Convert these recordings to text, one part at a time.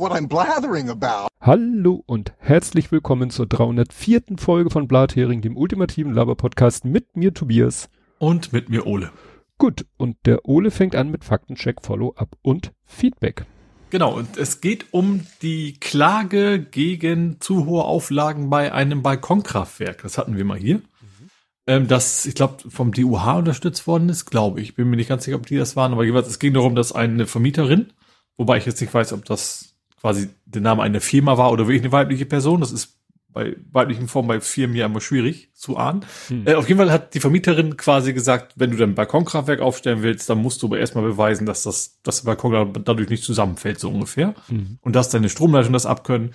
what I'm blathering about. Hallo und herzlich willkommen zur 304. Folge von Blathering, dem ultimativen Laber-Podcast mit mir Tobias. Und mit mir Ole. Gut, und der Ole fängt an mit Faktencheck, Follow-up und Feedback. Genau, und es geht um die Klage gegen zu hohe Auflagen bei einem Balkonkraftwerk. Das hatten wir mal hier. Mhm. Ähm, das, ich glaube, vom DUH unterstützt worden ist, glaube ich. Bin mir nicht ganz sicher, ob die das waren, aber jeweils, es ging darum, dass eine Vermieterin, wobei ich jetzt nicht weiß, ob das quasi der Name einer Firma war oder wirklich eine weibliche Person. Das ist bei weiblichen Formen bei Firmen ja immer schwierig zu ahnen. Hm. Äh, auf jeden Fall hat die Vermieterin quasi gesagt, wenn du dein Balkonkraftwerk aufstellen willst, dann musst du aber erstmal beweisen, dass das, dass der Balkon dadurch nicht zusammenfällt, so ungefähr. Hm. Und dass deine Stromleitung das abkönnen.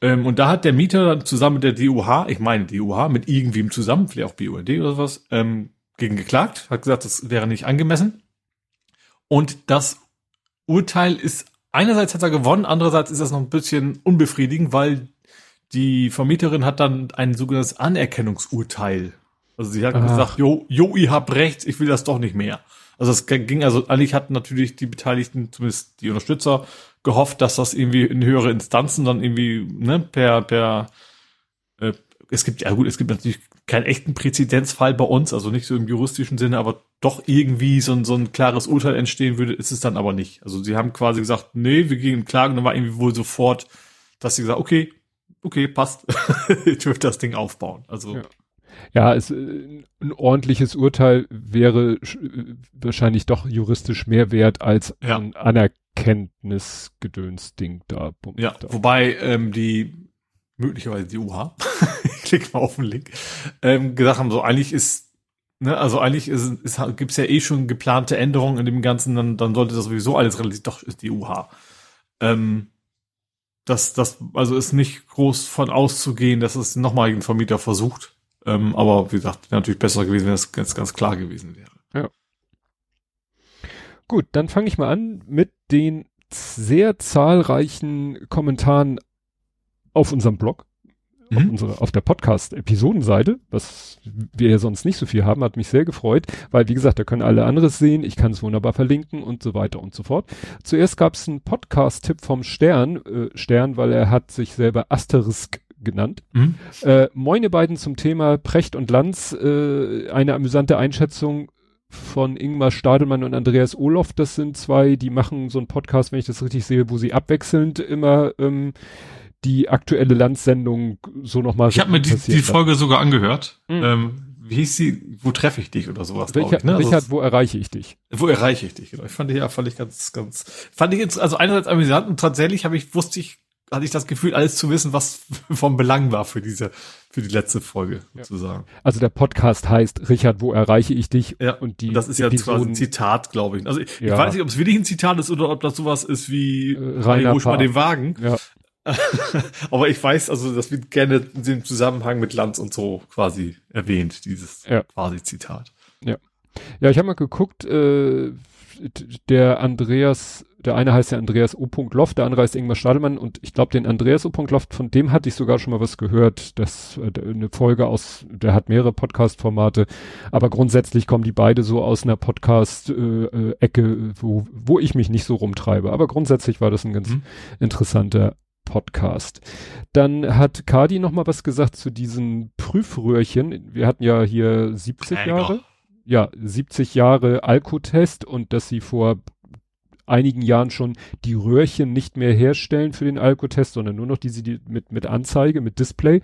Ähm, und da hat der Mieter dann zusammen mit der DUH, ich meine DUH, mit irgendwem zusammen, vielleicht auch BUND oder sowas, ähm, gegen geklagt, hat gesagt, das wäre nicht angemessen. Und das Urteil ist, einerseits hat er gewonnen, andererseits ist das noch ein bisschen unbefriedigend, weil die Vermieterin hat dann ein sogenanntes Anerkennungsurteil. Also sie hat Ach. gesagt, jo, jo, ihr habt recht, ich will das doch nicht mehr. Also es ging, also eigentlich hatten natürlich die Beteiligten, zumindest die Unterstützer, gehofft, dass das irgendwie in höhere Instanzen dann irgendwie, ne, per, per, äh, es gibt, ja gut, es gibt natürlich keinen echten Präzedenzfall bei uns, also nicht so im juristischen Sinne, aber doch irgendwie so ein, so ein klares Urteil entstehen würde, ist es dann aber nicht. Also sie haben quasi gesagt, nee, wir gehen klagen, dann war irgendwie wohl sofort, dass sie gesagt, okay, okay, passt. ich dürfte das Ding aufbauen. Also. Ja. Ja, es, äh, ein ordentliches Urteil wäre wahrscheinlich doch juristisch mehr wert als ja. ein Anerkenntnisgedöns-Ding da. Ja, da. wobei ähm, die möglicherweise die UH, ich klick mal auf den Link, ähm, gesagt haben, so eigentlich ist, ne, also eigentlich ist, ist, gibt's ja eh schon geplante Änderungen in dem Ganzen, dann, dann sollte das sowieso alles relativ, doch ist die UH. Ähm, das, das, also ist nicht groß von auszugehen, dass es nochmal ein Vermieter versucht. Ähm, aber wie gesagt, wäre natürlich besser gewesen, wenn es ganz, ganz klar gewesen wäre. Ja. Gut, dann fange ich mal an mit den sehr zahlreichen Kommentaren auf unserem Blog mhm. auf, unsere, auf der Podcast-Episodenseite, was wir ja sonst nicht so viel haben, hat mich sehr gefreut, weil wie gesagt, da können alle anderes sehen, ich kann es wunderbar verlinken und so weiter und so fort. Zuerst gab es einen Podcast-Tipp vom Stern, äh, Stern, weil er hat sich selber Asterisk genannt. Mhm. Äh, moine beiden zum Thema Precht und Lanz, äh, eine amüsante Einschätzung von Ingmar Stadelmann und Andreas Olof. Das sind zwei, die machen so einen Podcast, wenn ich das richtig sehe, wo sie abwechselnd immer ähm, die aktuelle Landsendung so nochmal. Ich habe mir die, die Folge sogar angehört. Mhm. Ähm, wie hieß sie? Wo treffe ich dich oder sowas? Welcher, ich, ne? Richard, also, wo erreiche ich dich? Wo erreiche ich dich? Genau. Ich fand die ja, fand ich ganz, ganz, fand ich jetzt, also einerseits amüsant und tatsächlich habe ich, wusste ich, hatte ich das Gefühl, alles zu wissen, was vom Belang war für diese, für die letzte Folge ja. sozusagen. Also der Podcast heißt Richard, wo erreiche ich dich? Ja. Und die. Und das ist ja quasi ein Zitat, glaube ich. Also ich, ja. ich weiß nicht, ob es wirklich ein Zitat ist oder ob das sowas ist wie äh, Rainer mal den Wagen. Ja. Aber ich weiß, also das wird gerne in dem Zusammenhang mit Lanz und so quasi erwähnt, dieses ja. quasi Zitat. Ja. Ja, ich habe mal geguckt, äh, der Andreas, der eine heißt ja Andreas O. Loft, der andere heißt Ingmar Stadelmann und ich glaube, den Andreas O. Loft, von dem hatte ich sogar schon mal was gehört, das äh, eine Folge aus, der hat mehrere Podcast-Formate, aber grundsätzlich kommen die beide so aus einer Podcast-Ecke, äh, äh wo, wo ich mich nicht so rumtreibe. Aber grundsätzlich war das ein ganz mhm. interessanter Podcast. Dann hat Kadi noch mal was gesagt zu diesen Prüfröhrchen. Wir hatten ja hier 70 Träger. Jahre. Ja, 70 Jahre Alkotest und dass sie vor einigen Jahren schon die Röhrchen nicht mehr herstellen für den Alkotest, sondern nur noch diese die mit, mit Anzeige, mit Display.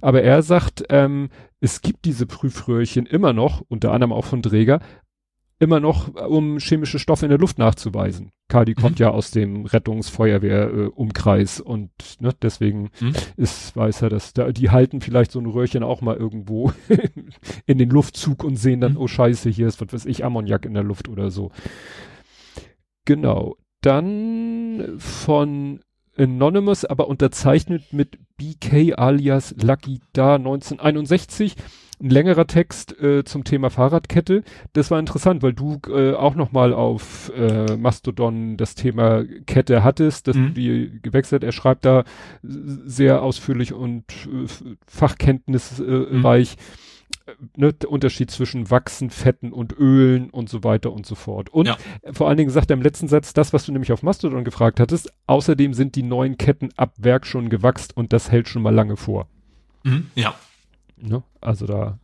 Aber er sagt, ähm, es gibt diese Prüfröhrchen immer noch, unter anderem auch von Träger, immer noch, um chemische Stoffe in der Luft nachzuweisen. Kadi mhm. kommt ja aus dem Rettungsfeuerwehr-Umkreis äh, und ne, deswegen mhm. ist, weiß er, dass da, die halten vielleicht so ein Röhrchen auch mal irgendwo in den Luftzug und sehen dann, mhm. oh scheiße, hier ist, was weiß ich, Ammoniak in der Luft oder so. Genau. Dann von Anonymous, aber unterzeichnet mit BK alias Lucky Da 1961 ein längerer Text äh, zum Thema Fahrradkette. Das war interessant, weil du äh, auch noch mal auf äh, Mastodon das Thema Kette hattest, dass mhm. du die gewechselt. Er schreibt da sehr ausführlich und äh, fachkenntnisreich. Mhm. ne, der Unterschied zwischen Wachsen, Fetten und Ölen und so weiter und so fort. Und Ja. vor allen Dingen sagt er im letzten Satz das, was du nämlich auf Mastodon gefragt hattest. Außerdem sind die neuen Ketten ab Werk schon gewachst und das hält schon mal lange vor. Mhm. Ja. Ne? Also da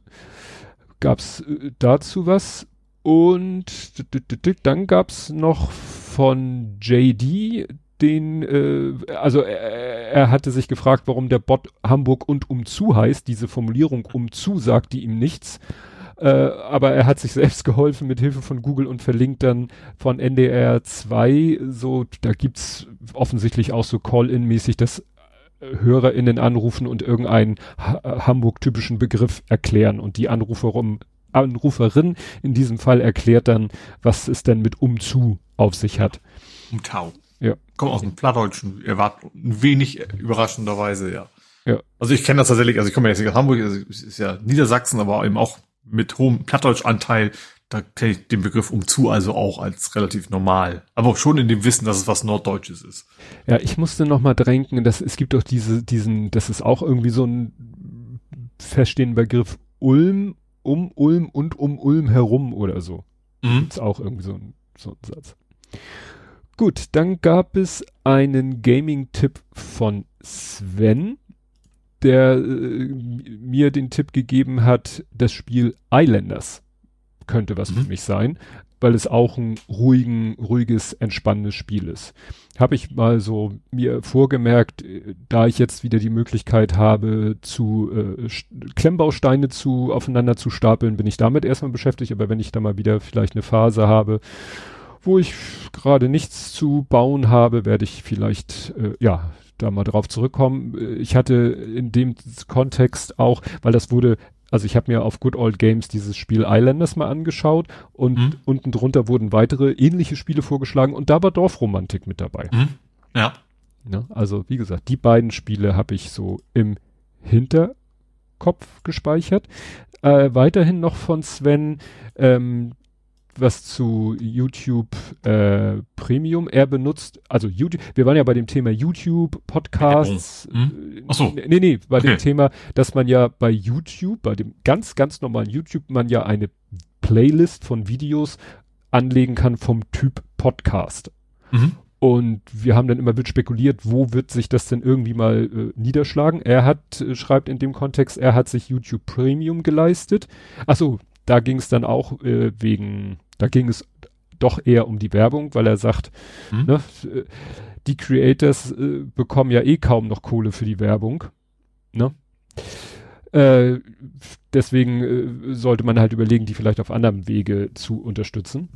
gab's äh, dazu was. Und dann gab's noch von JD den, äh, also er, er hatte sich gefragt, warum der Bot Hamburg und umzu heißt. Diese Formulierung umzu sagt die ihm nichts. Äh, aber er hat sich selbst geholfen mit Hilfe von Google und verlinkt dann von NDR 2 so, da gibt's offensichtlich auch so Call-in-mäßig, dass äh, HörerInnen anrufen und irgendeinen ha Hamburg-typischen Begriff erklären und die Anruferin, Anruferin in diesem Fall erklärt dann, was es denn mit umzu auf sich hat. Um Tau. Ja. Kommt aus dem Plattdeutschen, erwartet ein wenig überraschenderweise, ja. Ja. Also ich kenne das tatsächlich, also ich komme ja jetzt nicht aus Hamburg, also es ist ja Niedersachsen, aber eben auch mit hohem Plattdeutschanteil, da kenne ich den Begriff umzu also auch als relativ normal. Aber auch schon in dem Wissen, dass es was Norddeutsches ist. Ja, ich musste noch mal drängen, dass es gibt doch diese, diesen, das ist auch irgendwie so ein feststehender Begriff Ulm, um Ulm und um Ulm herum oder so. Mhm. Ist auch irgendwie so ein, so ein Satz. Gut, dann gab es einen Gaming-Tipp von Sven, der äh, mir den Tipp gegeben hat, das Spiel Islanders könnte was Mhm. für mich sein, weil es auch ein ruhigen, ruhiges, entspannendes Spiel ist. Habe ich mal so mir vorgemerkt, äh, da ich jetzt wieder die Möglichkeit habe, zu äh, Klemmbausteine zu aufeinander zu stapeln, bin ich damit erstmal beschäftigt, aber wenn ich da mal wieder vielleicht eine Phase habe, wo ich gerade nichts zu bauen habe, werde ich vielleicht, äh, ja, da mal drauf zurückkommen. Äh, Ich hatte in dem Kontext auch, weil das wurde, also ich habe mir auf Good Old Games dieses Spiel Islanders mal angeschaut und Mhm. unten drunter wurden weitere ähnliche Spiele vorgeschlagen und da war Dorfromantik mit dabei. Mhm. Ja. Ne? Also wie gesagt, die beiden Spiele habe ich so im Hinterkopf gespeichert. Äh, weiterhin noch von Sven ähm, was zu YouTube äh, Premium. Er benutzt, also YouTube, wir waren ja bei dem Thema YouTube, Podcasts. Werbung. äh, Ach so. Nee, nee, bei dem Okay. Thema, dass man ja bei YouTube, bei dem ganz, ganz normalen YouTube, man ja eine Playlist von Videos anlegen kann vom Typ Podcast. Mhm. Und wir haben dann immer wild spekuliert, wo wird sich das denn irgendwie mal äh, niederschlagen. Er hat, äh, schreibt in dem Kontext, er hat sich YouTube Premium geleistet. Achso, da ging es dann auch äh, wegen, da ging es doch eher um die Werbung, weil er sagt, Mhm. ne, die Creators äh, bekommen ja eh kaum noch Kohle für die Werbung. Ne? Äh, deswegen äh, sollte man halt überlegen, die vielleicht auf anderem Wege zu unterstützen.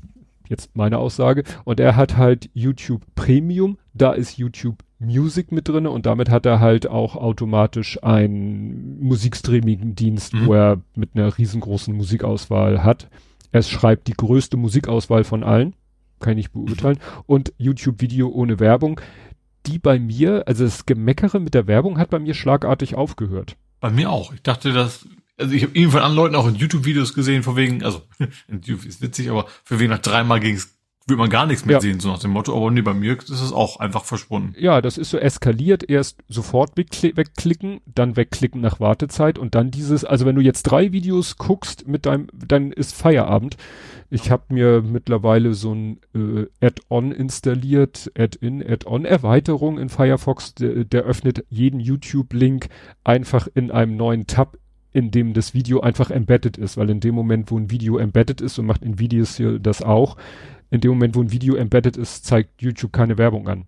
Jetzt meine Aussage. Und er hat halt YouTube Premium, da ist YouTube Music mit drinne und damit hat er halt auch automatisch einen Musikstreaming-Dienst, Mhm. wo er mit einer riesengroßen Musikauswahl hat. Er schreibt die größte Musikauswahl von allen, kann ich beurteilen. Und YouTube Video ohne Werbung. Die bei mir, also das Gemeckere mit der Werbung hat bei mir schlagartig aufgehört. Bei mir auch. Ich dachte, dass, also ich habe irgendwie von anderen Leuten auch in YouTube-Videos gesehen, von wegen, also YouTube ist witzig, aber für wegen nach dreimal ging's, will man gar nichts mehr Ja. sehen, so nach dem Motto. Aber nee, bei mir ist es auch einfach verschwunden. Ja, das ist so eskaliert. Erst sofort wegkli wegklicken, dann wegklicken nach Wartezeit und dann dieses, also wenn du jetzt drei Videos guckst mit deinem, dann ist Feierabend. Ich habe mir mittlerweile so ein äh, Add-on installiert, Add-in, Add-on Erweiterung in Firefox, der, der öffnet jeden YouTube-Link einfach in einem neuen Tab, in dem das Video einfach embedded ist, weil in dem Moment, wo ein Video embedded ist und macht in Videos hier das auch, in dem Moment, wo ein Video embedded ist, zeigt YouTube keine Werbung an.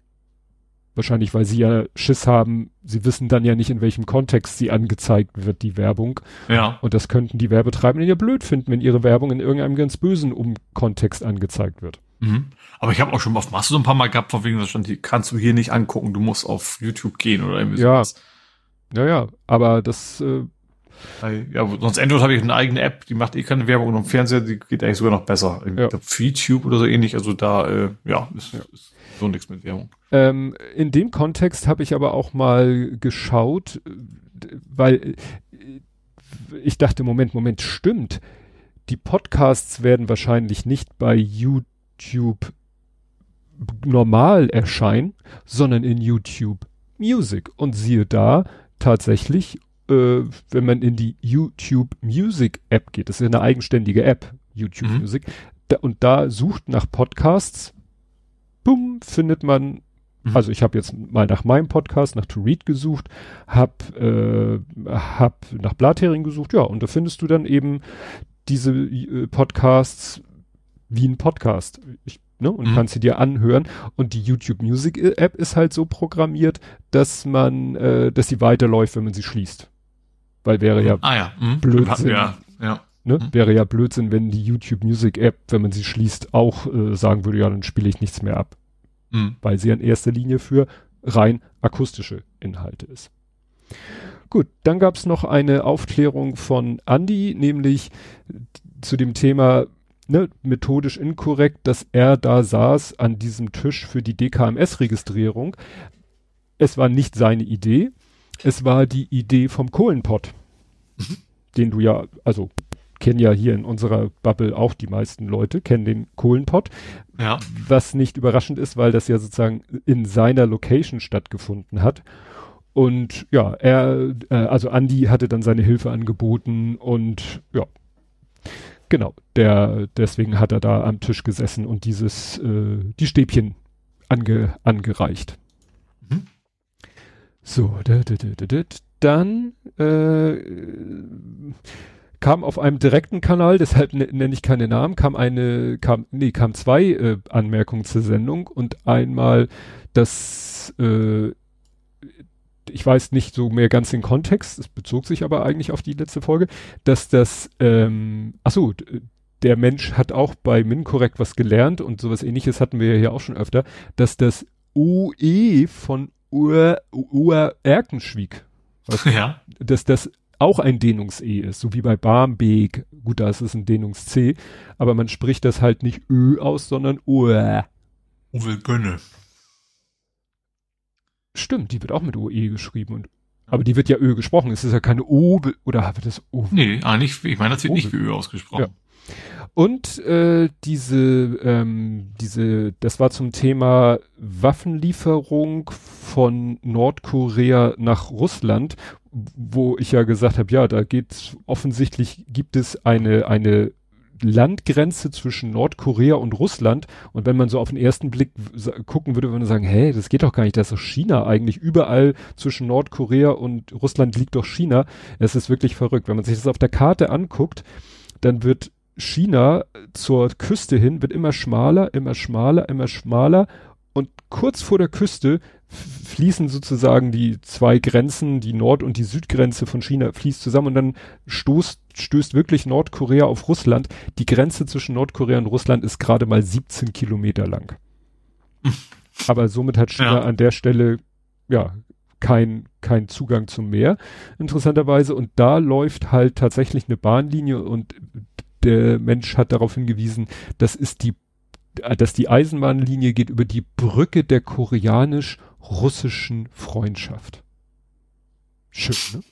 Wahrscheinlich, weil sie ja Schiss haben, sie wissen dann ja nicht, in welchem Kontext sie angezeigt wird, die Werbung. Ja. Und das könnten die Werbetreibenden ja blöd finden, wenn ihre Werbung in irgendeinem ganz bösen um Kontext angezeigt wird. Mhm. Aber ich habe auch schon auf Mastodon ein paar Mal gehabt, von wegen, da stand, die kannst du hier nicht angucken, du musst auf YouTube gehen oder irgendwie Ja. sowas. Naja, aber das, äh, Ja, sonst Android habe ich eine eigene App, die macht eh keine Werbung und am Fernseher, die geht eigentlich sogar noch besser. Ich Ja. glaube, YouTube oder so ähnlich, also da, äh, ja, ist, Ja. ist so nichts mit Werbung. Ähm, in dem Kontext habe ich aber auch mal geschaut, äh, weil äh, ich dachte, Moment, Moment, stimmt. Die Podcasts werden wahrscheinlich nicht bei YouTube normal erscheinen, sondern in YouTube Music. Und siehe da, tatsächlich äh, wenn man in die YouTube Music App geht, das ist eine eigenständige App, YouTube mhm. Music, da, und da sucht nach Podcasts, bumm, findet man mhm. also ich habe jetzt mal nach meinem Podcast, nach To Read gesucht, hab, äh, hab nach Blathering gesucht, ja, und da findest du dann eben diese äh, Podcasts wie ein Podcast. Ich, ne, und mhm. kannst sie dir anhören. Und die YouTube Music App ist halt so programmiert, dass man, äh, dass sie weiterläuft, wenn man sie schließt. Weil wäre ja, ah, ja. Mhm. Blödsinn. Ja, ja. Ne? Mhm. Wäre ja Blödsinn, wenn die YouTube Music App, wenn man sie schließt, auch äh, sagen würde, ja, dann spiele ich nichts mehr ab. Mhm. Weil sie in erster Linie für rein akustische Inhalte ist. Gut, dann gab es noch eine Aufklärung von Andy, nämlich zu dem Thema ne, methodisch inkorrekt, dass er da saß an diesem Tisch für die DKMS-Registrierung. Es war nicht seine Idee, es war die Idee vom Kohlenpott, mhm. den du ja, also kennen ja hier in unserer Bubble auch die meisten Leute, kennen den Kohlenpott. Ja. Was nicht überraschend ist, weil das ja sozusagen in seiner Location stattgefunden hat. Und ja, er, äh, also Andy hatte dann seine Hilfe angeboten und ja, genau, der, deswegen hat er da am Tisch gesessen und dieses, äh, die Stäbchen ange, angereicht. So, dann äh, kam auf einem direkten Kanal, deshalb nenne ich keine Namen, kam eine, kam, nee, kam zwei äh, Anmerkungen zur Sendung und einmal das äh, ich weiß nicht so mehr ganz den Kontext, es bezog sich aber eigentlich auf die letzte Folge, dass das, ähm, ach der Mensch hat auch bei MinCorrect was gelernt und sowas ähnliches hatten wir ja hier auch schon öfter, dass das OE von Ur, Ur Erkenschwieg, ja. dass das auch ein Dehnungs-E ist, so wie bei Barmbek. Gut, da ist es ein Dehnungs-C, aber man spricht das halt nicht Ö aus, sondern Ur. Uwe Gönne. Stimmt, die wird auch mit OE geschrieben und aber die wird ja Ö gesprochen. Es ist ja keine O oder wird das O? Nee, eigentlich, ich meine, das wird nicht wie Ö ausgesprochen. Ja. Und äh, diese, ähm, diese, das war zum Thema Waffenlieferung von Nordkorea nach Russland, wo ich ja gesagt habe, ja, da geht's offensichtlich gibt es eine eine Landgrenze zwischen Nordkorea und Russland. Und wenn man so auf den ersten Blick gucken würde, würde man sagen, hä, das geht doch gar nicht, das ist doch China eigentlich. Überall zwischen Nordkorea und Russland liegt doch China. Es ist wirklich verrückt. Wenn man sich das auf der Karte anguckt, dann wird China zur Küste hin, wird immer schmaler, immer schmaler, immer schmaler. Und kurz vor der Küste fließen sozusagen die zwei Grenzen, die Nord- und die Südgrenze von China fließt zusammen und dann stoßt, stößt wirklich Nordkorea auf Russland. Die Grenze zwischen Nordkorea und Russland ist gerade mal 17 Kilometer lang. Aber somit hat China ja. an der Stelle, ja, kein, kein Zugang zum Meer, interessanterweise. Und da läuft halt tatsächlich eine Bahnlinie und der Mensch hat darauf hingewiesen, das ist die, dass die Eisenbahnlinie geht über die Brücke der koreanisch russischen Freundschaft. Schön, ne?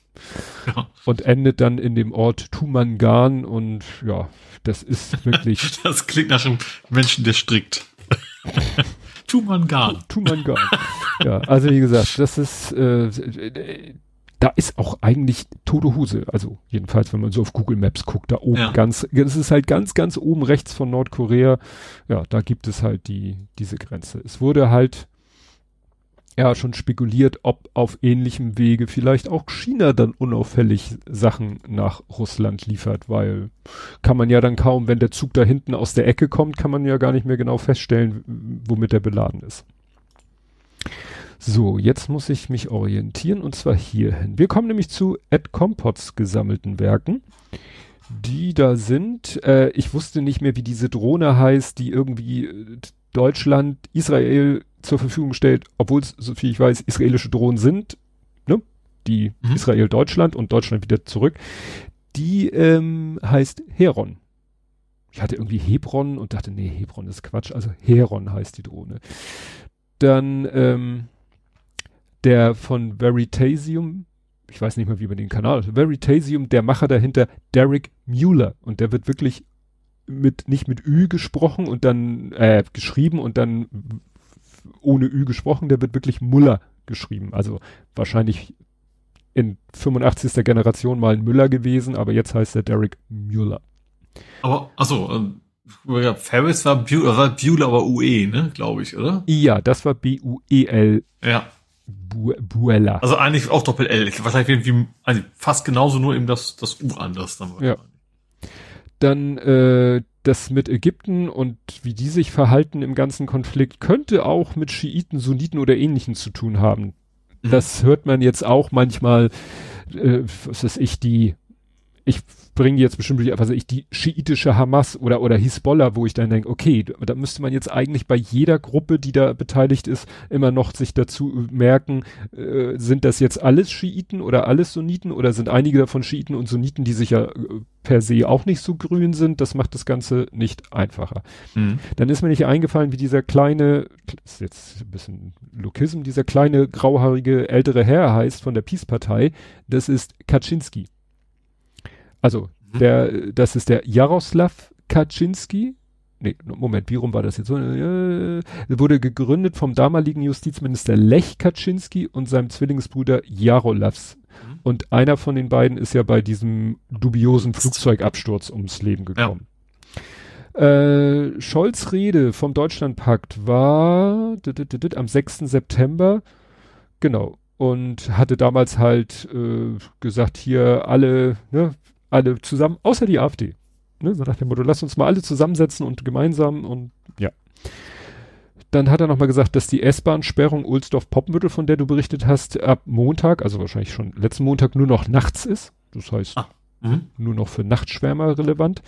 Ja. Und endet dann in dem Ort Tumangan und ja, das ist wirklich. das klingt nach einem Menschen, der strickt. Tumangan. Tumangan. ja, also wie gesagt, das ist, äh, da ist auch eigentlich tote Hose. Also jedenfalls, wenn man so auf Google Maps guckt, da oben ja. ganz, das ist halt ganz, ganz oben rechts von Nordkorea. Ja, da gibt es halt die, diese Grenze. Es wurde halt ja schon spekuliert, ob auf ähnlichem Wege vielleicht auch China dann unauffällig Sachen nach Russland liefert, weil kann man ja dann kaum, wenn der Zug da hinten aus der Ecke kommt, kann man ja gar nicht mehr genau feststellen, womit der beladen ist. So, jetzt muss ich mich orientieren und zwar hierhin. Wir kommen nämlich zu Ed Compots gesammelten Werken, die da sind. Äh, ich wusste nicht mehr, wie diese Drohne heißt, die irgendwie äh, Deutschland, Israel zur Verfügung stellt, obwohl es, so viel ich weiß, israelische Drohnen sind, ne? die mhm. Israel Deutschland und Deutschland wieder zurück, die ähm, heißt Heron. Ich hatte irgendwie Hebron und dachte, nee, Hebron ist Quatsch, also Heron heißt die Drohne. Dann ähm, der von Veritasium, ich weiß nicht mehr, wie man den Kanal, Veritasium, der Macher dahinter, Derek Mueller. Und der wird wirklich mit, nicht mit Ü gesprochen und dann, äh, geschrieben und dann ohne Ü gesprochen, der wird wirklich Muller geschrieben. Also wahrscheinlich in 85. Generation mal ein Müller gewesen, aber jetzt heißt er Derek Mueller. Aber, achso, äh, Ferris war, Bueller, war Bueller, aber UE, ne, glaube ich, oder? Ja, das war B-U-E-L. Ja. Bu Bueller. Also eigentlich auch Doppel-L. Wahrscheinlich wie, also fast genauso, nur eben das, das U anders dann. Ja. Dann äh, das mit Ägypten und wie die sich verhalten im ganzen Konflikt könnte auch mit Schiiten, Sunniten oder Ähnlichen zu tun haben. Mhm. Das hört man jetzt auch manchmal, äh, was ist ich, die, ich bringen jetzt bestimmt, was weiß ich, die schiitische Hamas oder, oder Hisbollah, wo ich dann denke, okay, da müsste man jetzt eigentlich bei jeder Gruppe, die da beteiligt ist, immer noch sich dazu merken, äh, sind das jetzt alles Schiiten oder alles Sunniten oder sind einige davon Schiiten und Sunniten, die sich ja äh, per se auch nicht so grün sind, das macht das Ganze nicht einfacher. Mhm. Dann ist mir nicht eingefallen, wie dieser kleine, ist jetzt ein bisschen Lokism, dieser kleine grauhaarige ältere Herr heißt von der Peace-Partei, das ist Kaczynski. Also, mhm. der, das ist der Jaroslav Kaczynski. Nee, Moment, wie rum war das jetzt? Äh, wurde gegründet vom damaligen Justizminister Lech Kaczynski und seinem Zwillingsbruder Jarolavs. Mhm. Und einer von den beiden ist ja bei diesem dubiosen Flugzeugabsturz ums Leben gekommen. Ja. Äh, Scholz Rede vom Deutschlandpakt war am 6. September. Genau. Und hatte damals halt äh, gesagt, hier alle, ne, alle zusammen, außer die AfD. Ne? So nach dem Motto, lass uns mal alle zusammensetzen und gemeinsam und ja. Dann hat er nochmal gesagt, dass die S-Bahn-Sperrung Ohlsdorf-Poppenbüttel, von der du berichtet hast, ab Montag, also wahrscheinlich schon letzten Montag, nur noch nachts ist. Das heißt, ah. mhm. nur noch für Nachtschwärmer relevant.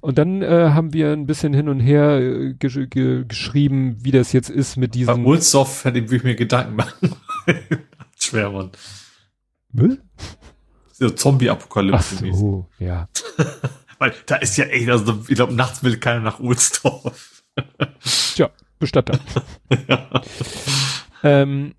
Und dann äh, haben wir ein bisschen hin und her äh, ge ge geschrieben, wie das jetzt ist mit diesem. Bei Ohlsdorf hätte ich mir Gedanken machen. Nachtschwärmern. Müll? So Zombie-Apokalypse. Ach so, ja. Weil da ist ja echt, also ich glaube, nachts will keiner nach Ohlsdorf. Tja, Bestatter. ja. ähm,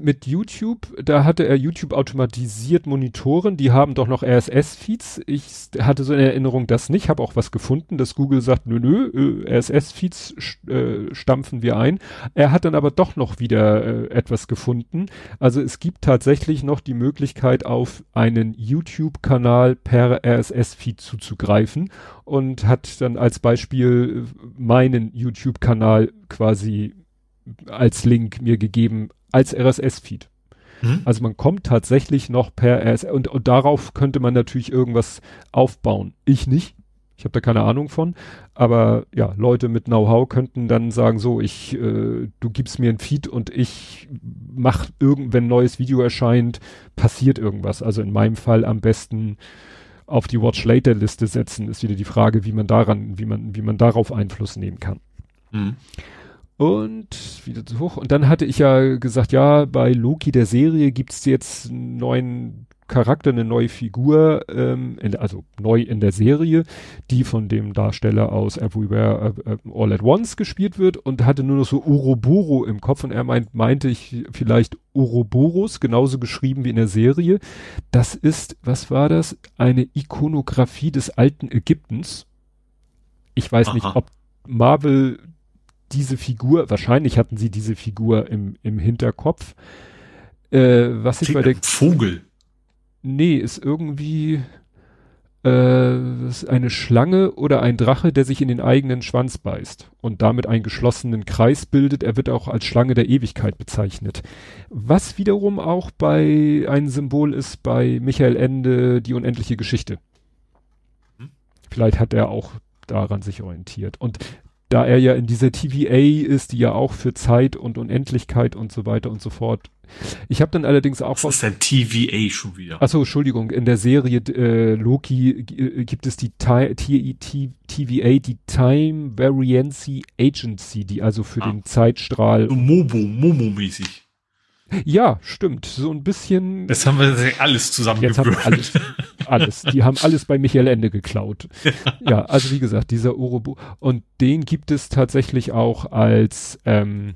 mit YouTube, da hatte er YouTube automatisiert Monitoren, die haben doch noch RSS-Feeds. Ich hatte so eine Erinnerung, das nicht, habe auch was gefunden, dass Google sagt, nö, nö, äh, RSS-Feeds äh, stampfen wir ein. Er hat dann aber doch noch wieder äh, etwas gefunden. Also es gibt tatsächlich noch die Möglichkeit, auf einen YouTube-Kanal per RSS-Feed zuzugreifen und hat dann als Beispiel meinen YouTube-Kanal quasi als Link mir gegeben als RSS-Feed. Hm? Also man kommt tatsächlich noch per RSS und, und darauf könnte man natürlich irgendwas aufbauen. Ich nicht. Ich habe da keine Ahnung von, aber ja, Leute mit Know-how könnten dann sagen, so, ich, äh, du gibst mir ein Feed und ich mach irgend, wenn ein neues Video erscheint, passiert irgendwas. Also in meinem Fall am besten auf die Watch Later Liste setzen, ist wieder die Frage, wie man daran, wie man, wie man darauf Einfluss nehmen kann. Mhm. Und wieder zu hoch. Und dann hatte ich ja gesagt, ja, bei Loki der Serie gibt's jetzt einen neuen Charakter, eine neue Figur, ähm, in, also neu in der Serie, die von dem Darsteller aus Everywhere uh, uh, All at Once gespielt wird und hatte nur noch so Uroboro im Kopf und er meint, meinte ich vielleicht Uroboros, genauso geschrieben wie in der Serie. Das ist, was war das? Eine Ikonografie des alten Ägyptens. Ich weiß Aha. nicht, ob Marvel diese Figur, wahrscheinlich hatten sie diese Figur im, im Hinterkopf. Äh, was ich bei der Vogel. Nee, ist irgendwie äh, ist eine Schlange oder ein Drache, der sich in den eigenen Schwanz beißt und damit einen geschlossenen Kreis bildet. Er wird auch als Schlange der Ewigkeit bezeichnet. Was wiederum auch bei ein Symbol ist bei Michael Ende die unendliche Geschichte. Hm? Vielleicht hat er auch daran sich orientiert. Und da er ja in dieser TVA ist, die ja auch für Zeit und Unendlichkeit und so weiter und so fort. Ich habe dann allerdings auch was. Was ist denn TVA schon wieder? Achso, Entschuldigung, in der Serie äh, Loki äh, gibt es die TVA, die Time Variancy Agency, die also für ah. den Zeitstrahl. So Mobo, Momo-mäßig. Ja, stimmt. So ein bisschen. Jetzt haben wir alles zusammengewürfelt. Alles, alles. Die haben alles bei Michael Ende geklaut. ja, also wie gesagt, dieser Urobo. Und den gibt es tatsächlich auch als, ähm,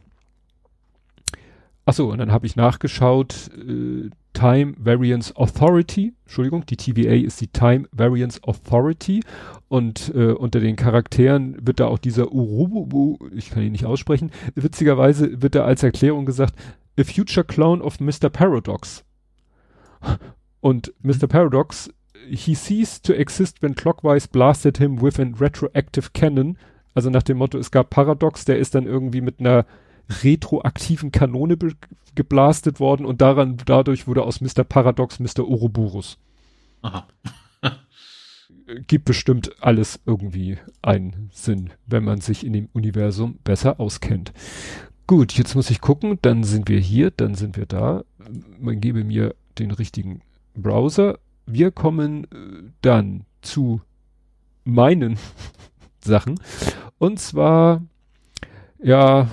achso, und dann habe ich nachgeschaut, äh, Time Variance Authority, Entschuldigung, die TVA ist die Time Variance Authority und äh, unter den Charakteren wird da auch dieser Urubu, ich kann ihn nicht aussprechen, witzigerweise wird da als Erklärung gesagt, a future clone of Mr. Paradox. Und Mr. Paradox, he ceased to exist when Clockwise blasted him with a retroactive cannon. Also nach dem Motto, es gab Paradox, der ist dann irgendwie mit einer retroaktiven Kanone geblastet worden und daran, dadurch wurde aus Mr. Paradox Mr. Ouroboros. Aha. Gibt bestimmt alles irgendwie einen Sinn, wenn man sich in dem Universum besser auskennt. Gut, jetzt muss ich gucken, dann sind wir hier, dann sind wir da. Man gebe mir den richtigen Browser. Wir kommen äh, dann zu meinen Sachen. Und zwar, ja,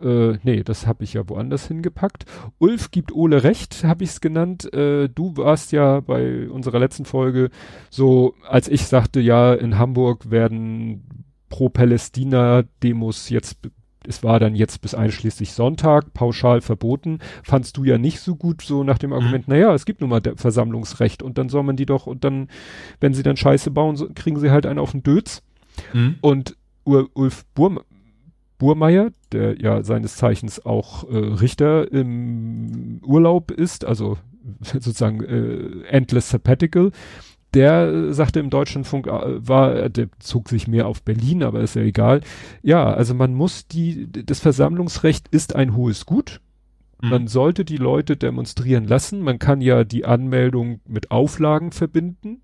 äh, nee, das habe ich ja woanders hingepackt. Ulf gibt Ole recht, habe ich es genannt. Äh, du warst ja bei unserer letzten Folge so, als ich sagte, ja, in Hamburg werden Pro-Palästina-Demos jetzt es war dann jetzt bis einschließlich Sonntag pauschal verboten, fandst du ja nicht so gut, so nach dem mhm. Argument, mhm. naja, es gibt nun mal Versammlungsrecht und dann soll man die doch, und dann, wenn sie dann Scheiße bauen, so, kriegen sie halt einen auf den Dötz. Mhm. Und Ulf Burm, Burmeier, der ja seines Zeichens auch äh, Richter im Urlaub ist, also sozusagen äh, Endless Sabbatical, der äh, sagte im Deutschlandfunk, äh, war, der zog sich mehr auf Berlin, aber ist ja egal. Ja, also man muss die, das Versammlungsrecht ist ein hohes Gut. Mhm. Man sollte die Leute demonstrieren lassen. Man kann ja die Anmeldung mit Auflagen verbinden.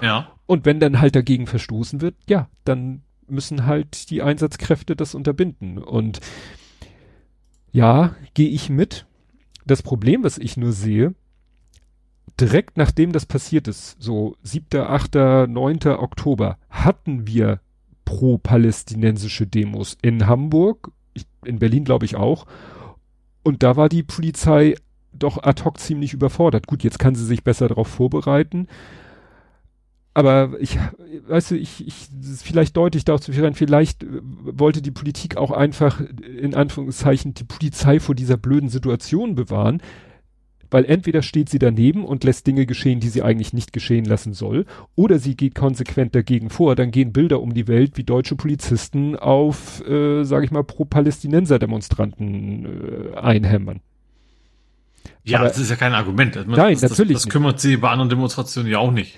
Ja. Und wenn dann halt dagegen verstoßen wird, ja, dann müssen halt die Einsatzkräfte das unterbinden. Und ja, gehe ich mit. Das Problem, was ich nur sehe, direkt nachdem das passiert ist, so 7., 8., 9. Oktober, hatten wir pro-palästinensische Demos in Hamburg, in Berlin glaube ich auch. Und da war die Polizei doch ad hoc ziemlich überfordert. Gut, jetzt kann sie sich besser darauf vorbereiten aber ich, weißt du, ich, ich, vielleicht deutlich darauf zu führen, vielleicht wollte die Politik auch einfach in Anführungszeichen die Polizei vor dieser blöden Situation bewahren, weil entweder steht sie daneben und lässt Dinge geschehen, die sie eigentlich nicht geschehen lassen soll, oder sie geht konsequent dagegen vor. Dann gehen Bilder um die Welt, wie deutsche Polizisten auf, äh, sage ich mal, pro-Palästinenser-Demonstranten äh, einhämmern. Ja, Aber, das ist ja kein Argument. Das, nein, das, natürlich. Das, das kümmert sie bei anderen Demonstrationen ja auch nicht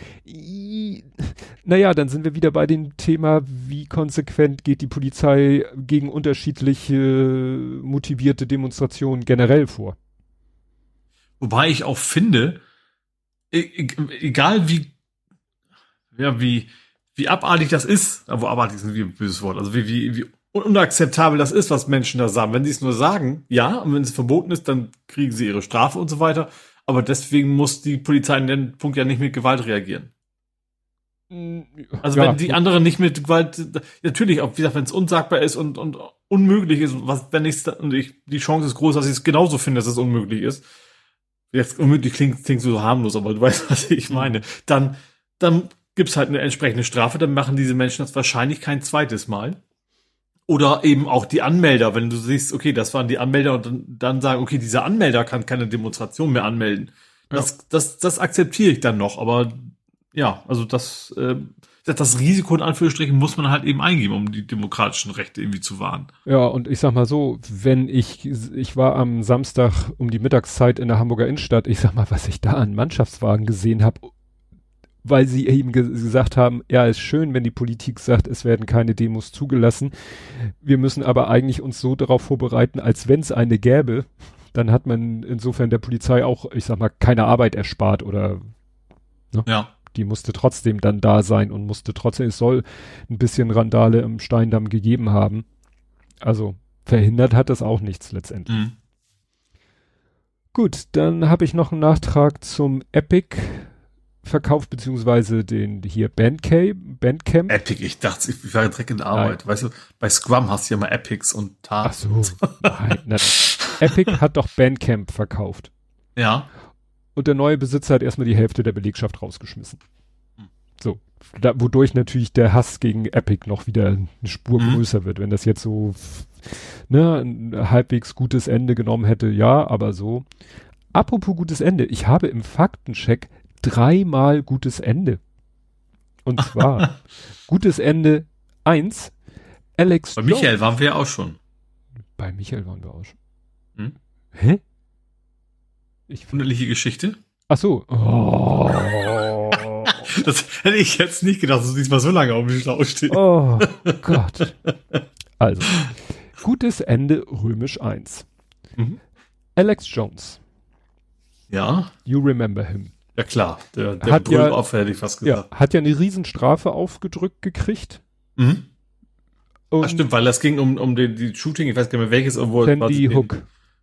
naja, dann sind wir wieder bei dem Thema, wie konsequent geht die Polizei gegen unterschiedliche motivierte Demonstrationen generell vor. Wobei ich auch finde, e, e, egal wie, ja, wie, wie abartig das ist, aber abartig ist ein böses Wort, also wie, wie, wie unakzeptabel das ist, was Menschen da sagen. Wenn sie es nur sagen, ja, und wenn es verboten ist, dann kriegen sie ihre Strafe und so weiter. Aber deswegen muss die Polizei in dem Punkt ja nicht mit Gewalt reagieren. Also ja. wenn die anderen nicht mit Gewalt, natürlich, auch wie gesagt, wenn es unsagbar ist und, und unmöglich ist, was, wenn ich und ich, die Chance ist groß, dass ich es genauso finde, dass es unmöglich ist. Jetzt unmöglich klingt, klingt so harmlos, aber du weißt, was ich meine. Dann, dann gibt's halt eine entsprechende Strafe, dann machen diese Menschen das wahrscheinlich kein zweites Mal. Oder eben auch die Anmelder, wenn du siehst, okay, das waren die Anmelder und dann, dann sagen, okay, dieser Anmelder kann keine Demonstration mehr anmelden. Das, ja. das, das akzeptiere ich dann noch, aber ja, also das, äh, das Risiko in Anführungsstrichen muss man halt eben eingeben, um die demokratischen Rechte irgendwie zu wahren. Ja, und ich sag mal so, wenn ich, ich war am Samstag um die Mittagszeit in der Hamburger Innenstadt, ich sag mal, was ich da an Mannschaftswagen gesehen habe, weil sie eben ge gesagt haben, ja, ist schön, wenn die Politik sagt, es werden keine Demos zugelassen. Wir müssen aber eigentlich uns so darauf vorbereiten, als wenn es eine gäbe. Dann hat man insofern der Polizei auch, ich sag mal, keine Arbeit erspart oder ne? Ja die musste trotzdem dann da sein und musste trotzdem, es soll ein bisschen Randale im Steindamm gegeben haben. Also verhindert hat das auch nichts letztendlich. Mhm. Gut, dann habe ich noch einen Nachtrag zum Epic Verkauf beziehungsweise den hier Bandcamp. Bandcamp. Epic, ich dachte, ich war direkt in der Arbeit. Nein. Weißt du, bei Scrum hast du ja mal Epics und Tasks. Ach so. Nein, nein. Epic hat doch Bandcamp verkauft. Ja und der neue Besitzer hat erstmal die Hälfte der Belegschaft rausgeschmissen. Hm. So, da, wodurch natürlich der Hass gegen Epic noch wieder eine Spur mhm. größer wird. Wenn das jetzt so ne, ein halbwegs gutes Ende genommen hätte, ja, aber so. Apropos gutes Ende, ich habe im Faktencheck dreimal gutes Ende. Und zwar gutes Ende eins. Alex. Bei Michael waren wir ja auch schon. Bei Michael waren wir auch schon. Hm? Hä? Ich, Wunderliche Geschichte. Ach so. Oh. Das hätte ich jetzt nicht gedacht, dass du diesmal so lange auf dem Schlauch stehst. Oh Gott. Also, gutes Ende römisch 1. Mhm. Alex Jones. Ja, You remember him. ja klar. Der, der Hat ja- Brüllaffe hätte ich fast Ja, gesagt. hat ja eine Riesenstrafe aufgedrückt gekriegt. Mhm. Und Ach, stimmt, weil das ging um, um den, die Shooting, ich weiß gar nicht mehr welches, wo quasi Sandy Hook.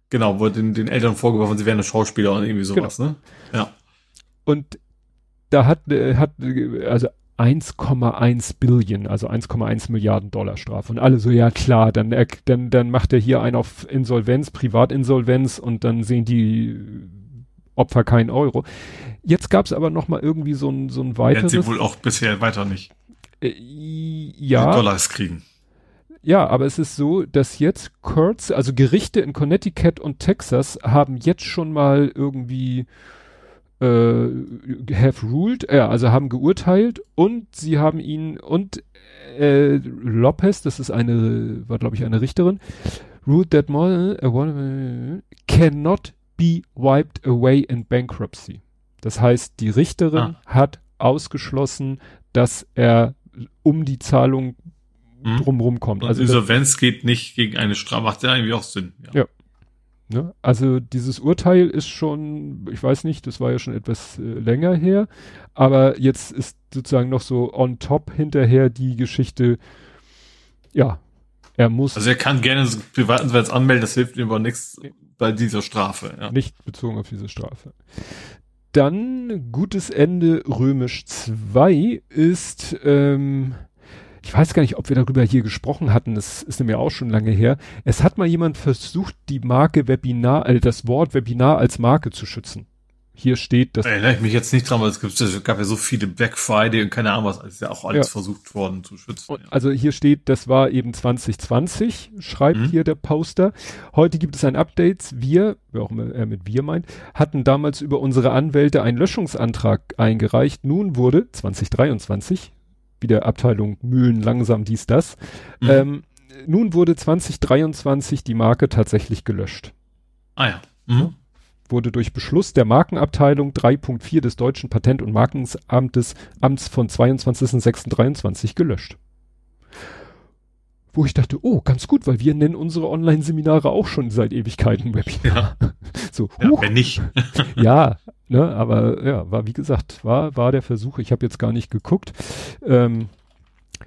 Genau, wo den, den Eltern vorgeworfen, sie wären Schauspieler und irgendwie sowas, Genau. ne? Ja. Und da hat, äh, hat äh, also 1,1 Billion, also 1,1 Milliarden Dollar Strafe. Und alle so, ja klar, dann, dann, dann macht er hier einen auf Insolvenz, Privatinsolvenz und dann sehen die Opfer keinen Euro. Jetzt gab es aber noch mal irgendwie so ein, so ein Werden weiteres. sie wohl auch bisher weiter nicht äh, ja, Dollars kriegen. Ja, aber es ist so, dass jetzt Courts, also Gerichte in Connecticut und Texas haben jetzt schon mal irgendwie äh, have ruled, ja, also haben geurteilt und sie haben ihn und äh, Lopez, das ist eine, war glaube ich eine Richterin, ruled that one- cannot be wiped away in bankruptcy. Das heißt, die Richterin Ah. hat ausgeschlossen, dass er um die Zahlung Mhm. drumherum kommt. Und Also, Insolvenz geht nicht gegen eine Strafe, macht ja irgendwie auch Sinn. Ja. ne? also dieses Urteil ist schon, ich weiß nicht, das war ja schon etwas äh, länger her, aber jetzt ist sozusagen noch so on top hinterher die Geschichte, ja, er muss Also er kann gerne so Privatinsolvenz anmelden, das hilft ihm aber nichts bei dieser Strafe. Ja. nicht bezogen auf diese Strafe. Dann gutes Ende römisch 2 ist, ähm, ich weiß gar nicht, ob wir darüber hier gesprochen hatten, das ist nämlich auch schon lange her. Es hat mal jemand versucht, die Marke Webinar, äh, das Wort Webinar als Marke zu schützen. Hier steht, dass Erinnere ich mich jetzt nicht dran, weil es, gibt, es gab ja so viele Black Friday und keine Ahnung was, ist ja auch alles Ja. versucht worden zu schützen. Und also hier steht, das war eben 2020, schreibt Mhm. hier der Poster. Heute gibt es ein Update. Wir, wer auch immer er mit wir meint, hatten damals über unsere Anwälte einen Löschungsantrag eingereicht. Nun wurde 2023, wieder Abteilung Mühlen langsam dies, das. Mhm. Ähm, nun wurde 2023 die Marke tatsächlich gelöscht. ah ja. Mhm. Wurde durch Beschluss der Markenabteilung 3.4 des Deutschen Patent- und Markenamtes Amts von 22.06.23 gelöscht. Wo ich dachte, oh, ganz gut, weil wir nennen unsere Online-Seminare auch schon seit Ewigkeiten Webinar. So, Ja, wenn nicht. ja, ne, aber ja, war wie gesagt, war, war der Versuch, ich habe jetzt gar nicht geguckt. Ähm,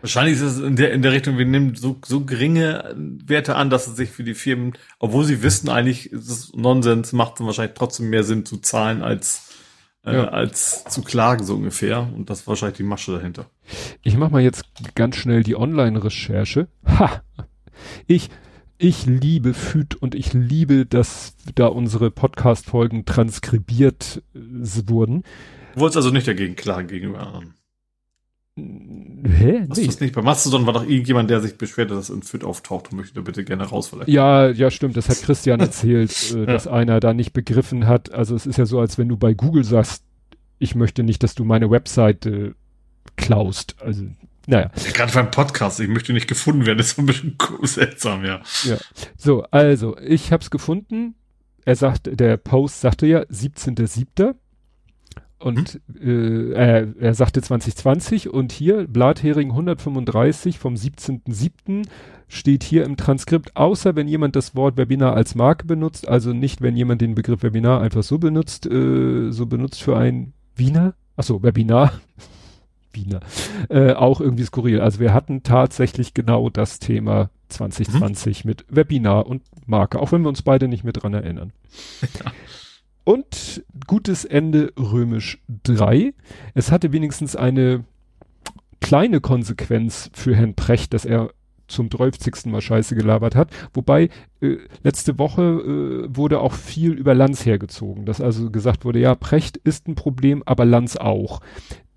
Wahrscheinlich ist es in der, in der Richtung, wir nehmen so, so geringe Werte an, dass es sich für die Firmen, obwohl sie wissen eigentlich, ist es Nonsens, macht es wahrscheinlich trotzdem mehr Sinn zu zahlen als, äh, Ja. als zu klagen, so ungefähr. Und das ist wahrscheinlich die Masche dahinter. Ich mache mal jetzt ganz schnell die Online-Recherche. Ha! Ich, ich liebe FÜD und ich liebe, dass da unsere Podcast-Folgen transkribiert äh, wurden. Du wolltest also nicht dagegen klagen gegenüber anderen. Hä? Hast du Nee. das nicht? Bei Mastodon war doch irgendjemand, der sich beschwert, dass in Fit auftaucht und möchte da bitte gerne raus vielleicht. Ja, ja, stimmt. Das hat Christian erzählt, äh, dass einer da nicht begriffen hat. Also es ist ja so, als wenn du bei Google sagst, ich möchte nicht, dass du meine Webseite klaust. Also, naja. Ja, Gerade beim Podcast, ich möchte nicht gefunden werden, das ist so ein bisschen seltsam, ja. So, also, ich hab's gefunden. Er sagt, der Post sagte ja 17.07. Und äh, er, sagte 2020 und hier Blathering 135 vom 17.07. steht hier im Transkript, außer wenn jemand das Wort Webinar als Marke benutzt, also nicht, wenn jemand den Begriff Webinar einfach so benutzt, äh, so benutzt für ein Wiener, achso, Webinar, Wiener, äh, auch irgendwie skurril. Also wir hatten tatsächlich genau das Thema 2020 mit Webinar und Marke, auch wenn wir uns beide nicht mehr dran erinnern. Und gutes Ende römisch 3. Es hatte wenigstens eine kleine Konsequenz für Herrn Precht, dass er zum 30. Mal Scheiße gelabert hat. Wobei äh, letzte Woche äh, wurde auch viel über Lanz hergezogen, dass also gesagt wurde, ja, Precht ist ein Problem, aber Lanz auch.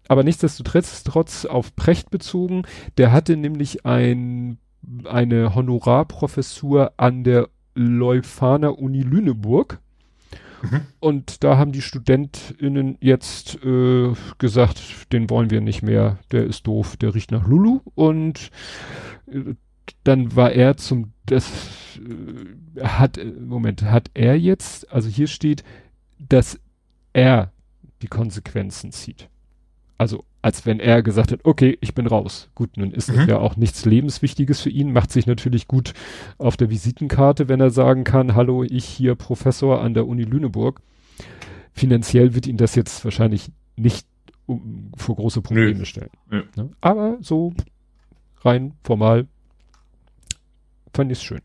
Aber nichtsdestotrotz trotz auf Precht bezogen, der hatte nämlich ein, eine Honorarprofessur an der Leuphana Uni Lüneburg. Mhm. Und da haben die StudentInnen jetzt äh, gesagt, den wollen wir nicht mehr, der ist doof, der riecht nach Lulu. Und äh, dann war er zum, das äh, hat, äh, Moment, hat er jetzt, also hier steht, dass er die Konsequenzen zieht. Also als wenn er gesagt hat, okay, ich bin raus. Gut, nun ist mhm. das ja auch nichts Lebenswichtiges für ihn, macht sich natürlich gut auf der Visitenkarte, wenn er sagen kann, hallo, ich hier Professor an der Uni Lüneburg. Finanziell wird ihn das jetzt wahrscheinlich nicht um, vor große Probleme Nö. stellen. Ja. Ne? Aber so rein formal fand ich es schön.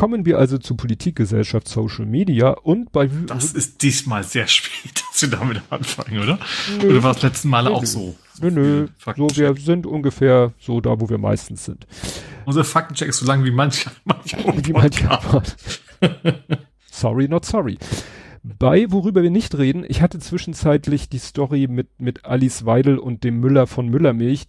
Kommen wir also zu Politik, Gesellschaft, Social Media und bei... Das ist diesmal sehr spät, dass wir damit anfangen, oder? Nö, oder war das letzten Mal auch so? Nö, nö. So, wir sind ungefähr so da, wo wir meistens sind. Unser Faktencheck ist so lang wie manche, manche wie manche Sorry, not sorry. Bei, worüber wir nicht reden, ich hatte zwischenzeitlich die Story mit, mit Alice Weidel und dem Müller von Müllermilch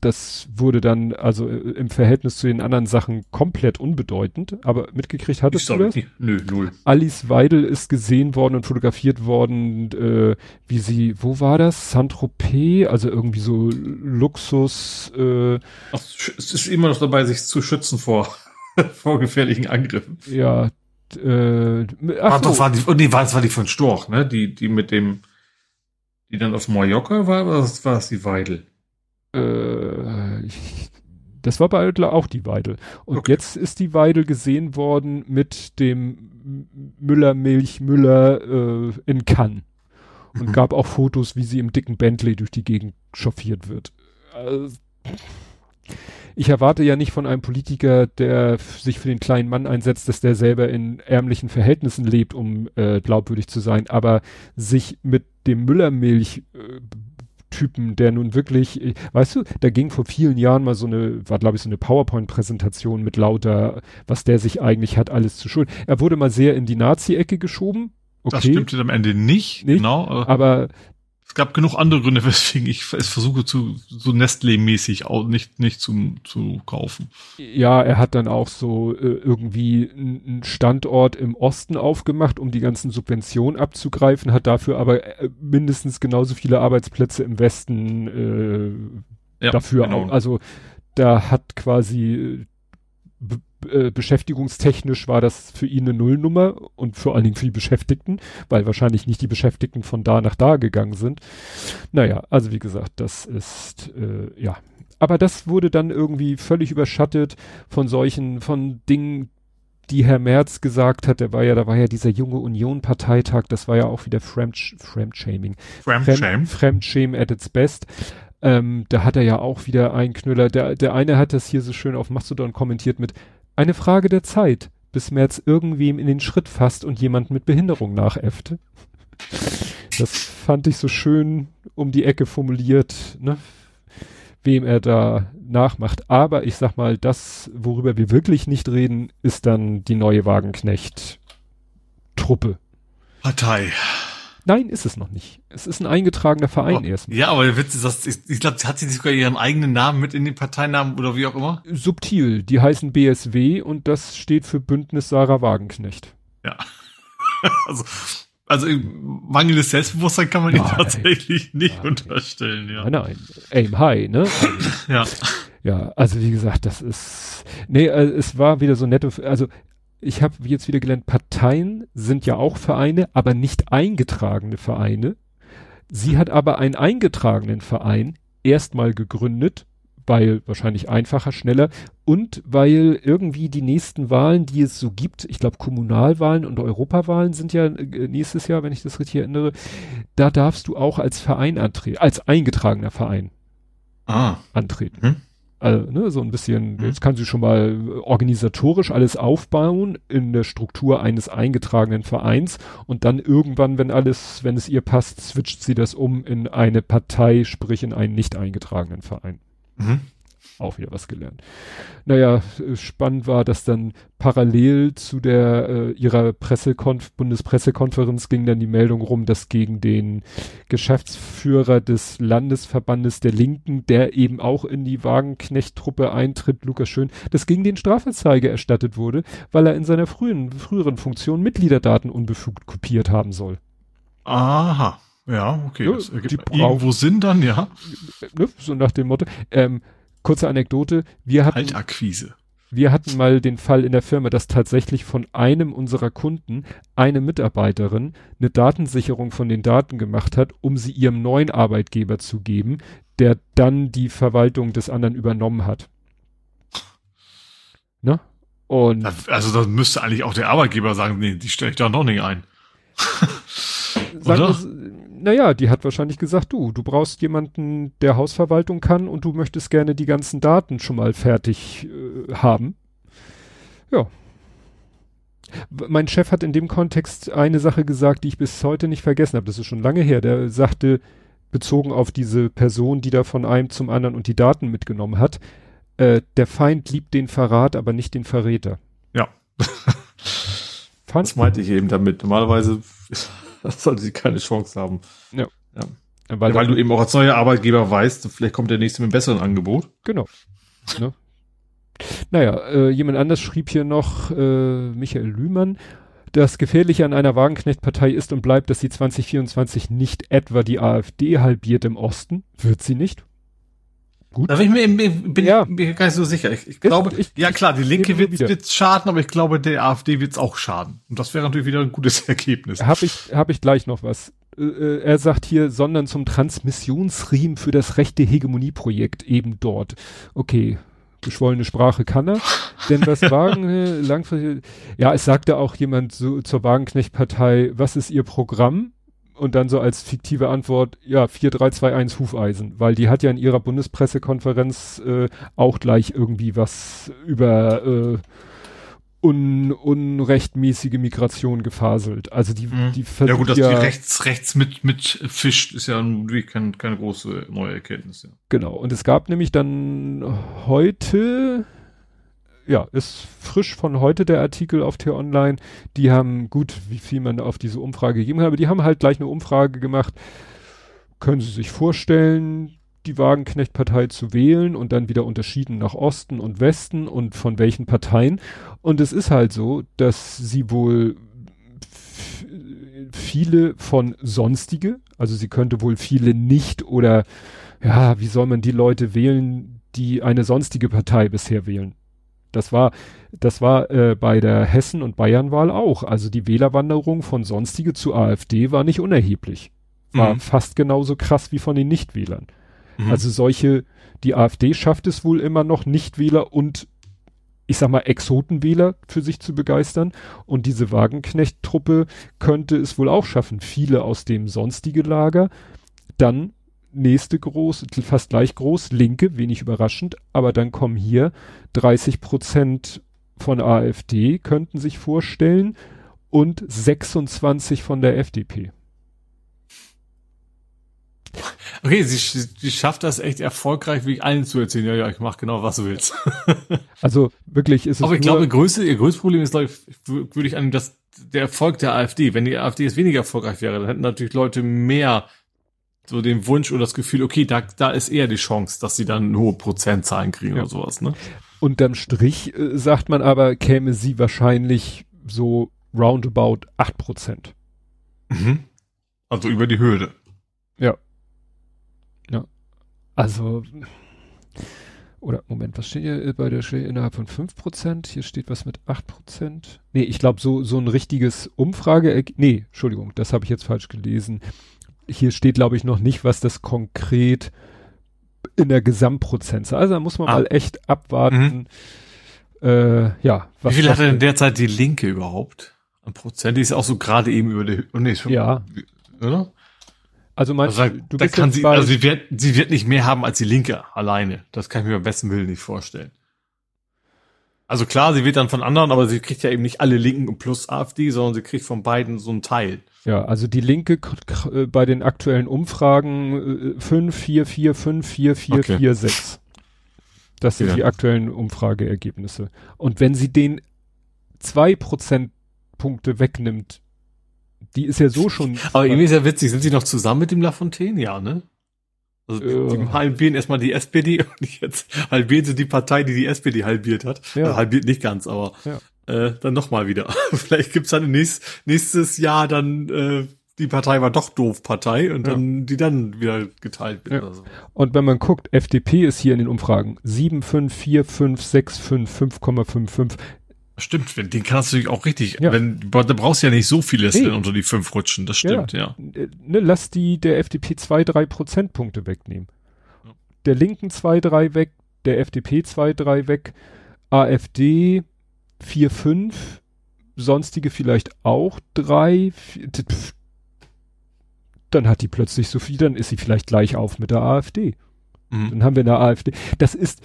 das wurde dann also äh, im Verhältnis zu den anderen Sachen komplett unbedeutend, aber mitgekriegt hattest du das? Nö, null. Alice Weidel ist gesehen worden und fotografiert worden, äh, wie sie, wo war das? Saint-Tropez, also irgendwie so Luxus. Äh, Ach, es ist immer noch dabei, sich zu schützen vor, vor gefährlichen Angriffen. Ja, äh, ach war, so. doch, war die, oh nee, war, das war die von Storch, ne? Die, die mit dem, die dann auf Mallorca war, oder war das die Weidel? Äh, ich, das war bei auch die Weidel. Und okay. jetzt ist die Weidel gesehen worden mit dem Müller Milch Müller äh, in Cannes. Und mhm. gab auch Fotos, wie sie im dicken Bentley durch die Gegend chauffiert wird. Also, ich erwarte ja nicht von einem Politiker, der sich für den kleinen Mann einsetzt, dass der selber in ärmlichen Verhältnissen lebt, um äh, glaubwürdig zu sein, aber sich mit dem Müllermilch äh, Typen, der nun wirklich, weißt du, da ging vor vielen Jahren mal so eine, war glaube ich so eine PowerPoint-Präsentation mit lauter, was der sich eigentlich hat, alles zu schulden. Er wurde mal sehr in die Nazi-Ecke geschoben. Okay. Das stimmt am Ende nicht, nicht genau. Aber es gab genug andere Gründe, weswegen ich es versuche zu so Nestlé-mäßig auch nicht nicht zum zu kaufen. Ja, er hat dann auch so äh, irgendwie einen Standort im Osten aufgemacht, um die ganzen Subventionen abzugreifen, hat dafür aber äh, mindestens genauso viele Arbeitsplätze im Westen äh, ja, dafür genau. auch. Also da hat quasi äh, beschäftigungstechnisch war das für ihn eine Nullnummer und vor allen Dingen für die Beschäftigten, weil wahrscheinlich nicht die Beschäftigten von da nach da gegangen sind. Naja, also wie gesagt, das ist, äh, ja. Aber das wurde dann irgendwie völlig überschattet von solchen, von Dingen, die Herr Merz gesagt hat, der war ja, da war ja dieser junge Union-Parteitag, das war ja auch wieder Fremd, Fremdshaming. Fremdshame. Fremdshame at its best. Ähm, da hat er ja auch wieder einen Knüller. Der, der eine hat das hier so schön auf Mastodon kommentiert mit, eine Frage der Zeit, bis Merz irgendwem in den Schritt fasst und jemand mit Behinderung nachäfft. Das fand ich so schön um die Ecke formuliert, ne? wem er da nachmacht. Aber ich sag mal, das, worüber wir wirklich nicht reden, ist dann die neue Wagenknecht-Truppe. Partei. Nein, ist es noch nicht. Es ist ein eingetragener Verein oh, erstmal. Ja, aber der Witz ist, dass, ich, ich glaube, hat sie sogar ihren eigenen Namen mit in den Parteinamen oder wie auch immer? Subtil. Die heißen BSW und das steht für Bündnis Sarah Wagenknecht. Ja. also, also mangelndes Selbstbewusstsein kann man ihnen tatsächlich nicht nein, unterstellen, ja. Nein, nein. Aim high, ne? Ja. Ja, also wie gesagt, das ist, nee, äh, es war wieder so nette, also ich habe jetzt wieder gelernt, Parteien sind ja auch Vereine, aber nicht eingetragene Vereine. Sie hat aber einen eingetragenen Verein erstmal gegründet, weil wahrscheinlich einfacher, schneller und weil irgendwie die nächsten Wahlen, die es so gibt, ich glaube Kommunalwahlen und Europawahlen sind ja äh, nächstes Jahr, wenn ich das richtig erinnere, da darfst du auch als Verein antreten, als eingetragener Verein ah. antreten. Hm? Also, ne, so ein bisschen, mhm. jetzt kann sie schon mal organisatorisch alles aufbauen in der Struktur eines eingetragenen Vereins und dann irgendwann, wenn alles, wenn es ihr passt, switcht sie das um in eine Partei, sprich in einen nicht eingetragenen Verein. Mhm auch wieder was gelernt. Naja, spannend war, dass dann parallel zu der äh, ihrer Pressekonf Bundespressekonferenz ging dann die Meldung rum, dass gegen den Geschäftsführer des Landesverbandes der Linken, der eben auch in die Wagenknecht-Truppe eintritt, Lukas Schön, dass gegen den Strafanzeige erstattet wurde, weil er in seiner frühen, früheren Funktion Mitgliederdaten unbefugt kopiert haben soll. Aha. Ja, okay. Ja, das ergibt irgendwo Sinn dann, ja. Ne, so nach dem Motto. Ähm, kurze Anekdote, wir hatten. Altakquise. wir hatten mal den Fall in der Firma, dass tatsächlich von einem unserer Kunden eine Mitarbeiterin eine Datensicherung von den Daten gemacht hat, um sie ihrem neuen Arbeitgeber zu geben, der dann die Verwaltung des anderen übernommen hat. Ne? Und also das müsste eigentlich auch der Arbeitgeber sagen, nee, die stelle ich da noch nicht ein. naja, die hat wahrscheinlich gesagt, du, du brauchst jemanden, der Hausverwaltung kann und du möchtest gerne die ganzen Daten schon mal fertig äh, haben. Ja. Mein Chef hat in dem Kontext eine Sache gesagt, die ich bis heute nicht vergessen habe. Das ist schon lange her. Der sagte, bezogen auf diese Person, die da von einem zum anderen und die Daten mitgenommen hat, äh, der Feind liebt den Verrat, aber nicht den Verräter. Ja. das meinte ich eben damit. Normalerweise sollte sie keine Chance haben. Ja. ja. Weil, ja, weil du eben auch als neuer Arbeitgeber weißt, vielleicht kommt der nächste mit einem besseren Angebot. Genau. ne? Naja, äh, jemand anders schrieb hier noch, äh, Michael Lühmann, das Gefährliche an einer Wagenknechtpartei ist und bleibt, dass sie 2024 nicht etwa die AfD halbiert im Osten. Wird sie nicht? Gut. Da bin ich mir, bin ja. mir gar nicht so sicher. Ich, ich glaube, ich, ja klar, die Linke wird, wird schaden, aber ich glaube, der AfD wird es auch schaden. Und das wäre natürlich wieder ein gutes Ergebnis. Habe ich, hab ich gleich noch was. Äh, äh, er sagt hier, sondern zum Transmissionsriemen für das rechte Hegemonieprojekt eben dort. Okay, geschwollene Sprache kann er. Denn was Wagen äh, langfristig, ja, es sagte auch jemand so zur Wagenknecht-Partei, was ist ihr Programm? Und dann so als fiktive Antwort, ja, 4321 Hufeisen, weil die hat ja in ihrer Bundespressekonferenz äh, auch gleich irgendwie was über äh, un, unrechtmäßige Migration gefaselt. Also die, mhm. die Ja gut, dass ja, die rechts, rechts mit, mit fischt, ist ja wirklich kein, keine große neue Erkenntnis. Ja. Genau. Und es gab nämlich dann heute, ja, ist frisch von heute der Artikel auf T-Online. Die haben, gut, wie viel man auf diese Umfrage gegeben hat, aber die haben halt gleich eine Umfrage gemacht. Können Sie sich vorstellen, die Wagenknecht-Partei zu wählen und dann wieder unterschieden nach Osten und Westen und von welchen Parteien. Und es ist halt so, dass sie wohl viele von sonstige, also sie könnte wohl viele nicht oder ja, wie soll man die Leute wählen, die eine sonstige Partei bisher wählen? Das war, das war äh, bei der Hessen- und Bayernwahl auch. Also die Wählerwanderung von Sonstige zu AfD war nicht unerheblich. War mhm. fast genauso krass wie von den Nichtwählern. Mhm. Also solche, die AfD schafft es wohl immer noch, Nichtwähler und ich sag mal, Exotenwähler für sich zu begeistern. Und diese Wagenknecht-Truppe könnte es wohl auch schaffen, viele aus dem sonstige Lager dann nächste groß, fast gleich groß, linke, wenig überraschend, aber dann kommen hier 30 Prozent von AfD, könnten sich vorstellen, und 26 von der FDP. Okay, sie, sie schafft das echt erfolgreich, wie allen zu erzählen. Ja, ja, ich mach genau, was du willst. also wirklich ist es. Aber ich glaube, größte, ihr größtes Problem ist, glaube ich, würde ich an das der Erfolg der AfD. Wenn die AfD jetzt weniger erfolgreich wäre, dann hätten natürlich Leute mehr so den Wunsch oder das Gefühl, okay, da, da ist eher die Chance, dass sie dann hohe Prozentzahlen kriegen ja. oder sowas, ne? Unterm Strich äh, sagt man aber, käme sie wahrscheinlich so roundabout acht Prozent. Mhm. Also über die Hürde. Ja. Ja. Also, oder Moment, was steht hier bei der Stelle innerhalb von fünf Prozent? Hier steht was mit acht Prozent. Nee, ich glaube, so, so ein richtiges Umfrage, nee, Entschuldigung, das habe ich jetzt falsch gelesen hier steht, glaube ich, noch nicht, was das konkret in der Gesamtprozentzahl. Also da muss man ah. mal echt abwarten. Mhm. Äh, ja. Wie viel hat denn derzeit die Linke überhaupt? Ein Prozent? Die ist auch so gerade eben über der. Oh nee, schon, ja. Oder? Also meinst also, du, da kann sie, also sie wird, sie wird nicht mehr haben als die Linke alleine. Das kann ich mir am besten Willen nicht vorstellen. Also klar, sie wird dann von anderen, aber sie kriegt ja eben nicht alle Linken plus AfD, sondern sie kriegt von beiden so einen Teil. Ja, also die Linke äh, bei den aktuellen Umfragen 5, 4, 4, 5, 4, 4, okay. 4, 6. Das sind ja. die aktuellen Umfrageergebnisse. Und wenn sie den zwei Prozentpunkte wegnimmt, die ist ja so schon. Aber irgendwie ist ja witzig, sind sie noch zusammen mit dem Lafontaine? Ja, ne? Also ja. die halbieren erstmal die SPD und jetzt halbieren sie die Partei, die die SPD halbiert hat. Ja. Also halbiert nicht ganz, aber ja äh, dann nochmal wieder. Vielleicht gibt's dann nächst, nächstes Jahr dann äh, die Partei war doch doof Partei und dann die dann wieder geteilt wird oder so. Und wenn man guckt, FDP ist hier in den Umfragen 7, 5, 4, 5, 6, 5, 5,55. Stimmt, den kannst du natürlich auch richtig, Ja. wenn, da brauchst du ja nicht so viele nee. unter die fünf rutschen, das stimmt, ja. Äh, Ne, lass die der FDP zwei, drei Prozentpunkte wegnehmen. Ja. Der Linken zwei, drei weg, der FDP zwei, drei weg, AfD vier, fünf, sonstige vielleicht auch drei, vier, pf. dann hat die plötzlich so viel, dann ist sie vielleicht gleich auf mit der AfD. Mhm. Dann haben wir eine AfD. Das ist,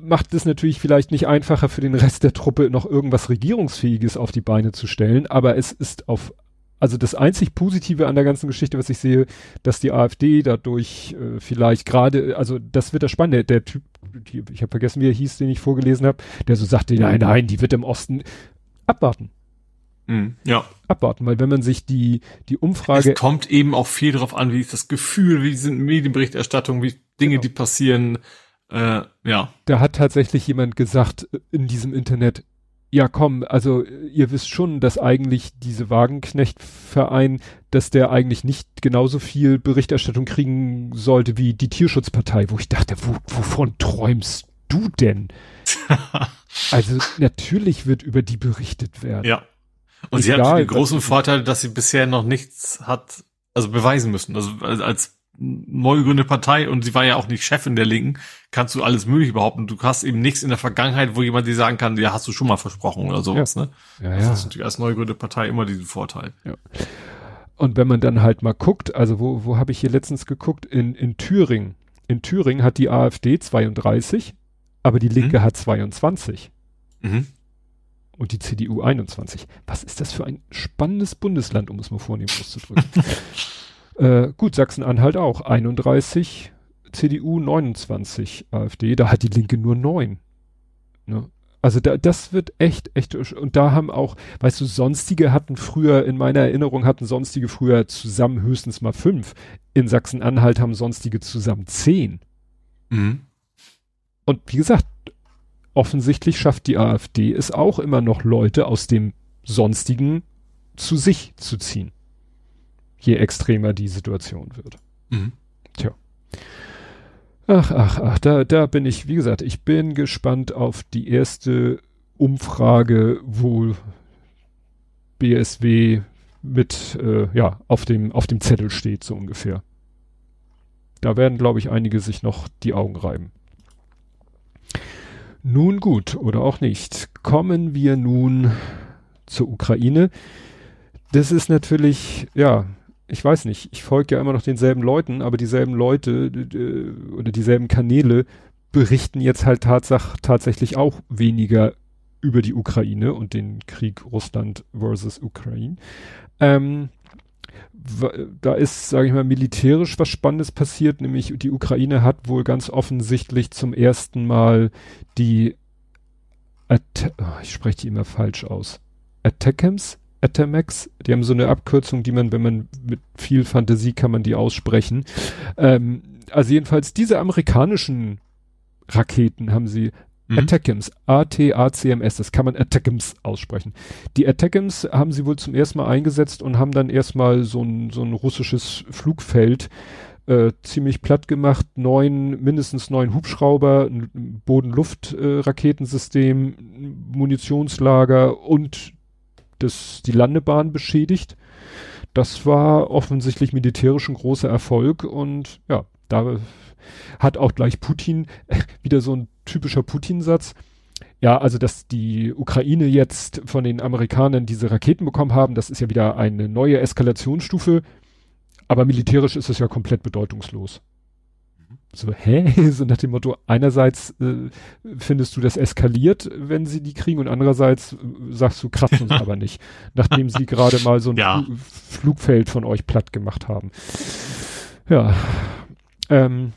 macht es natürlich vielleicht nicht einfacher für den Rest der Truppe, noch irgendwas Regierungsfähiges auf die Beine zu stellen, aber es ist auf, also das einzig Positive an der ganzen Geschichte, was ich sehe, dass die AfD dadurch äh, vielleicht gerade, also das wird das Spannende, der Typ, die, ich habe vergessen, wie er hieß, den ich vorgelesen habe, der so sagte, nein, nein, die wird im Osten abwarten, Mhm. Ja. abwarten, weil wenn man sich die, die Umfrage Es kommt eben auch viel darauf an, wie ist das Gefühl, wie sind Medienberichterstattung, wie Dinge, Genau. die passieren, äh, ja. da hat tatsächlich jemand gesagt äh, in diesem Internet, ja komm, also äh, ihr wisst schon, dass eigentlich diese Wagenknecht-Verein, dass der eigentlich nicht genauso viel Berichterstattung kriegen sollte wie die Tierschutzpartei, wo ich dachte, wo, wovon träumst du denn? Also natürlich wird über die berichtet werden. ja. Und sie hat Egal, den großen Vorteil, dass sie bisher noch nichts hat, also beweisen müssen. Also als, als neu gegründete Partei und sie war ja auch nicht Chefin der Linken, kannst du alles mögliche behaupten. Du hast eben nichts in der Vergangenheit, wo jemand dir sagen kann, ja, hast du schon mal versprochen oder sowas, ne? Ja, Das ja. ist natürlich als neu gegründete Partei immer diesen Vorteil. Und wenn man dann halt mal guckt, also wo, wo habe ich hier letztens geguckt? In, in Thüringen. In Thüringen hat die AfD 32, aber die Linke hat 22. Mhm. und die CDU 21. Was ist das für ein spannendes Bundesland, um es mal vornehm auszudrücken? äh, gut, Sachsen-Anhalt auch 31, CDU 29, AfD, da hat die Linke nur 9. Ne? Also da, das wird echt, echt, und da haben auch, weißt du, sonstige hatten früher, in meiner Erinnerung hatten sonstige früher zusammen höchstens mal fünf. In Sachsen-Anhalt haben sonstige zusammen zehn. Mhm. Und wie gesagt, offensichtlich schafft die AfD es auch immer noch Leute aus dem Sonstigen zu sich zu ziehen. Je extremer die Situation wird. Mhm. Ach, ach, ach, da, da bin ich, wie gesagt, ich bin gespannt auf die erste Umfrage, wo BSW mit, äh, ja, auf dem, auf dem Zettel steht, so ungefähr. Da werden, glaube ich, einige sich noch die Augen reiben. Nun gut, oder auch nicht. Kommen wir nun zur Ukraine. Das ist natürlich, ja, ich weiß nicht, ich folge ja immer noch denselben Leuten, aber dieselben Leute oder dieselben Kanäle berichten jetzt halt tatsach, tatsächlich auch weniger über die Ukraine und den Krieg Russland versus Ukraine. Ähm, da ist, sage ich mal, militärisch was Spannendes passiert, nämlich die Ukraine hat wohl ganz offensichtlich zum ersten Mal die, At oh, ich spreche die immer falsch aus, Attackams, Atamax, die haben so eine Abkürzung, die man, wenn man mit viel Fantasie kann man die aussprechen. Ähm, also jedenfalls diese amerikanischen Raketen haben sie Mhm. Attackams, A-T-A-C-M-S, das kann man Attackams aussprechen. Die Attackams haben sie wohl zum ersten Mal eingesetzt und haben dann erstmal so ein, so ein russisches Flugfeld äh, ziemlich platt gemacht. Neun, mindestens neun Hubschrauber, ein Boden-Luft-Raketensystem, Munitionslager und das, die Landebahn beschädigt. Das war offensichtlich militärisch ein großer Erfolg und ja, da hat auch gleich Putin wieder so ein typischer Putin-Satz. Ja, also dass die Ukraine jetzt von den Amerikanern diese Raketen bekommen haben, das ist ja wieder eine neue Eskalationsstufe, aber militärisch ist es ja komplett bedeutungslos. So, hä? So nach dem Motto, einerseits äh, findest du das eskaliert, wenn sie die kriegen und andererseits äh, sagst du, kratzt uns aber nicht, nachdem sie gerade mal so ein Ja. Fl Flugfeld von euch platt gemacht haben. Ja, ähm,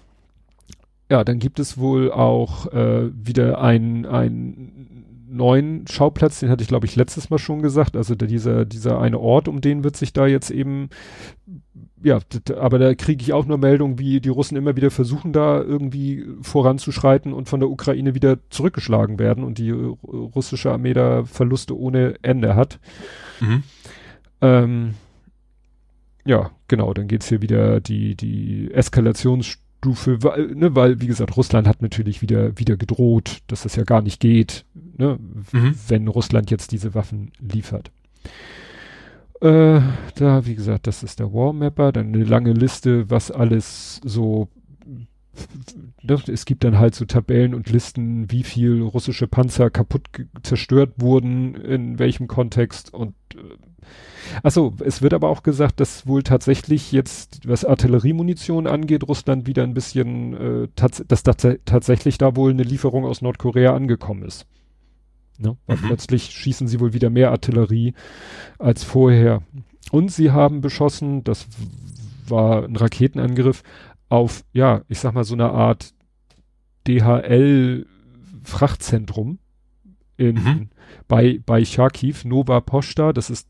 ja, dann gibt es wohl auch äh, wieder einen, einen neuen Schauplatz, den hatte ich glaube ich letztes Mal schon gesagt, also dieser, dieser eine Ort, um den wird sich da jetzt eben, ja, aber da kriege ich auch nur Meldungen, wie die Russen immer wieder versuchen, da irgendwie voranzuschreiten und von der Ukraine wieder zurückgeschlagen werden und die äh, russische Armee da Verluste ohne Ende hat. Mhm. Ähm, ja, genau, dann geht's hier wieder die, die Eskalationsstufe, weil, ne, weil, wie gesagt, Russland hat natürlich wieder, wieder gedroht, dass das ja gar nicht geht, ne, mhm. wenn Russland jetzt diese Waffen liefert. Äh, da, wie gesagt, das ist der Warmapper, dann eine lange Liste, was alles so ne, es gibt dann halt so Tabellen und Listen, wie viel russische Panzer kaputt zerstört wurden, in welchem Kontext und äh, Achso, es wird aber auch gesagt, dass wohl tatsächlich jetzt, was Artilleriemunition angeht, Russland wieder ein bisschen, äh, dass tats tatsächlich da wohl eine Lieferung aus Nordkorea angekommen ist. Ne? Mhm. Plötzlich schießen sie wohl wieder mehr Artillerie als vorher. Und sie haben beschossen, das war ein Raketenangriff, auf, ja, ich sag mal, so eine Art DHL-Frachtzentrum in, mhm. bei, bei Charkiw, Nova Posta, das ist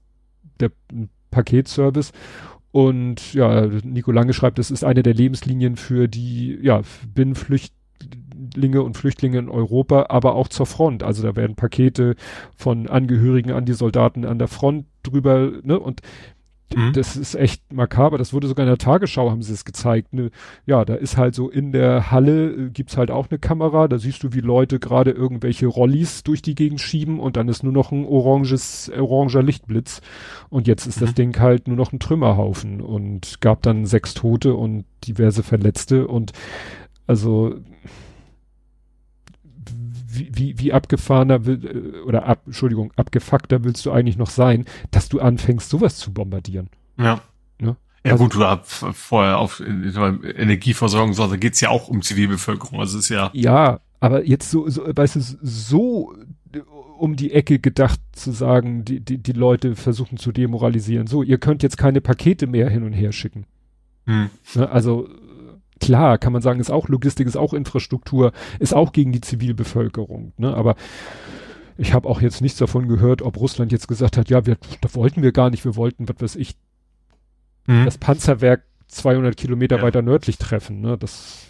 der Paketservice. Und ja, Nico Lange schreibt, das ist eine der Lebenslinien für die ja, Binnenflüchtlinge und Flüchtlinge in Europa, aber auch zur Front. Also da werden Pakete von Angehörigen an die Soldaten an der Front drüber, ne? Und Mhm. Das ist echt makaber. Das wurde sogar in der Tagesschau, haben sie es gezeigt. Ne? Ja, da ist halt so in der Halle, äh, gibt's halt auch eine Kamera. Da siehst du, wie Leute gerade irgendwelche Rollis durch die Gegend schieben und dann ist nur noch ein oranges, oranger Lichtblitz. Und jetzt ist mhm. das Ding halt nur noch ein Trümmerhaufen und gab dann sechs Tote und diverse Verletzte und also wie, wie, wie abgefahrener will, äh, oder ab, Entschuldigung, abgefuckter willst du eigentlich noch sein, dass du anfängst, sowas zu bombardieren. Ja. Ne? Ja also, gut, du hast vorher auf Energieversorgung, so, da geht's ja auch um Zivilbevölkerung. Also ist ja. Ja, aber jetzt so, so weißt du, so um die Ecke gedacht zu sagen, die, die, die Leute versuchen zu demoralisieren. So, ihr könnt jetzt keine Pakete mehr hin und her schicken. Hm. Ne, also klar, kann man sagen, ist auch Logistik, ist auch Infrastruktur, ist auch gegen die Zivilbevölkerung. Ne? Aber ich habe auch jetzt nichts davon gehört, ob Russland jetzt gesagt hat, ja, wir, das wollten wir gar nicht, wir wollten, was weiß ich, mhm. das Panzerwerk 200 Kilometer ja. weiter nördlich treffen. Ne? Das,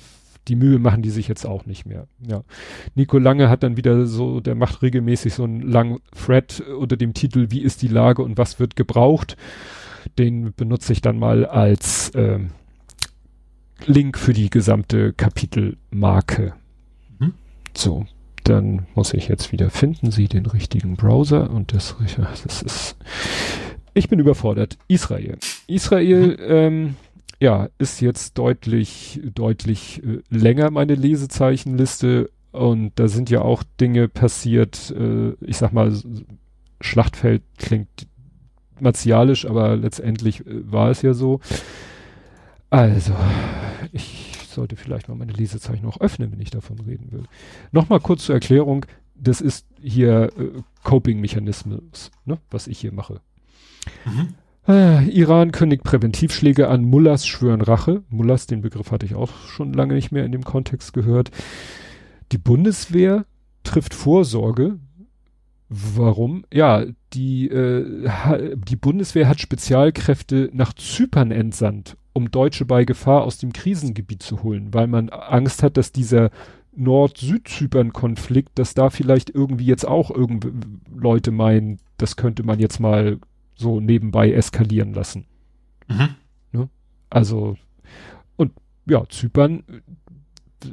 die Mühe machen die sich jetzt auch nicht mehr. Ja. Nico Lange hat dann wieder so, der macht regelmäßig so einen langen Thread unter dem Titel, wie ist die Lage und was wird gebraucht. Den benutze ich dann mal als ähm, Link für die gesamte Kapitelmarke. Mhm. So, dann muss ich jetzt wieder finden Sie den richtigen Browser und das, das ist, ich bin überfordert. Israel. Israel, mhm. ähm, ja, ist jetzt deutlich, deutlich äh, länger meine Lesezeichenliste und da sind ja auch Dinge passiert, äh, ich sag mal, Schlachtfeld klingt martialisch, aber letztendlich äh, war es ja so. Also, ich sollte vielleicht mal meine Lesezeichen auch öffnen, wenn ich davon reden will. Nochmal kurz zur Erklärung. Das ist hier äh, Coping-Mechanismus, ne, was ich hier mache. Mhm. Äh, Iran kündigt Präventivschläge an, Mullahs schwören Rache. Mullahs, den Begriff hatte ich auch schon lange nicht mehr in dem Kontext gehört. Die Bundeswehr trifft Vorsorge. Warum? Ja, die, äh, die Bundeswehr hat Spezialkräfte nach Zypern entsandt, um Deutsche bei Gefahr aus dem Krisengebiet zu holen, weil man Angst hat, dass dieser Nord-Süd-Zypern-Konflikt, dass da vielleicht irgendwie jetzt auch irgendwie Leute meinen, das könnte man jetzt mal so nebenbei eskalieren lassen. Mhm. Ne? Also, und ja, Zypern,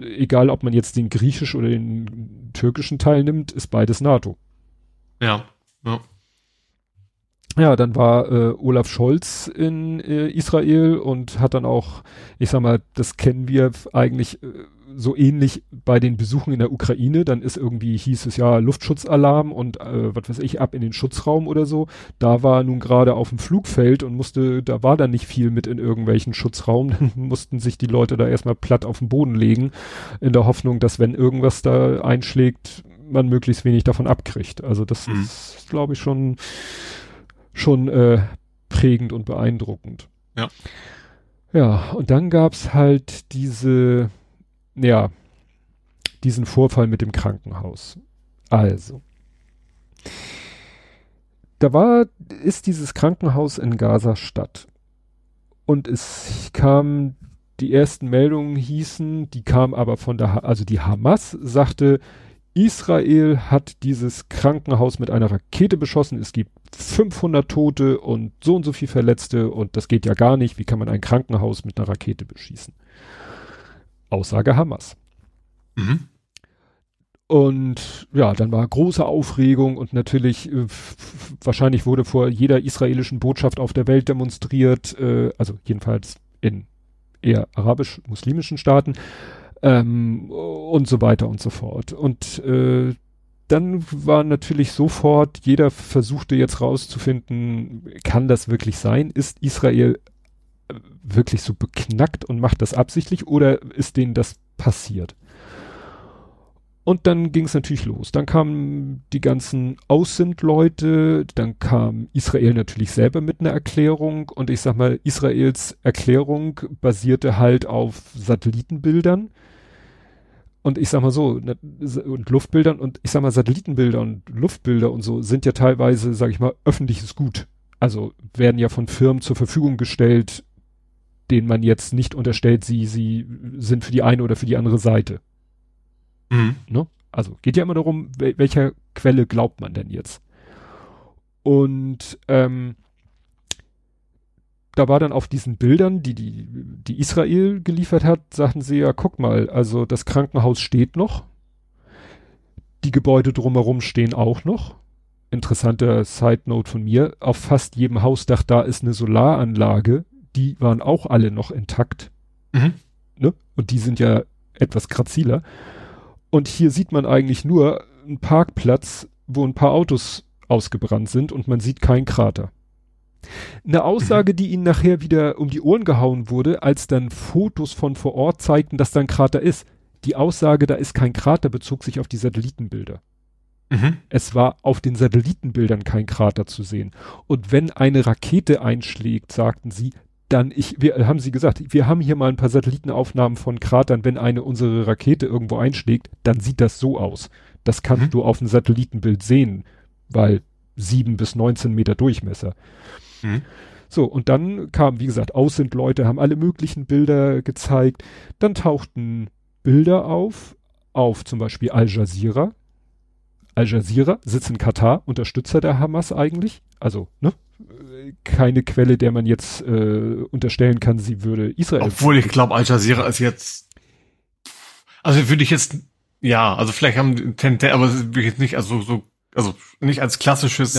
egal ob man jetzt den griechisch oder den türkischen Teil nimmt, ist beides NATO. Ja, ja. Ja, dann war äh, Olaf Scholz in äh, Israel und hat dann auch, ich sag mal, das kennen wir eigentlich äh, so ähnlich bei den Besuchen in der Ukraine. Dann ist irgendwie, hieß es ja Luftschutzalarm und äh, was weiß ich, ab in den Schutzraum oder so. Da war nun gerade auf dem Flugfeld und musste, da war dann nicht viel mit in irgendwelchen Schutzraum. Dann mussten sich die Leute da erstmal platt auf den Boden legen, in der Hoffnung, dass wenn irgendwas da einschlägt, man möglichst wenig davon abkriegt. Also das mhm. ist, glaube ich, schon schon äh, prägend und beeindruckend. Ja. Ja, und dann gab's halt diese, ja, diesen Vorfall mit dem Krankenhaus. Also, da war, ist dieses Krankenhaus in Gaza Stadt. Und es kam, die ersten Meldungen hießen, die kamen aber von der, also die Hamas sagte, Israel hat dieses Krankenhaus mit einer Rakete beschossen. Es gibt 500 Tote und so und so viel Verletzte und das geht ja gar nicht. Wie kann man ein Krankenhaus mit einer Rakete beschießen? Aussage Hamas. Mhm. Und ja, dann war große Aufregung und natürlich, äh, wahrscheinlich wurde vor jeder israelischen Botschaft auf der Welt demonstriert, äh, also jedenfalls in eher arabisch-muslimischen Staaten ähm, und so weiter und so fort. Und äh, dann war natürlich sofort, jeder versuchte jetzt rauszufinden, kann das wirklich sein? Ist Israel äh, wirklich so beknackt und macht das absichtlich oder ist denen das passiert? Und dann ging es natürlich los. Dann kamen die ganzen Aussindleute, dann kam Israel natürlich selber mit einer Erklärung und ich sag mal, Israels Erklärung basierte halt auf Satellitenbildern. Und ich sag mal so, ne, und Luftbildern und ich sag mal, Satellitenbilder und Luftbilder und so sind ja teilweise, sag ich mal, öffentliches Gut. Also werden ja von Firmen zur Verfügung gestellt, denen man jetzt nicht unterstellt, sie, sie sind für die eine oder für die andere Seite. Mhm. Ne? Also geht ja immer darum, wel welcher Quelle glaubt man denn jetzt? Und ähm, da war dann auf diesen Bildern, die, die, die Israel geliefert hat, sagten sie ja, guck mal, also das Krankenhaus steht noch. Die Gebäude drumherum stehen auch noch. Interessanter Side Note von mir. Auf fast jedem Hausdach da ist eine Solaranlage. Die waren auch alle noch intakt. Mhm. Ne? Und die sind ja etwas graziler. Und hier sieht man eigentlich nur einen Parkplatz, wo ein paar Autos ausgebrannt sind und man sieht keinen Krater. Eine Aussage, die ihnen nachher wieder um die Ohren gehauen wurde, als dann Fotos von vor Ort zeigten, dass da ein Krater ist. Die Aussage, da ist kein Krater, bezog sich auf die Satellitenbilder. Mhm. Es war auf den Satellitenbildern kein Krater zu sehen. Und wenn eine Rakete einschlägt, sagten sie, dann ich, wir haben sie gesagt, wir haben hier mal ein paar Satellitenaufnahmen von Kratern, wenn eine unsere Rakete irgendwo einschlägt, dann sieht das so aus. Das kannst mhm. du auf dem Satellitenbild sehen, weil sieben bis 19 Meter Durchmesser. Mhm. So, und dann kamen, wie gesagt, Aussendleute, haben alle möglichen Bilder gezeigt. Dann tauchten Bilder auf, auf zum Beispiel Al Jazeera. Al Jazeera sitzt in Katar, Unterstützer der Hamas eigentlich. Also, ne? Keine Quelle, der man jetzt äh, unterstellen kann, sie würde Israel. Obwohl ich glaube, Al Jazeera ist jetzt. Also würde ich jetzt, ja, also vielleicht haben Tendenz, aber würde ich jetzt nicht, also so also nicht als klassisches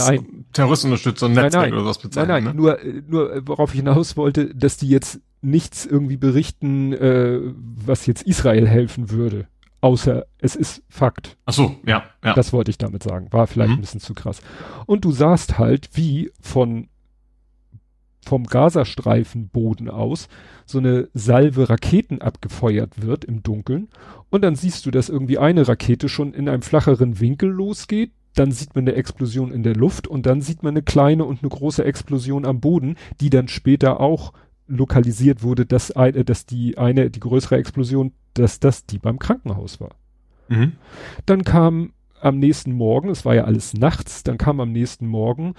Terroristenunterstützer Netzwerk nein, nein. oder was bezeichnen. Nein, nein, ne? nur, nur worauf ich hinaus wollte, dass die jetzt nichts irgendwie berichten, äh, was jetzt Israel helfen würde. Außer es ist Fakt. Ach so, ja, ja. Das wollte ich damit sagen. War vielleicht mhm. ein bisschen zu krass. Und du sahst halt, wie von vom Gazastreifenboden aus so eine Salve Raketen abgefeuert wird im Dunkeln. Und dann siehst du, dass irgendwie eine Rakete schon in einem flacheren Winkel losgeht, dann sieht man eine Explosion in der Luft und dann sieht man eine kleine und eine große Explosion am Boden, die dann später auch lokalisiert wurde, dass, eine, dass die eine, die größere Explosion, dass das die beim Krankenhaus war. Mhm. Dann kam am nächsten Morgen, es war ja alles nachts, dann kam am nächsten Morgen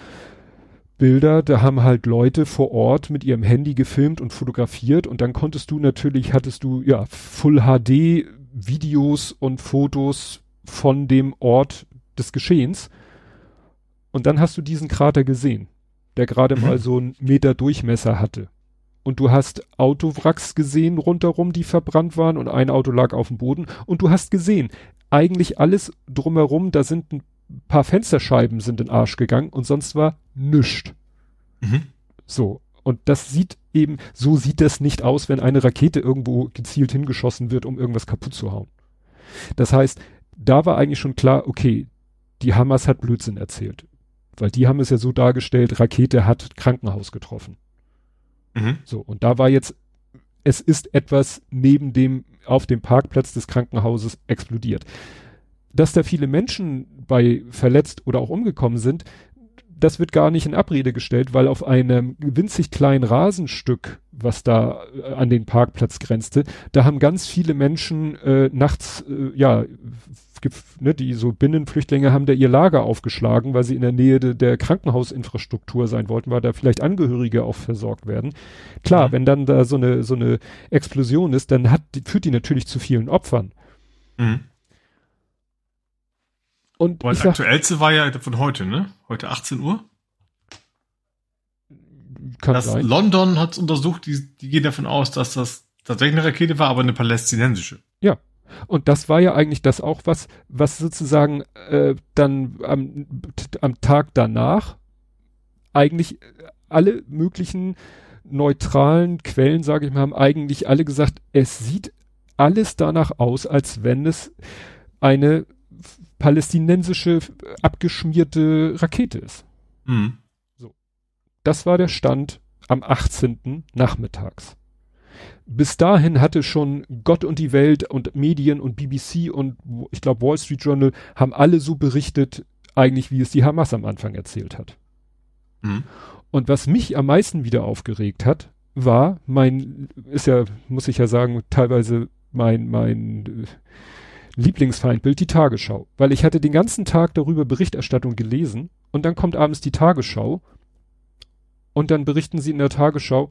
Bilder, da haben halt Leute vor Ort mit ihrem Handy gefilmt und fotografiert und dann konntest du natürlich, hattest du ja Full HD Videos und Fotos von dem Ort, des Geschehens. Und dann hast du diesen Krater gesehen, der gerade mhm. mal so einen Meter Durchmesser hatte. Und du hast Autowracks gesehen rundherum, die verbrannt waren und ein Auto lag auf dem Boden. Und du hast gesehen, eigentlich alles drumherum, da sind ein paar Fensterscheiben sind in den Arsch gegangen und sonst war nüscht. Mhm. So. Und das sieht eben, so sieht das nicht aus, wenn eine Rakete irgendwo gezielt hingeschossen wird, um irgendwas kaputt zu hauen. Das heißt, da war eigentlich schon klar, okay, die Hamas hat Blödsinn erzählt. Weil die haben es ja so dargestellt, Rakete hat Krankenhaus getroffen. Mhm. So, und da war jetzt, es ist etwas neben dem, auf dem Parkplatz des Krankenhauses explodiert. Dass da viele Menschen bei verletzt oder auch umgekommen sind, das wird gar nicht in Abrede gestellt, weil auf einem winzig kleinen Rasenstück, was da äh, an den Parkplatz grenzte, da haben ganz viele Menschen äh, nachts, äh, ja, ne, die so Binnenflüchtlinge haben da ihr Lager aufgeschlagen, weil sie in der Nähe de, der Krankenhausinfrastruktur sein wollten, weil da vielleicht Angehörige auch versorgt werden. Klar, mhm. wenn dann da so eine, so eine Explosion ist, dann hat, führt die natürlich zu vielen Opfern. Mhm. Und das aktuellste war ja von heute, ne? Heute 18 Uhr. Kann das sein. London hat es untersucht, die, die gehen davon aus, dass das tatsächlich eine Rakete war, aber eine palästinensische. Ja. Und das war ja eigentlich das auch, was, was sozusagen äh, dann am, am Tag danach eigentlich alle möglichen neutralen Quellen, sage ich mal, haben eigentlich alle gesagt, es sieht alles danach aus, als wenn es eine palästinensische abgeschmierte Rakete ist. Mhm. So. Das war der Stand am 18. nachmittags. Bis dahin hatte schon Gott und die Welt und Medien und BBC und ich glaube Wall Street Journal haben alle so berichtet, eigentlich wie es die Hamas am Anfang erzählt hat. Mhm. Und was mich am meisten wieder aufgeregt hat, war mein, ist ja, muss ich ja sagen, teilweise mein, mein äh, Lieblingsfeindbild, die Tagesschau. Weil ich hatte den ganzen Tag darüber Berichterstattung gelesen und dann kommt abends die Tagesschau und dann berichten sie in der Tagesschau,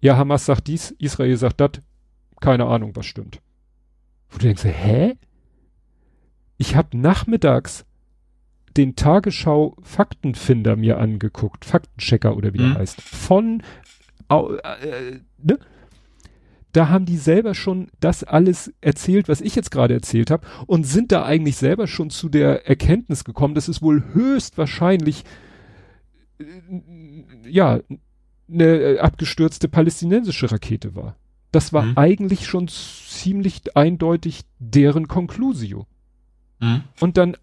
ja, Hamas sagt dies, Israel sagt das, keine Ahnung, was stimmt. Wo du denkst, hä? Ich habe nachmittags den Tagesschau Faktenfinder mir angeguckt, Faktenchecker oder wie mhm. der heißt, von äh, ne? Da haben die selber schon das alles erzählt, was ich jetzt gerade erzählt habe, und sind da eigentlich selber schon zu der Erkenntnis gekommen, dass es wohl höchstwahrscheinlich äh, ja eine abgestürzte palästinensische Rakete war. Das war mhm. eigentlich schon ziemlich eindeutig deren Conclusio. Mhm. Und dann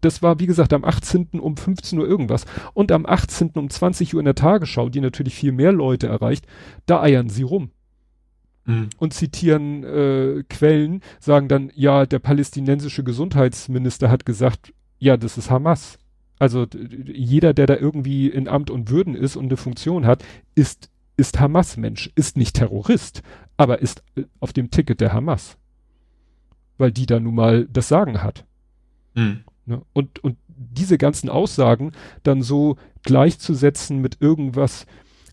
das war, wie gesagt, am 18. um 15 Uhr irgendwas. Und am 18. um 20 Uhr in der Tagesschau, die natürlich viel mehr Leute erreicht, da eiern sie rum. Mhm. Und zitieren äh, Quellen, sagen dann, ja, der palästinensische Gesundheitsminister hat gesagt, ja, das ist Hamas. Also jeder, der da irgendwie in Amt und Würden ist und eine Funktion hat, ist, ist Hamas-Mensch, ist nicht Terrorist, aber ist äh, auf dem Ticket der Hamas. Weil die da nun mal das Sagen hat. Mhm. Ne? Und, und diese ganzen Aussagen dann so gleichzusetzen mit irgendwas,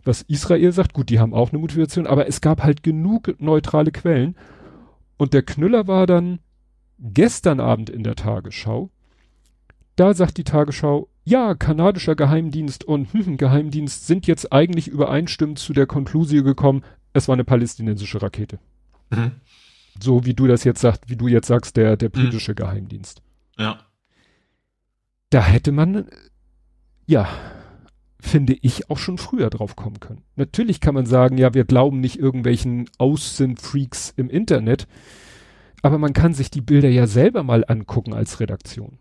was Israel sagt, gut, die haben auch eine Motivation, aber es gab halt genug neutrale Quellen. Und der Knüller war dann gestern Abend in der Tagesschau. Da sagt die Tagesschau, ja, kanadischer Geheimdienst und hm, Geheimdienst sind jetzt eigentlich übereinstimmend zu der Konklusion gekommen, es war eine palästinensische Rakete. Mhm. So wie du das jetzt sagst, wie du jetzt sagst, der, der mhm. britische mhm. Geheimdienst. Ja da hätte man, ja, finde ich, auch schon früher drauf kommen können. Natürlich kann man sagen, ja, wir glauben nicht irgendwelchen Außen-Freaks im Internet, aber man kann sich die Bilder ja selber mal angucken als Redaktion.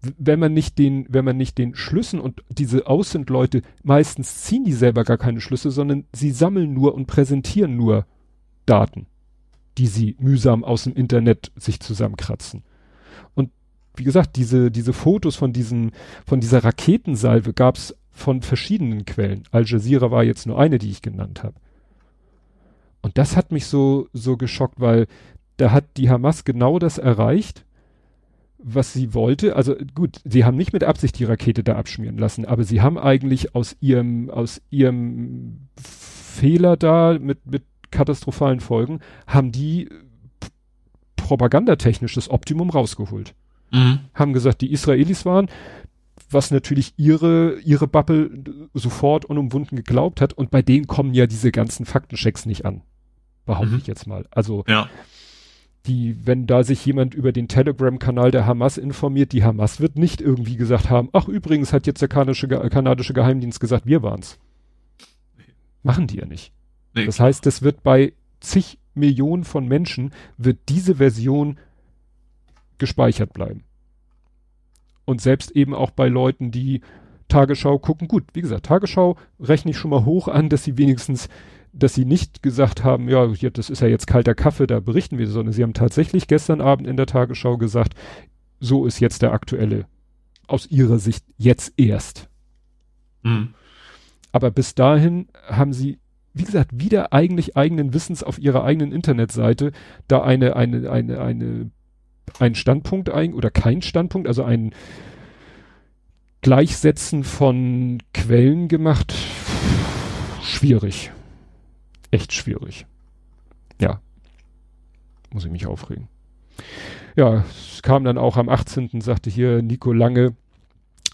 Wenn man nicht den, wenn man nicht den Schlüssen und diese Außenleute, meistens ziehen die selber gar keine Schlüsse, sondern sie sammeln nur und präsentieren nur Daten, die sie mühsam aus dem Internet sich zusammenkratzen wie gesagt, diese, diese Fotos von diesen, von dieser Raketensalve gab's von verschiedenen Quellen. Al Jazeera war jetzt nur eine, die ich genannt habe. Und das hat mich so, so geschockt, weil da hat die Hamas genau das erreicht, was sie wollte. Also gut, sie haben nicht mit Absicht die Rakete da abschmieren lassen, aber sie haben eigentlich aus ihrem, aus ihrem Fehler da mit, mit katastrophalen Folgen, haben die propagandatechnisch das Optimum rausgeholt. Mhm. Haben gesagt, die Israelis waren, was natürlich ihre, ihre Bubble sofort unumwunden geglaubt hat. Und bei denen kommen ja diese ganzen Faktenchecks nicht an. Behaupte mhm. ich jetzt mal. Also, ja. die, wenn da sich jemand über den Telegram-Kanal der Hamas informiert, die Hamas wird nicht irgendwie gesagt haben, ach übrigens hat jetzt der kanadische, kanadische Geheimdienst gesagt, wir waren's. Machen die ja nicht. Nee, das heißt, es wird bei zig Millionen von Menschen wird diese Version gespeichert bleiben. Und selbst eben auch bei Leuten, die Tagesschau gucken, gut, wie gesagt, Tagesschau rechne ich schon mal hoch an, dass sie wenigstens, dass sie nicht gesagt haben, ja, das ist ja jetzt kalter Kaffee, da berichten wir, sondern sie haben tatsächlich gestern Abend in der Tagesschau gesagt, so ist jetzt der aktuelle, aus ihrer Sicht jetzt erst. Mhm. Aber bis dahin haben sie, wie gesagt, wieder eigentlich eigenen Wissens auf ihrer eigenen Internetseite da eine, eine, eine, eine ein Standpunkt ein oder kein Standpunkt, also ein Gleichsetzen von Quellen gemacht. Schwierig. Echt schwierig. Ja. Muss ich mich aufregen. ja, es kam dann auch am 18. sagte hier Nico Lange,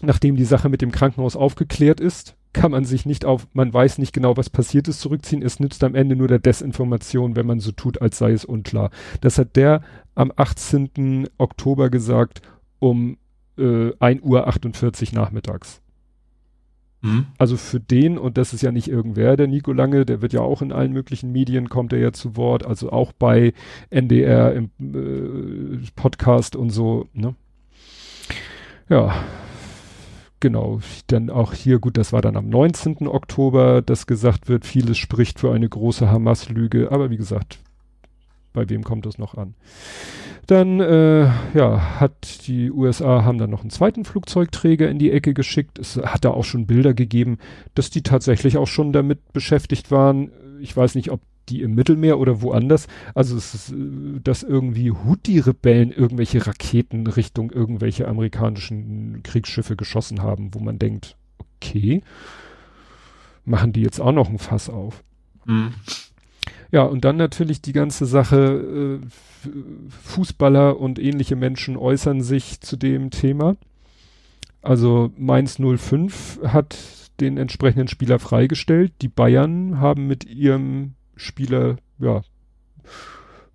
nachdem die Sache mit dem Krankenhaus aufgeklärt ist, kann man sich nicht auf, man weiß nicht genau, was passiert ist, zurückziehen. Es nützt am Ende nur der Desinformation, wenn man so tut, als sei es unklar. Das hat der am 18. Oktober gesagt, um äh, 1 Uhr 48 nachmittags. Mhm. Also für den, und das ist ja nicht irgendwer, der Nico Lange, der wird ja auch in allen möglichen Medien, kommt er ja zu Wort, also auch bei NDR im äh, Podcast und so, ne? Ja, genau. Dann auch hier, gut, das war dann am 19. Oktober, dass gesagt wird, vieles spricht für eine große Hamas-Lüge, aber wie gesagt, bei wem kommt es noch an? Dann, äh, ja, hat die USA haben dann noch einen zweiten Flugzeugträger in die Ecke geschickt. Es hat da auch schon Bilder gegeben, dass die tatsächlich auch schon damit beschäftigt waren. Ich weiß nicht, ob die im Mittelmeer oder woanders. Also es ist, äh, dass irgendwie Houthi-Rebellen irgendwelche Raketen Richtung irgendwelche amerikanischen Kriegsschiffe geschossen haben, wo man denkt, okay, machen die jetzt auch noch ein Fass auf. Mhm. Ja, und dann natürlich die ganze Sache, äh, Fußballer und ähnliche Menschen äußern sich zu dem Thema. Also Mainz 05 hat den entsprechenden Spieler freigestellt. Die Bayern haben mit ihrem Spieler, ja,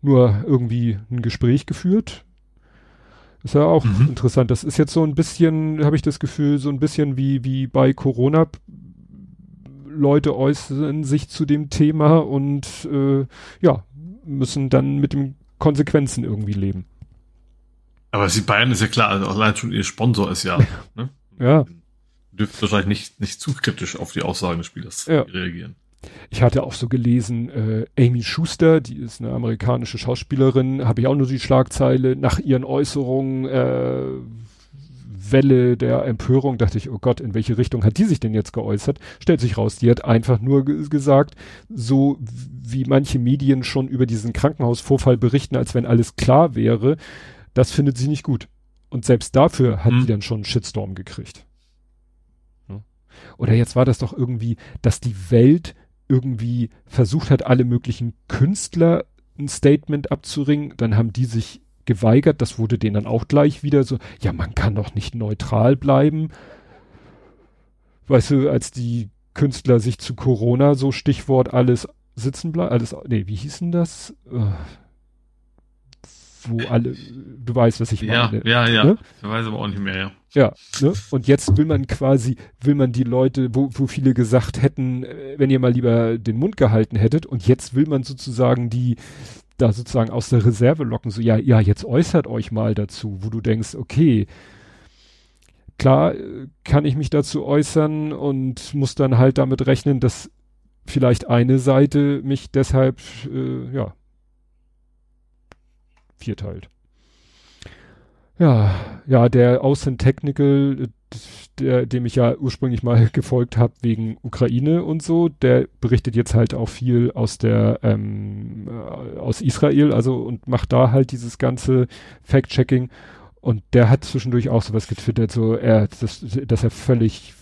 nur irgendwie ein Gespräch geführt. Ist ja auch mhm. interessant. Das ist jetzt so ein bisschen, habe ich das Gefühl, so ein bisschen wie, wie bei Corona Leute äußern sich zu dem Thema und äh, ja, müssen dann mit den Konsequenzen irgendwie leben. Aber die Bayern ist ja klar, also allein schon ihr Sponsor ist ja. ne? Ja. Dürft wahrscheinlich nicht, nicht zu kritisch auf die Aussagen des Spielers ja. reagieren. Ich hatte auch so gelesen, äh, Amy Schuster, die ist eine amerikanische Schauspielerin, habe ich auch nur die Schlagzeile, nach ihren Äußerungen äh, Welle der Empörung dachte ich, oh Gott, in welche Richtung hat die sich denn jetzt geäußert? Stellt sich raus, die hat einfach nur gesagt, so wie manche Medien schon über diesen Krankenhausvorfall berichten, als wenn alles klar wäre, das findet sie nicht gut. Und selbst dafür hat mhm. die dann schon einen Shitstorm gekriegt. Oder jetzt war das doch irgendwie, dass die Welt irgendwie versucht hat, alle möglichen Künstler ein Statement abzuringen, dann haben die sich geweigert. Das wurde denen dann auch gleich wieder so, ja, man kann doch nicht neutral bleiben. Weißt du, als die Künstler sich zu Corona so Stichwort alles sitzen bleiben, alles, nee, wie hießen das? Uh, wo alle, du weißt, was ich ja, meine. Ja, ja, ne? Ich weiß aber auch nicht mehr, ja. Ja, ne? Und jetzt will man quasi, will man die Leute, wo, wo viele gesagt hätten, äh, wenn ihr mal lieber den Mund gehalten hättet, und jetzt will man sozusagen die, da sozusagen aus der Reserve locken, so, ja, ja, jetzt äußert euch mal dazu, wo du denkst, okay, klar kann ich mich dazu äußern und muss dann halt damit rechnen, dass vielleicht eine Seite mich deshalb, äh, ja, vierteilt. Ja, ja, der Außen Technical, der, dem ich ja ursprünglich mal gefolgt habe wegen Ukraine und so, der berichtet jetzt halt auch viel aus der ähm, äh, aus Israel, also und macht da halt dieses ganze Fact-Checking und der hat zwischendurch auch sowas getwittert, so er, das, dass er völlig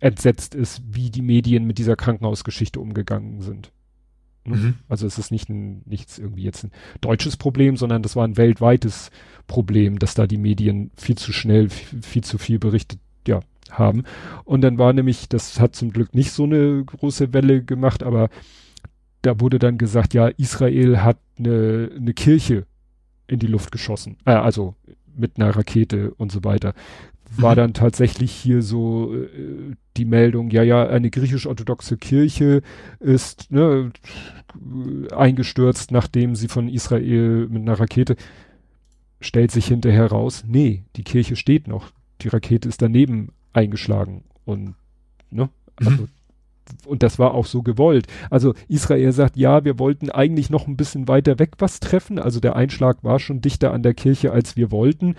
entsetzt ist, wie die Medien mit dieser Krankenhausgeschichte umgegangen sind. Ne? Mhm. Also es ist nicht ein, nichts irgendwie jetzt ein deutsches Problem, sondern das war ein weltweites Problem, dass da die Medien viel zu schnell, viel, viel zu viel berichtet, ja, haben. Und dann war nämlich, das hat zum Glück nicht so eine große Welle gemacht, aber da wurde dann gesagt, ja, Israel hat eine, eine Kirche in die Luft geschossen. Äh, also mit einer Rakete und so weiter war mhm. dann tatsächlich hier so äh, die Meldung, ja, ja, eine griechisch-orthodoxe Kirche ist ne, eingestürzt, nachdem sie von Israel mit einer Rakete stellt sich hinterher raus, nee, die Kirche steht noch. Die Rakete ist daneben eingeschlagen und ne, mhm. also und das war auch so gewollt. Also Israel sagt, ja, wir wollten eigentlich noch ein bisschen weiter weg was treffen. Also der Einschlag war schon dichter an der Kirche, als wir wollten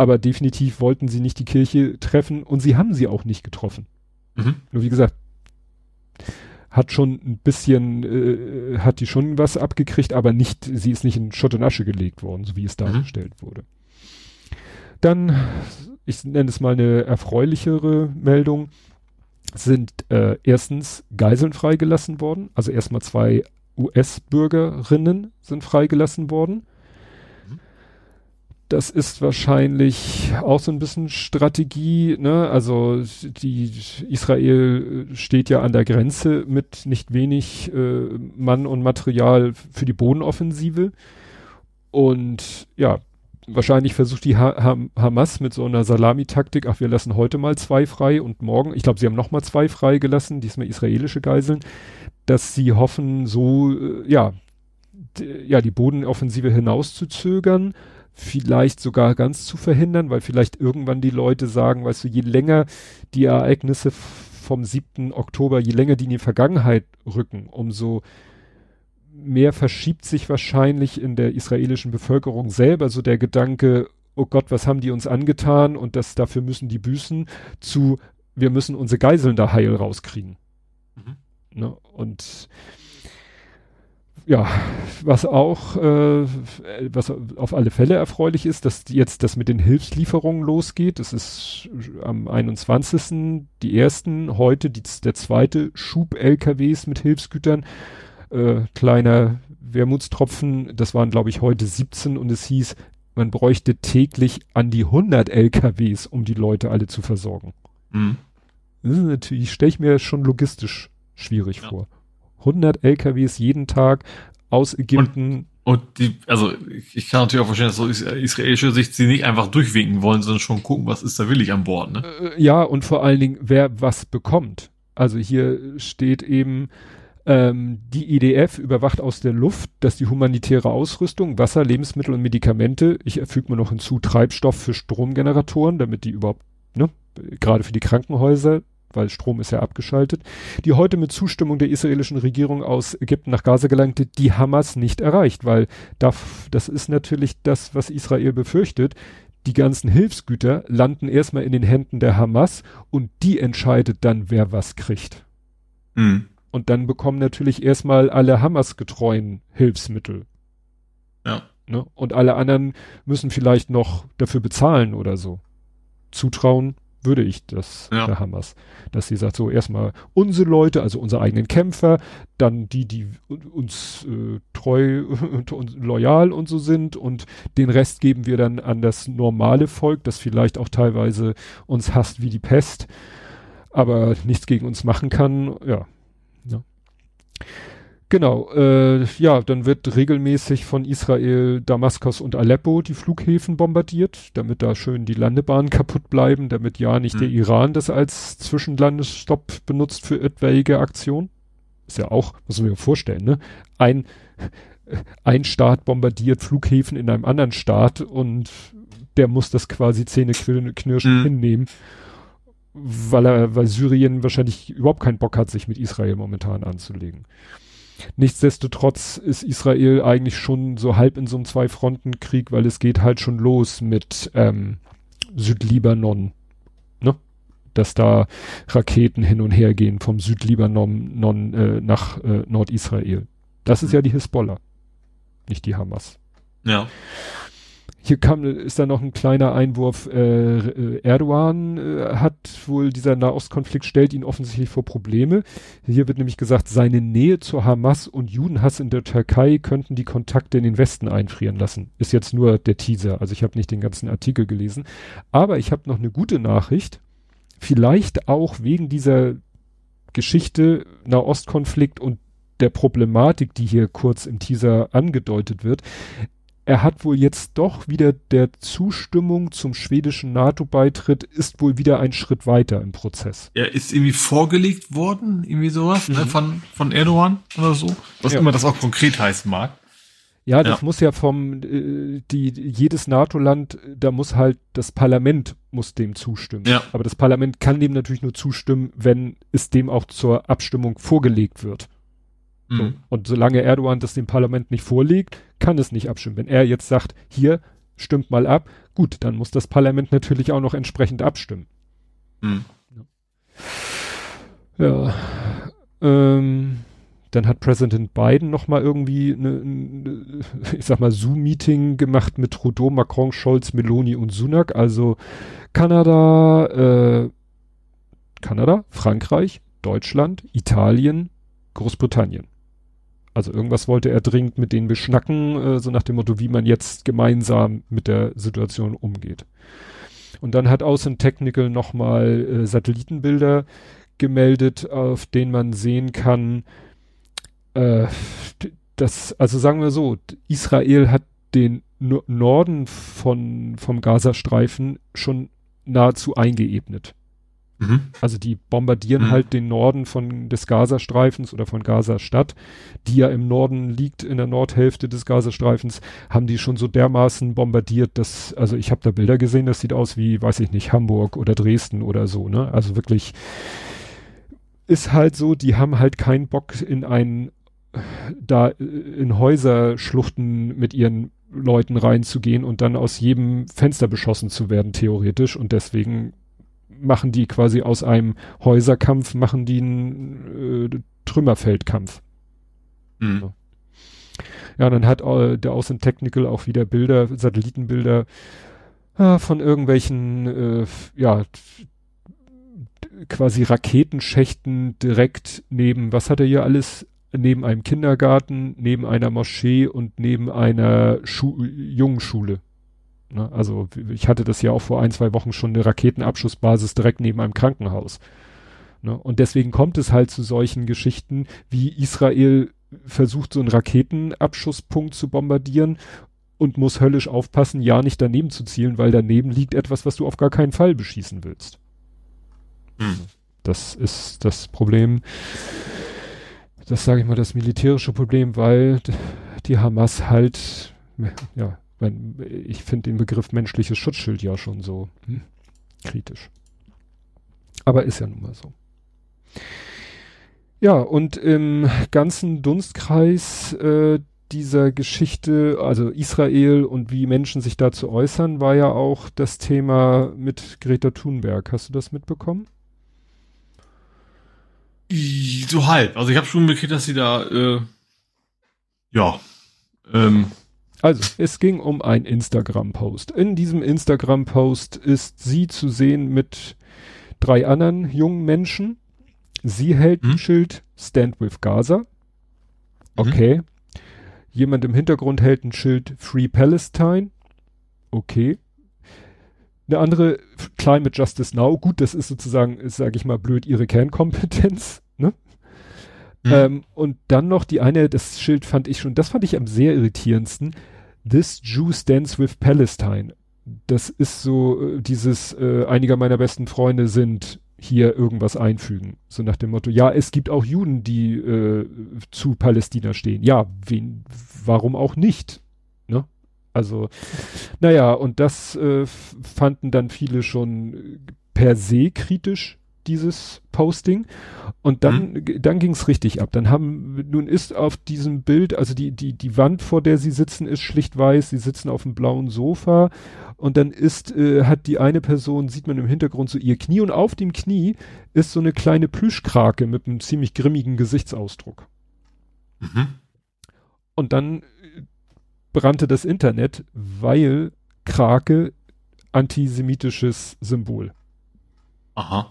aber definitiv wollten sie nicht die Kirche treffen und sie haben sie auch nicht getroffen. Mhm. Nur wie gesagt, hat schon ein bisschen, äh, hat die schon was abgekriegt, aber nicht, sie ist nicht in Schutt und Asche gelegt worden, so wie es mhm. dargestellt mhm. wurde. Dann, ich nenne es mal eine erfreulichere Meldung, sind äh, erstens Geiseln freigelassen worden, also erstmal zwei US-Bürgerinnen sind freigelassen worden. Das ist wahrscheinlich auch so ein bisschen Strategie, ne? Also die Israel steht ja an der Grenze mit nicht wenig äh, Mann und Material für die Bodenoffensive. Und ja, wahrscheinlich versucht die ha ha Hamas mit so einer Salamitaktik, ach, wir lassen heute mal zwei frei und morgen, ich glaube, sie haben noch mal zwei freigelassen, diesmal israelische Geiseln, dass sie hoffen, so, äh, ja, ja, die Bodenoffensive hinauszuzögern vielleicht sogar ganz zu verhindern, weil vielleicht irgendwann die Leute sagen, weißt du, je länger die Ereignisse vom 7. Oktober, je länger die in die Vergangenheit rücken, umso mehr verschiebt sich wahrscheinlich in der israelischen Bevölkerung selber so der Gedanke, oh Gott, was haben die uns angetan und das dafür müssen die büßen, zu wir müssen unsere Geiseln da heil rauskriegen. Mhm. Ne? Und ja, was auch, äh, was auf alle Fälle erfreulich ist, dass jetzt das mit den Hilfslieferungen losgeht. Das ist am 21. die ersten, heute die, der zweite Schub LKWs mit Hilfsgütern. Äh, kleiner Wermutstropfen, das waren glaube ich heute 17 und es hieß, man bräuchte täglich an die 100 LKWs, um die Leute alle zu versorgen. Mhm. Das ist natürlich, stelle ich mir schon logistisch schwierig ja. vor. 100 LKWs jeden Tag aus Ägypten. Und, und die, also ich, kann natürlich auch verstehen, dass so israelische Sicht sie nicht einfach durchwinken wollen, sondern schon gucken, was ist da willig an Bord. Ne? Äh, ja, und vor allen Dingen, wer was bekommt. Also hier steht eben, ähm, die IDF überwacht aus der Luft, dass die humanitäre Ausrüstung, Wasser, Lebensmittel und Medikamente, ich füge mir noch hinzu Treibstoff für Stromgeneratoren, damit die überhaupt, ne, gerade für die Krankenhäuser, weil Strom ist ja abgeschaltet, die heute mit Zustimmung der israelischen Regierung aus Ägypten nach Gaza gelangte, die Hamas nicht erreicht, weil das ist natürlich das, was Israel befürchtet. Die ganzen Hilfsgüter landen erstmal in den Händen der Hamas und die entscheidet dann, wer was kriegt. Mhm. Und dann bekommen natürlich erstmal alle Hamas-getreuen Hilfsmittel. Ja. Ne? Und alle anderen müssen vielleicht noch dafür bezahlen oder so. Zutrauen würde ich das ja. der Hamas. Dass sie sagt, so erstmal unsere Leute, also unsere eigenen Kämpfer, dann die, die uns äh, treu und loyal und so sind und den Rest geben wir dann an das normale Volk, das vielleicht auch teilweise uns hasst wie die Pest, aber nichts gegen uns machen kann, ja. ja. Genau, äh, ja, dann wird regelmäßig von Israel Damaskus und Aleppo die Flughäfen bombardiert, damit da schön die Landebahnen kaputt bleiben, damit ja nicht mhm. der Iran das als Zwischenlandesstopp benutzt für etwaige Aktion. Ist ja auch, muss man sich vorstellen, ne? Ein, ein Staat bombardiert Flughäfen in einem anderen Staat und der muss das quasi zähneknirschen mhm. hinnehmen, weil er, weil Syrien wahrscheinlich überhaupt keinen Bock hat, sich mit Israel momentan anzulegen. Nichtsdestotrotz ist Israel eigentlich schon so halb in so einem Zwei-Fronten-Krieg, weil es geht halt schon los mit ähm, Südlibanon, ne? Dass da Raketen hin und her gehen vom Südlibanon non, äh, nach äh, Nordisrael. Das ist ja die Hisbollah, nicht die Hamas. Ja. Hier kam, ist da noch ein kleiner Einwurf. Äh, äh, Erdogan äh, hat wohl dieser Nahostkonflikt stellt ihn offensichtlich vor Probleme. Hier wird nämlich gesagt, seine Nähe zur Hamas und Judenhass in der Türkei könnten die Kontakte in den Westen einfrieren lassen. Ist jetzt nur der Teaser. Also ich habe nicht den ganzen Artikel gelesen. Aber ich habe noch eine gute Nachricht. Vielleicht auch wegen dieser Geschichte Nahostkonflikt und der Problematik, die hier kurz im Teaser angedeutet wird er hat wohl jetzt doch wieder der Zustimmung zum schwedischen NATO-Beitritt ist wohl wieder ein Schritt weiter im Prozess. Er ist irgendwie vorgelegt worden, irgendwie sowas, ne, mhm. ne, von, von Erdogan oder so. Was ja. immer das auch konkret heißen mag. Ja, das ja. muss ja vom, äh, die, jedes NATO-Land, da muss halt, das Parlament muss dem zustimmen. Ja. Aber das Parlament kann dem natürlich nur zustimmen, wenn es dem auch zur Abstimmung vorgelegt wird. So. Mhm. Und solange Erdogan das dem Parlament nicht vorlegt, kann es nicht abstimmen. Wenn er jetzt sagt, hier, stimmt mal ab, gut, dann muss das Parlament natürlich auch noch entsprechend abstimmen. Mhm. Ja. Ähm, dann hat Präsident Biden noch mal irgendwie eine, eine ich sag mal Zoom-Meeting gemacht mit Trudeau, Macron, Scholz, Meloni und Sunak. Also Kanada, äh, Kanada, Frankreich, Deutschland, Italien, Großbritannien. Also irgendwas wollte er dringend mit denen beschnacken, äh, so nach dem Motto, wie man jetzt gemeinsam mit der Situation umgeht. Und dann hat Außen Technical nochmal äh, Satellitenbilder gemeldet, auf denen man sehen kann, äh, das, also sagen wir so, Israel hat den Norden von, vom Gazastreifen schon nahezu eingeebnet. Mhm. Also die bombardieren mhm. halt den Norden von des Gazastreifens oder von Gaza-Stadt, die ja im Norden liegt, in der Nordhälfte des Gazastreifens, haben die schon so dermaßen bombardiert, dass, also ich habe da Bilder gesehen, das sieht aus wie, weiß ich nicht, Hamburg oder Dresden oder so, ne? Also wirklich ist halt so, die haben halt keinen Bock in einen da in Häuserschluchten mit ihren Leuten reinzugehen und dann aus jedem Fenster beschossen zu werden, theoretisch. Und deswegen machen die quasi aus einem Häuserkampf, machen die einen äh, Trümmerfeldkampf. Mhm. Ja, dann hat äh, der Außen Technical auch wieder Bilder, Satellitenbilder äh, von irgendwelchen, äh, ja, quasi Raketenschächten direkt neben, was hat er hier alles? Neben einem Kindergarten, neben einer Moschee und neben einer Schu Jungenschule. Ne? Also ich hatte das ja auch vor ein, zwei Wochen schon eine Raketenabschussbasis direkt neben einem Krankenhaus. Ne? Und deswegen kommt es halt zu solchen Geschichten, wie Israel versucht, so einen Raketenabschusspunkt zu bombardieren und muss höllisch aufpassen, ja nicht daneben zu zielen, weil daneben liegt etwas, was du auf gar keinen Fall beschießen willst. Hm. Das ist das Problem. Das sage ich mal, das militärische Problem, weil die Hamas halt, ja, ich finde den Begriff menschliches Schutzschild ja schon so hm, kritisch. Aber ist ja nun mal so. Ja, und im ganzen Dunstkreis äh, dieser Geschichte, also Israel und wie Menschen sich dazu äußern, war ja auch das Thema mit Greta Thunberg. Hast du das mitbekommen? So halb. Also ich habe schon mitgekriegt, dass sie da, äh, ja, ähm, also, es ging um ein Instagram-Post. In diesem Instagram-Post ist sie zu sehen mit drei anderen jungen Menschen. Sie hält hm? ein Schild Stand with Gaza. Mhm. Okay. Hm. Jemand im Hintergrund hält ein Schild Free Palestine. Okay. Eine andere Climate Justice Now. Gut, das ist sozusagen, sage ich mal blöd, ihre Kernkompetenz. Mhm. Ähm, und dann noch die eine, das Schild fand ich schon, das fand ich am sehr irritierendsten. This Jew stands with Palestine. Das ist so äh, dieses, äh, einiger meiner besten Freunde sind hier irgendwas einfügen. So nach dem Motto, ja, es gibt auch Juden, die äh, zu Palästina stehen. Ja, wen, warum auch nicht? Ne? Also, naja, und das äh, fanden dann viele schon per se kritisch dieses Posting. Und dann, mhm. dann ging es richtig ab. Dann haben, nun ist auf diesem Bild, also die, die, die Wand, vor der sie sitzen, ist schlicht weiß. Sie sitzen auf einem blauen Sofa. Und dann ist, äh, hat die eine Person, sieht man im Hintergrund so ihr Knie. Und auf dem Knie ist so eine kleine Plüschkrake mit einem ziemlich grimmigen Gesichtsausdruck. Mhm. Und dann brannte das Internet, weil Krake antisemitisches Symbol. Aha.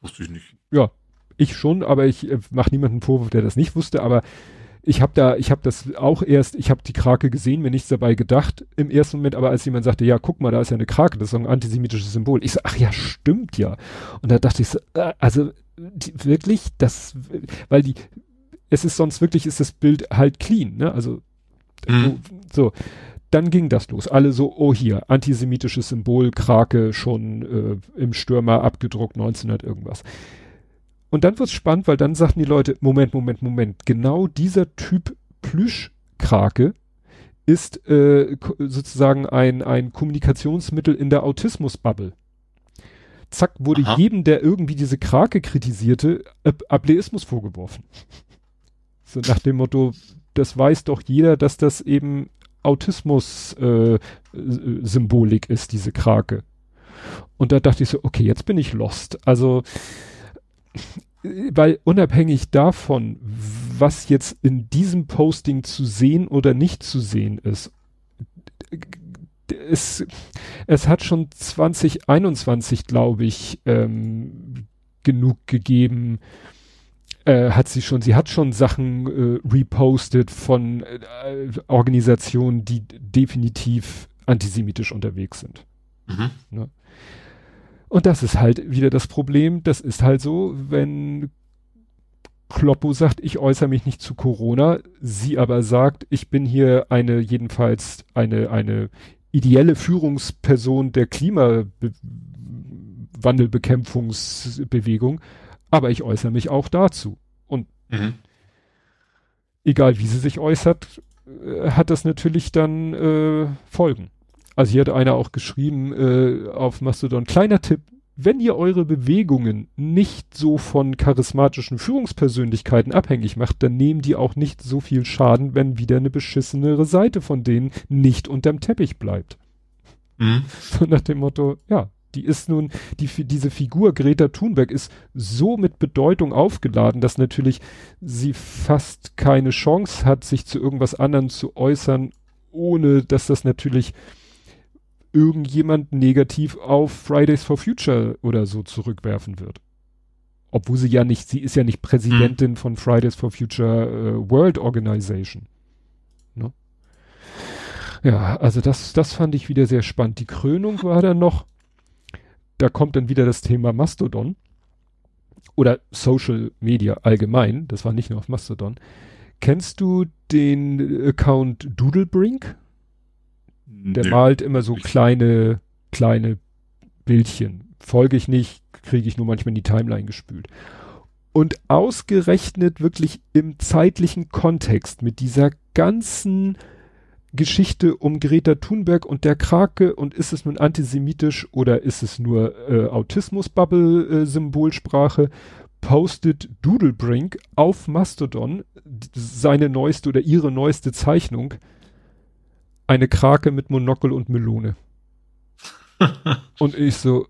Wusste ich nicht. Ja, ich schon, aber ich äh, mache niemanden Vorwurf, der das nicht wusste, aber ich habe da, ich habe das auch erst, ich habe die Krake gesehen, mir nichts dabei gedacht im ersten Moment, aber als jemand sagte, ja, guck mal, da ist ja eine Krake, das ist so ein antisemitisches Symbol. Ich so, ach ja, stimmt ja. Und da dachte ich so, äh, also die, wirklich, das, weil die, es ist sonst wirklich, ist das Bild halt clean, ne? Also mhm. so dann ging das los. Alle so, oh hier, antisemitisches Symbol, Krake schon äh, im Stürmer abgedruckt, 1900 irgendwas. Und dann wird's spannend, weil dann sagten die Leute, Moment, Moment, Moment, genau dieser Typ Plüschkrake ist äh, sozusagen ein, ein Kommunikationsmittel in der Autismusbubble. Zack, wurde Aha. jedem, der irgendwie diese Krake kritisierte, Ab Ableismus vorgeworfen. So nach dem Motto, das weiß doch jeder, dass das eben Autismus-Symbolik äh, ist, diese Krake. Und da dachte ich so, okay, jetzt bin ich lost. Also, weil unabhängig davon, was jetzt in diesem Posting zu sehen oder nicht zu sehen ist, es, es hat schon 2021, glaube ich, ähm, genug gegeben, äh, hat sie schon, sie hat schon Sachen äh, repostet von äh, Organisationen, die definitiv antisemitisch unterwegs sind. Mhm. Ne? Und das ist halt wieder das Problem. Das ist halt so, wenn Kloppo sagt, ich äußere mich nicht zu Corona, sie aber sagt, ich bin hier eine, jedenfalls eine, eine ideelle Führungsperson der Klimawandelbekämpfungsbewegung, aber ich äußere mich auch dazu. Mhm. egal wie sie sich äußert, äh, hat das natürlich dann äh, Folgen. Also hier hat einer auch geschrieben äh, auf Mastodon, kleiner Tipp, wenn ihr eure Bewegungen nicht so von charismatischen Führungspersönlichkeiten abhängig macht, dann nehmen die auch nicht so viel Schaden, wenn wieder eine beschissenere Seite von denen nicht unterm Teppich bleibt. Mhm. So nach dem Motto, ja, die ist nun, die, diese Figur Greta Thunberg ist so mit Bedeutung aufgeladen, dass natürlich sie fast keine Chance hat, sich zu irgendwas anderem zu äußern, ohne dass das natürlich irgendjemand negativ auf Fridays for Future oder so zurückwerfen wird. Obwohl sie ja nicht, sie ist ja nicht Präsidentin mhm. von Fridays for Future äh, World Organization. Ne? Ja, also das, das fand ich wieder sehr spannend. Die Krönung war dann noch, da kommt dann wieder das Thema Mastodon oder Social Media allgemein, das war nicht nur auf Mastodon. Kennst du den Account Doodlebrink? Der nee. malt immer so kleine, kleine Bildchen. Folge ich nicht, kriege ich nur manchmal in die Timeline gespült. Und ausgerechnet wirklich im zeitlichen Kontext mit dieser ganzen Geschichte um Greta Thunberg und der Krake und ist es nun antisemitisch oder ist es nur äh, Autismus-Bubble-Symbolsprache, äh, postet Doodlebrink auf Mastodon seine neueste oder ihre neueste Zeichnung eine Krake mit Monokel und Melone. und ich so,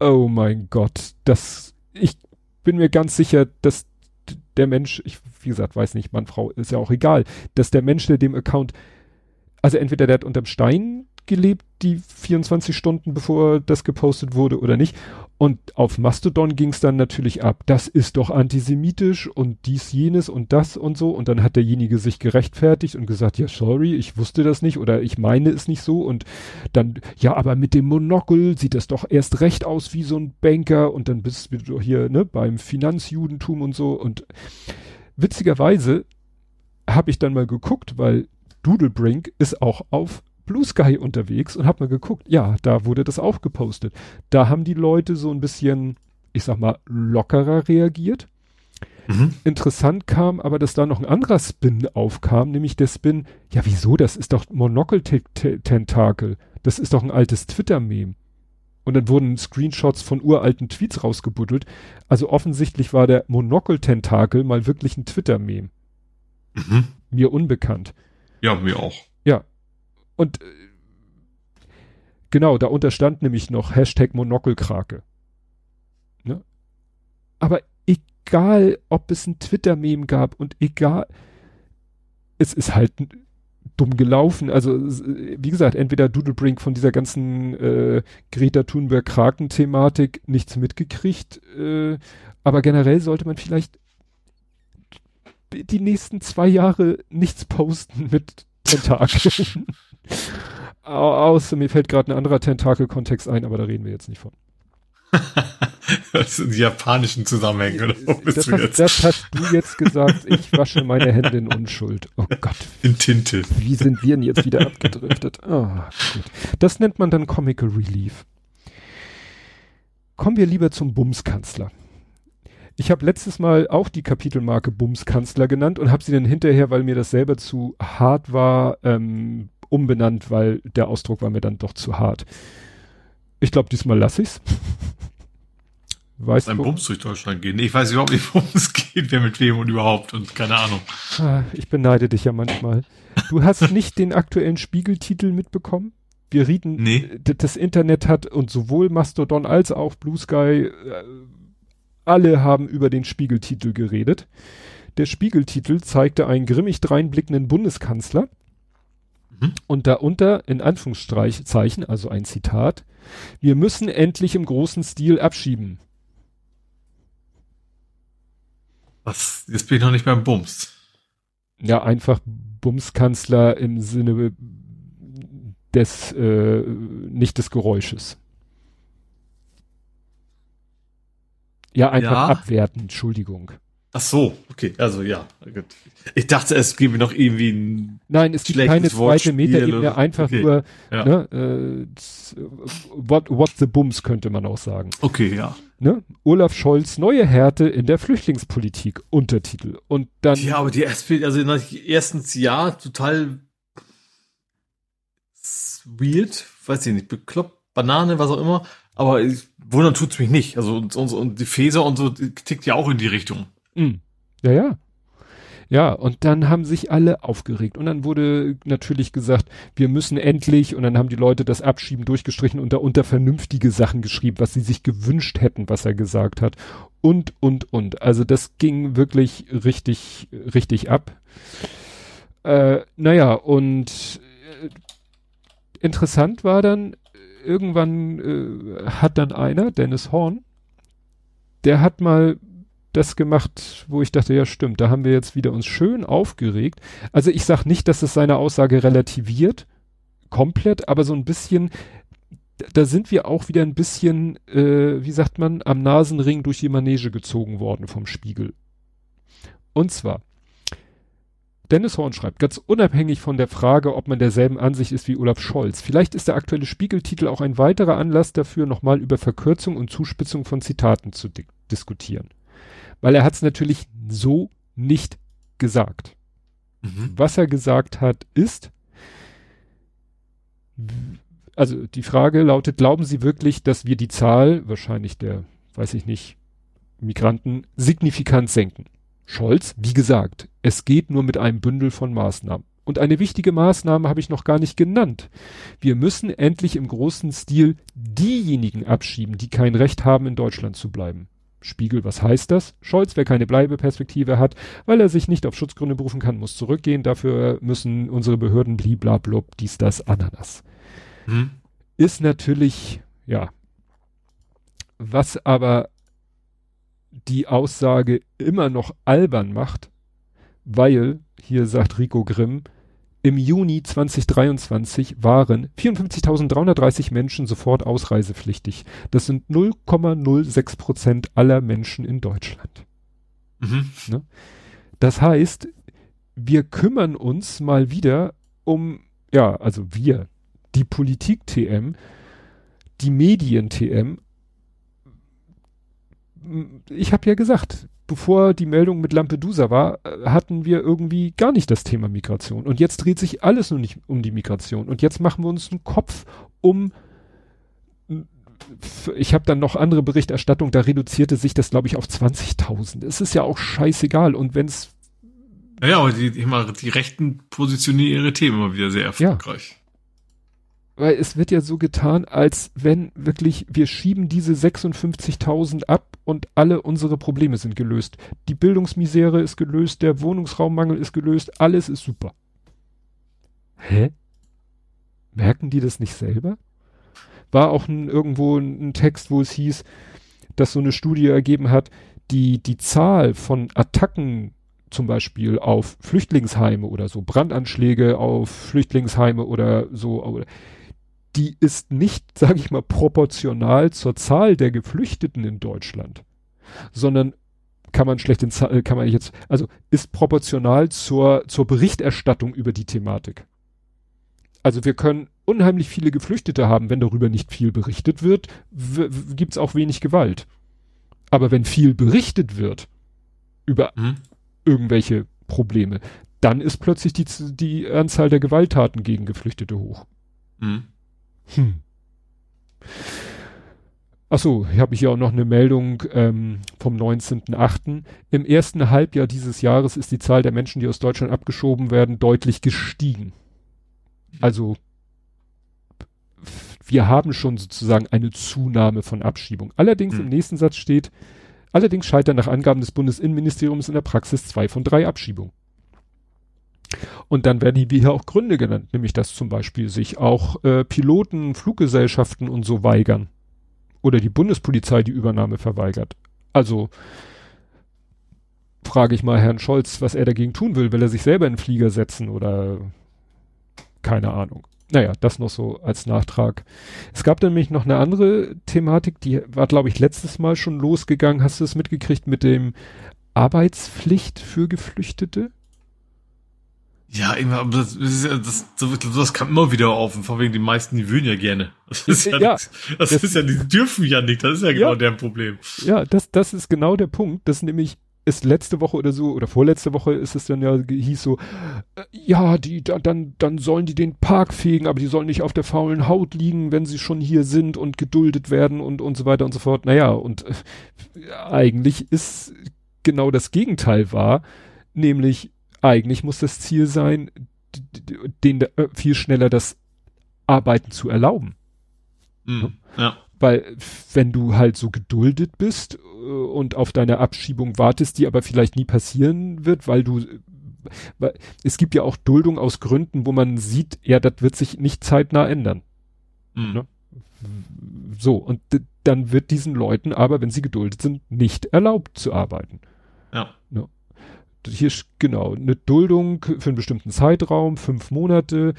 oh mein Gott, das, ich bin mir ganz sicher, dass der Mensch, ich, wie gesagt, weiß nicht, Mann, Frau, ist ja auch egal, dass der Mensch, der dem Account, also entweder der hat unterm Stein gelebt, die 24 Stunden bevor das gepostet wurde oder nicht. Und auf Mastodon ging es dann natürlich ab. Das ist doch antisemitisch und dies, jenes und das und so. Und dann hat derjenige sich gerechtfertigt und gesagt, ja, sorry, ich wusste das nicht oder ich meine es nicht so. Und dann, ja, aber mit dem Monokel sieht das doch erst recht aus wie so ein Banker. Und dann bist du hier, ne, beim Finanzjudentum und so. Und witzigerweise habe ich dann mal geguckt, weil Doodlebrink ist auch auf Blue Sky unterwegs und hab mal geguckt, ja, da wurde das auch gepostet. Da haben die Leute so ein bisschen, ich sag mal, lockerer reagiert. Mhm. Interessant kam aber, dass da noch ein anderer Spin aufkam, nämlich der Spin, ja wieso, das ist doch Monocle-Tentakel. Das ist doch ein altes Twitter-Meme. Und dann wurden Screenshots von uralten Tweets rausgebuddelt. Also offensichtlich war der Monocle-Tentakel mal wirklich ein Twitter-Meme. Mhm. Mir unbekannt. Ja, mir auch. Ja, und äh, genau, da unterstand nämlich noch Hashtag Monokelkrake. Ne? Aber egal, ob es ein Twitter-Meme gab und egal, es ist halt dumm gelaufen. Also, wie gesagt, entweder Doodlebrink von dieser ganzen äh, Greta Thunberg-Kraken-Thematik nichts mitgekriegt, äh, aber generell sollte man vielleicht die nächsten zwei Jahre nichts posten mit Tentakeln. Außer mir fällt gerade ein anderer Tentakel-Kontext ein, aber da reden wir jetzt nicht von. das sind die japanischen Zusammenhänge, oder das, jetzt? das hast du jetzt gesagt, ich wasche meine Hände in Unschuld. Oh Gott. In Tinte. Wie sind wir denn jetzt wieder abgedriftet? Oh, gut. Das nennt man dann Comical Relief. Kommen wir lieber zum Bumskanzler. Ich habe letztes Mal auch die Kapitelmarke Bumskanzler genannt und habe sie dann hinterher, weil mir das selber zu hart war, ähm, umbenannt, weil der Ausdruck war mir dann doch zu hart. Ich glaube, diesmal lasse ich's. Weißt du? Bums durch Deutschland gehen. Ich weiß überhaupt nicht, worum es geht, wer mit wem und überhaupt und keine Ahnung. Ah, ich beneide dich ja manchmal. Du hast nicht den aktuellen Spiegeltitel mitbekommen? Wir reden, nee. das Internet hat und sowohl Mastodon als auch Blue Sky, äh, alle haben über den Spiegeltitel geredet. Der Spiegeltitel zeigte einen grimmig dreinblickenden Bundeskanzler, Mhm. Und darunter in Anführungszeichen, also ein Zitat, wir müssen endlich im großen Stil abschieben. Was? Jetzt bin ich noch nicht beim Bums. Ja, einfach Bumskanzler im Sinne des, äh, nicht des Geräusches. Ja, einfach Ja. abwerten, Entschuldigung. Ach so, okay, also ja. Ich dachte, es gäbe noch irgendwie ein, Nein, es gibt keine zweite Metaebene, einfach okay. nur, Ja. ne, äh, z- what, what the Bums könnte man auch sagen. okay, ja. Ne? Olaf Scholz, neue Härte in der Flüchtlingspolitik, Untertitel. Und dann, Ja, aber die SPD, also erstens ja, total weird, weiß ich nicht, bekloppt, Banane, was auch immer, aber ich, wundern tut's mich nicht. Also und, und, und die Feser und so die tickt ja auch in die Richtung. mh, ja, ja. Ja, und dann haben sich alle aufgeregt. Und dann wurde natürlich gesagt, wir müssen endlich, und dann haben die Leute das Abschieben durchgestrichen und darunter vernünftige Sachen geschrieben, was sie sich gewünscht hätten, was er gesagt hat. Und, und, und. Also das ging wirklich richtig, richtig ab. Äh, naja, und äh, interessant war dann, irgendwann äh, hat dann einer, Dennis Horn, der hat mal das gemacht, wo ich dachte, ja stimmt, da haben wir jetzt wieder uns schön aufgeregt. Also ich sag nicht, dass es seine Aussage relativiert, komplett, aber so ein bisschen, da- da sind wir auch wieder ein bisschen, äh, wie sagt man, am Nasenring durch die Manege gezogen worden vom Spiegel. Und zwar, Dennis Horn schreibt, ganz unabhängig von der Frage, ob man derselben Ansicht ist wie Olaf Scholz, vielleicht ist der aktuelle Spiegeltitel auch ein weiterer Anlass dafür, nochmal über Verkürzung und Zuspitzung von Zitaten zu di diskutieren. Weil er hat es natürlich so nicht gesagt. Mhm. Was er gesagt hat, ist, also die Frage lautet, glauben Sie wirklich, dass wir die Zahl, wahrscheinlich der, weiß ich nicht, Migranten, signifikant senken? Scholz, wie gesagt, es geht nur mit einem Bündel von Maßnahmen. Und eine wichtige Maßnahme habe ich noch gar nicht genannt. Wir müssen endlich im großen Stil diejenigen abschieben, die kein Recht haben, in Deutschland zu bleiben. Spiegel, was heißt das? Scholz, wer keine Bleibeperspektive hat, weil er sich nicht auf Schutzgründe berufen kann, muss zurückgehen. Dafür müssen unsere Behörden bliblablub, dies, das, Ananas. Mhm. Ist natürlich, ja. Was aber die Aussage immer noch albern macht, weil, hier sagt Rico Grimm, im Juni 2023 waren 54.330 Menschen sofort ausreisepflichtig. Das sind 0,06 Prozent aller Menschen in Deutschland. Mhm. Das heißt, wir kümmern uns mal wieder um, ja, also wir, die Politik-TM, die Medien-TM. Ich habe ja gesagt, bevor die Meldung mit Lampedusa war, äh, hatten wir irgendwie gar nicht das Thema Migration. Und jetzt dreht sich alles nur nicht um die Migration. Und jetzt machen wir uns einen Kopf um ich habe dann noch andere Berichterstattung, da reduzierte sich das, glaube ich, auf 20.000. Es ist ja auch scheißegal. Und wenn es Ja, aber die, meine, die Rechten positionieren ihre Themen immer wieder sehr erfolgreich. Weil es wird ja so getan, als wenn wirklich wir schieben diese 56.000 ab und alle unsere Probleme sind gelöst. Die Bildungsmisere ist gelöst, der Wohnungsraummangel ist gelöst, alles ist super. Hä? Merken die das nicht selber? War auch ein, irgendwo ein, ein Text, wo es hieß, dass so eine Studie ergeben hat, die, die Zahl von Attacken zum Beispiel auf Flüchtlingsheime oder so, Brandanschläge auf Flüchtlingsheime oder so, die ist nicht, sage ich mal, proportional zur Zahl der Geflüchteten in Deutschland, sondern kann man schlecht in Zahl, kann man jetzt, also ist proportional zur, zur Berichterstattung über die Thematik. Also wir können unheimlich viele Geflüchtete haben, wenn darüber nicht viel berichtet wird, gibt's auch wenig Gewalt. Aber wenn viel berichtet wird über Mhm. irgendwelche Probleme, dann ist plötzlich die, die Anzahl der Gewalttaten gegen Geflüchtete hoch. Mhm. Hm. Achso, hier habe ich ja auch noch eine Meldung ähm, vom 19.8. Im ersten Halbjahr dieses Jahres ist die Zahl der Menschen, die aus Deutschland abgeschoben werden, deutlich gestiegen. Also wir haben schon sozusagen eine Zunahme von Abschiebung. Allerdings Hm. im nächsten Satz steht, allerdings scheitern nach Angaben des Bundesinnenministeriums in der Praxis zwei von drei Abschiebungen. Und dann werden hier auch Gründe genannt, nämlich dass zum Beispiel sich auch äh, Piloten, Fluggesellschaften und so weigern. Oder die Bundespolizei die Übernahme verweigert. Also frage ich mal Herrn Scholz, was er dagegen tun will. Will er sich selber in den Flieger setzen oder keine Ahnung. Naja, das noch so als Nachtrag. Es gab nämlich noch eine andere Thematik, die war, glaube ich, letztes Mal schon losgegangen. Hast du es mitgekriegt mit dem Arbeitspflicht für Geflüchtete? Ja, immer, aber das, ist ja, das, das kam immer wieder auf, vor wegen die meisten, die würden ja gerne. Das ist ja, ja das, das, das, ist ja, die dürfen ja nicht, das ist ja genau ja, deren Problem. Ja, das, das ist genau der Punkt, das nämlich ist letzte Woche oder so, oder vorletzte Woche ist es dann ja, hieß so, äh, ja, die, da, dann, dann sollen die den Park fegen, aber die sollen nicht auf der faulen Haut liegen, wenn sie schon hier sind und geduldet werden und, und so weiter und so fort. Naja, und äh, eigentlich ist genau das Gegenteil wahr, nämlich eigentlich muss das Ziel sein, den äh, viel schneller das Arbeiten zu erlauben. Mhm, ja. Weil wenn du halt so geduldet bist äh, und auf deine Abschiebung wartest, die aber vielleicht nie passieren wird, weil du weil es gibt ja auch Duldung aus Gründen, wo man sieht, ja, das wird sich nicht zeitnah ändern. Mhm. Ne? So, und dann wird diesen Leuten aber, wenn sie geduldet sind, nicht erlaubt zu arbeiten. Ja. Ne? Hier genau eine Duldung für einen bestimmten Zeitraum, fünf Monate,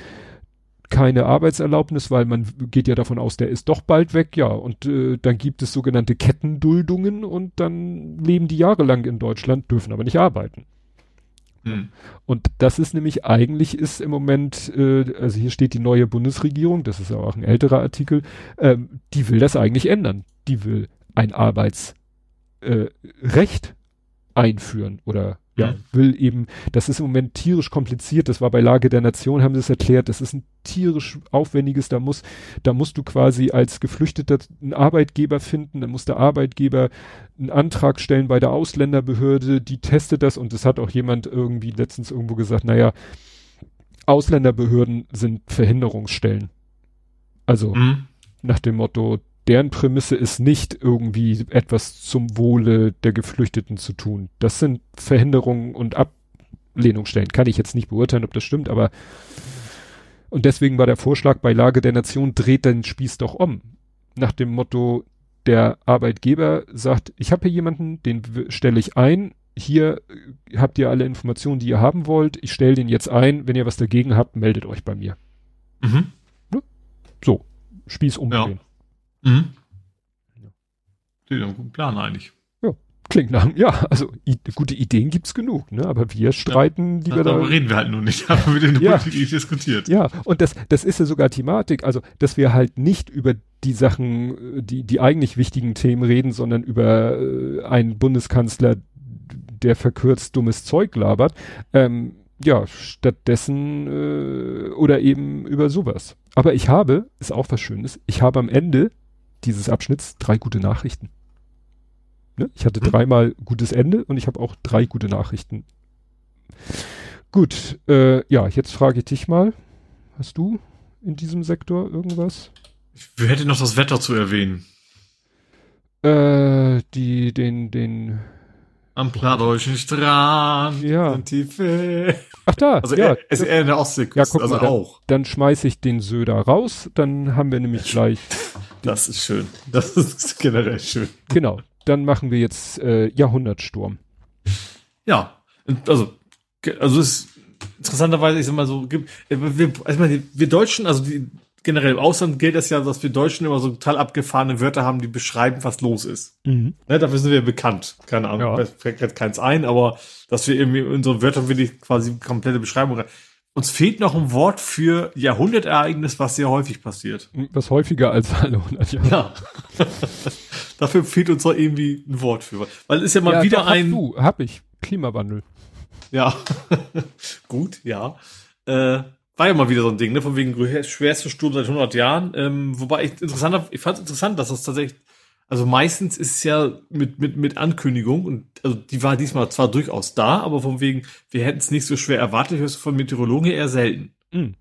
keine Arbeitserlaubnis, weil man geht ja davon aus, der ist doch bald weg, ja. Und äh, dann gibt es sogenannte Kettenduldungen und dann leben die jahrelang in Deutschland, dürfen aber nicht arbeiten. Hm. Und das ist nämlich eigentlich ist im Moment, äh, also hier steht die neue Bundesregierung, das ist aber auch ein älterer Artikel, ähm, die will das eigentlich ändern. Die will ein Arbeitsrecht äh, einführen oder ja, will eben, das ist im Moment tierisch kompliziert, das war bei Lage der Nation, haben sie es erklärt, das ist ein tierisch aufwendiges, da muss, da musst du quasi als Geflüchteter einen Arbeitgeber finden, dann muss der Arbeitgeber einen Antrag stellen bei der Ausländerbehörde, die testet das und es hat auch jemand irgendwie letztens irgendwo gesagt, naja, Ausländerbehörden sind Verhinderungsstellen. Also, mhm. nach dem Motto, deren Prämisse ist nicht irgendwie etwas zum Wohle der Geflüchteten zu tun. Das sind Verhinderungen und Ablehnungsstellen. Kann ich jetzt nicht beurteilen, ob das stimmt, aber und deswegen war der Vorschlag bei Lage der Nation, dreht den Spieß doch um. Nach dem Motto, der Arbeitgeber sagt, ich habe hier jemanden, den stelle ich ein, hier äh, habt ihr alle Informationen, die ihr haben wollt, ich stelle den jetzt ein, wenn ihr was dagegen habt, meldet euch bei mir. Mhm. So, Spieß umdrehen. Ja. Mhm. Ja. Sieht einen guten Plan eigentlich. Ja, klingt nach, ja, also i gute Ideen gibt's genug, ne? Aber wir streiten, ja, die da. Darüber reden wir halt nur nicht, haben wir den ja, Politik diskutiert. Ja, und das, das ist ja sogar Thematik, also, dass wir halt nicht über die Sachen, die, die eigentlich wichtigen Themen reden, sondern über äh, einen Bundeskanzler, der verkürzt dummes Zeug labert. Ähm, ja, stattdessen äh, oder eben über sowas. Aber ich habe, ist auch was Schönes, ich habe am Ende dieses Abschnitts drei gute Nachrichten. Ne? Ich hatte hm. dreimal gutes Ende und ich habe auch drei gute Nachrichten. Gut, äh, ja, jetzt frage ich dich mal. Hast du in diesem Sektor irgendwas? Ich hätte noch das Wetter zu erwähnen. Äh, die, den, den. Am plattdeutschen Strand. Ja. Ach da, also ja. Es ist eher in der Ostseeküste, ja, guck also mal, auch. Dann, dann schmeiß ich den Söder raus, dann haben wir nämlich gleich das ist schön. Das ist generell schön. Genau. Dann machen wir jetzt äh, Jahrhundertsturm. Ja, also, also es interessanterweise, ich sag mal so, gibt, äh, wir, also wir Deutschen, also die, generell im Ausland gilt es ja, dass wir Deutschen immer so total abgefahrene Wörter haben, die beschreiben, was los ist. Mhm. Ne, dafür sind wir bekannt. Keine Ahnung, ja. fällt keins ein, aber dass wir irgendwie in unseren Wörtern wirklich quasi komplette Beschreibung uns fehlt noch ein Wort für Jahrhundertereignis, was sehr häufig passiert. Was häufiger als alle 100 Jahre. Ja. Dafür fehlt uns doch irgendwie ein Wort für. Weil es ist ja mal ja, wieder doch, ein. Du, hab ich. Klimawandel. Ja. Gut, ja. Äh, war ja mal wieder so ein Ding, ne? Von wegen schwerste Sturm seit 100 Jahren. Ähm, wobei ich interessant, ich fand es interessant, dass das tatsächlich also meistens ist es ja mit, mit, mit Ankündigung und also die war diesmal zwar durchaus da, aber von wegen, wir hätten es nicht so schwer erwartet, hörst du von Meteorologen eher selten. Mhm.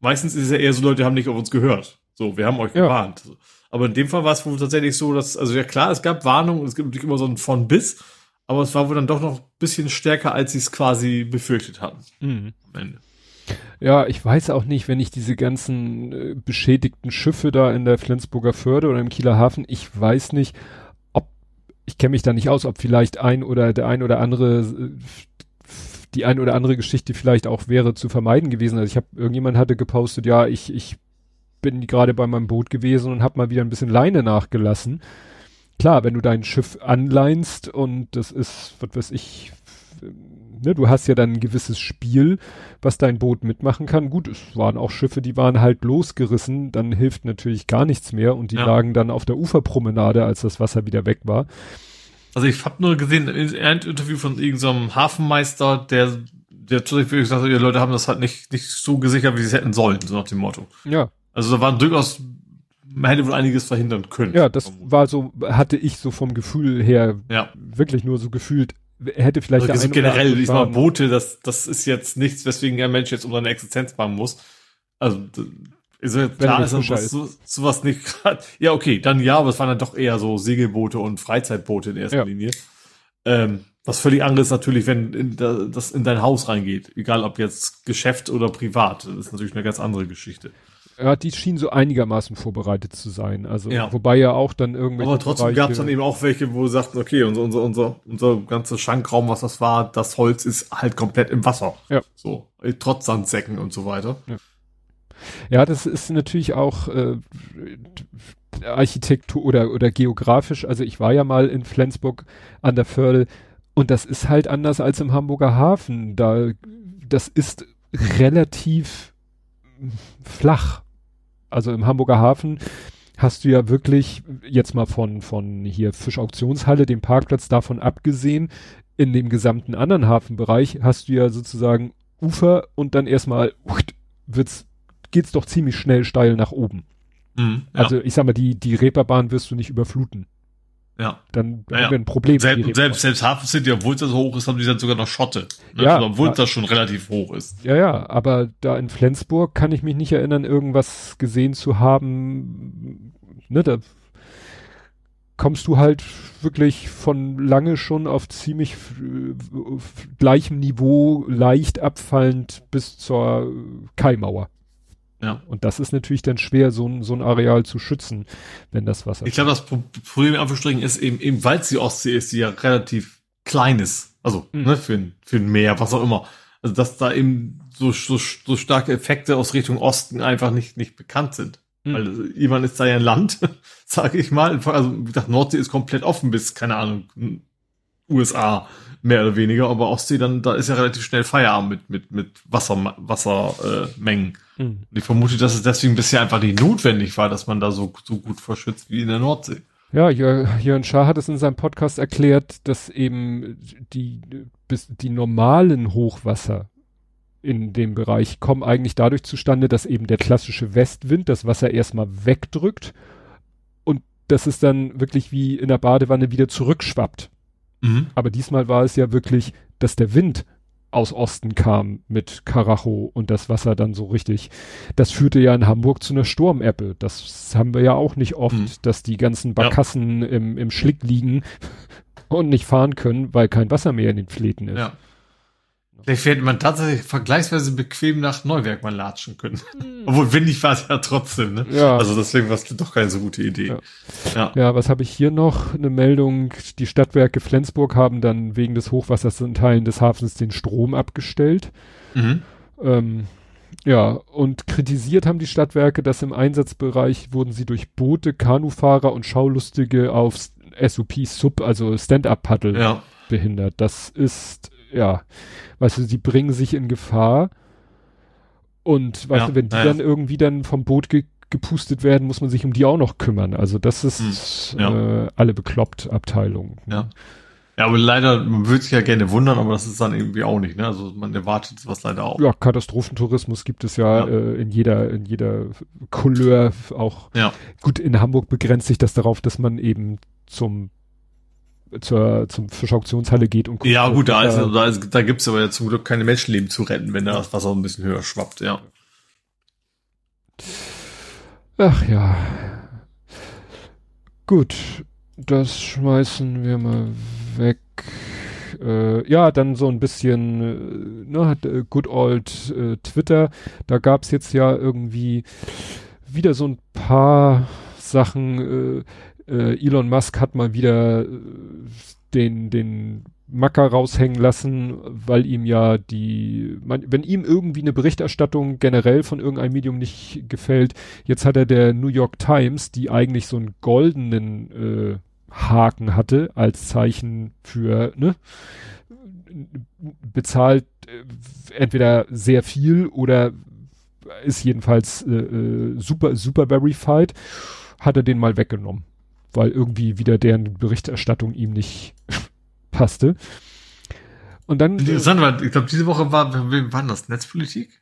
Meistens ist es ja eher so, Leute haben nicht auf uns gehört. So, wir haben euch ja. gewarnt. Aber in dem Fall war es wohl tatsächlich so, dass, also ja klar, es gab Warnungen, es gibt natürlich immer so ein von bis, aber es war wohl dann doch noch ein bisschen stärker, als sie es quasi befürchtet hatten. Mhm. Am Ende. Ja, ich weiß auch nicht, wenn ich diese ganzen äh, beschädigten Schiffe da in der Flensburger Förde oder im Kieler Hafen, ich weiß nicht, ob ich kenne mich da nicht aus, ob vielleicht ein oder der ein oder andere äh, die ein oder andere Geschichte vielleicht auch wäre zu vermeiden gewesen. Also ich habe irgendjemand hatte gepostet, ja, ich ich bin gerade bei meinem Boot gewesen und habe mal wieder ein bisschen Leine nachgelassen. Klar, wenn du dein Schiff anleinst und das ist, was weiß ich, ne, du hast ja dann ein gewisses Spiel, was dein Boot mitmachen kann. Gut, es waren auch Schiffe, die waren halt losgerissen, dann hilft natürlich gar nichts mehr und die ja. lagen dann auf der Uferpromenade, als das Wasser wieder weg war. Also ich habe nur gesehen, ein Interview von irgendeinem Hafenmeister, der der tatsächlich gesagt hat, die Leute haben das halt nicht, nicht so gesichert, wie sie es hätten sollen, so nach dem Motto. Ja. Also da waren durchaus, man hätte wohl einiges verhindern können. Ja, das war so, hatte ich so vom Gefühl her ja. wirklich nur so gefühlt, hätte vielleicht also generell, ich mal Boote, das, das ist jetzt nichts, weswegen ein Mensch jetzt um seine Existenz bangen muss. Also, also klar ist das so, sowas nicht gerade. Ja, okay, dann ja, aber es waren dann doch eher so Segelboote und Freizeitboote in erster ja. Linie. Ähm, was völlig anderes natürlich, wenn in da, das in dein Haus reingeht. Egal ob jetzt Geschäft oder privat. Das ist natürlich eine ganz andere Geschichte. Ja, die schien so einigermaßen vorbereitet zu sein. Also, ja. wobei ja auch dann irgendwelche. Aber trotzdem gab es dann eben auch welche, wo sagten, okay, unser, unser, unser, unser ganzer Schankraum, was das war, das Holz ist halt komplett im Wasser. Ja. So, trotz Sandsäcken und so weiter. Ja. Ja, das ist natürlich auch äh, Architektur oder, oder geografisch. Also ich war ja mal in Flensburg an der Förde und das ist halt anders als im Hamburger Hafen. Da, das ist relativ flach. Also im Hamburger Hafen hast du ja wirklich jetzt mal von, von hier Fischauktionshalle, dem Parkplatz davon abgesehen, in dem gesamten anderen Hafenbereich hast du ja sozusagen Ufer und dann erstmal wird's, geht's doch ziemlich schnell steil nach oben. Mhm, ja. Also ich sag mal, die, die Reeperbahn wirst du nicht überfluten. Ja. Dann ja, haben wir ein Problem. Selbst, selbst, selbst Hafen City, obwohl es so hoch ist, haben die dann sogar noch Schotte. Ne? Ja. Also, obwohl ja. das schon relativ hoch ist. Ja, ja, aber da in Flensburg kann ich mich nicht erinnern, irgendwas gesehen zu haben. Ne, da kommst du halt wirklich von lange schon auf ziemlich gleichem Niveau, leicht abfallend bis zur Kaimauer. Ja. Und das ist natürlich dann schwer, so ein, so ein Areal zu schützen, wenn das Wasser. Ich glaube, das Problem in Anführungsstrichen ist eben, eben weil es die Ostsee ist, die ja relativ klein ist. Also, mhm. ne, für ein, für ein Meer, was auch immer. Also, dass da eben so, so, so starke Effekte aus Richtung Osten einfach nicht, nicht bekannt sind. Mhm. Weil also, irgendwann ist da ja ein Land, sage ich mal. Also, wie gesagt, Nordsee ist komplett offen bis, keine Ahnung, USA mehr oder weniger, aber Ostsee dann, da ist ja relativ schnell Feierabend mit, mit, mit Wasser, Wassermengen. Äh, mhm. Ich vermute, dass es deswegen bisher einfach nicht notwendig war, dass man da so, so gut verschützt wie in der Nordsee. Ja, Jörn Schaar hat es in seinem Podcast erklärt, dass eben die, bis, die normalen Hochwasser in dem Bereich kommen eigentlich dadurch zustande, dass eben der klassische Westwind das Wasser erstmal wegdrückt und dass es dann wirklich wie in der Badewanne wieder zurückschwappt. Mhm. Aber diesmal war es ja wirklich, dass der Wind aus Osten kam mit Karacho und das Wasser dann so richtig. Das führte ja in Hamburg zu einer Sturmeppe. Das haben wir ja auch nicht oft, mhm. dass die ganzen Barkassen ja. im, im Schlick liegen und nicht fahren können, weil kein Wasser mehr in den Fleten ist. Ja. Vielleicht hätte man tatsächlich vergleichsweise bequem nach Neuwerk mal latschen können. Mhm. Obwohl windig war es ja trotzdem, ne? Ja. Also deswegen war es doch keine so gute Idee. Ja. ja. Ja, was habe ich hier noch? Eine Meldung, die Stadtwerke Flensburg haben dann wegen des Hochwassers in Teilen des Hafens den Strom abgestellt. Mhm. Ähm, ja, und kritisiert haben die Stadtwerke, dass im Einsatzbereich wurden sie durch Boote, Kanufahrer und Schaulustige auf SUP Sub, also Stand-Up-Paddle ja. behindert. Das ist, ja, weißt du, sie bringen sich in Gefahr. Und weißt ja, du, wenn die ja. dann irgendwie dann vom Boot ge gepustet werden, muss man sich um die auch noch kümmern. Also das ist hm, ja. äh, alle bekloppt Abteilung. Ja. Ja, aber leider, man würde sich ja gerne wundern, aber das ist dann irgendwie auch nicht, ne? Also man erwartet was leider auch. Ja, Katastrophentourismus gibt es ja, ja. Äh, in jeder, in jeder Couleur auch. Ja. Gut, in Hamburg begrenzt sich das darauf, dass man eben zum zur zum Fischauktionshalle geht und guckt. Ja, gut, da, ist, da, ist, da gibt's aber ja zum Glück keine Menschenleben zu retten, wenn da das Wasser ein bisschen höher schwappt, ja. Ach ja. Gut, das schmeißen wir mal weg. Äh, ja, dann so ein bisschen, äh, ne, äh, good old äh, Twitter. Da gab's jetzt ja irgendwie wieder so ein paar Sachen, äh, Elon Musk hat mal wieder äh, den, den Macker raushängen lassen, weil ihm ja die, man, wenn ihm irgendwie eine Berichterstattung generell von irgendeinem Medium nicht gefällt, jetzt hat er der New York Times, die eigentlich so einen goldenen äh, Haken hatte als Zeichen für, ne, bezahlt äh, entweder sehr viel oder ist jedenfalls äh, äh, super, super verified, hat er den mal weggenommen, weil irgendwie wieder deren Berichterstattung ihm nicht passte. Und dann. Interessant, weil ich glaube, diese Woche war, wann war das? Netzpolitik?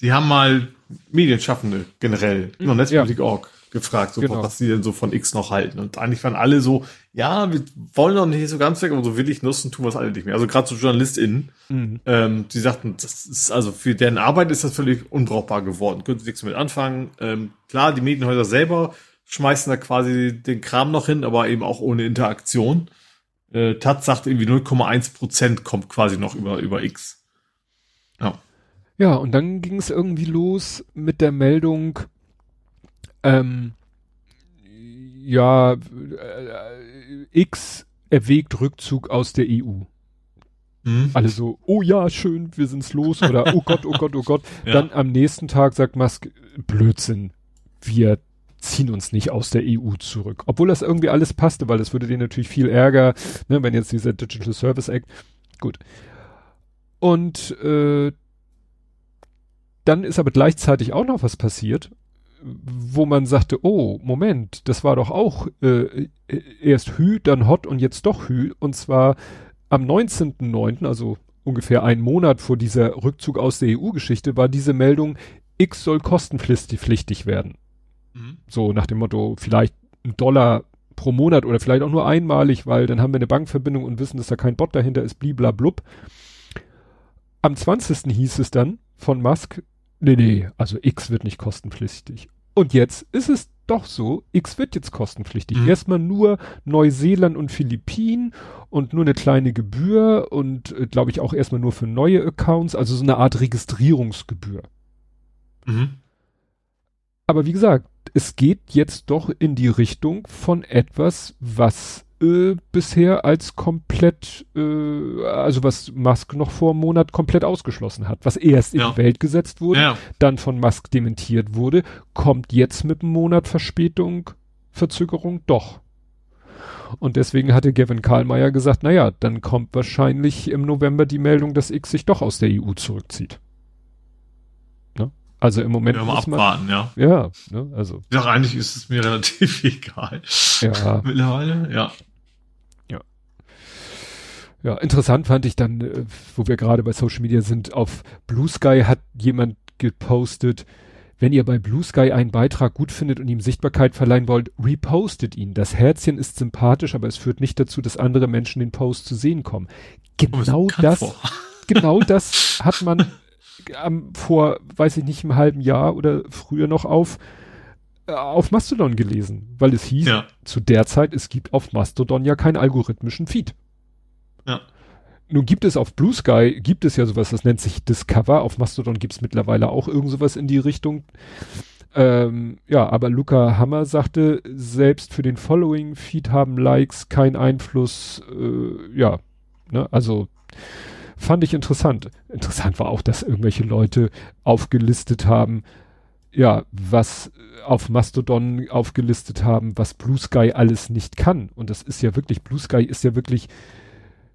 Die haben mal Medienschaffende generell, noch Netzpolitik.org ja. gefragt, so, genau. was sie denn so von X noch halten. Und eigentlich waren alle so, ja, wir wollen noch nicht so ganz weg, aber so will ich nutzen, tun wir es alle nicht mehr. Also gerade so JournalistInnen, mhm. ähm, die sagten, das ist, also für deren Arbeit ist das völlig unbrauchbar geworden. Können sie nichts damit anfangen. Ähm, klar, die Medienhäuser selber schmeißen da quasi den Kram noch hin, aber eben auch ohne Interaktion. Äh, Taz sagt irgendwie 0,1 Prozent kommt quasi noch über, über X. Ja. Ja, und dann ging es irgendwie los mit der Meldung, ähm, ja, äh, X erwägt Rückzug aus der EU. Mhm. Alle so, oh ja, schön, wir sind's los oder oh Gott, oh Gott, oh Gott. Ja. Dann am nächsten Tag sagt Musk, Blödsinn, wir ziehen uns nicht aus der EU zurück. Obwohl das irgendwie alles passte, weil das würde denen natürlich viel Ärger, ne, wenn jetzt dieser Digital Service Act, gut. Und äh, dann ist aber gleichzeitig auch noch was passiert, wo man sagte, oh, Moment, das war doch auch äh, erst Hü, dann Hot und jetzt doch Hü. Und zwar am 19.09., also ungefähr einen Monat vor dieser Rückzug aus der EU-Geschichte, war diese Meldung, X soll kostenpflichtig werden. Mhm. So nach dem Motto, vielleicht ein Dollar pro Monat oder vielleicht auch nur einmalig, weil dann haben wir eine Bankverbindung und wissen, dass da kein Bot dahinter ist, bliblablub. Am 20. hieß es dann von Musk, nee, nee, also X wird nicht kostenpflichtig. Und jetzt ist es doch so, X wird jetzt kostenpflichtig. Mhm. Erstmal nur Neuseeland und Philippinen und nur eine kleine Gebühr und äh, glaube ich auch erstmal nur für neue Accounts, also so eine Art Registrierungsgebühr. Mhm. Aber wie gesagt, es geht jetzt doch in die Richtung von etwas, was äh, bisher als komplett, äh, also was Musk noch vor einem Monat komplett ausgeschlossen hat, was erst ja. in die Welt gesetzt wurde, ja. dann von Musk dementiert wurde, kommt jetzt mit einem Monat Verspätung, Verzögerung doch. Und deswegen hatte Gavin Karlmeier gesagt, naja, dann kommt wahrscheinlich im November die Meldung, dass X sich doch aus der EU zurückzieht. Also im Moment. Ja, mal abwarten, man, ja. Ja, ne, also. Ja, eigentlich ist es mir relativ egal. Ja. Mittlerweile, ja. Ja. Ja, interessant fand ich dann, äh, wo wir gerade bei Social Media sind, auf Blue Sky hat jemand gepostet, wenn ihr bei Blue Sky einen Beitrag gut findet und ihm Sichtbarkeit verleihen wollt, repostet ihn. Das Herzchen ist sympathisch, aber es führt nicht dazu, dass andere Menschen den Post zu sehen kommen. Genau das, genau das hat man ähm, vor, weiß ich nicht, einem halben Jahr oder früher noch auf, äh, auf Mastodon gelesen, weil es hieß, ja. zu der Zeit, es gibt auf Mastodon ja keinen algorithmischen Feed. Ja. Nun gibt es auf Blue Sky, gibt es ja sowas, das nennt sich Discover. Auf Mastodon gibt es mittlerweile auch irgend sowas in die Richtung. Ähm, ja, aber Luca Hammer sagte, selbst für den Following-Feed haben Likes keinen Einfluss. Äh, ja, ne, also Fand ich interessant. Interessant war auch, dass irgendwelche Leute aufgelistet haben, ja, was auf Mastodon aufgelistet haben, was Blue Sky alles nicht kann. Und das ist ja wirklich, Blue Sky ist ja wirklich,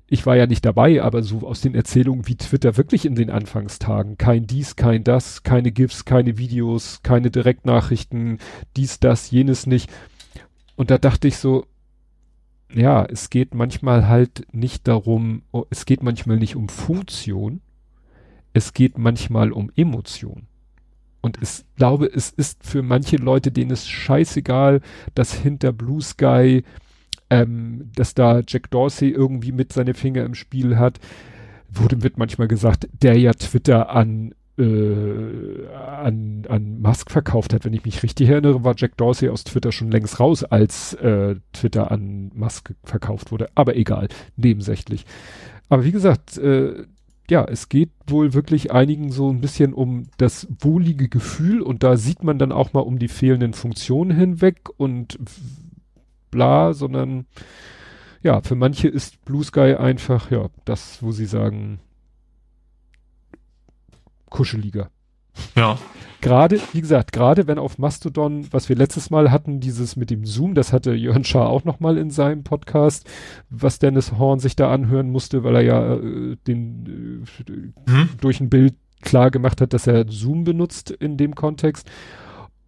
ich war ja nicht dabei, aber so aus den Erzählungen wie Twitter wirklich in den Anfangstagen. Kein dies, kein das, keine GIFs, keine Videos, keine Direktnachrichten, dies, das, jenes nicht. Und da dachte ich so, ja, es geht manchmal halt nicht darum, es geht manchmal nicht um Funktion, es geht manchmal um Emotion. Und ich glaube, es ist für manche Leute, denen ist scheißegal, dass hinter Blue Sky, ähm, dass da Jack Dorsey irgendwie mit seine Finger im Spiel hat. Wurde, wird manchmal gesagt, der ja Twitter an äh, an, an Musk verkauft hat. Wenn ich mich richtig erinnere, war Jack Dorsey aus Twitter schon längst raus, als äh, Twitter an Musk verkauft wurde. Aber egal, nebensächlich. Aber wie gesagt, äh, ja, es geht wohl wirklich einigen so ein bisschen um das wohlige Gefühl und da sieht man dann auch mal um die fehlenden Funktionen hinweg und bla, sondern ja, für manche ist Blue Sky einfach, ja, das, wo sie sagen, kuscheliger. Ja. Gerade, wie gesagt, gerade wenn auf Mastodon, was wir letztes Mal hatten, dieses mit dem Zoom, das hatte Jörn Schaar auch nochmal in seinem Podcast, was Dennis Horn sich da anhören musste, weil er ja äh, den äh, hm? durch ein Bild klar gemacht hat, dass er Zoom benutzt in dem Kontext.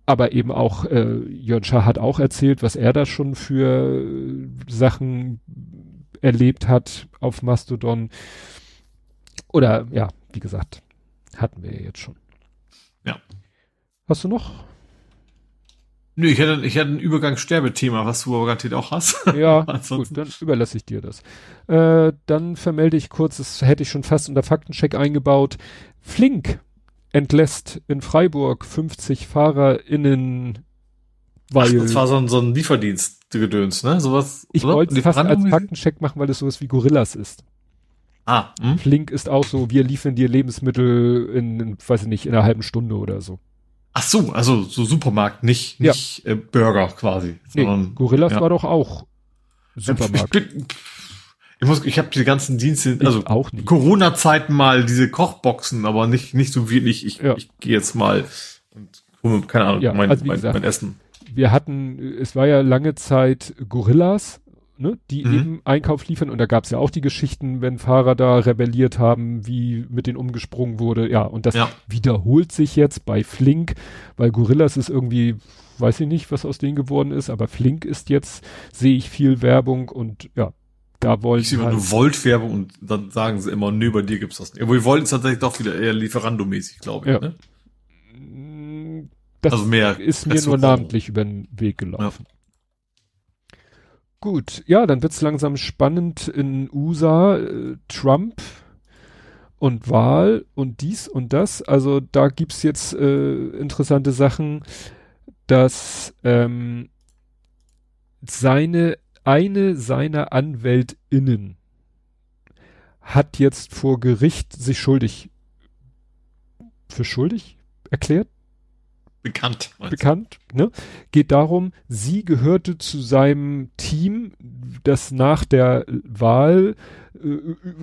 Aber eben auch, äh, Jörn Schaar hat auch erzählt, was er da schon für äh, Sachen erlebt hat auf Mastodon. Oder ja, wie gesagt, hatten wir ja jetzt schon. Ja. Hast du noch? Nö, ich hätte, ich hätte ein Übergangssterbethema, was du aber garantiert auch hast. Ja, gut, dann überlasse ich dir das. Äh, dann vermelde ich kurz, das hätte ich schon fast unter Faktencheck eingebaut. Flink entlässt in Freiburg 50 FahrerInnen, weil. Ach, das war so ein, so ein Lieferdienst-Gedöns, ne? Sowas. Ich wollte fast als Faktencheck machen, weil es sowas wie Gorillas ist. Ah. Hm? Flink ist auch so, wir liefern dir Lebensmittel in, in, weiß ich nicht, in einer halben Stunde oder so. Ach so, also so Supermarkt, nicht, nicht ja. äh, Burger quasi. Sondern, nee, Gorillas ja. war doch auch Supermarkt. Ich, bin, ich muss, ich habe die ganzen Dienste, also. Corona-Zeiten mal diese Kochboxen, aber nicht nicht so wirklich. Ich, ja. ich gehe jetzt mal und hole keine Ahnung, mein, also mein, gesagt, mein Essen. Wir hatten, es war ja lange Zeit Gorillas ne, die mhm. eben Einkauf liefern. Und da gab es ja auch die Geschichten, wenn Fahrer da rebelliert haben, wie mit denen umgesprungen wurde. Ja, und das ja. wiederholt sich jetzt bei Flink, weil Gorillas ist irgendwie, weiß ich nicht, was aus denen geworden ist, aber Flink ist jetzt, sehe ich viel Werbung und ja, da wollen ich sehe immer halt nur Volt-Werbung und dann sagen sie immer, nö, bei dir gibt's das nicht. Obwohl Volt ist tatsächlich doch wieder eher Lieferando-mäßig, glaube ich. Ja. Ne? Das also mehr ist mir nur namentlich über den Weg gelaufen. Ja. Gut, ja, dann wird's langsam spannend in USA. Äh, Trump und Wahl und dies und das. Also da gibt's jetzt äh, interessante Sachen, dass ähm, seine eine seiner AnwältInnen hat jetzt vor Gericht sich schuldig für schuldig erklärt bekannt. Bekannt, ne? Geht darum, sie gehörte zu seinem Team, das nach der Wahl äh,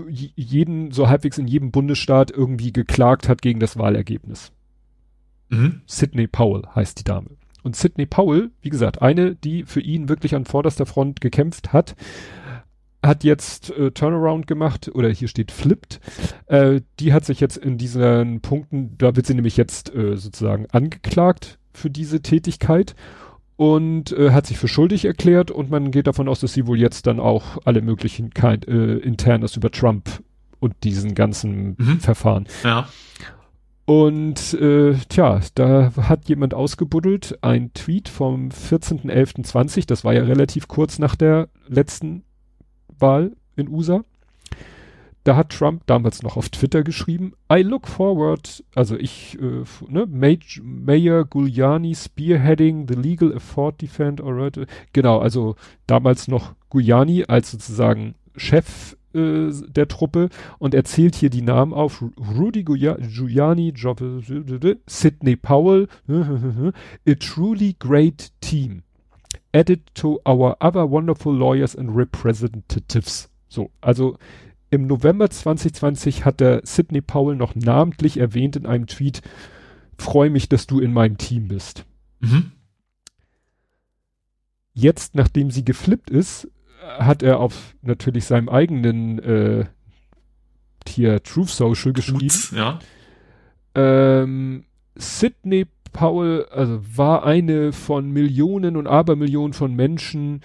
jeden, so halbwegs in jedem Bundesstaat irgendwie geklagt hat gegen das Wahlergebnis. Mhm. Sidney Powell heißt die Dame. Und Sidney Powell, wie gesagt, eine, die für ihn wirklich an vorderster Front gekämpft hat, hat jetzt äh, Turnaround gemacht oder hier steht flipped. Äh, die hat sich jetzt in diesen Punkten, da wird sie nämlich jetzt äh, sozusagen angeklagt für diese Tätigkeit und äh, hat sich für schuldig erklärt und man geht davon aus, dass sie wohl jetzt dann auch alle möglichen kein, äh, Internes über Trump und diesen ganzen mhm. Verfahren. Ja. Und äh, tja, da hat jemand ausgebuddelt, ein Tweet vom 14.11.20, das war ja relativ kurz nach der letzten Wahl in USA. Da hat Trump damals noch auf Twitter geschrieben, I look forward, also ich, äh, ne, Major, Mayor Giuliani spearheading the legal effort defend, alright, genau, also damals noch Giuliani als sozusagen Chef äh, der Truppe und erzählt hier die Namen auf, Rudy Giuliani, Sidney Powell, a truly great team added to our other wonderful lawyers and representatives. So, also im November 2020 hat der Sidney Powell noch namentlich erwähnt in einem Tweet, freue mich, dass du in meinem Team bist. Mhm. Jetzt, nachdem sie geflippt ist, hat er auf natürlich seinem eigenen äh, hier Truth Social geschrieben. Uts, ja. Ähm, Sidney Paul, also war eine von Millionen und Abermillionen von Menschen,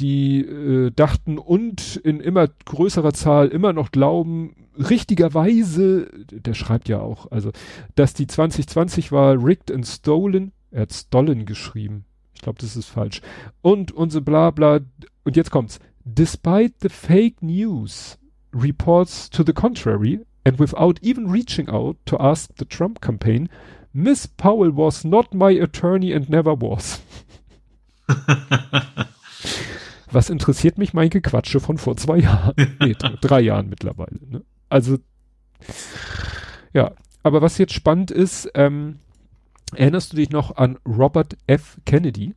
die äh, dachten und in immer größerer Zahl immer noch glauben, richtigerweise, der schreibt ja auch, also, dass die 2020 war rigged and stolen, er hat stolen geschrieben. Ich glaube, das ist falsch. Und unsere bla bla, und jetzt kommt's. Despite the fake news reports to the contrary, and without even reaching out to ask the Trump campaign, Miss Powell was not my attorney and never was. Was interessiert mich mein Gequatsche von vor zwei Jahren? nee, drei Jahren mittlerweile. Ne? Also, Ja, aber was jetzt spannend ist, ähm, erinnerst du dich noch an Robert F. Kennedy?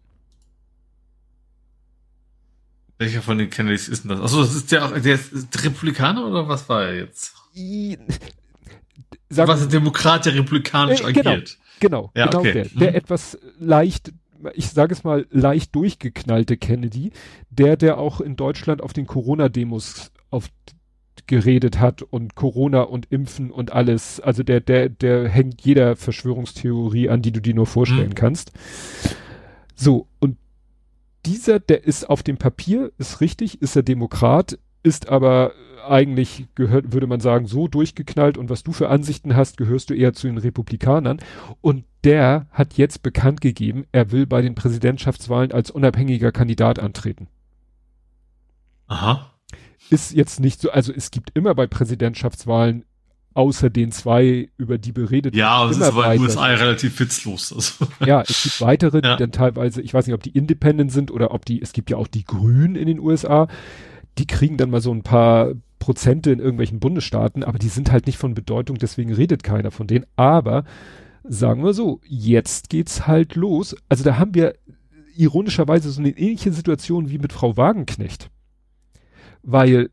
Welcher von den Kennedys ist denn das? Achso, das ist der, der ist Republikaner oder was war er jetzt? Sag, was ein Demokrat, der republikanisch äh, genau, agiert. Genau, Ja, genau okay. der. Der Mhm. etwas leicht, ich sage es mal, leicht durchgeknallte Kennedy, der, der auch in Deutschland auf den Corona-Demos auf geredet hat und Corona und Impfen und alles. Also der, der, der hängt jeder Verschwörungstheorie an, die du dir nur vorstellen Mhm. kannst. So, und dieser, der ist auf dem Papier, ist richtig, ist er Demokrat, ist aber eigentlich gehört, würde man sagen, so durchgeknallt und was du für Ansichten hast, gehörst du eher zu den Republikanern. Und der hat jetzt bekannt gegeben, er will bei den Präsidentschaftswahlen als unabhängiger Kandidat antreten. Aha. Ist jetzt nicht so, also es gibt immer bei Präsidentschaftswahlen außer den zwei, über die beredet Ja, aber es ist aber in den. USA relativ witzlos. Also. Ja, es gibt weitere, Ja. die dann teilweise, ich weiß nicht, ob die independent sind oder ob die, es gibt ja auch die Grünen in den USA, die kriegen dann mal so ein paar Prozente in irgendwelchen Bundesstaaten, aber die sind halt nicht von Bedeutung, deswegen redet keiner von denen. Aber sagen wir so, jetzt geht's halt los. Also da haben wir ironischerweise so eine ähnliche Situation wie mit Frau Wagenknecht. Weil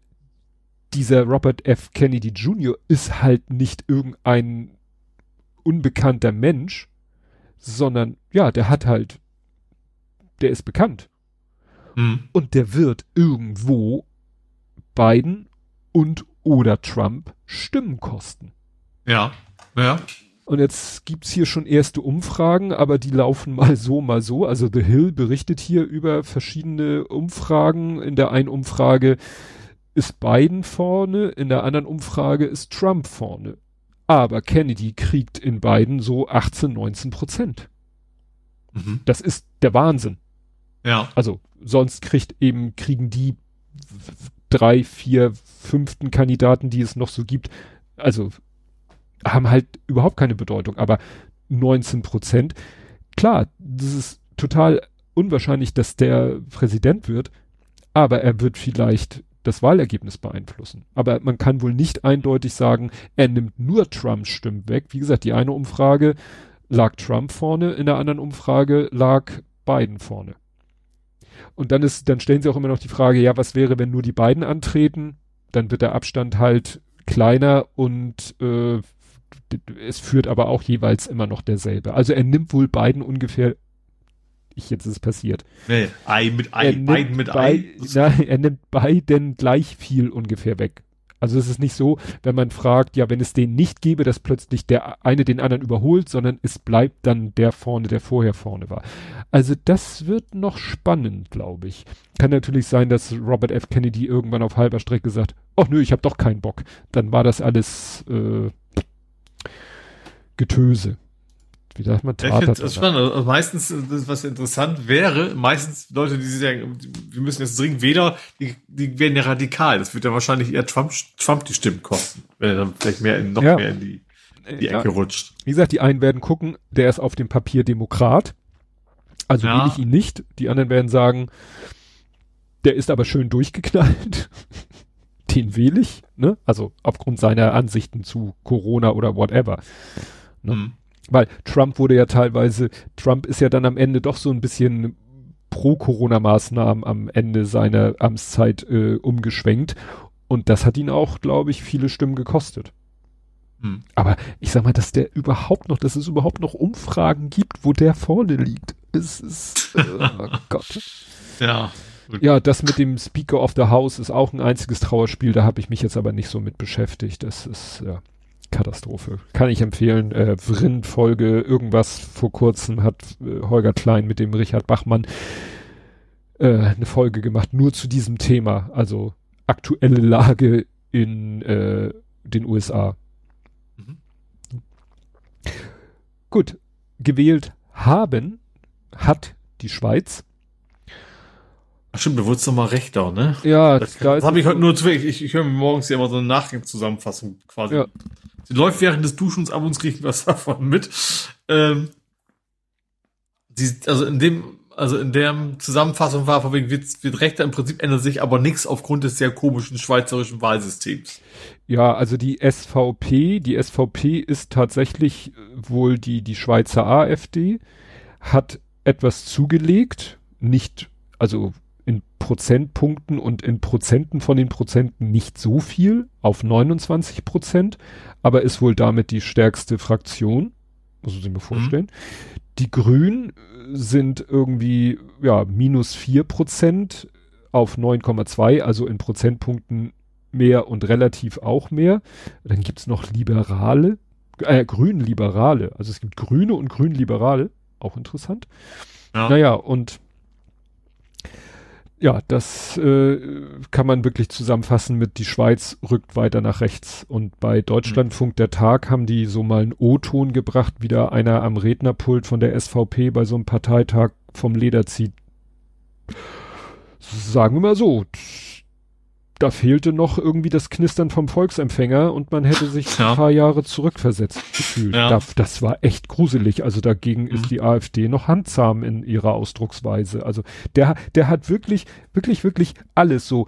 dieser Robert F. Kennedy Jr. ist halt nicht irgendein unbekannter Mensch, sondern ja, der hat halt, der ist bekannt Hm. und der wird irgendwo Biden und oder Trump Stimmen kosten. Ja. Ja. Und jetzt gibt's hier schon erste Umfragen, aber die laufen mal so, mal so. Also The Hill berichtet hier über verschiedene Umfragen. In der einen Umfrage ist Biden vorne, in der anderen Umfrage ist Trump vorne. Aber Kennedy kriegt in Biden so 18, 19 Prozent. Mhm. Das ist der Wahnsinn. Ja. Also sonst kriegt eben, kriegen die drei, vier, fünften Kandidaten, die es noch so gibt, also haben halt überhaupt keine Bedeutung. Aber 19 Prozent, klar, das ist total unwahrscheinlich, dass der Präsident wird, aber er wird vielleicht das Wahlergebnis beeinflussen. Aber man kann wohl nicht eindeutig sagen, er nimmt nur Trumps Stimmen weg. Wie gesagt, die eine Umfrage lag Trump vorne, in der anderen Umfrage lag Biden vorne. Und dann ist, dann stellen sie auch immer noch die Frage, ja, was wäre, wenn nur die beiden antreten? Dann wird der Abstand halt kleiner und äh, es führt aber auch jeweils immer noch derselbe. Also er nimmt wohl beiden ungefähr, ich jetzt ist es passiert. Nee, Ei mit Ei, beiden mit bei- Ei. Nein, er nimmt beiden gleich viel ungefähr weg. Also es ist nicht so, wenn man fragt, ja, wenn es den nicht gäbe, dass plötzlich der eine den anderen überholt, sondern es bleibt dann der vorne, der vorher vorne war. Also das wird noch spannend, glaube ich. Kann natürlich sein, dass Robert F. Kennedy irgendwann auf halber Strecke sagt, ach nö, ich habe doch keinen Bock. Dann war das alles äh, Getöse. Wie sagt man? Ich finde Theater- das spannend. Also meistens, äh, das, was interessant wäre, meistens Leute, die sagen, wir müssen jetzt dringend weder, die, die werden ja radikal. Das wird ja wahrscheinlich eher Trump, Trump die Stimmen kosten, wenn er dann vielleicht mehr in, noch Ja. mehr in die, die Ja. Ecke rutscht. Wie gesagt, die einen werden gucken, der ist auf dem Papier Demokrat. Also Ja. will ich ihn nicht. Die anderen werden sagen, der ist aber schön durchgeknallt. Den wähle ich, ne? Also aufgrund seiner Ansichten zu Corona oder whatever. Ne? Mhm. Weil Trump wurde ja teilweise, Trump ist ja dann am Ende doch so ein bisschen pro Corona-Maßnahmen am Ende seiner Amtszeit äh, umgeschwenkt. Und das hat ihn auch, glaube ich, viele Stimmen gekostet. Mhm. Aber ich sag mal, dass der überhaupt noch, dass es überhaupt noch Umfragen gibt, wo der vorne liegt. Es ist, äh, oh Gott. Ja. Ja, das mit dem Speaker of the House ist auch ein einziges Trauerspiel, da habe ich mich jetzt aber nicht so mit beschäftigt. Das ist, ja, Katastrophe. Kann ich empfehlen. Äh, Vrind-Folge, irgendwas vor kurzem hat äh, Holger Klein mit dem Richard Bachmann äh, eine Folge gemacht, nur zu diesem Thema. Also aktuelle Lage in äh, den USA. Mhm. Gut, gewählt haben hat die Schweiz. Ach stimmt, da wurde es doch mal rechter, ne? Ja, Das, da das habe ich heute nur zu ich, ich höre mir morgens ja immer so eine Nachgangszusammenfassung quasi. Ja. Sie läuft während des Duschens ab und ich was davon mit. Ähm, die, also in dem also in der Zusammenfassung war, von wegen wird, wird Rechter im Prinzip ändert sich aber nichts aufgrund des sehr komischen schweizerischen Wahlsystems. Ja, also die SVP, die SVP ist tatsächlich äh, wohl die, die Schweizer AfD, hat etwas zugelegt, nicht, also in Prozentpunkten und in Prozenten von den Prozenten nicht so viel, auf 29 Prozent, aber ist wohl damit die stärkste Fraktion, muss man sich mal vorstellen. Mhm. Die Grünen sind irgendwie, ja, minus vier Prozent auf 9,2, also in Prozentpunkten mehr und relativ auch mehr. Dann gibt's noch Liberale, äh, Grün-Liberale. Also es gibt Grüne und Grün-Liberale. Auch interessant. Ja. Naja, und ja, das äh, kann man wirklich zusammenfassen mit die Schweiz rückt weiter nach rechts. Und bei Deutschlandfunk der Tag haben die so mal einen O-Ton gebracht, wieder einer am Rednerpult von der SVP bei so einem Parteitag vom Leder zieht. Sagen wir mal so, da fehlte noch irgendwie das Knistern vom Volksempfänger und man hätte sich ja. ein paar Jahre zurückversetzt gefühlt. Ja. Da, das war echt gruselig. Also dagegen mhm. ist die AfD noch handzahm in ihrer Ausdrucksweise. Also der, der hat wirklich, wirklich, wirklich alles so.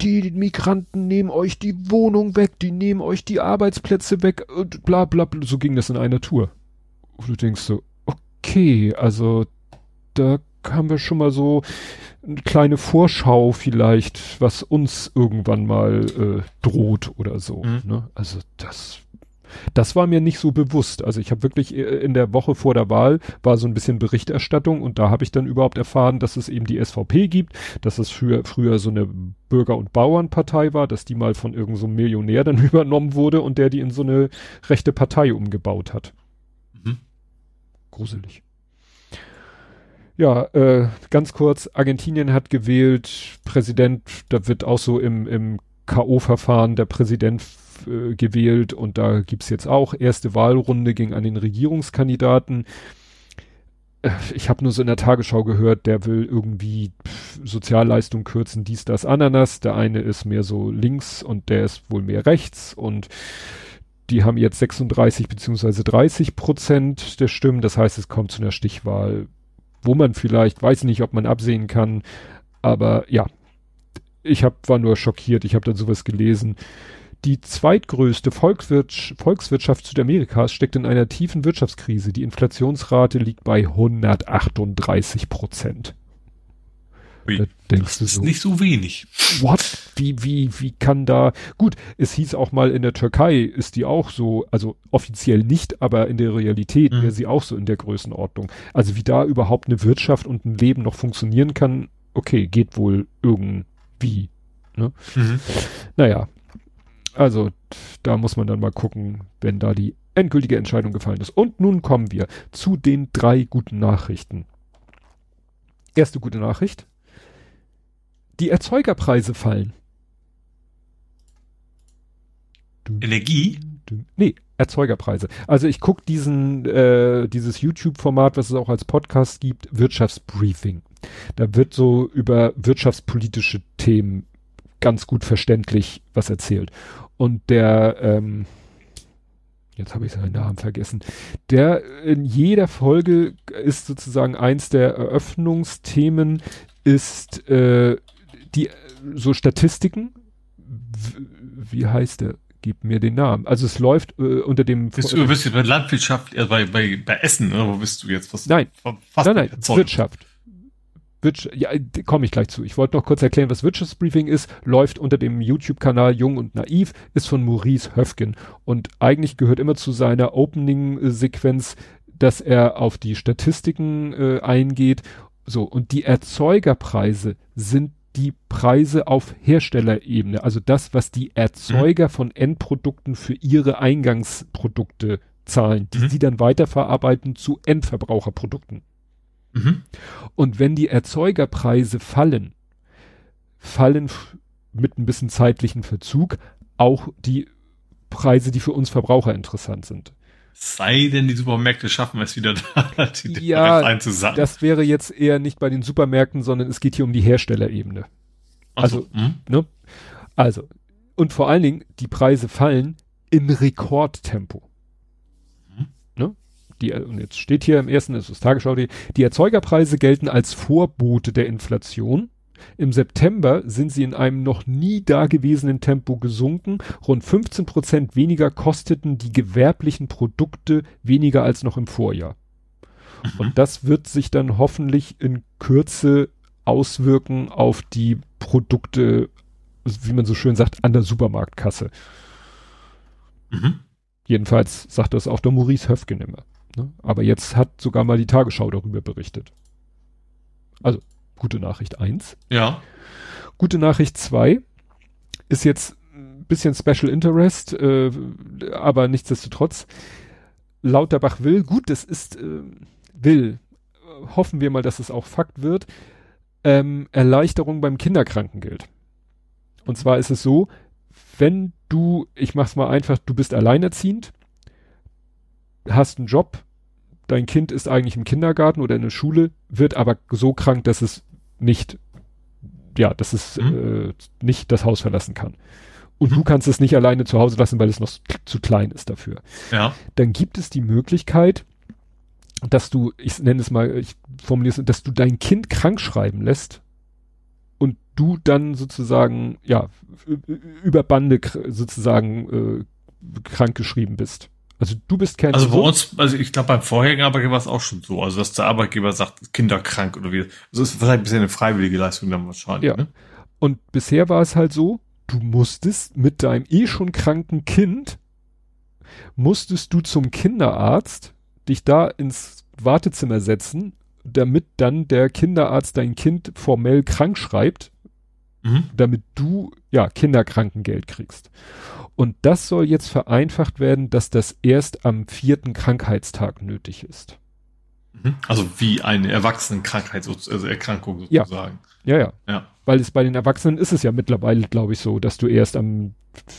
Die Migranten nehmen euch die Wohnung weg, die nehmen euch die Arbeitsplätze weg und bla bla bla. So ging das in einer Tour. Und du denkst so, okay, also da haben wir schon mal so eine kleine Vorschau vielleicht, was uns irgendwann mal äh, droht oder so. Mhm. Ne? Also das, das war mir nicht so bewusst. Also ich habe wirklich äh, in der Woche vor der Wahl war so ein bisschen Berichterstattung und da habe ich dann überhaupt erfahren, dass es eben die SVP gibt, dass es früher, früher so eine Bürger- und Bauernpartei war, dass die mal von irgendeinem so Millionär dann übernommen wurde und der die in so eine rechte Partei umgebaut hat. Mhm. Gruselig. Ja, äh, ganz kurz, Argentinien hat gewählt, Präsident, da wird auch so im, im K.O.-Verfahren der Präsident äh, gewählt und da gibt's jetzt auch erste Wahlrunde gegen einen Regierungskandidaten. Äh, ich habe nur so in der Tagesschau gehört, der will irgendwie Sozialleistung kürzen, dies, das, Ananas. Der eine ist mehr so links und der ist wohl mehr rechts und die haben jetzt 36 beziehungsweise 30 Prozent der Stimmen. Das heißt, es kommt zu einer Stichwahl wo man vielleicht, weiß nicht, ob man absehen kann, aber ja, ich hab, war nur schockiert, ich habe dann sowas gelesen. Die zweitgrößte Volkswirtschaft, Volkswirtschaft Südamerikas steckt in einer tiefen Wirtschaftskrise. Die Inflationsrate liegt bei 138 Prozent. Ui, das ist so, nicht so wenig. What? Wie, wie, wie kann da, gut, es hieß auch mal in der Türkei ist die auch so, also offiziell nicht, aber in der Realität mhm. wäre sie auch so in der Größenordnung. Also wie da überhaupt eine Wirtschaft und ein Leben noch funktionieren kann, okay, geht wohl irgendwie. Ne? Mhm. Naja, also da muss man dann mal gucken, wenn da die endgültige Entscheidung gefallen ist. Und nun kommen wir zu den drei guten Nachrichten. Erste gute Nachricht die Erzeugerpreise fallen. Energie? Nee, Erzeugerpreise. Also ich gucke diesen, äh, dieses YouTube-Format, was es auch als Podcast gibt, Wirtschaftsbriefing. Da wird so über wirtschaftspolitische Themen ganz gut verständlich was erzählt. Und der, ähm, jetzt habe ich seinen Namen vergessen, der in jeder Folge ist sozusagen eins der Eröffnungsthemen, ist äh, die so Statistiken, wie heißt der? Gib mir den Namen. Also es läuft äh, unter dem. Bist du, bist du bei Landwirtschaft, äh, bei, bei, bei Essen, oder wo bist du jetzt? Was, nein, fast nein, nein, Wirtschaft. Wirtschaft. Ja, komme ich gleich zu. Ich wollte noch kurz erklären, was Wirtschaftsbriefing ist. Läuft unter dem YouTube-Kanal Jung und Naiv, ist von Maurice Höfgen. Und eigentlich gehört immer zu seiner Opening-Sequenz, dass er auf die Statistiken äh, eingeht. So, und die Erzeugerpreise sind die Preise auf Herstellerebene, also das, was die Erzeuger mhm. von Endprodukten für ihre Eingangsprodukte zahlen, die mhm. sie dann weiterverarbeiten zu Endverbraucherprodukten. Mhm. Und wenn die Erzeugerpreise fallen, fallen mit ein bisschen zeitlichen Verzug auch die Preise, die für uns Verbraucher interessant sind. Sei denn, die Supermärkte schaffen es wieder da, die ja, einzusammeln. Das wäre jetzt eher nicht bei den Supermärkten, sondern es geht hier um die Herstellerebene. Also, so, hm? ne? Also, und vor allen Dingen, die Preise fallen in Rekordtempo. Hm? Ne? die, und jetzt steht hier im ersten, das ist Tagesschau, die, die Erzeugerpreise gelten als Vorbote der Inflation. Im September sind sie in einem noch nie dagewesenen Tempo gesunken. Rund 15 Prozent weniger kosteten die gewerblichen Produkte weniger als noch im Vorjahr. Mhm. Und das wird sich dann hoffentlich in Kürze auswirken auf die Produkte, wie man so schön sagt, an der Supermarktkasse. Mhm. Jedenfalls sagt das auch der Maurice Höfgen immer. Ne? Aber jetzt hat sogar mal die Tagesschau darüber berichtet. Also Gute Nachricht 1. Ja. Gute Nachricht 2 ist jetzt ein bisschen Special Interest, äh, aber nichtsdestotrotz. Lauterbach will, gut, das ist, äh, will, hoffen wir mal, dass es auch Fakt wird, ähm, Erleichterung beim Kinderkrankengeld. Und zwar ist es so, wenn du, ich mach's mal einfach, du bist alleinerziehend, hast einen Job, dein Kind ist eigentlich im Kindergarten oder in der Schule, wird aber so krank, dass es nicht, ja, dass es mhm. äh, nicht das Haus verlassen kann. Und mhm. du kannst es nicht alleine zu Hause lassen, weil es noch zu klein ist dafür. Ja. Dann gibt es die Möglichkeit, dass du, ich nenne es mal, ich formuliere es, dass du dein Kind krank schreiben lässt und du dann sozusagen, ja, über Bande sozusagen äh, krank geschrieben bist. Also du bist kein Also bei uns, also ich glaube beim vorherigen Arbeitgeber war es auch schon so, also dass der Arbeitgeber sagt, kinderkrank oder wie. Also ist wahrscheinlich ein bisschen eine freiwillige Leistung dann wahrscheinlich. Ja. Ne? Und bisher war es halt so, du musstest mit deinem eh schon kranken Kind, musstest du zum Kinderarzt, dich da ins Wartezimmer setzen, damit dann der Kinderarzt dein Kind formell krank schreibt, mhm. damit du ja Kinderkrankengeld kriegst. Und das soll jetzt vereinfacht werden, dass das erst am vierten Krankheitstag nötig ist. Mhm. Also wie eine Erwachsenenkrankheit, also Erkrankung sozusagen. Ja. ja, ja. ja. Weil es bei den Erwachsenen ist es ja mittlerweile, glaube ich, so, dass du erst am,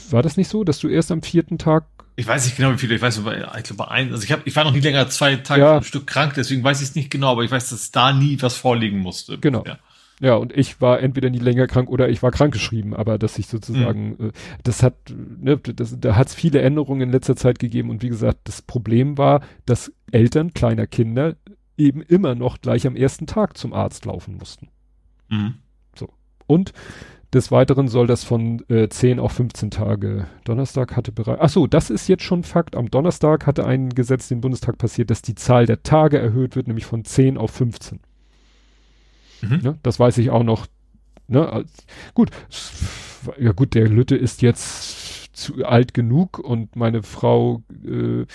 war das nicht so, dass du erst am vierten Tag ich weiß nicht genau, wie viele, ich weiß, ich glaube ein, also ich habe, ich war noch nie länger zwei Tage ja. am Stück krank, deswegen weiß ich es nicht genau, aber ich weiß, dass da nie was vorliegen musste. Genau. Ja. Ja, und ich war entweder nie länger krank oder ich war krankgeschrieben, aber dass ich sozusagen, mhm. äh, das hat, ne, das, da hat es viele Änderungen in letzter Zeit gegeben und wie gesagt, das Problem war, dass Eltern kleiner Kinder eben immer noch gleich am ersten Tag zum Arzt laufen mussten. Mhm. So. Und des Weiteren soll das von äh, 10 auf 15 Tage. Donnerstag hatte bereits. Ach so, das ist jetzt schon Fakt. Am Donnerstag hatte ein Gesetz den Bundestag passiert, dass die Zahl der Tage erhöht wird, nämlich von 10 auf 15. Mhm. Ne? Das weiß ich auch noch. Ne? Gut, ja gut, der Lütte ist jetzt zu alt genug und meine Frau äh,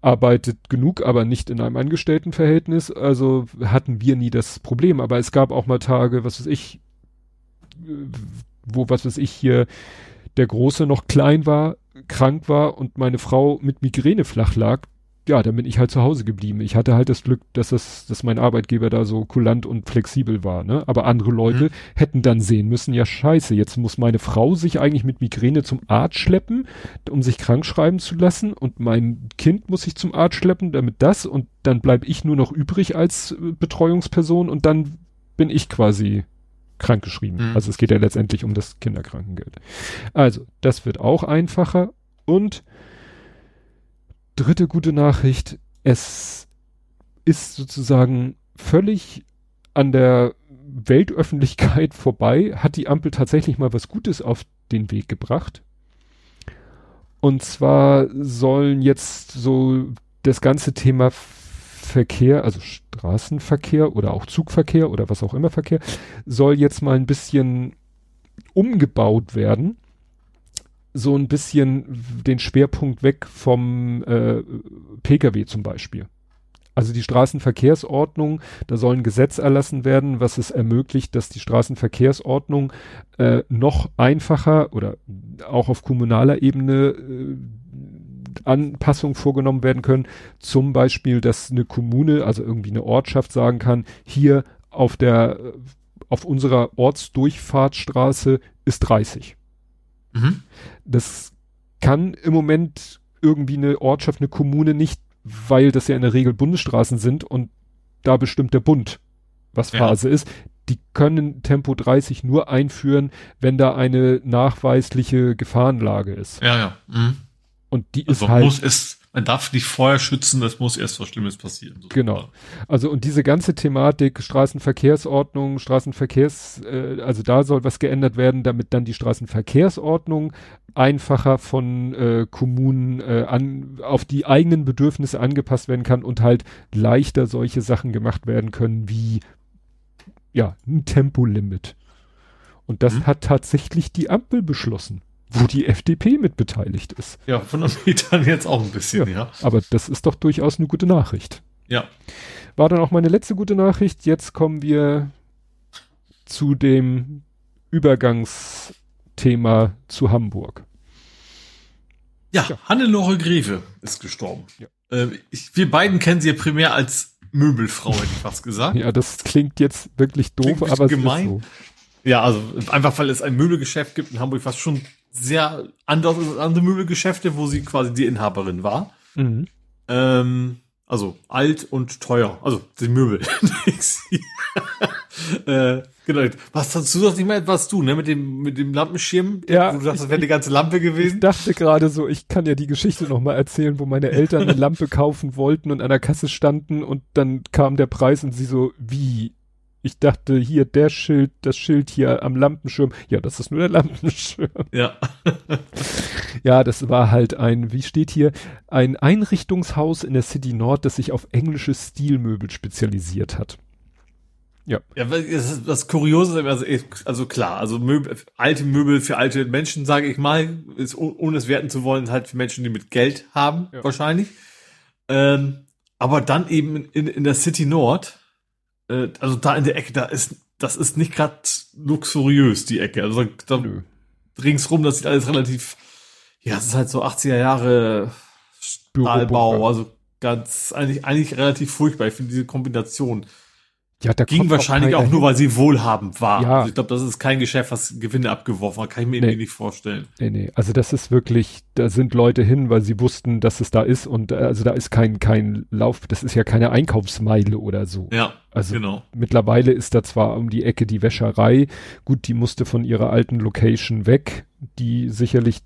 arbeitet genug, aber nicht in einem Angestelltenverhältnis. Also hatten wir nie das Problem. Aber es gab auch mal Tage, was weiß ich, wo, was weiß ich hier, der Große noch klein war, krank war und meine Frau mit Migräne flach lag, ja, dann bin ich halt zu Hause geblieben. Ich hatte halt das Glück, dass das, dass mein Arbeitgeber da so kulant und flexibel war, ne? Aber andere Leute mhm. hätten dann sehen müssen, ja scheiße, jetzt muss meine Frau sich eigentlich mit Migräne zum Arzt schleppen, um sich krank schreiben zu lassen und mein Kind muss sich zum Arzt schleppen, damit das und dann bleib ich nur noch übrig als äh, Betreuungsperson und dann bin ich quasi krankgeschrieben. Mhm. Also es geht ja letztendlich um das Kinderkrankengeld. Also, das wird auch einfacher und dritte gute Nachricht, es ist sozusagen völlig an der Weltöffentlichkeit vorbei, hat die Ampel tatsächlich mal was Gutes auf den Weg gebracht. Und zwar sollen jetzt so das ganze Thema Verkehr, also Straßenverkehr oder auch Zugverkehr oder was auch immer Verkehr, soll jetzt mal ein bisschen umgebaut werden so ein bisschen den Schwerpunkt weg vom äh, Pkw zum Beispiel. Also die Straßenverkehrsordnung, da soll ein Gesetz erlassen werden, was es ermöglicht, dass die Straßenverkehrsordnung äh, noch einfacher oder auch auf kommunaler Ebene äh, Anpassungen vorgenommen werden können. Zum Beispiel, dass eine Kommune, also irgendwie eine Ortschaft sagen kann, hier auf der, auf unserer Ortsdurchfahrtsstraße ist 30. Mhm. Das kann im Moment irgendwie eine Ortschaft, eine Kommune nicht, weil das ja in der Regel Bundesstraßen sind und da bestimmt der Bund, was Phase ja. ist. Die können Tempo 30 nur einführen, wenn da eine nachweisliche Gefahrenlage ist. Ja, ja. Mhm. Und die also ist halt. Muss ist, man darf nicht vorher schützen, das muss erst was Schlimmes passieren. So genau. Also und diese ganze Thematik Straßenverkehrsordnung, Straßenverkehrs, äh, also da soll was geändert werden, damit dann die Straßenverkehrsordnung einfacher von äh, Kommunen äh, an auf die eigenen Bedürfnisse angepasst werden kann und halt leichter solche Sachen gemacht werden können wie ja ein Tempolimit. Und das mhm. hat tatsächlich die Ampel beschlossen wo die FDP mit beteiligt ist. Ja, von den Mietern jetzt auch ein bisschen, ja, ja. Aber das ist doch durchaus eine gute Nachricht. Ja. War dann auch meine letzte gute Nachricht. Jetzt kommen wir zu dem Übergangsthema zu Hamburg. Ja, ja. Hannelore Greve ist gestorben. Ja. Äh, ich, wir beiden kennen sie ja primär als Möbelfrau, hätte ich fast gesagt. Ja, das klingt jetzt wirklich doof, aber gemein. so. Ja, also einfach weil es ein Möbelgeschäft gibt in Hamburg, was schon sehr anders als andere Möbelgeschäfte, wo sie quasi die Inhaberin war. Mhm. Ähm, also alt und teuer. Also die Möbel. äh, genau. Was hast du doch nicht mehr etwas du, ne? Mit dem, mit dem Lampenschirm? Ja. Wo du sagst, das wäre die ganze Lampe gewesen. Ich dachte gerade so, ich kann ja die Geschichte noch mal erzählen, wo meine Eltern eine Lampe kaufen wollten und an der Kasse standen und dann kam der Preis und sie so, wie? Ich dachte, hier, der Schild, das Schild hier am Lampenschirm. Ja, das ist nur der Lampenschirm. Ja. ja, das war halt ein, wie steht hier, ein Einrichtungshaus in der City Nord, das sich auf englische Stilmöbel spezialisiert hat. Ja. Ja, das, das Kuriose ist, also, also klar, also Möbel, alte Möbel für alte Menschen, sage ich mal, ist, ohne es werten zu wollen, halt für Menschen, die mit Geld haben, ja. wahrscheinlich. Ähm, aber dann eben in, in der City Nord, äh, also da in der Ecke, da ist, das ist nicht gerade luxuriös, die Ecke. Also da, da ringsrum, das sieht alles relativ, ja, es ist halt so 80er Jahre Stahlbau, also ganz, eigentlich, eigentlich relativ furchtbar. Ich finde diese Kombination. Ja, da ging wahrscheinlich auch, auch nur, weil sie wohlhabend war. Ja. Also ich glaube, das ist kein Geschäft, was Gewinne abgeworfen hat. Kann ich mir nee. irgendwie nicht vorstellen. Nee, nee. Also das ist wirklich, da sind Leute hin, weil sie wussten, dass es da ist und äh, also da ist kein, kein Lauf, das ist ja keine Einkaufsmeile oder so. Ja. Also genau. mittlerweile ist da zwar um die Ecke die Wäscherei. Gut, die musste von ihrer alten Location weg, die sicherlich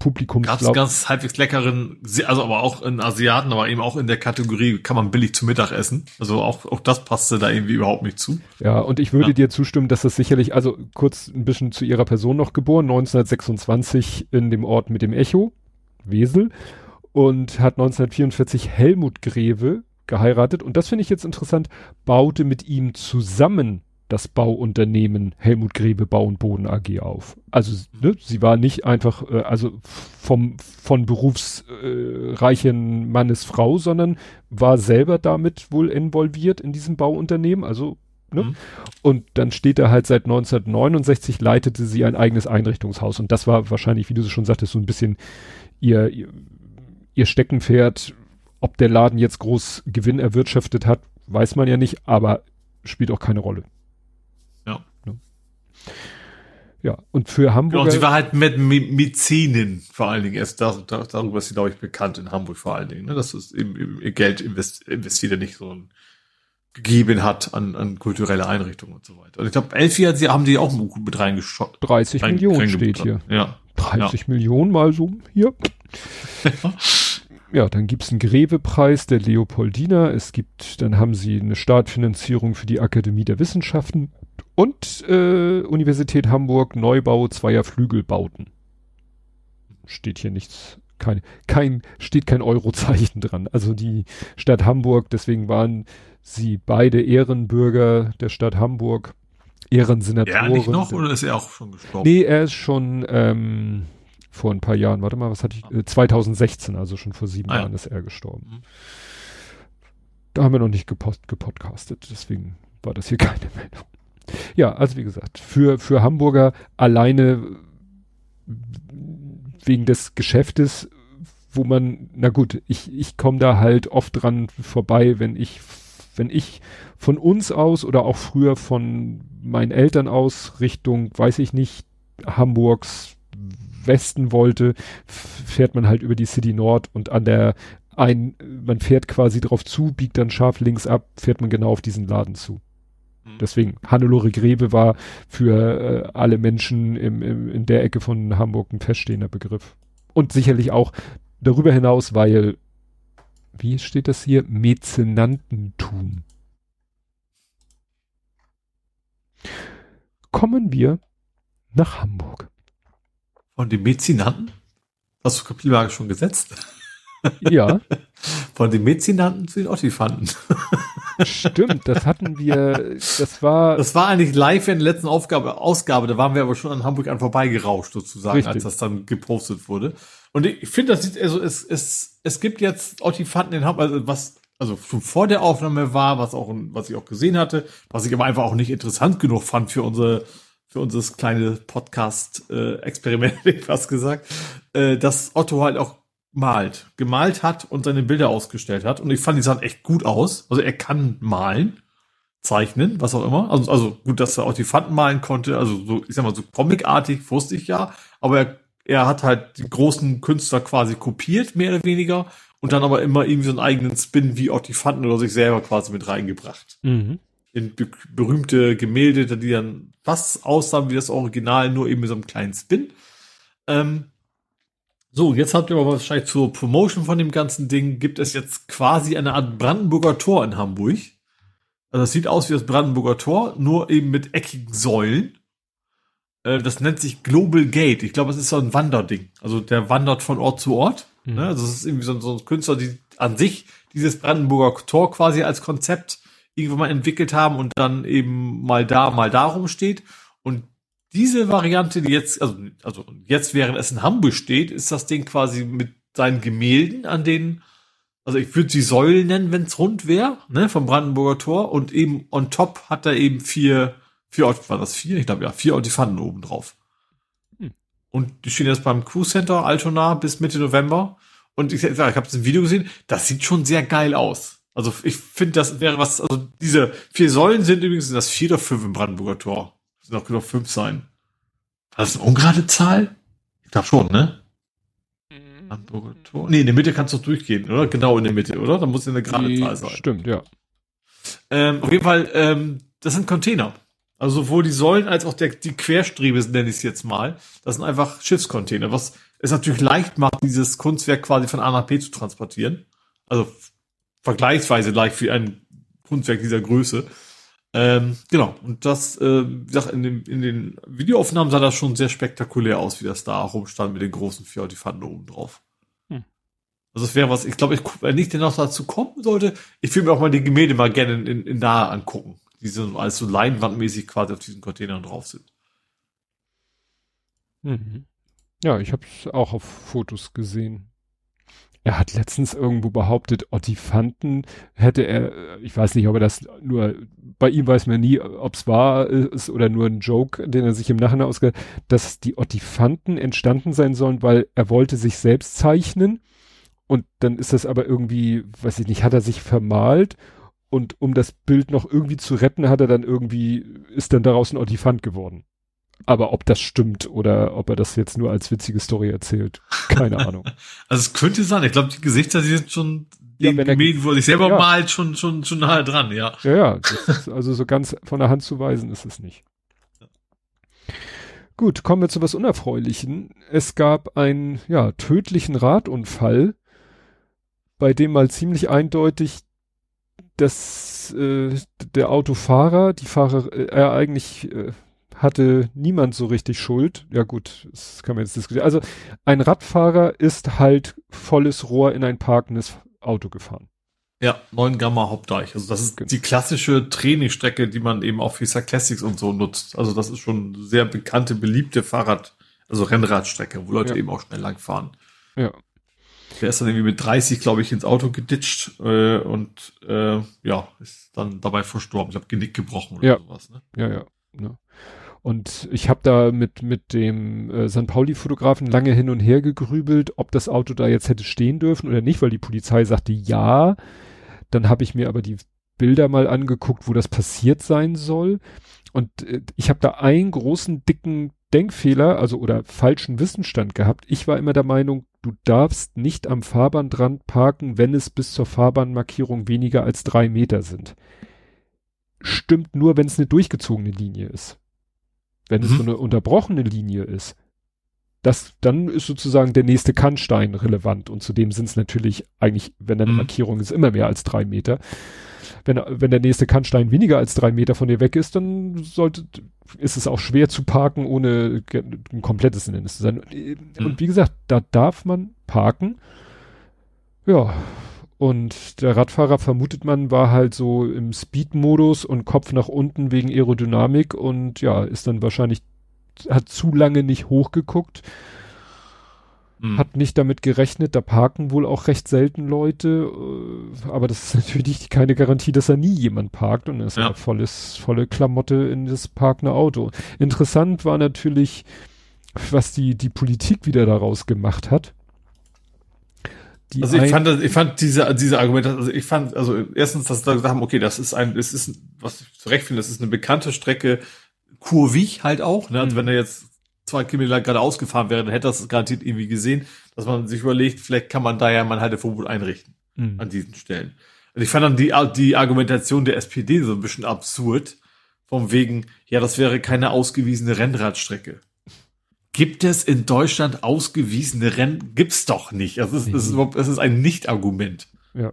Publikum. Ganz, ganz halbwegs leckeren, also aber auch in Asiaten, aber eben auch in der Kategorie kann man billig zu Mittag essen. Also auch, auch das passte da irgendwie überhaupt nicht zu. Ja, und ich würde ja. dir zustimmen, dass das sicherlich, also kurz ein bisschen zu ihrer Person noch geboren, 1926 in dem Ort mit dem Echo, Wesel, und hat 1944 Helmut Greve geheiratet. Und das finde ich jetzt interessant, baute mit ihm zusammen das Bauunternehmen Helmut Grebe Bau und Boden AG auf. Also ne, sie war nicht einfach, äh, also vom von berufsreichen äh, Mannes Frau, sondern war selber damit wohl involviert in diesem Bauunternehmen. Also ne? Mhm. Und dann steht da halt seit 1969 leitete sie ein eigenes Einrichtungshaus und das war wahrscheinlich, wie du schon sagtest, so ein bisschen ihr, ihr, ihr Steckenpferd. Ob der Laden jetzt groß Gewinn erwirtschaftet hat, weiß man ja nicht, aber spielt auch keine Rolle. Ja, und für Hamburg. Genau, und sie war halt mit Mäzenin vor allen Dingen. Erst dar, dar, darüber ist sie, glaube ich, bekannt in Hamburg vor allen Dingen. Ne? Dass es eben, ihr Geld invest, investiert nicht so ein, gegeben hat an, an kulturelle Einrichtungen und so weiter. Und ich glaube, elf Jahre haben die auch mit reingeschaut. 30 rein, Millionen steht hier. Ja. 30 ja. Millionen mal so hier. ja, dann gibt's einen Greve-Preis der Leopoldina. Es gibt, dann haben sie eine Startfinanzierung für die Akademie der Wissenschaften und äh, Universität Hamburg Neubau zweier Flügelbauten. Steht hier nichts, kein, kein, steht kein Eurozeichen dran. Also die Stadt Hamburg, deswegen waren sie beide Ehrenbürger der Stadt Hamburg, Ehrensenatoren. Ja, nicht noch oder ist er auch schon gestorben? Nee, er ist schon ähm, vor ein paar Jahren, warte mal, was hatte ich, äh, 2016, also schon vor sieben ah, Jahren ja. ist er gestorben. Mhm. Da haben wir noch nicht gepost, gepodcastet, deswegen war das hier keine Meldung. Ja, also wie gesagt, für, für Hamburger alleine wegen des Geschäftes, wo man, na gut, ich, ich komme da halt oft dran vorbei, wenn ich, wenn ich von uns aus oder auch früher von meinen Eltern aus Richtung, weiß ich nicht, Hamburgs Westen wollte, fährt man halt über die City Nord und an der ein, man fährt quasi drauf zu, biegt dann scharf links ab, fährt man genau auf diesen Laden zu. Mhm. Deswegen, Hannelore Grebe war für äh, alle Menschen im, im, in der Ecke von Hamburg ein feststehender Begriff. Und sicherlich auch Darüber hinaus, weil, wie steht das hier? Mäzenantentum. Kommen wir nach Hamburg. Von den Mäzenanten? Hast du Kapitelmarke schon gesetzt? Ja. Von den Mäzenanten zu den Ottifanten. Stimmt, das hatten wir, das war. Das war eigentlich live in der letzten Aufgabe, Ausgabe, da waren wir aber schon an Hamburg an vorbeigerauscht sozusagen, Richtig. als das dann gepostet wurde. Und ich, finde, das sieht, also es, es, es gibt jetzt Ottifanten in Hamburg, also was, also schon vor der Aufnahme war, was auch, was ich auch gesehen hatte, was ich aber einfach auch nicht interessant genug fand für unsere, für unser kleine Podcast-Experiment, äh, fast gesagt, äh, dass Otto halt auch malt, gemalt hat und seine Bilder ausgestellt hat. Und ich fand, die sahen echt gut aus. Also er kann malen, zeichnen, was auch immer. Also, also gut, dass er auch die Fanten malen konnte. Also so, ich sag mal, so comicartig wusste ich ja. Aber er, er hat halt die großen Künstler quasi kopiert, mehr oder weniger. Und dann aber immer irgendwie so einen eigenen Spin wie auch die Fanten oder sich selber quasi mit reingebracht. Mhm. In be berühmte Gemälde, die dann fast aussahen wie das Original, nur eben mit so einem kleinen Spin. Ähm, so, jetzt habt ihr aber wahrscheinlich zur Promotion von dem ganzen Ding, gibt es jetzt quasi eine Art Brandenburger Tor in Hamburg. Also das sieht aus wie das Brandenburger Tor, nur eben mit eckigen Säulen. Äh, das nennt sich Global Gate. Ich glaube, es ist so ein Wanderding. Also der wandert von Ort zu Ort. Mhm. Ne? Also es ist irgendwie so, so ein Künstler, die an sich dieses Brandenburger Tor quasi als Konzept irgendwann mal entwickelt haben und dann eben mal da, mal darum steht. Und diese Variante, die jetzt, also, also jetzt während es in Hamburg steht, ist das Ding quasi mit seinen Gemälden an den, also ich würde sie Säulen nennen, wenn es rund wäre, ne, vom Brandenburger Tor und eben on top hat er eben vier, vier, war das vier? Ich glaube ja, vier Ottifanten oben drauf. Hm. Und die stehen jetzt beim Cruise Center Altona bis Mitte November. Und ich, ich habe das Video gesehen, das sieht schon sehr geil aus. Also ich finde, das wäre was, also diese vier Säulen sind übrigens sind das vier oder fünf im Brandenburger Tor. Sind auch noch fünf sein. War das eine ungerade Zahl? Ich glaube schon, ne? Brandenburger Tor. Nee, in der Mitte kannst du durchgehen, oder? Genau in der Mitte, oder? Da muss ja eine gerade Zahl sein. Stimmt, ja. Ähm, auf jeden Fall, ähm, das sind Container. Also sowohl die Säulen als auch der, die Querstrebe, nenne ich es jetzt mal. Das sind einfach Schiffscontainer, was es natürlich leicht macht, dieses Kunstwerk quasi von A nach B zu transportieren. Also vergleichsweise leicht für ein Kunstwerk dieser Größe. Ähm, genau. Und das, äh, wie gesagt, in, dem, in den Videoaufnahmen sah das schon sehr spektakulär aus, wie das da rumstand mit den großen Fjordifanten oben drauf. Hm. Also es wäre was, ich glaube, ich, wenn ich denn noch dazu kommen sollte, ich würde mir auch mal die Gemälde mal gerne in, in, in nahe angucken, die so als so leinwandmäßig quasi auf diesen Containern drauf sind. Mhm. Ja, ich habe es auch auf Fotos gesehen. Er hat letztens irgendwo behauptet, Ottifanten hätte er, ich weiß nicht, ob er das nur, bei ihm weiß man nie, ob es wahr ist oder nur ein Joke, den er sich im Nachhinein ausge, dass die Ottifanten entstanden sein sollen, weil er wollte sich selbst zeichnen und dann ist das aber irgendwie, weiß ich nicht, hat er sich vermalt und um das Bild noch irgendwie zu retten, hat er dann irgendwie, ist dann daraus ein Ottifant geworden. Aber ob das stimmt oder ob er das jetzt nur als witzige Story erzählt, keine Ahnung. Also es könnte sein, ich glaube, die Gesichter, die sind schon, die Ja, wenn er- Gemälde, wo er sich selber Ja. malt, schon, schon, schon nahe dran, ja. Ja, ja, also so ganz von der Hand zu weisen ist es nicht. Gut, kommen wir zu was Unerfreulichen. Es gab einen, ja, tödlichen Radunfall, bei dem mal ziemlich eindeutig, dass äh, der Autofahrer, die Fahrer, äh, er eigentlich äh, hatte niemand so richtig Schuld. Ja gut, das kann man jetzt diskutieren. Also ein Radfahrer ist halt volles Rohr in ein parkendes Auto gefahren. Ja, 9 Gamma Hauptdeich. Also das ist Genau. die klassische Trainingsstrecke, die man eben auch für Classics und so nutzt. Also das ist schon eine sehr bekannte, beliebte Fahrrad, also Rennradstrecke, wo Leute Ja. eben auch schnell lang fahren. Ja. Der ist dann irgendwie mit 30, glaube ich, ins Auto geditscht äh, und äh, ja, ist dann dabei verstorben. Ich habe Genick gebrochen oder Ja. sowas. Ne? Ja, ja. Ne? Und ich habe da mit, mit dem äh, St. Pauli-Fotografen lange hin und her gegrübelt, ob das Auto da jetzt hätte stehen dürfen oder nicht, weil die Polizei sagte ja. Dann habe ich mir aber die Bilder mal angeguckt, wo das passiert sein soll. Und äh, ich habe da einen großen, dicken Denkfehler, also oder falschen Wissensstand gehabt. Ich war immer der Meinung, du darfst nicht am Fahrbahnrand parken, wenn es bis zur Fahrbahnmarkierung weniger als drei Meter sind. Stimmt nur, wenn es eine durchgezogene Linie ist. Wenn es Mhm. so eine unterbrochene Linie ist, das, dann ist sozusagen der nächste Kannstein relevant und zudem sind es natürlich eigentlich, wenn da eine Mhm. Markierung ist, immer mehr als drei Meter. Wenn, wenn der nächste Kannstein weniger als drei Meter von dir weg ist, dann sollte, ist es auch schwer zu parken, ohne ein komplettes Hindernis zu sein. Und Mhm. wie gesagt, da darf man parken. Ja. Und der Radfahrer, vermutet man, war halt so im Speed-Modus und Kopf nach unten wegen Aerodynamik und ja, ist dann wahrscheinlich, hat zu lange nicht hochgeguckt, Mhm. hat nicht damit gerechnet, da parken wohl auch recht selten Leute, äh, aber das ist natürlich keine Garantie, dass da nie jemand parkt und ist Ja. ja volles, volle Klamotte in das parkende Auto. Interessant war natürlich, was die, die Politik wieder daraus gemacht hat. Die Also ich fand, ich fand diese, diese Argumente, also ich fand, also erstens, dass sie da gesagt haben, okay, das ist ein, das ist, was ich zurecht finde, das ist eine bekannte Strecke, kurvig halt auch, ne? Also Mhm. wenn er jetzt zwei Kilometer lang gerade ausgefahren wäre, dann hätte das garantiert irgendwie gesehen, dass man sich überlegt, vielleicht kann man da ja mal ein Halteverbot einrichten Mhm. an diesen Stellen. Und ich fand dann die, die Argumentation der SPD so ein bisschen absurd, vom wegen, ja, das wäre keine ausgewiesene Rennradstrecke. Gibt es in Deutschland ausgewiesene Rennen? Gibt's doch nicht. Es ist, es ist, Mhm. es ist ein Nicht-Argument. Ja.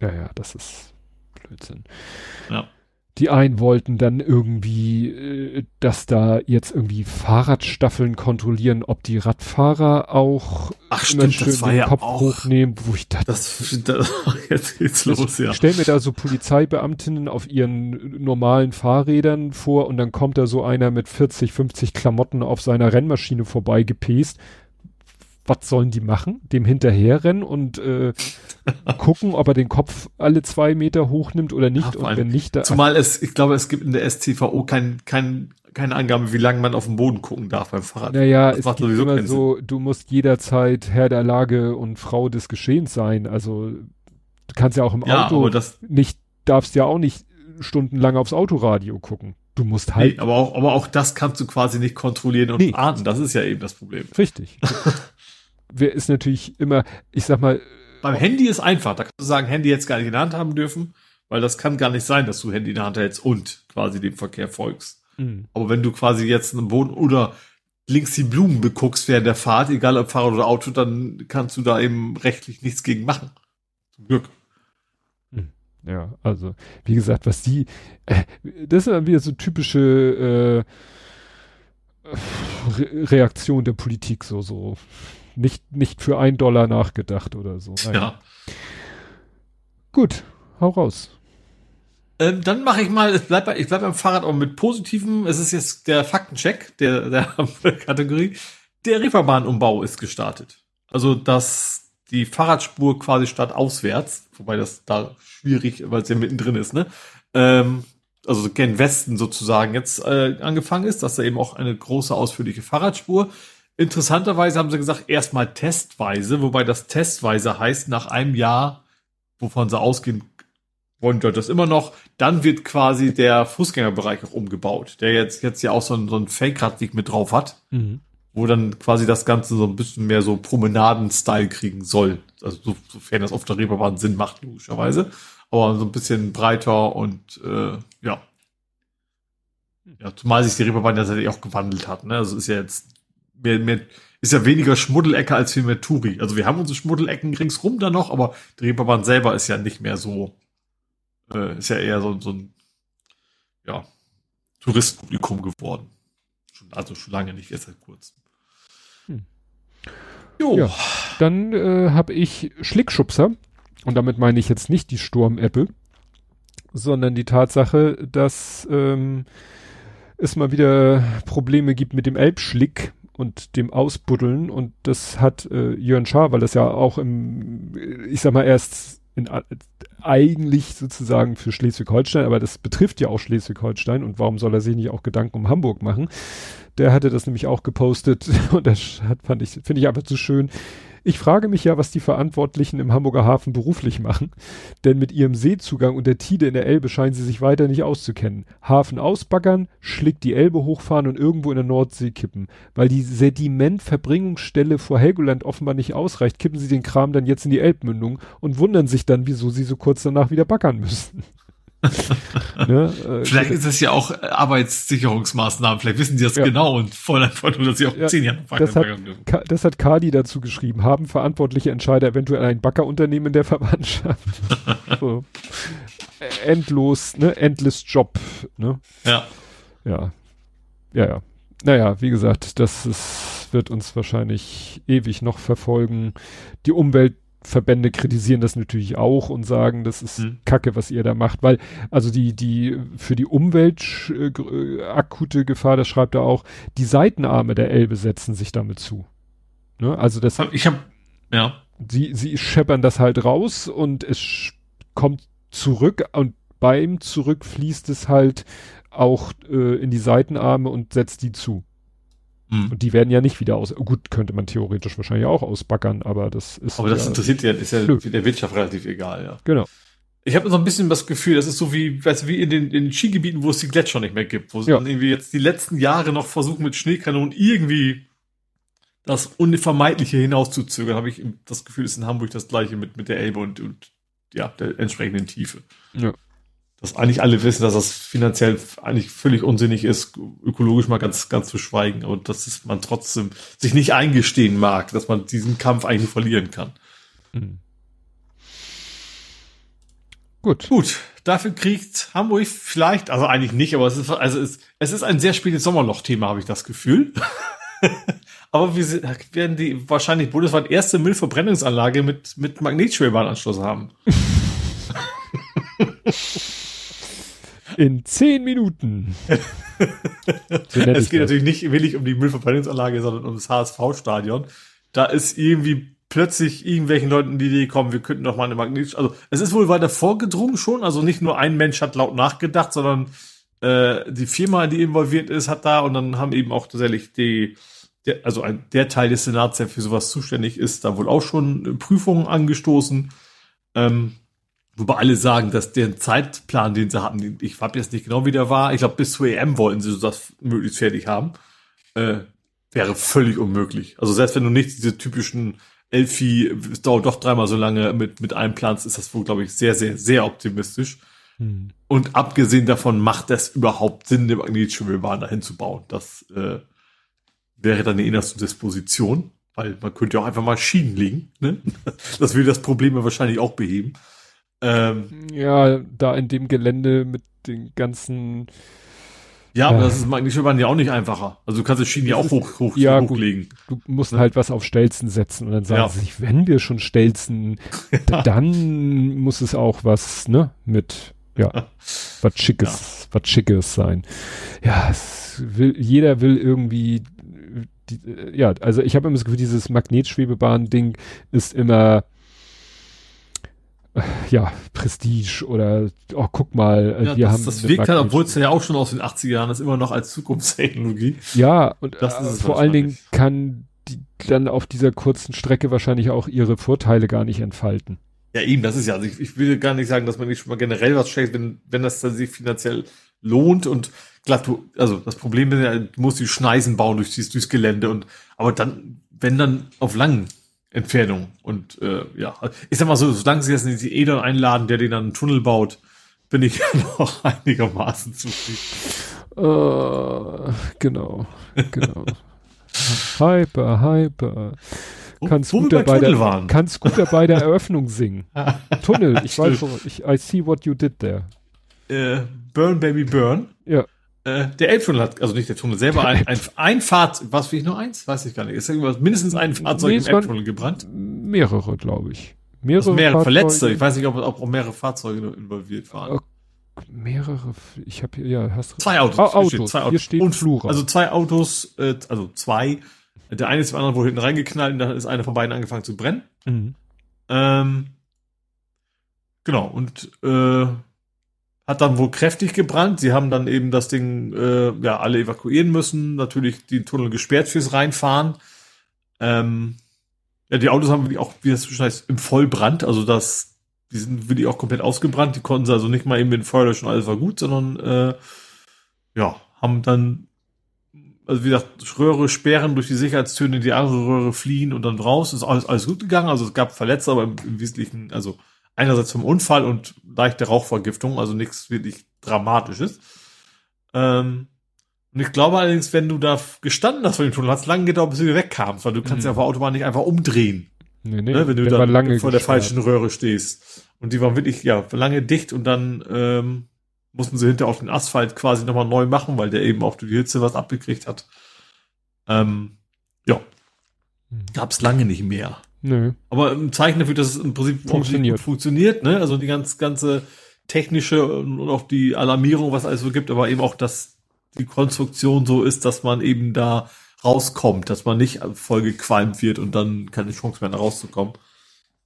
Ja, ja, das ist Blödsinn. Ja. Die einen wollten dann irgendwie, äh, dass da jetzt irgendwie Fahrradstaffeln kontrollieren, ob die Radfahrer auch Ach stimmt, schön das war den ja Kopf auch. hochnehmen, wo ich dachte, Das, das jetzt geht's los, ja. Stell mir da so Polizeibeamtinnen auf ihren normalen Fahrrädern vor und dann kommt da so einer mit 40, 50 Klamotten auf seiner Rennmaschine vorbei gepest. Was sollen die machen? Dem hinterherrennen und äh, gucken, ob er den Kopf alle zwei Meter hochnimmt oder nicht. Ja, und wenn nicht, da, Zumal es, ich glaube, es gibt in der STVO kein, kein, keine Angabe, wie lange man auf den Boden gucken darf beim Fahrrad. naja, das es macht gibt immer so, du musst jederzeit Herr der Lage und Frau des Geschehens sein. Also du kannst ja auch im ja, Auto das, nicht, darfst ja auch nicht stundenlang aufs Autoradio gucken. Du musst halt nee, aber auch, aber auch das kannst du quasi nicht kontrollieren und Nee. ahnden. Das ist ja eben das Problem. Richtig. Wer ist natürlich immer, ich sag mal, Beim Handy ist einfach. Da kannst du sagen, Handy jetzt gar nicht in der Hand haben dürfen, weil das kann gar nicht sein, dass du Handy in der Hand hältst und quasi dem Verkehr folgst. mh, Aber wenn du quasi jetzt einen Boden oder links die Blumen beguckst während der Fahrt, egal ob Fahrrad oder Auto, dann kannst du da eben rechtlich nichts gegen machen. Zum Glück. ja, also, wie gesagt, was die, äh, das ist dann wieder so typische äh, Re Reaktion der Politik, so, so. Nicht, nicht für ein Dollar nachgedacht oder so. Naja. Ja. Gut, hau raus. Ähm, dann mache ich mal, bleibt bei, ich bleibe beim Fahrrad auch mit positivem. Es ist jetzt der Faktencheck der, der Kategorie. Der Reeperbahnumbau ist gestartet. Also, dass die Fahrradspur quasi statt auswärts, wobei das da schwierig, weil es ja mittendrin ist, ne? Ähm, also gen Westen sozusagen jetzt äh, angefangen ist, dass da eben auch eine große ausführliche Fahrradspur. Interessanterweise haben sie gesagt, erstmal testweise, wobei das testweise heißt, nach einem Jahr, wovon sie ausgehen, wollen dort das immer noch, dann wird quasi der Fußgängerbereich auch umgebaut, der jetzt, jetzt ja auch so einen, so einen Fake-Radweg mit drauf hat, Mhm. wo dann quasi das Ganze so ein bisschen mehr so Promenaden-Style kriegen soll. Also so, sofern das auf der Reeperbahn Sinn macht, logischerweise. Aber so ein bisschen breiter und äh, ja. Ja, zumal sich die Reeperbahn ja tatsächlich auch gewandelt hat. Ne? Also ist ja jetzt mehr, mehr, ist ja weniger Schmuddelecke als viel mehr Touri. Also wir haben unsere Schmuddelecken ringsrum da noch, aber die Reeperbahn selber ist ja nicht mehr so, äh, ist ja eher so, so ein ja, Touristenpublikum geworden. Schon, also schon lange nicht, erst seit kurzem. Hm. Jo. Ja. Dann äh, habe ich Schlickschubser. Und damit meine ich jetzt nicht die Sturm-Apple, sondern die Tatsache, dass ähm, es mal wieder Probleme gibt mit dem Elbschlick und dem Ausbuddeln. Und das hat äh, Jörn Schaar, weil das ja auch im, ich sag mal, erst in, eigentlich sozusagen für Schleswig-Holstein, aber das betrifft ja auch Schleswig-Holstein und warum soll er sich nicht auch Gedanken um Hamburg machen? Der hatte das nämlich auch gepostet und das hat, fand ich, finde ich einfach zu schön. Ich frage mich ja, was die Verantwortlichen im Hamburger Hafen beruflich machen, denn mit ihrem Seezugang und der Tide in der Elbe scheinen sie sich weiter nicht auszukennen. Hafen ausbaggern, schlick die Elbe hochfahren und irgendwo in der Nordsee kippen. Weil die Sedimentverbringungsstelle vor Helgoland offenbar nicht ausreicht, kippen sie den Kram dann jetzt in die Elbmündung und wundern sich dann, wieso sie so kurz danach wieder baggern müssen. Ne? Äh, vielleicht ist das ja auch Arbeitssicherungsmaßnahmen. Vielleicht wissen die das ja. genau und wollen einfach nur, dass sie auch ja, zehn Jahre das hat, das hat Kadi dazu geschrieben. Haben verantwortliche Entscheider eventuell ein Backerunternehmen der Verwandtschaft? so. Endlos, ne? Endless Job, ne? Ja. Ja. Ja, ja. Naja, wie gesagt, das ist, wird uns wahrscheinlich ewig noch verfolgen. Die Umwelt Verbände kritisieren das natürlich auch und sagen, das ist hm. Kacke, was ihr da macht, weil also die die für die Umwelt äh, akute Gefahr, das schreibt er auch, die Seitenarme der Elbe setzen sich damit zu. Ne? Also das ich habe ja sie sie scheppern das halt raus und es kommt zurück und beim zurück fließt es halt auch äh, in die Seitenarme und setzt die zu. Mhm. Und die werden ja nicht wieder aus. Gut, könnte man theoretisch wahrscheinlich auch ausbackern, aber das ist. Aber das ja, interessiert ja, ist ja nö. der Wirtschaft relativ egal, ja. Genau. Ich habe so ein bisschen das Gefühl, das ist so wie, weißt du, wie in den, in den Skigebieten, wo es die Gletscher nicht mehr gibt, wo sie ja. dann irgendwie jetzt die letzten Jahre noch versuchen, mit Schneekanonen irgendwie das Unvermeidliche hinauszuzögern, habe ich das Gefühl, ist in Hamburg das gleiche mit, mit der Elbe und, und ja, der entsprechenden Tiefe. Ja dass eigentlich alle wissen, dass das finanziell eigentlich völlig unsinnig ist, ökologisch mal ganz, ganz zu schweigen, aber dass es man trotzdem sich nicht eingestehen mag, dass man diesen Kampf eigentlich verlieren kann. Mhm. Gut. Gut. Dafür kriegt Hamburg vielleicht, also eigentlich nicht, aber es ist, also es, es ist ein sehr spätes Sommerloch-Thema, habe ich das Gefühl. aber wir werden die wahrscheinlich bundesweit erste Müllverbrennungsanlage mit, mit Magnetschwebbahnanschluss haben. In zehn Minuten. so es geht das. natürlich nicht willig um die Müllverbrennungsanlage, sondern um das HSV-Stadion. Da ist irgendwie plötzlich irgendwelchen Leuten die Idee gekommen, wir könnten doch mal eine Magnet... Also es ist wohl weiter vorgedrungen schon. Also nicht nur ein Mensch hat laut nachgedacht, sondern äh, die Firma, die involviert ist, hat da und dann haben eben auch tatsächlich die der, also ein, der Teil des Senats, der für sowas zuständig ist, da wohl auch schon Prüfungen angestoßen. Ähm, Wobei alle sagen, dass der Zeitplan, den sie hatten, ich habe jetzt nicht genau, wie der war, ich glaube, bis zur EM wollten sie das möglichst fertig haben, äh, wäre völlig unmöglich. Also selbst wenn du nicht diese typischen Elfi, es dauert doch dreimal so lange mit, mit einplanst, ist das wohl, glaube ich, sehr, sehr, sehr optimistisch. Hm. Und abgesehen davon macht das überhaupt Sinn, eine Magnetschwimmelbahn dahin zu bauen. Das äh, wäre dann eine innerste Disposition, weil man könnte ja auch einfach mal Schienen legen. Ne? Das würde das Problem ja wahrscheinlich auch beheben. Ähm, ja, da in dem Gelände mit den ganzen. Ja, aber äh, das ist eigentlich ja auch nicht einfacher. Also du kannst das Schienen ja auch hoch, hoch, ja, hochlegen. Gut, du musst ja. halt was auf Stelzen setzen und dann sagen ja. sie sich, wenn wir schon Stelzen, dann muss es auch was, ne, mit, ja, was Schickes, was Schickes sein. Ja, es will, jeder will irgendwie, die, ja, also ich habe immer das Gefühl, dieses Magnetschwebebahn-Ding ist immer, ja, Prestige oder oh, guck mal, äh, ja, wir das, haben. Das wirkt halt, obwohl es ja auch schon aus den 80er Jahren ist, immer noch als Zukunftstechnologie. Ja, und das äh, vor allen Dingen kann die dann auf dieser kurzen Strecke wahrscheinlich auch ihre Vorteile gar nicht entfalten. Ja, eben, das ist ja, also ich, ich will gar nicht sagen, dass man nicht schon mal generell was schlägt, wenn, wenn das dann sich finanziell lohnt und glatt, also das Problem ist ja, du musst die Schneisen bauen durch, durchs Gelände und, aber dann, wenn dann auf langen Entfernung. Und äh, ja, ich sag mal so, solange sie jetzt nicht die Edon einladen, der den dann einen Tunnel baut, bin ich noch einigermaßen zufrieden. Uh, genau, genau. hyper, hyper. Kannst gut, dabei der, waren. kannst gut dabei der Eröffnung singen. Tunnel, ich weiß ich, I see what you did there. Äh, burn, Baby, Burn. Ja. Äh, der Elbtunnel hat, also nicht der Tunnel selber, ein, ein, ein Fahrzeug, was will ich nur eins? Weiß ich gar nicht. Ist irgendwas, mindestens ein Fahrzeug nee, im Elbtunnel gebrannt? Mehrere, glaube ich. Mehrere, also mehrere Verletzte. Ich weiß nicht, ob, ob auch mehrere Fahrzeuge involviert waren. Mehrere, ich habe hier, ja, hast du. Zwei Autos. Ah, Autos. Steht, zwei Autos. Hier steht und Flura. Also zwei Autos, äh, also zwei. Der eine ist dem anderen wohl hinten reingeknallt und dann ist einer von beiden angefangen zu brennen. Mhm. Ähm, genau, und äh, hat dann wohl kräftig gebrannt. Sie haben dann eben das Ding äh, ja alle evakuieren müssen, natürlich die Tunnel gesperrt fürs Reinfahren. Ähm, ja, die Autos haben wirklich auch, wie das schon heißt, im Vollbrand, also das, die sind wirklich auch komplett ausgebrannt. Die konnten sie also nicht mal eben mit dem Feuer löschen, alles war gut, sondern äh, ja, haben dann, also wie gesagt, Röhre sperren durch die Sicherheitstöne, die andere Röhre fliehen und dann raus. Ist alles, alles gut gegangen. Also es gab Verletzte, aber im, im Wesentlichen, also einerseits vom Unfall und leichte Rauchvergiftung, also nichts wirklich Dramatisches. Ähm, und ich glaube allerdings, wenn du da gestanden hast vor dem Tunnel, hat es lange gedauert, bis du wieder wegkamst, weil du kannst ja auf der Autobahn nicht einfach umdrehen. Nee, nee, ne, wenn du lange vor der falschen Röhre stehst. Und die waren wirklich, ja, lange dicht und dann ähm, mussten sie hinterher auch den Asphalt quasi nochmal neu machen, weil der eben auch durch die Hitze was abgekriegt hat. Ähm, ja, Hm. gab's lange nicht mehr. Nö. Aber ein Zeichen dafür, dass es im Prinzip Funktioniert. funktioniert, ne? Also die ganz, ganze technische und auch die Alarmierung, was alles so gibt, aber eben auch, dass die Konstruktion so ist, dass man eben da rauskommt, dass man nicht voll gequalmt wird und dann keine Chance mehr da rauszukommen.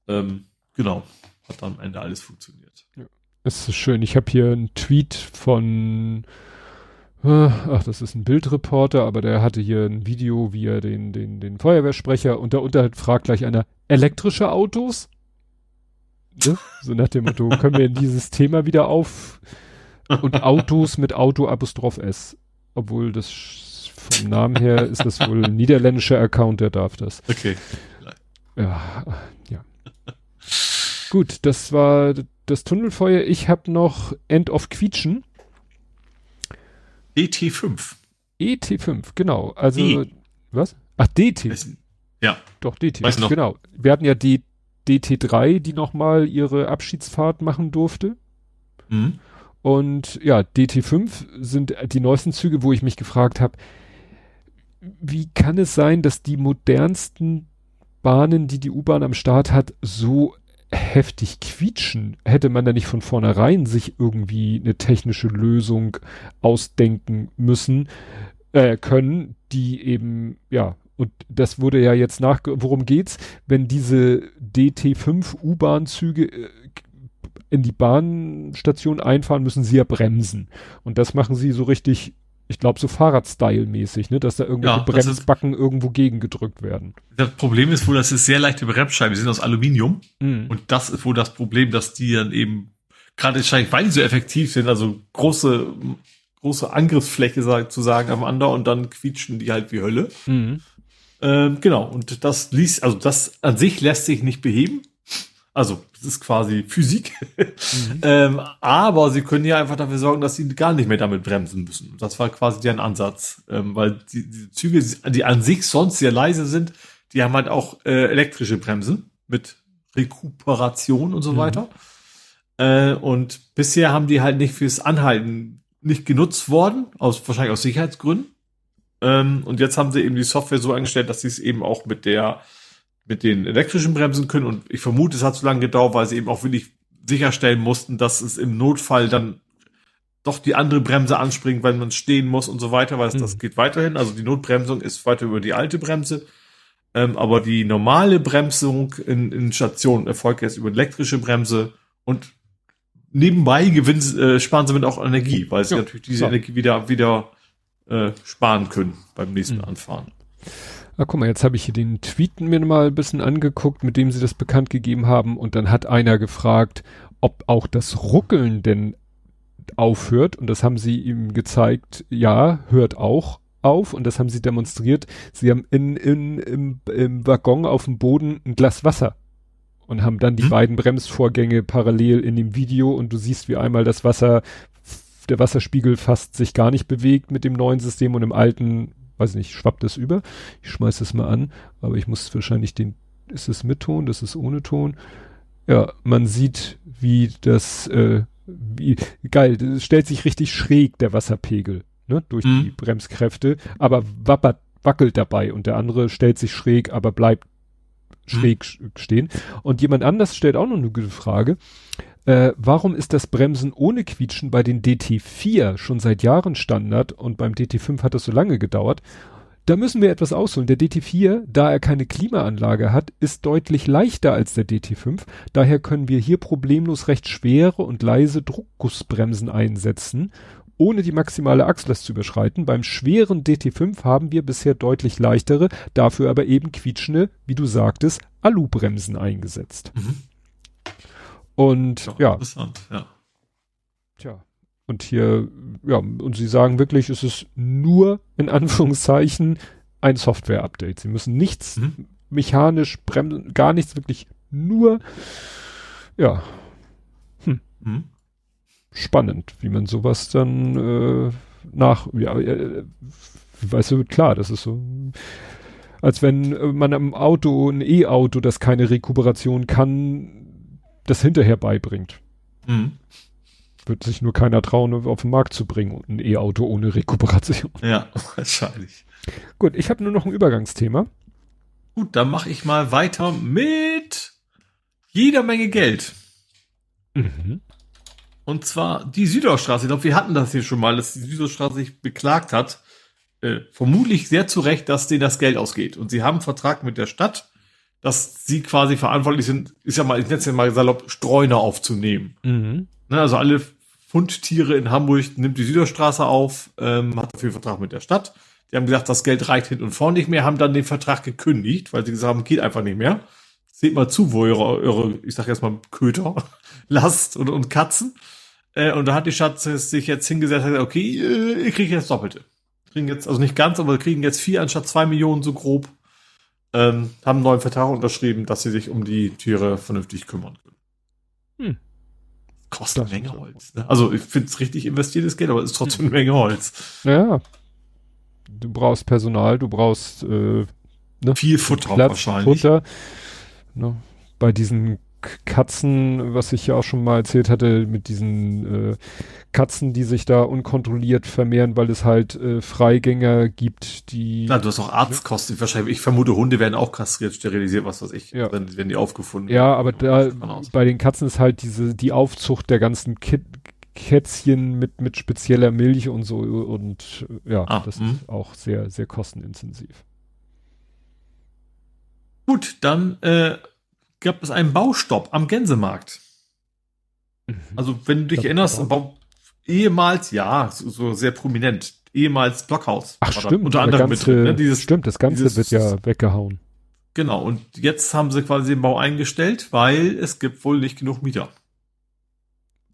Ähm, genau. Hat dann am Ende alles funktioniert. Es ist schön. Ich habe hier einen Tweet von, ach, das ist ein Bildreporter, aber der hatte hier ein Video, wie er den, den, den Feuerwehrsprecher und darunter fragt gleich einer, elektrische Autos? Ne? So nach dem Motto, können wir in dieses Thema wieder auf und Autos mit Auto Apostroph S. Obwohl das vom Namen her ist das wohl ein niederländischer Account, der darf das. Okay. Ja, ja. Gut, das war das Tunnelfeuer. Ich habe noch End of Quietschen. ET5. ET5, genau. Also, E. was? Ach, DT. Ist- Ja. Doch, DT. Weiß noch. Genau. Wir hatten ja die DT3, die nochmal ihre Abschiedsfahrt machen durfte. Mhm. Und ja, DT5 sind die neuesten Züge, wo ich mich gefragt habe, wie kann es sein, dass die modernsten Bahnen, die die U-Bahn am Start hat, so heftig quietschen? Hätte man da nicht von vornherein sich irgendwie eine technische Lösung ausdenken müssen, äh, können, die eben, ja, und das wurde ja jetzt nach, worum geht's, wenn diese DT5 U-Bahn-Züge äh, in die Bahnstation einfahren, müssen sie ja bremsen. Und das machen sie so richtig, ich glaube, so Fahrradstyle-mäßig, ne, dass da irgendwelche Ja, das ist- Bremsbacken irgendwo gegengedrückt werden. Das Problem ist wohl, das ist sehr leichte Bremsscheiben. Die sind aus Aluminium. Mhm. Und das ist wohl das Problem, dass die dann eben, gerade wahrscheinlich, weil die so effektiv sind, also große, große Angriffsfläche zu sagen aufeinander und dann quietschen die halt wie Hölle. Mhm. Ähm, genau, und das ließ, also das an sich lässt sich nicht beheben. Also, das ist quasi Physik. ähm, aber sie können ja einfach dafür sorgen, dass sie gar nicht mehr damit bremsen müssen. Das war quasi deren Ansatz. Ähm, weil die, die Züge, die an sich sonst sehr leise sind, die haben halt auch äh, elektrische Bremsen mit Rekuperation und so Mhm. weiter. Äh, und bisher haben die halt nicht fürs Anhalten nicht genutzt worden, aus, wahrscheinlich aus Sicherheitsgründen. Ähm, und jetzt haben sie eben die Software so eingestellt, dass sie es eben auch mit der, mit den elektrischen Bremsen können. Und ich vermute, es hat so lange gedauert, weil sie eben auch wirklich sicherstellen mussten, dass es im Notfall dann doch die andere Bremse anspringt, weil man stehen muss und so weiter, weil das Mhm. geht weiterhin. Also die Notbremsung ist weiter über die alte Bremse. Ähm, aber die normale Bremsung in, in Stationen erfolgt jetzt über elektrische Bremse und nebenbei gewinnen, äh, sparen sie mit auch Energie, weil sie Ja, natürlich diese so. Energie wieder, wieder äh, sparen können beim nächsten Mhm. Anfahren. Ah, guck mal, jetzt habe ich hier den Tweet mir mal ein bisschen angeguckt, mit dem sie das bekannt gegeben haben. Und dann hat einer gefragt, ob auch das Ruckeln denn aufhört. Und das haben sie ihm gezeigt, ja, hört auch auf. Und das haben sie demonstriert. Sie haben in, in, im, im Waggon auf dem Boden ein Glas Wasser. Und haben dann die Hm. beiden Bremsvorgänge parallel in dem Video. Und du siehst, wie einmal das Wasser, der Wasserspiegel fast sich gar nicht bewegt mit dem neuen System und im alten, weiß nicht, schwappt es über. Ich schmeiß es mal an, aber ich muss wahrscheinlich den, ist es mit Ton, das ist ohne Ton. Ja, man sieht, wie das, äh, wie, geil, das stellt sich richtig schräg, der Wasserpegel, ne, durch Mhm. die Bremskräfte, aber wappert, wackelt dabei und der andere stellt sich schräg, aber bleibt schräg sch- stehen. Und jemand anders stellt auch noch eine gute Frage. Äh, warum ist das Bremsen ohne Quietschen bei den DT4 schon seit Jahren Standard und beim DT5 hat das so lange gedauert? Da müssen wir etwas ausholen. Der DT4, da er keine Klimaanlage hat, ist deutlich leichter als der DT5. Daher können wir hier problemlos recht schwere und leise Druckgussbremsen einsetzen, ohne die maximale Achslast zu überschreiten. Beim schweren DT5 haben wir bisher deutlich leichtere, dafür aber eben quietschende, wie du sagtest, Alubremsen eingesetzt. Mhm. Und ja, Interessant, ja. Tja. Und hier, ja, und sie sagen wirklich, es ist nur in Anführungszeichen ein Software-Update. Sie müssen nichts Mhm. mechanisch bremsen, gar nichts, wirklich nur, ja, Mhm. Spannend, wie man sowas dann äh, nach, ja, äh, weißt du, klar, das ist so, als wenn äh, man am Auto, ein E-Auto, das keine Rekuperation kann, das hinterher beibringt. Mhm. Wird sich nur keiner trauen, auf den Markt zu bringen, ein E-Auto ohne Rekuperation. Ja, wahrscheinlich. Gut, ich habe nur noch ein Übergangsthema. Gut, dann mache ich mal weiter mit jeder Menge Geld. Mhm. Und zwar die Südoststraße. Ich glaube, wir hatten das hier schon mal, dass die Südoststraße sich beklagt hat. Äh, vermutlich sehr zu Recht, dass denen das Geld ausgeht. Und sie haben einen Vertrag mit der Stadt, dass sie quasi verantwortlich sind, ist ja mal, ich nenne es ja mal salopp, Streuner aufzunehmen. Mhm. Ne, also alle Fundtiere in Hamburg nimmt die Süderstraße auf, ähm, hat dafür einen Vertrag mit der Stadt. Die haben gesagt, das Geld reicht hin und vor nicht mehr, haben dann den Vertrag gekündigt, weil sie gesagt haben, geht einfach nicht mehr. Seht mal zu, wo eure, eure ich sag jetzt mal, Köter lasst und, und Katzen. Äh, und da hat die Stadt sich jetzt hingesetzt und gesagt, okay, äh, ihr kriegt jetzt Doppelte. Kriegen jetzt, also nicht ganz, aber kriegen jetzt vier anstatt zwei Millionen so grob. Ähm, haben einen neuen Vertrag unterschrieben, dass sie sich um die Tiere vernünftig kümmern können. Hm. Kostet eine Menge Holz. Ne? Also ich finde es richtig investiertes Geld, aber es ist trotzdem eine Menge Holz. Ja. Du brauchst Personal, du brauchst äh, ne? viel Futter Platz, wahrscheinlich. Futter. Ne? Bei diesen Katzen, was ich ja auch schon mal erzählt hatte, mit diesen äh, Katzen, die sich da unkontrolliert vermehren, weil es halt äh, Freigänger gibt, die. Na, du hast auch Arztkosten. Wahrscheinlich, ich vermute, Hunde werden auch kastriert, sterilisiert, was weiß ich, ja. wenn, wenn die aufgefunden werden. Ja, aber da bei den Katzen ist halt diese, die Aufzucht der ganzen Kit Kätzchen mit, mit spezieller Milch und so und ja, ah, das mh. ist auch sehr, sehr kostenintensiv. Gut, dann äh, gab es einen Baustopp am Gänsemarkt. Mhm. Also, wenn du dich das erinnerst, Bau, ehemals, ja, so, so, sehr prominent, ehemals Blockhaus. Ach, stimmt. Unter anderem ganze, mit drin, ne? dieses, Stimmt, das Ganze dieses, wird ja weggehauen. Genau, und jetzt haben sie quasi den Bau eingestellt, weil es gibt wohl nicht genug Mieter.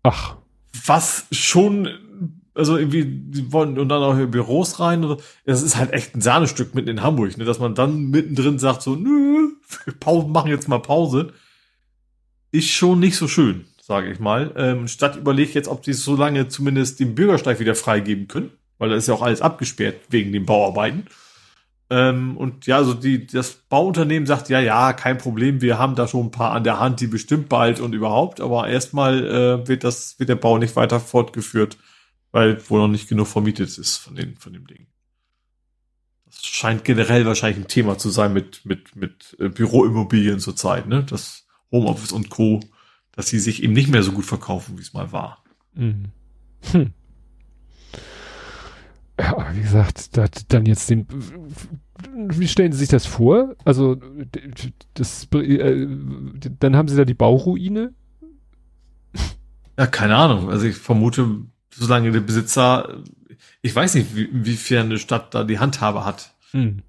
Ach. Was schon also irgendwie, die wollen und dann auch in Büros rein. Oder, das ist halt echt ein Sahnestück mitten in Hamburg, ne, dass man dann mittendrin sagt so, nö, wir machen jetzt mal Pause. Ist schon nicht so schön, sage ich mal. Ähm, Stadt überlegt jetzt, ob sie so lange zumindest den Bürgersteig wieder freigeben können, weil da ist ja auch alles abgesperrt wegen den Bauarbeiten. Ähm, und ja, also die, das Bauunternehmen sagt, ja, ja, kein Problem, wir haben da schon ein paar an der Hand, die bestimmt bald und überhaupt, aber erstmal äh, wird das, wird der Bau nicht weiter fortgeführt weil wohl noch nicht genug vermietet ist von, den, von dem Ding. Scheint generell wahrscheinlich ein Thema zu sein mit, mit, mit äh, Büroimmobilien zurzeit, ne? Das Homeoffice und Co., dass sie sich eben nicht mehr so gut verkaufen, wie es mal war. Mhm. Hm. Ja, wie gesagt, da, dann jetzt den. Wie stellen Sie sich das vor? Also, das, äh, dann haben Sie da die Bauruine? Ja, keine Ahnung. Also ich vermute, solange der Besitzer, ich weiß nicht, wie, inwiefern eine Stadt da die Handhabe hat. Hm.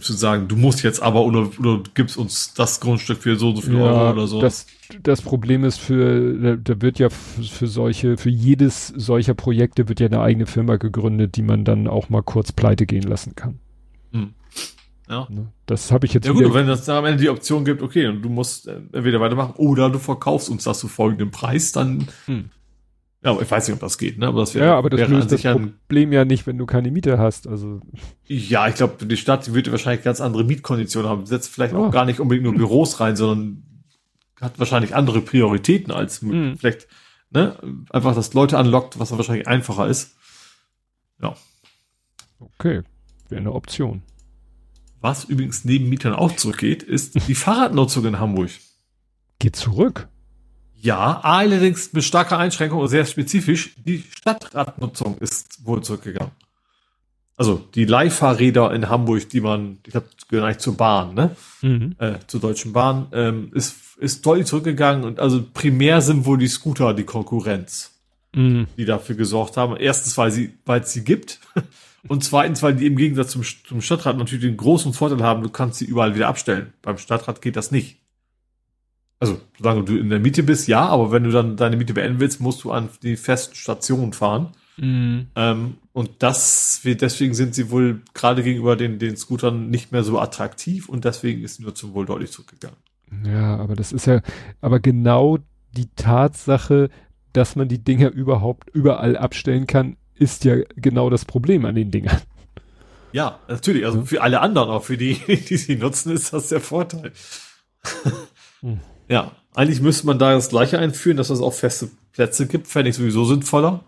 Zu sagen, du musst jetzt aber oder, oder gibst uns das Grundstück für so so viel ja, Euro oder so. Das, das Problem ist für, da wird ja für solche, für jedes solcher Projekte wird ja eine eigene Firma gegründet, die man dann auch mal kurz pleite gehen lassen kann. Hm. Ja. Ne? Das habe ich jetzt. Ja gut, wenn es da am Ende die Option gibt, okay, und du musst entweder weitermachen oder du verkaufst uns das zu folgendem Preis, dann hm. Ja, aber ich weiß nicht, ob das geht, ne? Aber das wäre, ja, aber das löst das Problem ja nicht, wenn du keine Miete hast. Also ja, ich glaube, die Stadt würde wahrscheinlich ganz andere Mietkonditionen haben. Setzt vielleicht oh. auch gar nicht unbedingt nur Büros rein, sondern hat wahrscheinlich andere Prioritäten als mhm. vielleicht ne? einfach, dass Leute anlockt, was dann wahrscheinlich einfacher ist. Ja. Okay, wäre eine Option. Was übrigens neben Mietern auch zurückgeht, ist die Fahrradnutzung in Hamburg. Geht zurück. Ja, allerdings mit starker Einschränkung und sehr spezifisch. Die Stadtradnutzung ist wohl zurückgegangen. Also die Leihfahrräder in Hamburg, die man, ich glaube, gehören eigentlich zur Bahn, ne? Mhm. Äh, zur Deutschen Bahn, ähm, ist, ist deutlich zurückgegangen und also primär sind wohl die Scooter die Konkurrenz, mhm. die dafür gesorgt haben. Erstens, weil sie, weil es sie gibt. Und zweitens, weil die im Gegensatz zum, zum Stadtrat natürlich den großen Vorteil haben, du kannst sie überall wieder abstellen. Beim Stadtrat geht das nicht. Also, solange du in der Miete bist, ja, aber wenn du dann deine Miete beenden willst, musst du an die festen Stationen fahren. Mhm. Ähm, und das, deswegen sind sie wohl gerade gegenüber den, den Scootern nicht mehr so attraktiv und deswegen ist die Nutzung wohl deutlich zurückgegangen. Ja, aber das ist ja, aber genau die Tatsache, dass man die Dinger überhaupt überall abstellen kann, ist ja genau das Problem an den Dingern. Ja, natürlich. Also für alle anderen, auch für die, die sie nutzen, ist das der Vorteil. hm. Ja, eigentlich müsste man da das Gleiche einführen, dass es auch feste Plätze gibt. Fände ich sowieso sinnvoller.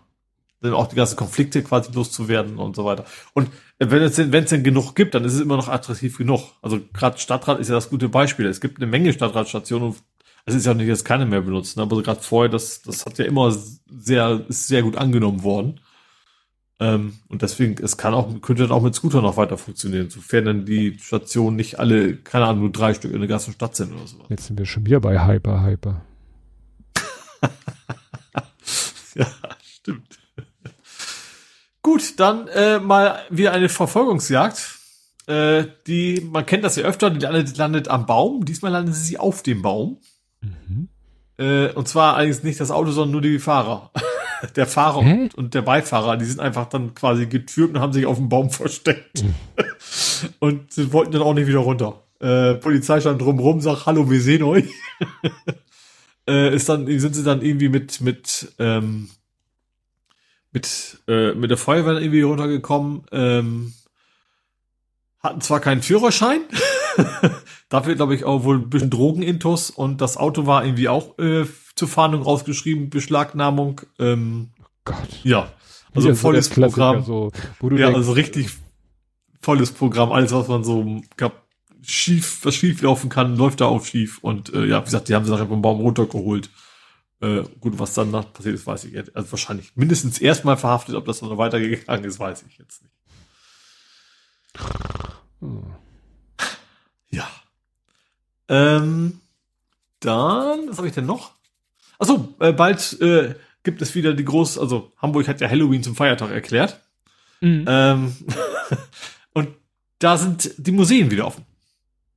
Dann auch die ganzen Konflikte quasi loszuwerden und so weiter. Und wenn es denn, wenn es denn genug gibt, dann ist es immer noch attraktiv genug. Also gerade Stadtrat ist ja das gute Beispiel. Es gibt eine Menge Stadtratstationen es ist ja nicht, dass keine mehr benutzen, aber gerade vorher, das, das hat ja immer sehr, ist sehr gut angenommen worden. Ähm, und deswegen, es kann auch, könnte dann auch mit Scooter noch weiter funktionieren, sofern dann die Stationen nicht alle, keine Ahnung, nur drei Stück in der ganzen Stadt sind oder sowas. Jetzt sind wir schon wieder bei Hyper, Hyper. ja, stimmt. Gut, dann äh, mal wieder eine Verfolgungsjagd. Äh, die, man kennt das ja öfter, die landet, landet am Baum. Diesmal landet sie auf dem Baum. Mhm. Äh, und zwar eigentlich nicht das Auto, sondern nur die Fahrer. der Fahrer und, und, der Beifahrer, die sind einfach dann quasi getürkt und haben sich auf dem Baum versteckt. Mhm. und sie wollten dann auch nicht wieder runter. Äh, Polizei stand drumrum, sagt, hallo, wir sehen euch. äh, ist dann, sind sie dann irgendwie mit, mit, ähm, mit, äh, mit der Feuerwehr irgendwie runtergekommen, ähm, hatten zwar keinen Führerschein, Dafür, glaube ich, auch wohl ein bisschen Drogenintus und das Auto war irgendwie auch äh, zur Fahndung rausgeschrieben, Beschlagnahmung. Ähm, Gott. Ja. Also ein volles so Programm. So, ja, denkst, also richtig volles Programm. Alles, was man so gab, schief, was schief laufen kann, läuft da auch schief. Und äh, ja, wie gesagt, die haben sie nachher vom Baum runtergeholt. Äh, gut, was dann noch passiert ist, weiß ich jetzt. Also wahrscheinlich mindestens erstmal verhaftet, ob das dann noch weitergegangen ist, weiß ich jetzt nicht. Hm. Ja. Ähm, dann, was habe ich denn noch? Achso, äh, bald äh, gibt es wieder die große, also Hamburg hat ja Halloween zum Feiertag erklärt. Mhm. Ähm, und da sind die Museen wieder offen.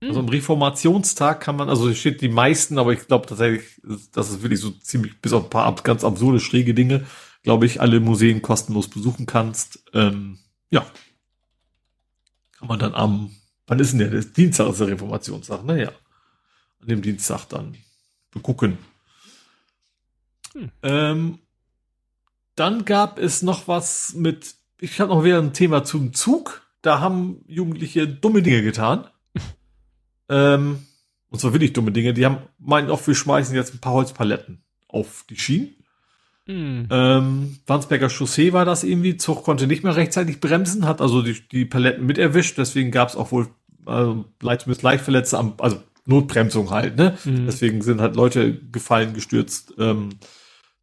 Mhm. Also am Reformationstag kann man, also steht die meisten, aber ich glaube tatsächlich, das ist wirklich so ziemlich, bis auf ein paar ganz absurde, schräge Dinge, glaube ich, alle Museen kostenlos besuchen kannst. Ähm, ja. Kann man dann am Wann ist denn der? Dienstag ist der Reformationstag, naja. Ne? An dem Dienstag dann begucken. Hm. Ähm, dann gab es noch was mit, ich habe noch wieder ein Thema zum Zug. Da haben Jugendliche dumme Dinge getan. ähm, und zwar wirklich dumme Dinge. Die haben meinen auch, wir schmeißen jetzt ein paar Holzpaletten auf die Schienen. Mhm. Ähm, Wandsberger Chaussee war das irgendwie. Zug konnte nicht mehr rechtzeitig bremsen, hat also die, die Paletten mit erwischt. Deswegen gab es auch wohl also, leicht bis leicht Verletzte, am, also Notbremsung halt. Ne? Mhm. Deswegen sind halt Leute gefallen, gestürzt, ähm,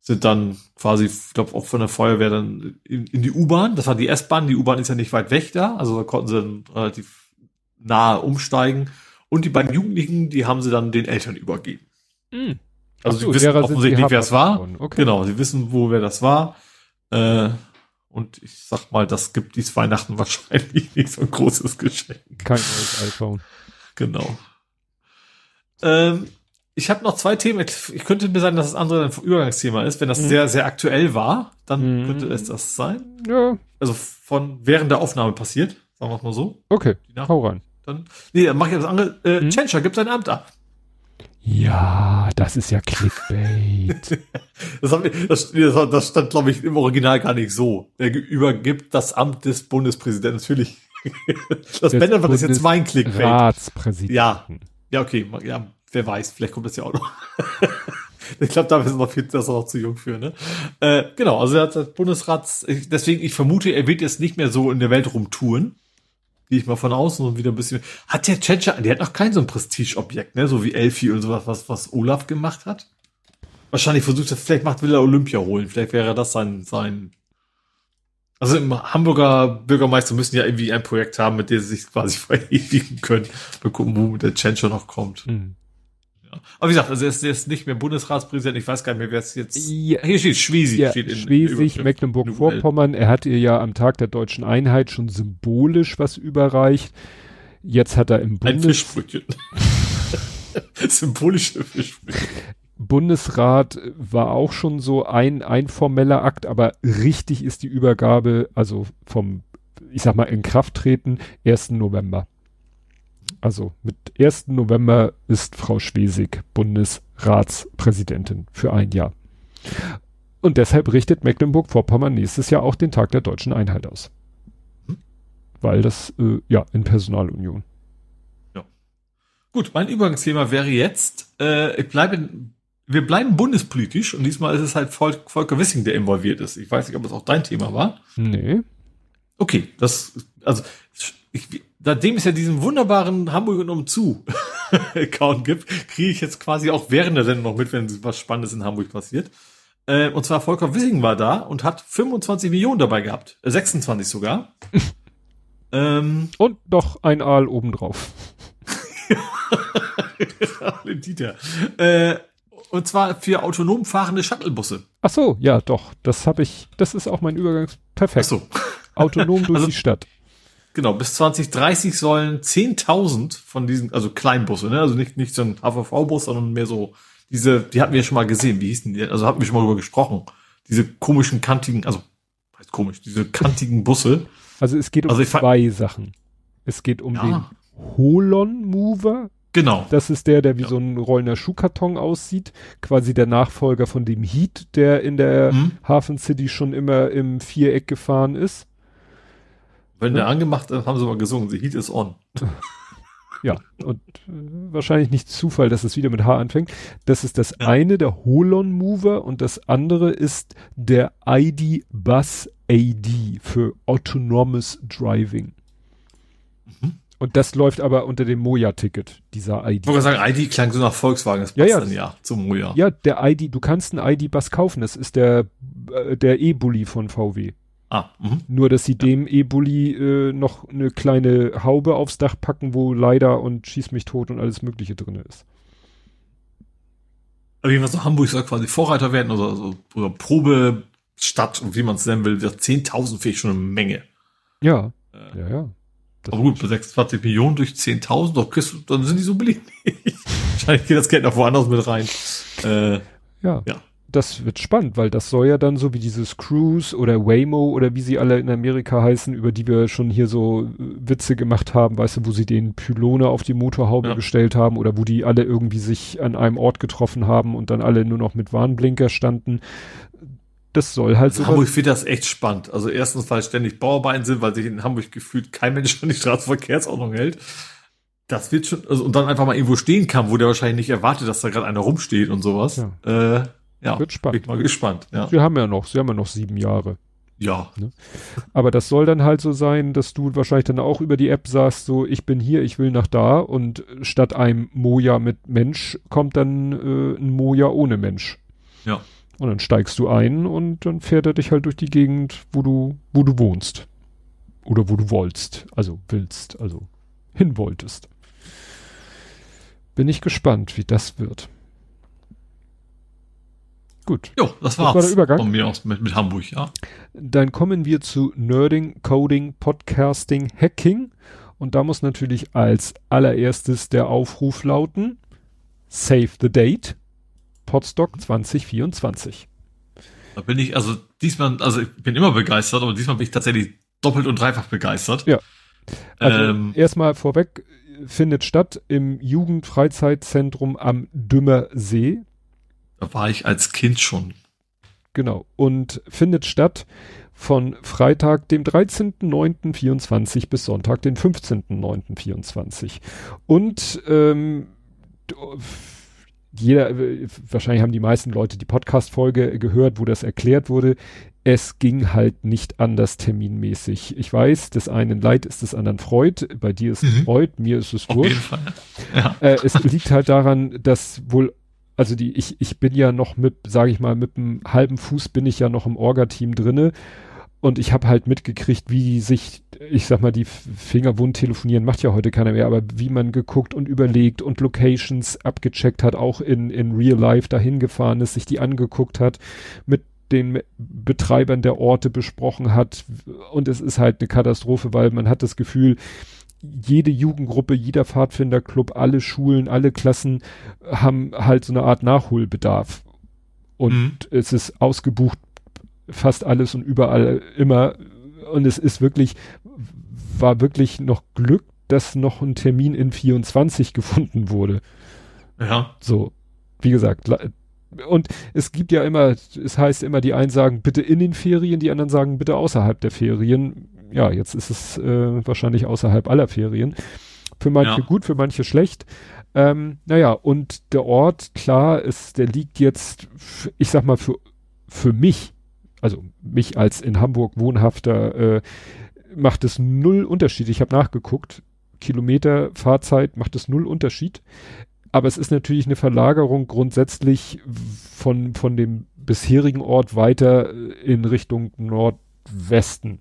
sind dann quasi, ich glaube auch von der Feuerwehr dann in, in die U-Bahn. Das war die S-Bahn. Die U-Bahn ist ja nicht weit weg da, also da konnten sie dann relativ nahe umsteigen. Und die beiden Jugendlichen, die haben sie dann den Eltern übergeben. Mhm. Also so, sie wissen offensichtlich, wer es war. Okay. Genau, sie wissen, wo wer das war. Äh, und ich sag mal, das gibt dies Weihnachten wahrscheinlich nicht so ein großes Geschenk. Kein neues iPhone. Genau. Ähm, ich habe noch zwei Themen. Ich könnte mir sagen, dass das andere ein Übergangsthema ist. Wenn das mhm. sehr, sehr aktuell war, dann mhm. könnte es das sein. Ja. Also von während der Aufnahme passiert, sagen wir es mal so. Okay, hau rein. Dann, nee, dann mach ich das andere. Äh, mhm. Tschentscher gibt sein Amt ab. Ja, das ist ja Clickbait. das, haben, das, das stand, glaube ich, im Original gar nicht so. Er übergibt das Amt des Bundespräsidenten. Natürlich. das wenn war das jetzt mein Clickbait. Ratspräsident. Ja. Ja, okay. Ja, wer weiß. Vielleicht kommt das ja auch noch. ich glaube, da ist noch viel, das ist noch zu jung für, ne? Äh, genau. Also er hat das Bundesrats, deswegen, ich vermute, er wird jetzt nicht mehr so in der Welt rumtouren gehe ich mal von außen und wieder ein bisschen. Hat der Tschetscher, der hat noch kein so ein Prestigeobjekt, ne? So wie Elfi und sowas, was, was Olaf gemacht hat. Wahrscheinlich versucht er, vielleicht macht, will er Olympia holen. Vielleicht wäre das sein, sein. Also im Hamburger Bürgermeister müssen ja irgendwie ein Projekt haben, mit dem sie sich quasi verewigen können. Mal gucken, wo der Tschentscher noch kommt. Mhm. Aber wie gesagt, also er ist, er ist nicht mehr Bundesratspräsident. Ich weiß gar nicht mehr, wer es jetzt. Ja, hier steht Schwesig. Ja, steht in, Schwesig, Mecklenburg-Vorpommern. Er hat ihr ja am Tag der deutschen Einheit schon symbolisch was überreicht. Jetzt hat er im Bundes... Ein Fischbrötchen. Symbolische Fischbrötchen. Bundesrat war auch schon so ein, ein formeller Akt, aber richtig ist die Übergabe, also vom, ich sag mal, in Kraft treten, 1. November. Also mit 1. November ist Frau Schwesig Bundesratspräsidentin für ein Jahr. Und deshalb richtet Mecklenburg-Vorpommern nächstes Jahr auch den Tag der deutschen Einheit aus. Hm. Weil das, äh, ja, in Personalunion. Ja. Gut, mein Übergangsthema wäre jetzt, äh, ich bleibe, wir bleiben bundespolitisch und diesmal ist es halt Vol Volker Wissing, der involviert ist. Ich weiß nicht, ob es auch dein Thema war. Nee. Okay, das, also, ich, seitdem es ja diesen wunderbaren Hamburg und umzu Account gibt, kriege ich jetzt quasi auch während der Sendung noch mit, wenn was Spannendes in Hamburg passiert. Äh, und zwar Volker Wissing war da und hat 25 Millionen dabei gehabt. Äh, 26 sogar. ähm, Und noch ein Aal obendrauf. Dieter. Äh, und zwar für autonom fahrende Shuttlebusse. Ach so, ja, doch. Das habe ich, das ist auch mein Übergangs. Perfekt. Ach so. Autonom durch Also- die Stadt. Genau, bis 2030 sollen 10.000 von diesen, also Kleinbusse, ne? also nicht, nicht so ein HVV-Bus, sondern mehr so diese, die hatten wir schon mal gesehen, wie hießen die, also hatten wir schon mal drüber gesprochen. Diese komischen, kantigen, also, heißt komisch, diese kantigen Busse. Also es geht um Also zwei Sachen. Es geht um Ja. den Holon Mover. Genau. Das ist der, der wie Ja. so ein rollender Schuhkarton aussieht. Quasi der Nachfolger von dem Heat, der in der Mhm. Hafen City schon immer im Viereck gefahren ist. Wenn der angemacht ist, haben sie mal gesungen, the heat is on. Ja, und äh, wahrscheinlich nicht Zufall, dass es wieder mit H anfängt. Das ist das Ja. eine, der Holon Mover, und das andere ist der ID Bus AD für Autonomous Driving. Mhm. Und das läuft aber unter dem Moja-Ticket, dieser ID. Ich wollte sagen, ID klang so nach Volkswagen, das Ja, passt ja. dann ja zum Moja. Ja, der ID, du kannst einen ID-Bus kaufen, das ist der, äh, der E-Bully von VW. Ah, mhm. Nur, dass sie dem E-Bully äh, noch eine kleine Haube aufs Dach packen, wo Leider und Schieß mich tot und alles Mögliche drin ist. Aber jedenfalls so Hamburg soll quasi Vorreiter werden oder, so, oder Probestadt, wie man es nennen will, wird 10.000 finde ich schon eine Menge. Ja, Äh, ja, ja. Das Aber gut, bei 26 Millionen durch 10.000, doch kriegst dann sind die so billig. Wahrscheinlich geht das Geld noch woanders mit rein. Äh, Ja. Ja. Das wird spannend, weil das soll ja dann so wie dieses Cruise oder Waymo oder wie sie alle in Amerika heißen, über die wir schon hier so äh, Witze gemacht haben, weißt du, wo sie den Pylone auf die Motorhaube Ja. gestellt haben oder wo die alle irgendwie sich an einem Ort getroffen haben und dann alle nur noch mit Warnblinker standen. Das soll halt so. Hamburg finde das echt spannend. Also erstens, weil ständig Bauarbeiten sind, weil sich in Hamburg gefühlt kein Mensch an die Straßenverkehrsordnung hält. Das wird schon, also und dann einfach mal irgendwo stehen kann, wo der wahrscheinlich nicht erwartet, dass da gerade einer rumsteht und sowas. Ja, äh, ja Wird spannend. bin mal gespannt. Ja. Sie haben ja noch, sie haben ja noch sieben Jahre. ja. Aber das soll dann halt so sein, dass du wahrscheinlich dann auch über die App sagst, so ich bin hier, ich will nach da und statt einem Moja mit Mensch kommt dann äh, ein Moja ohne Mensch. Ja. Und dann steigst du ein und dann fährt er dich halt durch die Gegend, wo du, wo du wohnst. Oder wo du wolltst, also willst, also hin wolltest. Bin ich gespannt, wie das wird. Gut. Jo, das war war's. der Übergang. Von mir aus mit, mit Hamburg, ja. Dann kommen wir zu Nerding, Coding, Podcasting, Hacking. Und da muss natürlich als allererstes der Aufruf lauten, Save the Date, Podstock 2024. Da bin ich, also diesmal, also ich bin immer begeistert, aber diesmal bin ich tatsächlich doppelt und dreifach begeistert. Ja. Also Ähm, erstmal vorweg, findet statt im Jugendfreizeitzentrum am Dümmersee. Da war ich als Kind schon. Genau. Und findet statt von Freitag, dem 13.09.24 bis Sonntag, den 15.09.24. Und ähm, jeder, wahrscheinlich haben die meisten Leute die Podcast-Folge gehört, wo das erklärt wurde. Es ging halt nicht anders terminmäßig. Ich weiß, des einen Leid ist des anderen Freud. Bei dir ist es Mhm. Freud, mir ist es Auf jeden wurscht. Fall. Ja. Äh, es liegt halt daran, dass wohl, also die, ich, ich bin ja noch mit, sage ich mal, mit einem halben Fuß bin ich ja noch im Orga-Team drinne. Und ich habe halt mitgekriegt, wie sich, ich sag mal, die Fingerwund telefonieren macht ja heute keiner mehr, aber wie man geguckt und überlegt und Locations abgecheckt hat, auch in, in Real Life dahin gefahren ist, sich die angeguckt hat, mit den Betreibern der Orte besprochen hat. Und es ist halt eine Katastrophe, weil man hat das Gefühl, jede Jugendgruppe, jeder Pfadfinderclub, alle Schulen, alle Klassen haben halt so eine Art Nachholbedarf. Und Mhm. es ist ausgebucht, fast alles und überall immer. Und es ist wirklich, war wirklich noch Glück, dass noch ein Termin in 24 gefunden wurde. Ja. So, wie gesagt, und es gibt ja immer, es heißt immer, die einen sagen bitte in den Ferien, die anderen sagen bitte außerhalb der Ferien. Ja, jetzt ist es äh, wahrscheinlich außerhalb aller Ferien. Für manche ja. gut, für manche schlecht. Ähm, naja, und der Ort, klar, ist, der liegt jetzt, ich sag mal, für, für mich, also mich als in Hamburg wohnhafter, äh, macht es null Unterschied. Ich habe nachgeguckt. Kilometer Fahrzeit macht es null Unterschied. Aber es ist natürlich eine Verlagerung grundsätzlich von, von dem bisherigen Ort weiter in Richtung Nordwesten.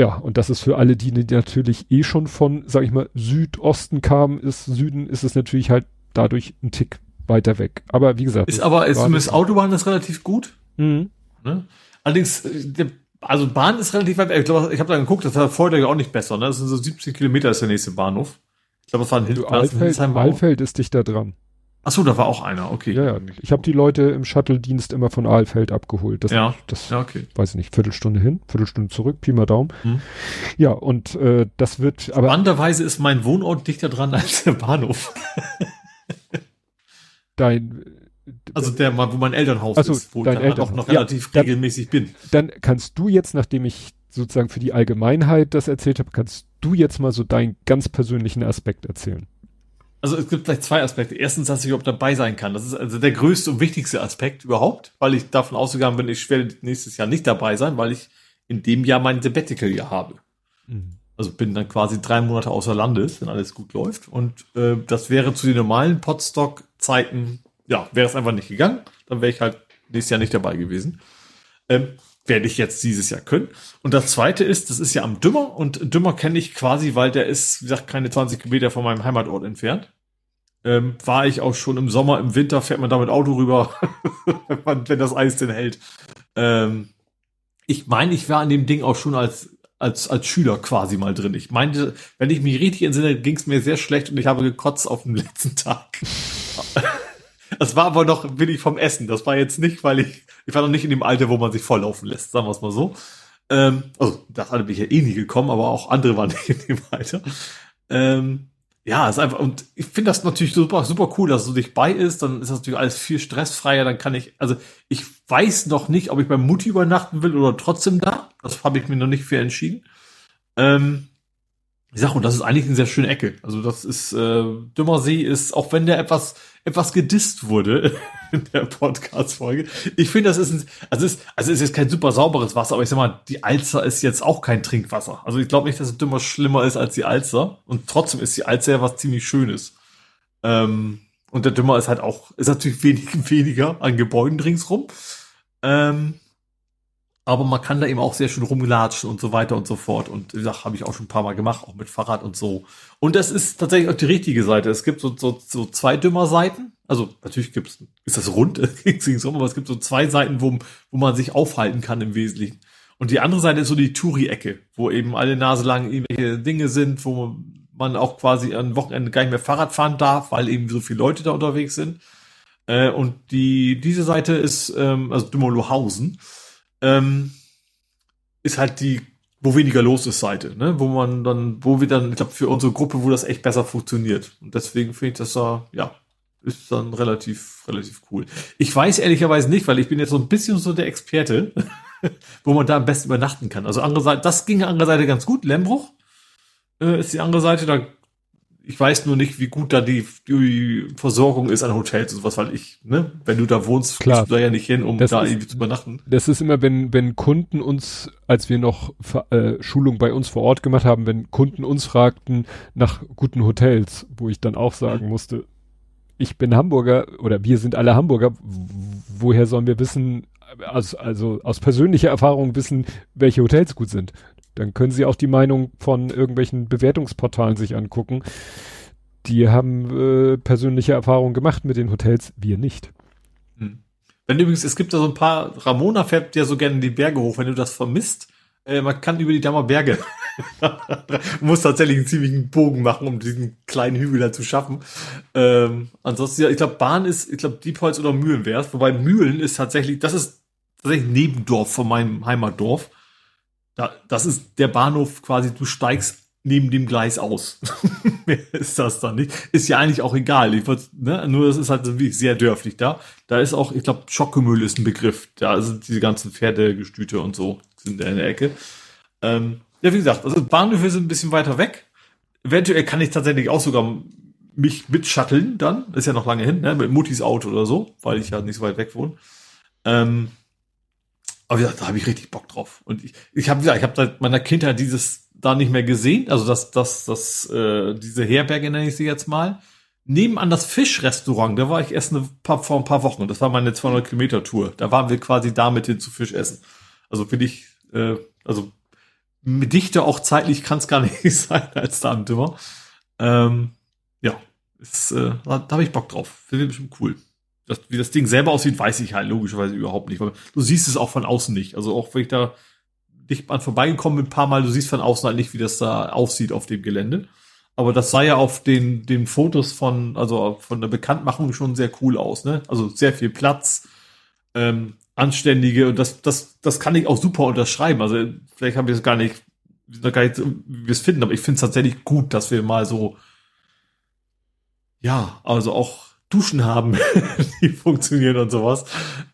Ja, und das ist für alle, die natürlich eh schon von, sag ich mal, Südosten kamen, ist Süden, ist es natürlich halt dadurch ein Tick weiter weg. Aber wie gesagt. Ist aber, ist zumindest Autobahn ist relativ gut. Mhm. Ne? Allerdings, der, also Bahn ist relativ weit weg. Ich glaube, ich habe da geguckt, das hat Vorder auch nicht besser. Ne? Das sind so 17 Kilometer ist der nächste Bahnhof. Ich glaube, das war ein Hildesheim. Alfeld, ist dichter dran. Ach so, da war auch einer, okay. Ja, ja. Ich habe die Leute im Shuttle-Dienst immer von Aalfeld abgeholt. Das, ja, das, ja, okay. weiß ich nicht, Viertelstunde hin, Viertelstunde zurück, Pi mal Daumen. Hm. Ja, und äh, das wird aber... Spannenderweise ist mein Wohnort dichter dran als der Bahnhof. Dein... Also der, wo mein Elternhaus also ist, wo dein ich dann auch noch relativ ja, regelmäßig dann, bin. Dann kannst du jetzt, nachdem ich sozusagen für die Allgemeinheit das erzählt habe, kannst du jetzt mal so deinen ganz persönlichen Aspekt erzählen. Also es gibt vielleicht zwei Aspekte. Erstens, dass ich überhaupt dabei sein kann. Das ist also der größte und wichtigste Aspekt überhaupt, weil ich davon ausgegangen bin, ich werde nächstes Jahr nicht dabei sein, weil ich in dem Jahr mein Sabbatical hier habe. Mhm. Also bin dann quasi drei Monate außer Landes, wenn alles gut läuft. Und äh, das wäre zu den normalen Podstock-Zeiten, ja, wäre es einfach nicht gegangen. Dann wäre ich halt nächstes Jahr nicht dabei gewesen. Ähm, werde ich jetzt dieses Jahr können. Und das zweite ist, das ist ja am Dümmer und Dümmer kenne ich quasi, weil der ist, wie gesagt, keine 20 Kilometer von meinem Heimatort entfernt. Ähm, war ich auch schon im Sommer, im Winter fährt man da mit Auto rüber, wenn das Eis denn hält. Ähm, ich meine, ich war an dem Ding auch schon als, als, als Schüler quasi mal drin. Ich meinte, wenn ich mich richtig entsinne, ging es mir sehr schlecht und ich habe gekotzt auf dem letzten Tag. Das war aber noch wenig vom Essen. Das war jetzt nicht, weil ich, ich war noch nicht in dem Alter, wo man sich volllaufen lässt, sagen wir es mal so. Ähm, also, das hatte mich ja eh nie gekommen, aber auch andere waren nicht in dem Alter. Ähm, ja, ist einfach, und ich finde das natürlich super, super cool, dass so dich bei ist, dann ist das natürlich alles viel stressfreier, dann kann ich, also ich weiß noch nicht, ob ich beim Mutti übernachten will oder trotzdem da. Das habe ich mir noch nicht für entschieden. Ähm, ich sag, und das ist eigentlich eine sehr schöne Ecke. Also das ist, äh, Dümmersee ist, auch wenn der etwas, etwas gedisst wurde in der Podcast-Folge. Ich finde, das ist ein, also ist, also ist kein super sauberes Wasser, aber ich sag mal, die Alzer ist jetzt auch kein Trinkwasser. Also ich glaube nicht, dass Dümmer schlimmer ist als die Alzer. Und trotzdem ist die Alzer ja was ziemlich Schönes. Ähm, und der Dümmer ist halt auch, ist natürlich wenig, weniger an Gebäuden ringsrum. Ähm, aber man kann da eben auch sehr schön rumlatschen und so weiter und so fort. Und wie gesagt, habe ich auch schon ein paar Mal gemacht, auch mit Fahrrad und so. Und das ist tatsächlich auch die richtige Seite. Es gibt so, so, so zwei dümmer Seiten. Also natürlich gibt's, ist das rund, aber es gibt so zwei Seiten, wo, wo man sich aufhalten kann im Wesentlichen. Und die andere Seite ist so die Touri-Ecke, wo eben alle Nase lang irgendwelche Dinge sind, wo man auch quasi am Wochenende gar nicht mehr Fahrrad fahren darf, weil eben so viele Leute da unterwegs sind. Äh, und die, diese Seite ist, ähm, also Dümmerlohausen ähm, ist halt die, wo weniger los ist Seite, ne? Wo man dann, wo wir dann, ich glaube, für unsere Gruppe, wo das echt besser funktioniert. Und deswegen finde ich das da, ja, ist dann relativ, relativ cool. Ich weiß ehrlicherweise nicht, weil ich bin jetzt so ein bisschen so der Experte, wo man da am besten übernachten kann. Also andere Seite, das ging andere Seite ganz gut. Lembruch äh, ist die andere Seite, da ich weiß nur nicht, wie gut da die, die Versorgung ist an Hotels und sowas, weil ich, ne, wenn du da wohnst, Klar. du da ja nicht hin, um das da ist, irgendwie zu übernachten. Das ist immer, wenn, wenn Kunden uns, als wir noch äh, Schulung bei uns vor Ort gemacht haben, wenn Kunden uns fragten nach guten Hotels, wo ich dann auch sagen mhm. musste, ich bin Hamburger oder wir sind alle Hamburger, woher sollen wir wissen, also, also aus persönlicher Erfahrung wissen, welche Hotels gut sind? Dann können Sie auch die Meinung von irgendwelchen Bewertungsportalen sich angucken. Die haben äh, persönliche Erfahrungen gemacht mit den Hotels, wir nicht. Hm. Wenn übrigens, es gibt da so ein paar, Ramona fährt ja so gerne die Berge hoch, wenn du das vermisst. Äh, man kann über die Dammer Berge. muss tatsächlich einen ziemlichen Bogen machen, um diesen kleinen Hügel da zu schaffen. Ähm, ansonsten, ja, ich glaube, Bahn ist, ich glaube, Diepholz oder Mühlen wäre es. Wobei Mühlen ist tatsächlich, das ist tatsächlich Nebendorf von meinem Heimatdorf. Da, das ist der Bahnhof quasi, du steigst neben dem Gleis aus. Mehr ist das dann nicht. Ist ja eigentlich auch egal. Ich, ne? Nur das ist halt wirklich sehr dörflich da. Da ist auch, ich glaube, Schockgemüll ist ein Begriff. Da sind diese ganzen Pferdegestüte und so sind in der Ecke. Ähm, ja, wie gesagt, also Bahnhöfe sind ein bisschen weiter weg. Eventuell kann ich tatsächlich auch sogar mich mitschatteln dann. Ist ja noch lange hin, ne? Mit Muttis Auto oder so, weil ich ja nicht so weit weg wohne. Ähm, aber gesagt, da habe ich richtig Bock drauf. Und ich, ich habe, ich habe seit meiner Kindheit dieses da nicht mehr gesehen. Also das, das, das, äh, diese Herberge nenne ich sie jetzt mal. Nebenan das Fischrestaurant, da war ich erst eine paar, vor ein paar Wochen. Das war meine 200 Kilometer Tour. Da waren wir quasi damit hin zu Fisch essen. Also finde ich, äh, also mit Dichte auch zeitlich kann es gar nicht sein als da am Dimmer. Ähm, ja, ist, äh, da, da habe ich Bock drauf. Finde ich bestimmt cool. Das, wie das Ding selber aussieht, weiß ich halt logischerweise überhaupt nicht. Weil du siehst es auch von außen nicht. Also auch wenn ich da dicht an vorbeigekommen bin, ein paar Mal, du siehst von außen halt nicht, wie das da aussieht auf dem Gelände. Aber das sah ja auf den, den Fotos von, also von der Bekanntmachung schon sehr cool aus, ne? Also sehr viel Platz, ähm, anständige, und das, das, das kann ich auch super unterschreiben. Also vielleicht haben wir es gar nicht, gar nicht, wie wir es finden, aber ich finde es tatsächlich gut, dass wir mal so, ja, also auch Duschen haben, die funktionieren und sowas.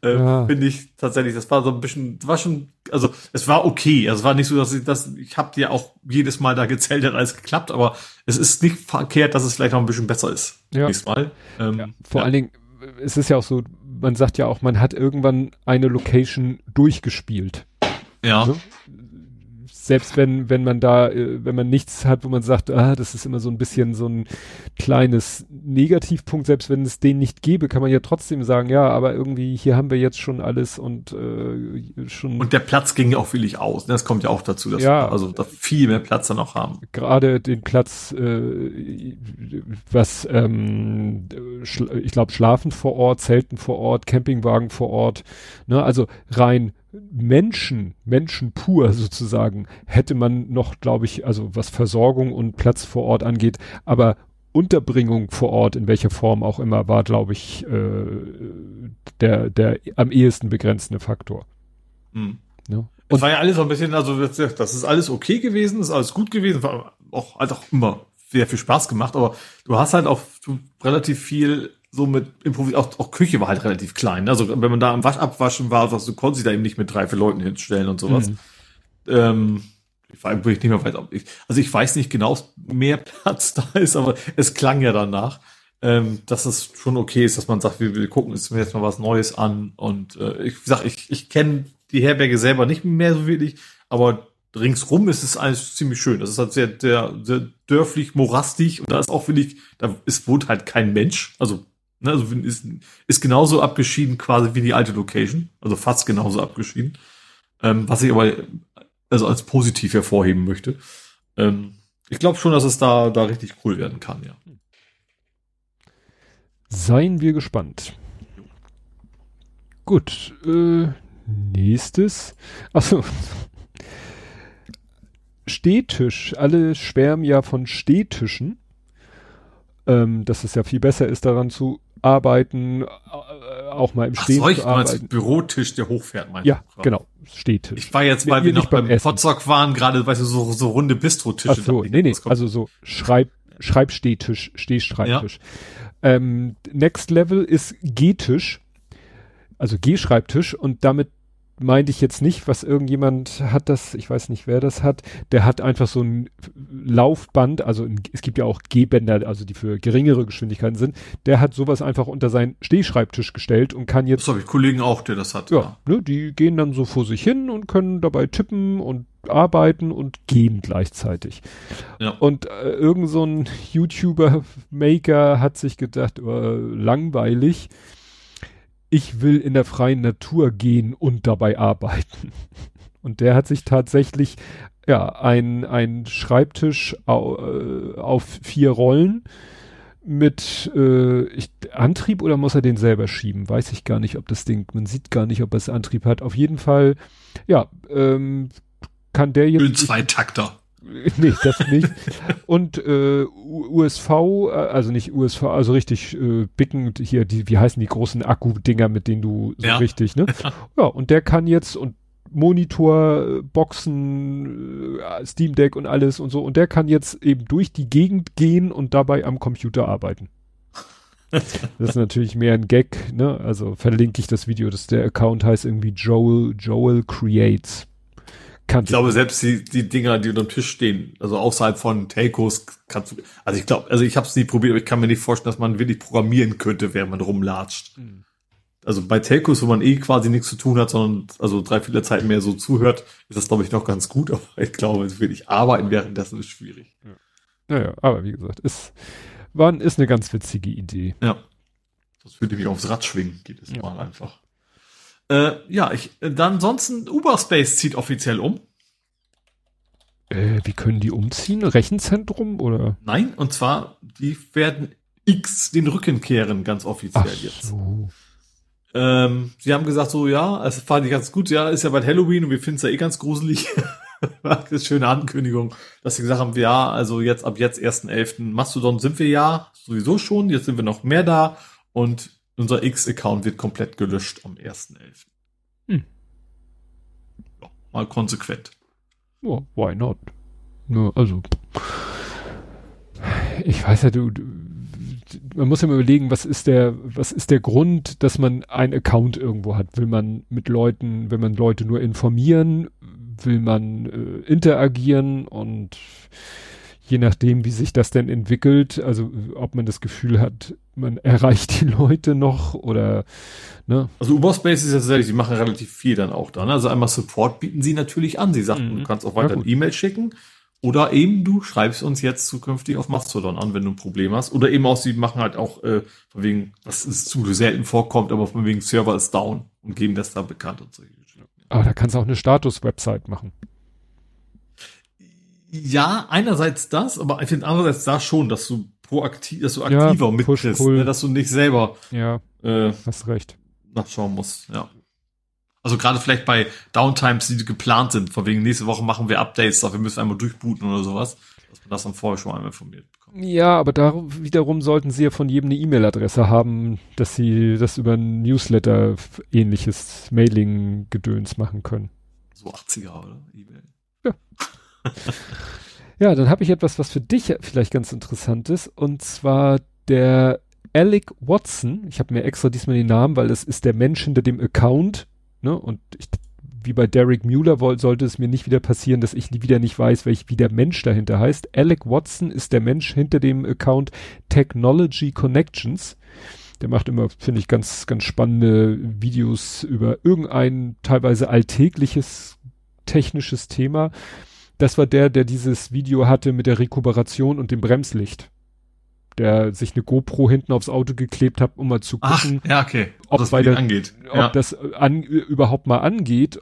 Äh, ja. Finde ich tatsächlich, das war so ein bisschen, war schon, also es war okay. Also es war nicht so, dass ich das, ich habe ja auch jedes Mal da gezählt, hat alles geklappt, aber es ist nicht verkehrt, dass es vielleicht noch ein bisschen besser ist. Ja. Mal. Ähm, ja. Vor ja. allen Dingen, es ist ja auch so, man sagt ja auch, man hat irgendwann eine Location durchgespielt. Ja. Selbst wenn, wenn man da, äh, wenn man nichts hat, wo man sagt, ah, das ist immer so ein bisschen so ein kleines Negativpunkt, selbst wenn es den nicht gäbe, kann man ja trotzdem sagen, ja, aber irgendwie hier haben wir jetzt schon alles und äh, schon. Und der Platz ging ja auch willig aus. Ne? Das kommt ja auch dazu, dass ja, wir also da viel mehr Platz dann auch haben. Gerade den Platz, äh, was ähm, ich glaube, Schlafen vor Ort, Zelten vor Ort, Campingwagen vor Ort, ne, also rein Menschen, Menschen pur sozusagen, hätte man noch, glaube ich, also was Versorgung und Platz vor Ort angeht, aber Unterbringung vor Ort, in welcher Form auch immer, war, glaube ich, äh, der, der am ehesten begrenzende Faktor. Mhm. Ja. Und war ja alles so ein bisschen, also das, das ist alles okay gewesen, ist alles gut gewesen, war auch, halt auch immer sehr viel Spaß gemacht, aber du hast halt auch relativ viel so mit Improvis auch, auch Küche war halt relativ klein. Also wenn man da am Waschabwaschen war, was, du konntest dich da eben nicht mit drei, vier Leuten hinstellen und sowas. Mhm. Ähm, ich wirklich nicht mehr weit. Ich, also ich weiß nicht genau, mehr Platz da ist, aber es klang ja danach, ähm, dass es schon okay ist, dass man sagt, wir, wir gucken uns jetzt mal was Neues an. Und äh, ich sag, ich, ich kenne die Herberge selber nicht mehr so wirklich, aber ringsrum ist es alles ziemlich schön. Das ist halt sehr, sehr, sehr dörflich, morastig und da ist auch wirklich, da ist, wohnt halt kein Mensch. Also Ne, also ist, ist genauso abgeschieden quasi wie die alte Location, also fast genauso abgeschieden. Ähm, was ich aber also als positiv hervorheben möchte. Ähm, ich glaube schon, dass es da, da richtig cool werden kann, ja. Seien wir gespannt. Gut, äh, nächstes. Achso. Stehtisch. Alle schwärmen ja von Stehtischen. Ähm, dass es ja viel besser ist, daran zu arbeiten, äh, auch mal im Ach, Stehen solch, zu arbeiten. Bürotisch, der hochfährt, meinst Ja, du? genau, Stehtisch. Ich war jetzt, weil wir, wir noch beim, beim Potsdok waren, gerade, weißt du, so, so runde Bistrotische. Ach so, nee, nee, also so Schreib, Schreibstehtisch, Stehschreibtisch. Ja. Ähm, Next Level ist G-Tisch, also G-Schreibtisch und damit meinte ich jetzt nicht, was irgendjemand hat das, ich weiß nicht, wer das hat, der hat einfach so ein Laufband, also es gibt ja auch G-Bänder, also die für geringere Geschwindigkeiten sind, der hat sowas einfach unter seinen Stehschreibtisch gestellt und kann jetzt. Das habe ich Kollegen auch, der das hat. Ja, ja. Ne, die gehen dann so vor sich hin und können dabei tippen und arbeiten und gehen gleichzeitig. Ja. Und äh, irgend so ein YouTuber-Maker hat sich gedacht, äh, langweilig, ich will in der freien Natur gehen und dabei arbeiten. Und der hat sich tatsächlich ja ein, ein Schreibtisch au, äh, auf vier Rollen mit äh, ich, Antrieb oder muss er den selber schieben? Weiß ich gar nicht, ob das Ding, man sieht gar nicht, ob es Antrieb hat. Auf jeden Fall, ja, ähm, kann der jetzt. Zwei Takter. nee, das nicht. Und äh, USV, äh, also nicht USV, also richtig äh, bickend hier, die, wie heißen die großen Akku-Dinger, mit denen du so ja. richtig, ne? Ja, und der kann jetzt, und Monitor, Boxen, äh, Steam Deck und alles und so. Und der kann jetzt eben durch die Gegend gehen und dabei am Computer arbeiten. das ist natürlich mehr ein Gag, ne? Also verlinke ich das Video, dass der Account heißt irgendwie Joel, Joel Creates. Kannte ich glaube, selbst die, die Dinger, die unter dem Tisch stehen, also außerhalb von Telcos, kannst du, also ich glaube, also ich habe es nie probiert, aber ich kann mir nicht vorstellen, dass man wirklich programmieren könnte, während man rumlatscht. Mhm. Also bei Telcos, wo man eh quasi nichts zu tun hat, sondern also drei, vier Zeit mehr so zuhört, ist das, glaube ich, noch ganz gut, aber ich glaube, wirklich arbeiten währenddessen ist schwierig. Ja. Naja, aber wie gesagt, ist, war, ist eine ganz witzige Idee. Ja. Das würde mich aufs Rad schwingen, geht es ja. mal einfach. Äh, ja, ich, dann ansonsten Uberspace zieht offiziell um. Äh, wie können die umziehen? Rechenzentrum oder? Nein, und zwar, die werden X den Rücken kehren, ganz offiziell Ach jetzt. So. Ähm, sie haben gesagt so, ja, es fand ich ganz gut, ja, ist ja bald Halloween und wir finden es ja eh ganz gruselig. schöne Ankündigung, dass sie gesagt haben, ja, also jetzt ab jetzt 1.11. Mastodon sind wir ja sowieso schon, jetzt sind wir noch mehr da und unser X-Account wird komplett gelöscht am 1.11. Hm. Ja, mal konsequent. Oh, why not? Nur, also. Ich weiß ja, du, du, man muss ja mal überlegen, was ist der, was ist der Grund, dass man einen Account irgendwo hat? Will man mit Leuten, will man Leute nur informieren? Will man äh, interagieren? Und je nachdem, wie sich das denn entwickelt, also ob man das Gefühl hat, man erreicht die Leute noch oder ne? Also Uberspace ist ja tatsächlich, die machen relativ viel dann auch dann. Also einmal Support bieten sie natürlich an. Sie sagten, mhm. du kannst auch weiter ja, E-Mail schicken. Oder eben du schreibst uns jetzt zukünftig auf Mastodon an, wenn du ein Problem hast. Oder eben auch, sie machen halt auch, äh, von wegen, das ist zu selten vorkommt, aber von wegen Server ist down und geben das da bekannt und so. Aber da kannst du auch eine Status-Website machen. Ja, einerseits das, aber ich finde andererseits da schon, dass du proaktiv, dass du aktiver ja, mitkriegst, ne, dass du nicht selber ja, äh, hast recht. nachschauen musst, ja. Also gerade vielleicht bei Downtimes, die geplant sind, von wegen nächste Woche machen wir Updates, dafür müssen wir einmal durchbooten oder sowas, dass man das dann vorher schon einmal informiert bekommt. Ja, aber da wiederum sollten sie ja von jedem eine E-Mail-Adresse haben, dass sie das über ein Newsletter ähnliches Mailing-Gedöns machen können. So 80er, oder? E-Mail. Ja. ja, dann habe ich etwas, was für dich vielleicht ganz interessant ist, und zwar der Alec Watson. Ich habe mir extra diesmal den Namen, weil das ist der Mensch hinter dem Account, ne? Und ich, wie bei Derek Mueller sollte es mir nicht wieder passieren, dass ich wieder nicht weiß, welch, wie der Mensch dahinter heißt. Alec Watson ist der Mensch hinter dem Account Technology Connections. Der macht immer, finde ich, ganz, ganz spannende Videos über irgendein teilweise alltägliches technisches Thema. Das war der, der dieses Video hatte mit der Rekuperation und dem Bremslicht. Der sich eine GoPro hinten aufs Auto geklebt hat, um mal zu gucken, Ach, ja, okay. ob, das, der, angeht. ob das an, überhaupt mal angeht,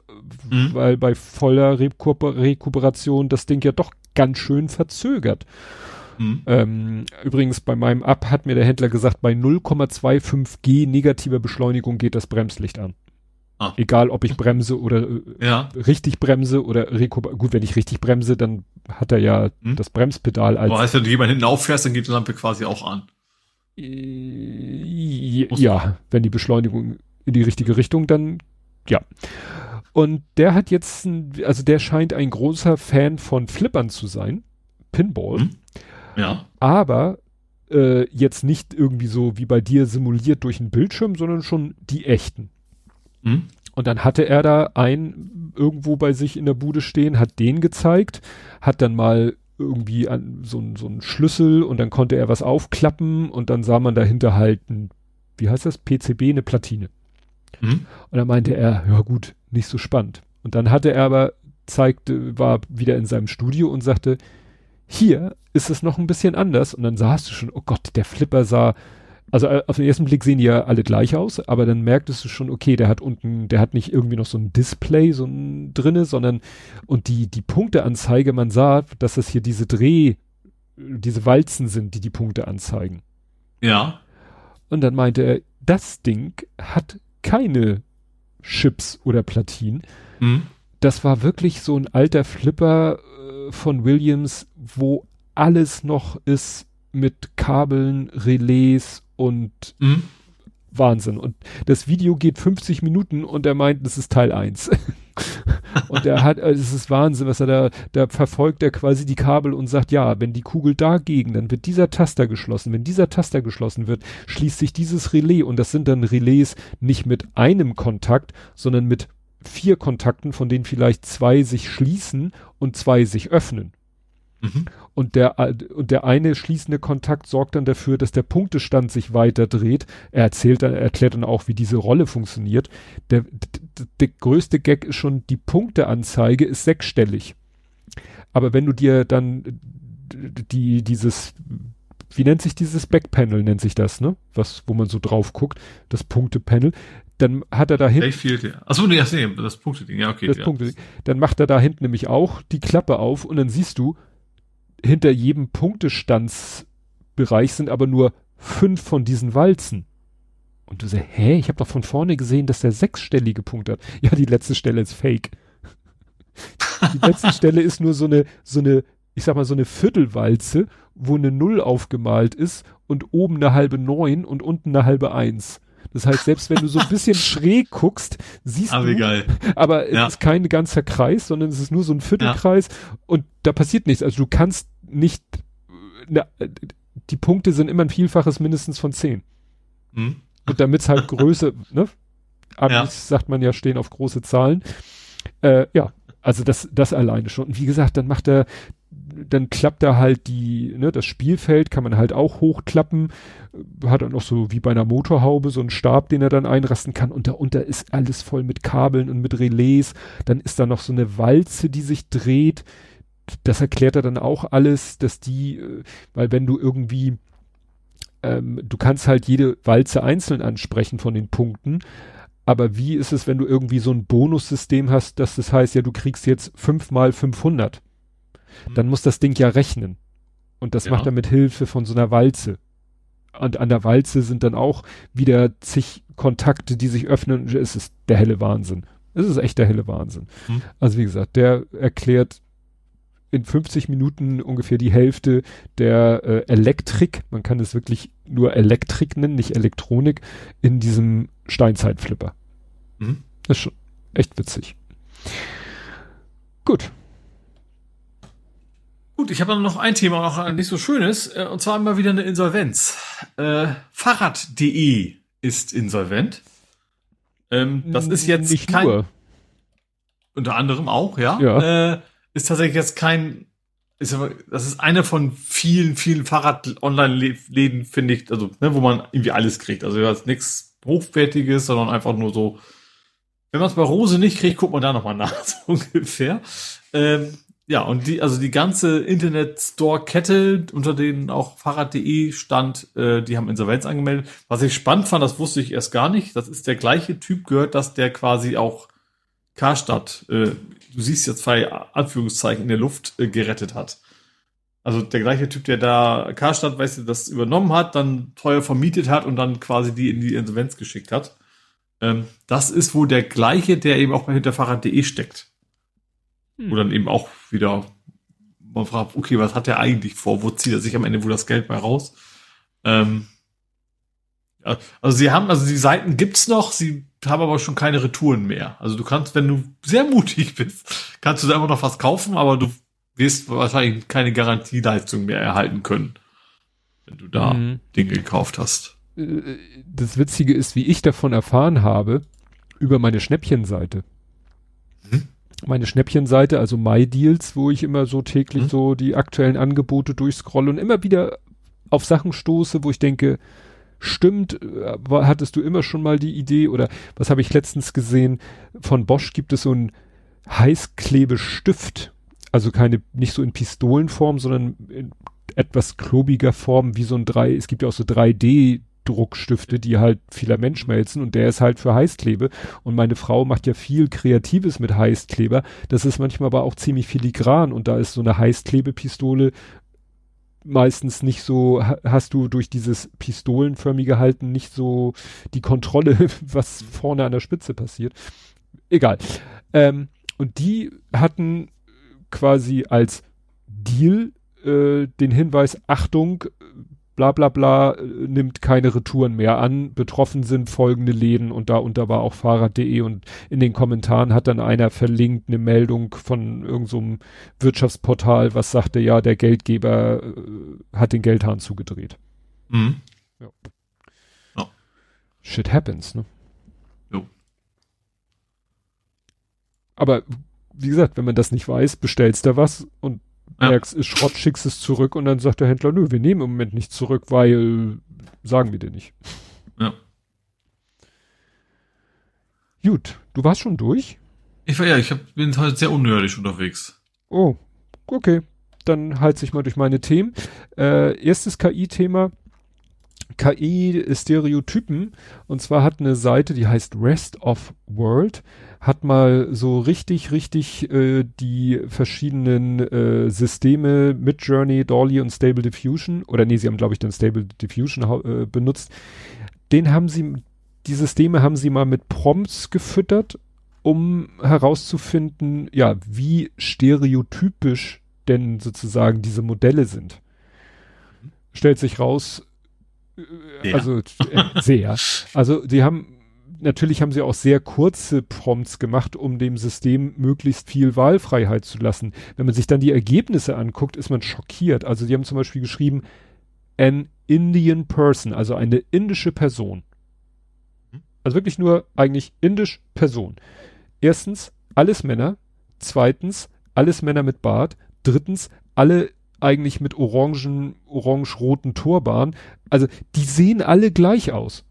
mhm. weil bei voller Rekuper Rekuperation das Ding ja doch ganz schön verzögert. Mhm. Ähm, übrigens bei meinem Up hat mir der Händler gesagt, bei 0,25 G negativer Beschleunigung geht das Bremslicht an. Ah. Egal, ob ich bremse oder äh, ja. richtig bremse oder Rekuper gut, wenn ich richtig bremse, dann hat er ja hm. das Bremspedal als. Aber heißt, wenn du jemanden hinten auffährst, dann geht die Lampe quasi auch an. Äh, ja, wenn die Beschleunigung in die richtige Richtung, dann ja. Und der hat jetzt, ein, also der scheint ein großer Fan von Flippern zu sein, Pinball. Hm. Ja. Aber äh, jetzt nicht irgendwie so wie bei dir simuliert durch einen Bildschirm, sondern schon die echten. Mhm. Und dann hatte er da einen irgendwo bei sich in der Bude stehen, hat den gezeigt, hat dann mal irgendwie an, so, so einen Schlüssel und dann konnte er was aufklappen und dann sah man dahinter halt ein, wie heißt das, PCB, eine Platine. Mhm. Und dann meinte er, ja gut, nicht so spannend. Und dann hatte er aber, zeigte, war wieder in seinem Studio und sagte, hier ist es noch ein bisschen anders. Und dann sahst du schon, oh Gott, der Flipper sah also äh, auf den ersten Blick sehen die ja alle gleich aus, aber dann merktest du schon, okay, der hat unten, der hat nicht irgendwie noch so ein Display so ein drinne, sondern und die die Punkteanzeige, man sah, dass das hier diese Dreh, diese Walzen sind, die die Punkte anzeigen. Ja. Und dann meinte er, das Ding hat keine Chips oder Platinen. Mhm. Das war wirklich so ein alter Flipper äh, von Williams, wo alles noch ist mit Kabeln, Relais und mhm. Wahnsinn. Und das Video geht 50 Minuten und er meint, das ist Teil 1. und er hat, also es ist Wahnsinn, was er da, da verfolgt er quasi die Kabel und sagt, ja, wenn die Kugel dagegen, dann wird dieser Taster geschlossen. Wenn dieser Taster geschlossen wird, schließt sich dieses Relais und das sind dann Relais nicht mit einem Kontakt, sondern mit vier Kontakten, von denen vielleicht zwei sich schließen und zwei sich öffnen. Mhm. Und der, und der eine schließende Kontakt sorgt dann dafür, dass der Punktestand sich weiter dreht. Er erzählt dann, erklärt dann auch, wie diese Rolle funktioniert. Der, der größte Gag ist schon, die Punkteanzeige ist sechsstellig. Aber wenn du dir dann die, dieses, wie nennt sich dieses Backpanel, nennt sich das, ne? Was, wo man so drauf guckt, das Punktepanel dann hat er da hinten. Ja. Achso, nee, nee, das Punkteding, ja, okay. Das ja. Punkteding. Dann macht er da hinten nämlich auch die Klappe auf und dann siehst du, hinter jedem Punktestandsbereich sind aber nur fünf von diesen Walzen. Und du sagst, hä, ich habe doch von vorne gesehen, dass der sechsstellige Punkt hat. Ja, die letzte Stelle ist fake. die letzte Stelle ist nur so eine, so eine, ich sag mal, so eine Viertelwalze, wo eine Null aufgemalt ist und oben eine halbe Neun und unten eine halbe Eins. Das heißt, selbst wenn du so ein bisschen schräg guckst, siehst aber du, geil. aber ja. es ist kein ganzer Kreis, sondern es ist nur so ein Viertelkreis ja. und da passiert nichts. Also du kannst nicht, na, die Punkte sind immer ein Vielfaches mindestens von zehn. Mhm. Und damit es halt Größe, ne? Abis ja. sagt man ja, stehen auf große Zahlen. Äh, ja, also das, das alleine schon. Und wie gesagt, dann macht er dann klappt er halt die, ne, das Spielfeld kann man halt auch hochklappen, hat er noch so wie bei einer Motorhaube so einen Stab, den er dann einrasten kann und darunter ist alles voll mit Kabeln und mit Relais, dann ist da noch so eine Walze, die sich dreht, das erklärt er dann auch alles, dass die, äh, weil wenn du irgendwie, ähm, du kannst halt jede Walze einzeln ansprechen von den Punkten, aber wie ist es, wenn du irgendwie so ein Bonussystem hast, dass das heißt, ja, du kriegst jetzt fünfmal 500 dann muss das Ding ja rechnen. Und das ja. macht er mit Hilfe von so einer Walze. Und an der Walze sind dann auch wieder zig Kontakte, die sich öffnen. Es ist der helle Wahnsinn. Es ist echt der helle Wahnsinn. Hm. Also wie gesagt, der erklärt in 50 Minuten ungefähr die Hälfte der äh, Elektrik, man kann es wirklich nur Elektrik nennen, nicht Elektronik, in diesem Steinzeitflipper. Mhm. Das ist schon echt witzig. Gut, Gut, ich habe noch ein Thema, noch nicht so schönes, äh, und zwar immer wieder eine Insolvenz. Äh, Fahrrad.de ist insolvent. Ähm, das ist jetzt nicht kein, nur. Unter anderem auch, ja. ja. Äh, ist tatsächlich jetzt kein, ist aber, das ist eine von vielen, vielen Fahrrad-Online-Läden, finde ich, also, ne, wo man irgendwie alles kriegt. Also, das ist nichts Hochwertiges, sondern einfach nur so, wenn man es bei Rose nicht kriegt, guckt man da nochmal nach, so ungefähr. Ähm, ja, und die, also die ganze Internet-Store-Kette, unter denen auch Fahrrad.de stand, äh, die haben Insolvenz angemeldet. Was ich spannend fand, das wusste ich erst gar nicht. Das ist der gleiche Typ, gehört, dass der quasi auch Karstadt, äh, du siehst ja zwei Anführungszeichen in der Luft, äh, gerettet hat. Also der gleiche Typ, der da Karstadt, weißt du, das übernommen hat, dann teuer vermietet hat und dann quasi die in die Insolvenz geschickt hat. Ähm, das ist wohl der gleiche, der eben auch bei Hinterfahrrad.de steckt. Hm. Wo dann eben auch wieder man fragt, okay, was hat er eigentlich vor? Wo zieht er sich am Ende wohl das Geld bei raus? Ähm, also sie haben, also die Seiten gibt's noch, sie haben aber schon keine Retouren mehr. Also du kannst, wenn du sehr mutig bist, kannst du da immer noch was kaufen, aber du wirst wahrscheinlich keine Garantieleistung mehr erhalten können, wenn du da mhm. Dinge gekauft hast. Äh, das Witzige ist, wie ich davon erfahren habe, über meine Schnäppchenseite. Mhm meine Schnäppchenseite, also MyDeals, wo ich immer so täglich mhm. so die aktuellen Angebote durchscrolle und immer wieder auf Sachen stoße, wo ich denke, stimmt, äh, hattest du immer schon mal die Idee oder was habe ich letztens gesehen, von Bosch gibt es so ein Heißklebestift, also keine, nicht so in Pistolenform, sondern in etwas klobiger Form, wie so ein 3, es gibt ja auch so 3D Druckstifte, die halt Filament schmelzen und der ist halt für Heißklebe. Und meine Frau macht ja viel Kreatives mit Heißkleber. Das ist manchmal aber auch ziemlich filigran und da ist so eine Heißklebepistole meistens nicht so, hast du durch dieses pistolenförmige Halten nicht so die Kontrolle, was vorne an der Spitze passiert. Egal. Ähm, und die hatten quasi als Deal äh, den Hinweis, Achtung, bla bla bla, äh, nimmt keine Retouren mehr an. Betroffen sind folgende Läden und da unter war auch Fahrrad.de und in den Kommentaren hat dann einer verlinkt eine Meldung von irgendeinem so Wirtschaftsportal, was sagte, ja, der Geldgeber äh, hat den Geldhahn zugedreht. Mhm. Ja. ja. Shit happens, ne? Jo. Aber wie gesagt, wenn man das nicht weiß, bestellst du was und ja. merkst, ist Schrott, schickst es zurück und dann sagt der Händler, nö, wir nehmen im Moment nicht zurück, weil sagen wir dir nicht. Ja. Gut, du warst schon durch? Ich war ja, ich hab, bin heute sehr unnötig unterwegs. Oh, okay. Dann halte ich mal durch meine Themen. Äh, erstes KI-Thema. KI-Stereotypen. Und zwar hat eine Seite, die heißt Rest of World, hat mal so richtig, richtig äh, die verschiedenen äh, Systeme mit Journey, Dolly und Stable Diffusion, oder nee, sie haben, glaube ich, dann Stable Diffusion äh, benutzt. Den haben sie, die Systeme haben sie mal mit Prompts gefüttert, um herauszufinden, ja, wie stereotypisch denn sozusagen diese Modelle sind. Stellt sich raus, äh, also äh, sehr. Also die haben natürlich haben sie auch sehr kurze Prompts gemacht, um dem System möglichst viel Wahlfreiheit zu lassen. Wenn man sich dann die Ergebnisse anguckt, ist man schockiert. Also die haben zum Beispiel geschrieben, an Indian person, also eine indische Person. Also wirklich nur eigentlich indisch Person. Erstens, alles Männer. Zweitens, alles Männer mit Bart. Drittens, alle eigentlich mit orangen, orange-roten Turban. Also die sehen alle gleich aus.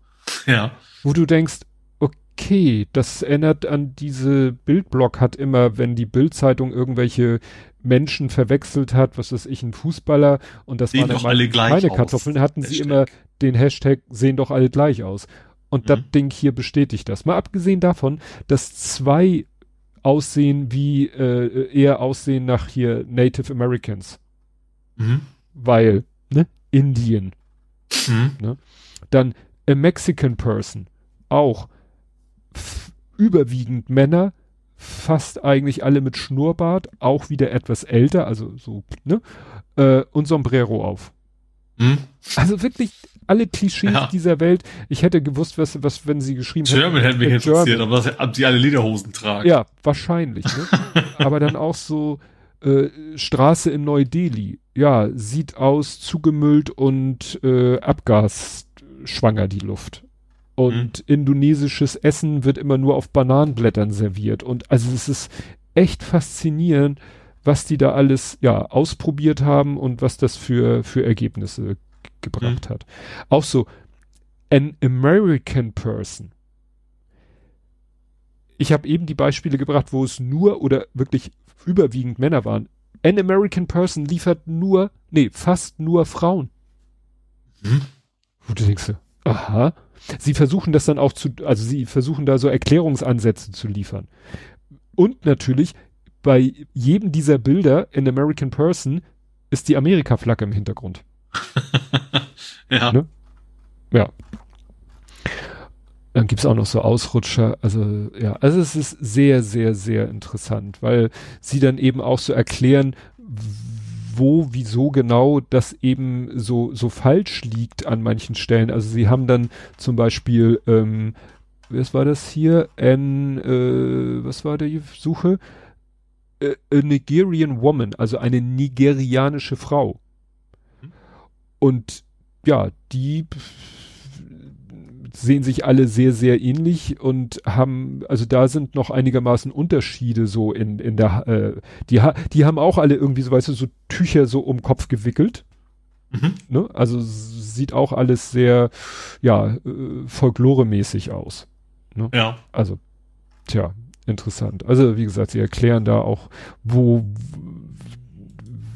Ja. Wo du denkst, okay, das erinnert an diese Bildblock hat immer, wenn die Bildzeitung irgendwelche Menschen verwechselt hat, was weiß ich, ein Fußballer und das sehen waren doch alle gleich keine Kartoffeln, hatten Hashtag. sie immer den Hashtag sehen doch alle gleich aus. Und mhm. das Ding hier bestätigt das. Mal abgesehen davon, dass zwei aussehen wie äh, eher aussehen nach hier Native Americans. Mhm. Weil, ne, Indien. Mhm. Ne? Dann a Mexican person. Auch überwiegend Männer, fast eigentlich alle mit Schnurrbart, auch wieder etwas älter, also so, ne? Äh, und Sombrero auf. Hm? Also wirklich alle Klischees ja. dieser Welt. Ich hätte gewusst, was, was, wenn sie geschrieben hätten. German hätte mich interessiert, aber dass ob sie alle Lederhosen tragen. Ja, wahrscheinlich, ne? aber dann auch so, äh, Straße in Neu-Delhi. Ja, sieht aus, zugemüllt und äh, abgasschwanger die Luft. Und mhm. indonesisches Essen wird immer nur auf Bananenblättern serviert. Und also es ist echt faszinierend, was die da alles ja ausprobiert haben und was das für für Ergebnisse gebracht mhm. hat. Auch so an American person. Ich habe eben die Beispiele gebracht, wo es nur oder wirklich überwiegend Männer waren. An American person liefert nur, nee, fast nur Frauen. Mhm. Wo du denkst, aha, sie versuchen das dann auch zu, also sie versuchen da so Erklärungsansätze zu liefern. Und natürlich, bei jedem dieser Bilder in American Person ist die Amerika-Flagge im Hintergrund. ja. Ne? Ja. Dann gibt's auch noch so Ausrutscher, also ja, also es ist sehr, sehr, sehr interessant, weil sie dann eben auch so erklären, wo, wieso genau das eben so, so falsch liegt an manchen Stellen. Also sie haben dann zum Beispiel, ähm, was war das hier? N, äh, was war die Suche? Äh, a Nigerian Woman, also eine nigerianische Frau. Und ja, die sehen sich alle sehr, sehr ähnlich und haben, also da sind noch einigermaßen Unterschiede so in, in der, äh, die, die haben auch alle irgendwie so, weißt du, so Tücher so um Kopf gewickelt. Mhm. Ne? Also sieht auch alles sehr, ja, äh, folkloremäßig aus. Ne? Ja. Also, tja, interessant. Also, wie gesagt, sie erklären da auch, wo,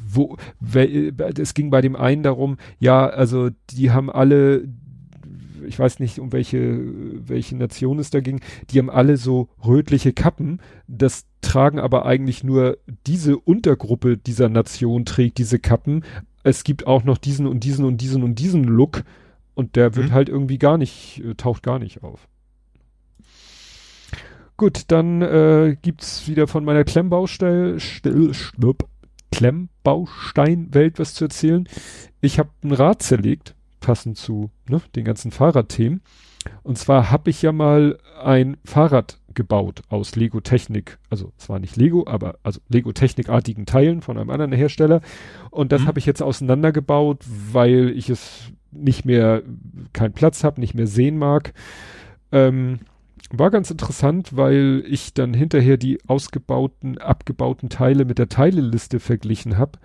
wo, es ging bei dem einen darum, ja, also die haben alle ich weiß nicht, um welche, welche Nation es da ging, die haben alle so rötliche Kappen. Das tragen aber eigentlich nur diese Untergruppe dieser Nation trägt diese Kappen. Es gibt auch noch diesen und diesen und diesen und diesen Look und der wird mhm. halt irgendwie gar nicht, äh, taucht gar nicht auf. Gut, dann äh, gibt's wieder von meiner Klemmbaustein, Klemmbaustein-Welt was zu erzählen. Ich habe ein Rad zerlegt passend zu ne, den ganzen Fahrradthemen. Und zwar habe ich ja mal ein Fahrrad gebaut aus Lego Technik. Also es war nicht Lego, aber also Lego Technikartigen Teilen von einem anderen Hersteller. Und das mhm. habe ich jetzt auseinandergebaut, weil ich es nicht mehr keinen Platz habe, nicht mehr sehen mag. Ähm, war ganz interessant, weil ich dann hinterher die ausgebauten, abgebauten Teile mit der Teileliste verglichen habe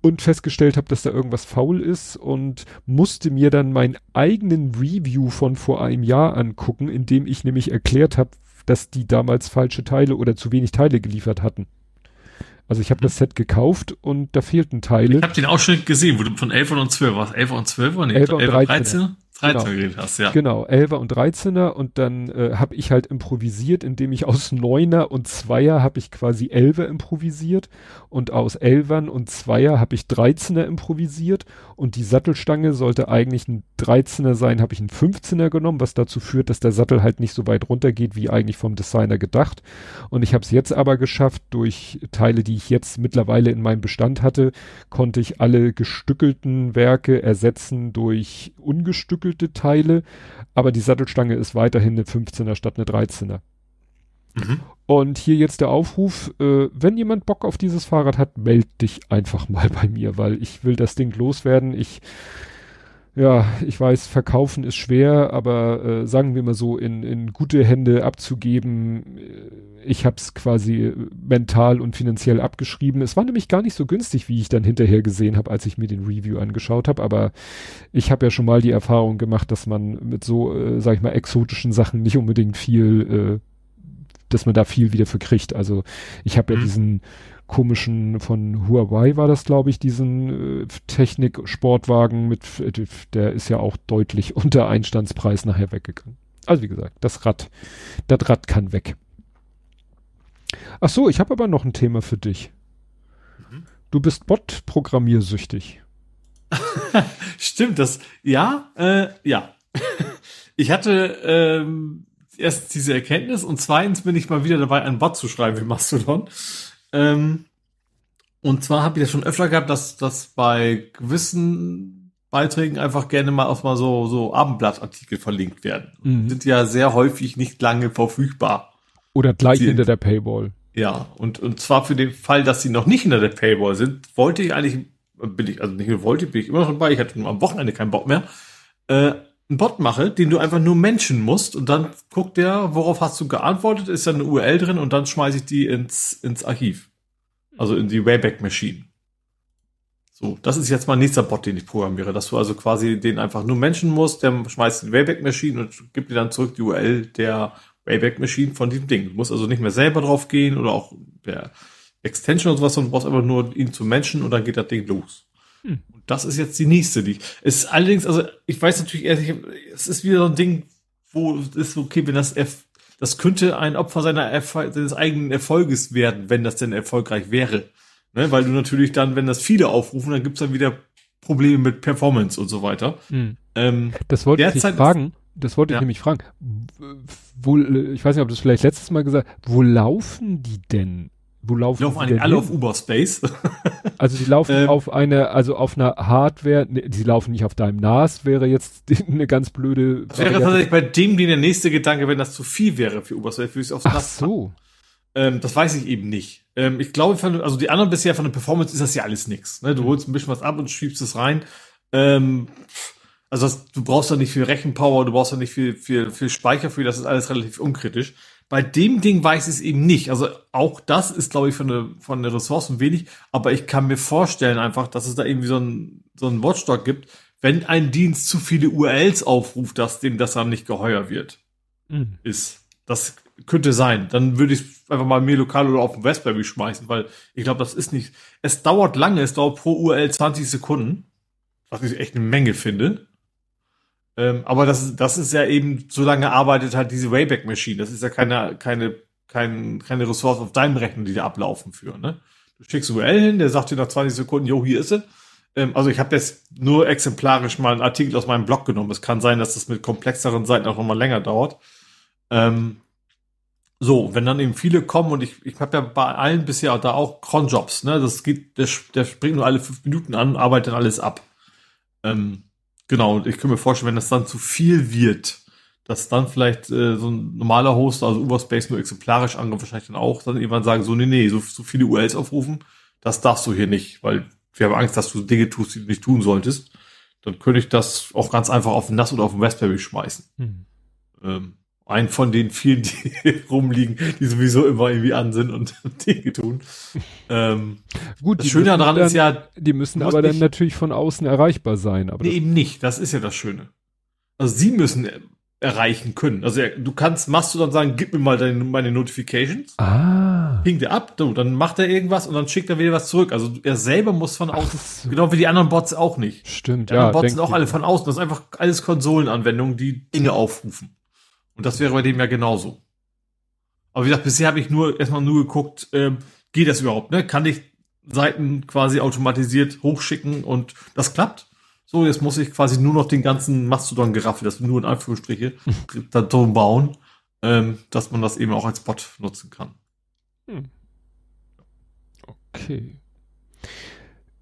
und festgestellt habe, dass da irgendwas faul ist und musste mir dann meinen eigenen Review von vor einem Jahr angucken, in dem ich nämlich erklärt habe, dass die damals falsche Teile oder zu wenig Teile geliefert hatten. Also ich habe das Set gekauft und da fehlten Teile. Ich habe den Ausschnitt gesehen, wo du von 11 und 12 warst. 11 und 12 oder nicht? 11 und 13. 13? 13 genau. geredet hast, ja. Genau, 11er und 13er und dann äh, habe ich halt improvisiert, indem ich aus 9er und 2er habe ich quasi 11er improvisiert und aus 11ern und 2er habe ich 13er improvisiert und die Sattelstange sollte eigentlich ein 13er sein, habe ich einen 15er genommen, was dazu führt, dass der Sattel halt nicht so weit runter geht, wie eigentlich vom Designer gedacht und ich habe es jetzt aber geschafft, durch Teile, die ich jetzt mittlerweile in meinem Bestand hatte, konnte ich alle gestückelten Werke ersetzen durch ungestückelte gestückelte Teile, aber die Sattelstange ist weiterhin eine 15er statt eine 13er. Mhm. Und hier jetzt der Aufruf, äh, wenn jemand Bock auf dieses Fahrrad hat, meld dich einfach mal bei mir, weil ich will das Ding loswerden. Ich ja, ich weiß, verkaufen ist schwer, aber äh, sagen wir mal so, in, in gute Hände abzugeben, äh, ich habe es quasi äh, mental und finanziell abgeschrieben. Es war nämlich gar nicht so günstig, wie ich dann hinterher gesehen habe, als ich mir den Review angeschaut habe, aber ich habe ja schon mal die Erfahrung gemacht, dass man mit so, äh, sag ich mal, exotischen Sachen nicht unbedingt viel, äh, dass man da viel wieder für kriegt. Also ich habe ja mhm. diesen komischen von Huawei war das, glaube ich, diesen äh, Technik-Sportwagen mit, äh, der ist ja auch deutlich unter Einstandspreis nachher weggegangen. Also wie gesagt, das Rad, das Rad kann weg. Ach so, ich habe aber noch ein Thema für dich. Mhm. Du bist Bot-programmiersüchtig. Stimmt, das, ja, äh, ja. ich hatte ähm, erst diese Erkenntnis und zweitens bin ich mal wieder dabei, einen Bot zu schreiben wie Mastodon. Ähm, und zwar habe ich das schon öfter gehabt, dass, dass bei gewissen Beiträgen einfach gerne mal auch mal so, so Abendblattartikel verlinkt werden. Mhm. Sind ja sehr häufig nicht lange verfügbar. Oder gleich hinter der Paywall. Ja, und, und zwar für den Fall, dass sie noch nicht hinter der Paywall sind, wollte ich eigentlich, bin ich, also nicht nur wollte, bin ich immer noch dabei, ich hatte am Wochenende keinen Bock mehr, äh, einen Bot mache, den du einfach nur menschen musst und dann guckt der, worauf hast du geantwortet, ist da eine URL drin und dann schmeiße ich die ins, ins Archiv. Also in die Wayback Machine. So, das ist jetzt mein nächster Bot, den ich programmiere, dass du also quasi den einfach nur menschen musst, der schmeißt die Wayback Machine und gibt dir dann zurück die URL der Wayback Machine von diesem Ding. Du musst also nicht mehr selber drauf gehen oder auch der Extension oder sowas, sondern du brauchst einfach nur ihn zu menschen und dann geht das Ding los. Hm. Und das ist jetzt die nächste, die ist allerdings, also ich weiß natürlich ehrlich, es ist wieder so ein Ding, wo es ist okay, wenn das F, das könnte ein Opfer seiner Erf seines eigenen Erfolges werden, wenn das denn erfolgreich wäre. Ne? Weil du natürlich dann, wenn das viele aufrufen, dann gibt's dann wieder Probleme mit Performance und so weiter. Hm. Ähm, das wollte ich fragen. Das wollte ja. ich nämlich fragen. Wo, ich weiß nicht, ob du es vielleicht letztes Mal gesagt wo laufen die denn? Wo laufen die? Laufen die alle hin? auf Uberspace. also die laufen ähm, auf eine, also auf einer Hardware, ne, die laufen nicht auf deinem NAS, wäre jetzt eine ganz blöde. Das wäre tatsächlich bei dem die der nächste Gedanke, wenn das zu viel wäre für Uberspace, würde ich es aufs Ach NAS so. Ähm, das weiß ich eben nicht. Ähm, ich glaube, von, also die anderen bisher von der Performance ist das ja alles nix. Ne? Du holst ein bisschen was ab und schiebst es rein. Ähm, also das, du brauchst da nicht viel Rechenpower, du brauchst da nicht viel, viel, viel Speicher für, das ist alles relativ unkritisch. Bei dem Ding weiß ich es eben nicht. Also auch das ist, glaube ich, von der, von der Ressourcen wenig, aber ich kann mir vorstellen einfach, dass es da irgendwie so ein, so ein Watchdog gibt, wenn ein Dienst zu viele URLs aufruft, dass dem das dann nicht geheuer wird. Mhm. Ist. Das könnte sein. Dann würde ich einfach mal mir lokal oder auf dem Raspberry schmeißen, weil ich glaube, das ist nicht. Es dauert lange, es dauert pro URL 20 Sekunden, was ich echt eine Menge finde. Ähm, aber das, das ist ja eben, so lange arbeitet halt diese Wayback Machine. Das ist ja keine, keine, kein, keine Ressource auf deinem Rechner, die da ablaufen für, ne? Du schickst URL hin, der sagt dir nach 20 Sekunden, jo, hier ist sie. Ähm, also ich habe jetzt nur exemplarisch mal einen Artikel aus meinem Blog genommen. Es kann sein, dass das mit komplexeren Seiten auch nochmal länger dauert. Ähm, so, wenn dann eben viele kommen und ich, ich habe ja bei allen bisher da auch Cronjobs, ne? Das geht, der, der springt nur alle fünf Minuten an, arbeitet dann alles ab. Ähm, Genau, und ich kann mir vorstellen, wenn das dann zu viel wird, dass dann vielleicht äh, so ein normaler Host, also Uberspace nur exemplarisch angreift, wahrscheinlich dann auch, dann irgendwann sagen, so, nee, nee, so, so viele URLs aufrufen, das darfst du hier nicht, weil wir haben Angst, dass du Dinge tust, die du nicht tun solltest. Dann könnte ich das auch ganz einfach auf den NAS oder auf den Raspberry schmeißen. Hm. Ähm, ein von den vielen, die rumliegen, die sowieso immer irgendwie an sind und Dinge tun. Ähm, Gut, das Schöne daran dann, ist ja, die müssen aber dann natürlich von außen erreichbar sein. Aber nee, eben nicht. Das ist ja das Schöne. Also sie müssen erreichen können. Also du kannst machst du dann sagen, gib mir mal deine, meine Notifications. Ah. Pingt er ab, du, dann macht er irgendwas und dann schickt er wieder was zurück. Also er selber muss von außen, so. genau wie die anderen Bots auch nicht. Stimmt, die ja. Die Bots sind auch alle von außen. Das ist einfach alles Konsolenanwendungen, die Dinge aufrufen. Und das wäre bei dem ja genauso. Aber wie gesagt, bisher habe ich nur erstmal nur geguckt, ähm, geht das überhaupt, ne? Kann ich Seiten quasi automatisiert hochschicken und das klappt? So, jetzt muss ich quasi nur noch den ganzen Mastodon-Geraffel, das nur in Anführungsstriche, da drum bauen, ähm, dass man das eben auch als Bot nutzen kann. Hm. Okay.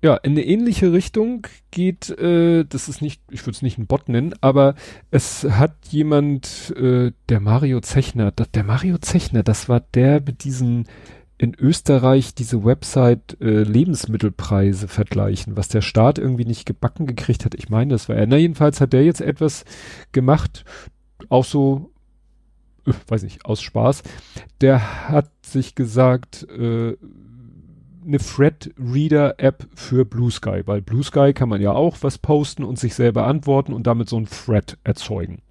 Ja, in eine ähnliche Richtung geht, äh, das ist nicht, ich würde es nicht ein Bot nennen, aber es hat jemand, äh, der Mario Zechner, der Mario Zechner, das war der mit diesen in Österreich diese Website äh, Lebensmittelpreise vergleichen, was der Staat irgendwie nicht gebacken gekriegt hat. Ich meine, das war er. Na, jedenfalls hat der jetzt etwas gemacht, auch so, äh, weiß nicht, aus Spaß. Der hat sich gesagt, äh, eine Thread-Reader-App für Blue Sky, weil Blue Sky kann man ja auch was posten und sich selber antworten und damit so ein Thread erzeugen.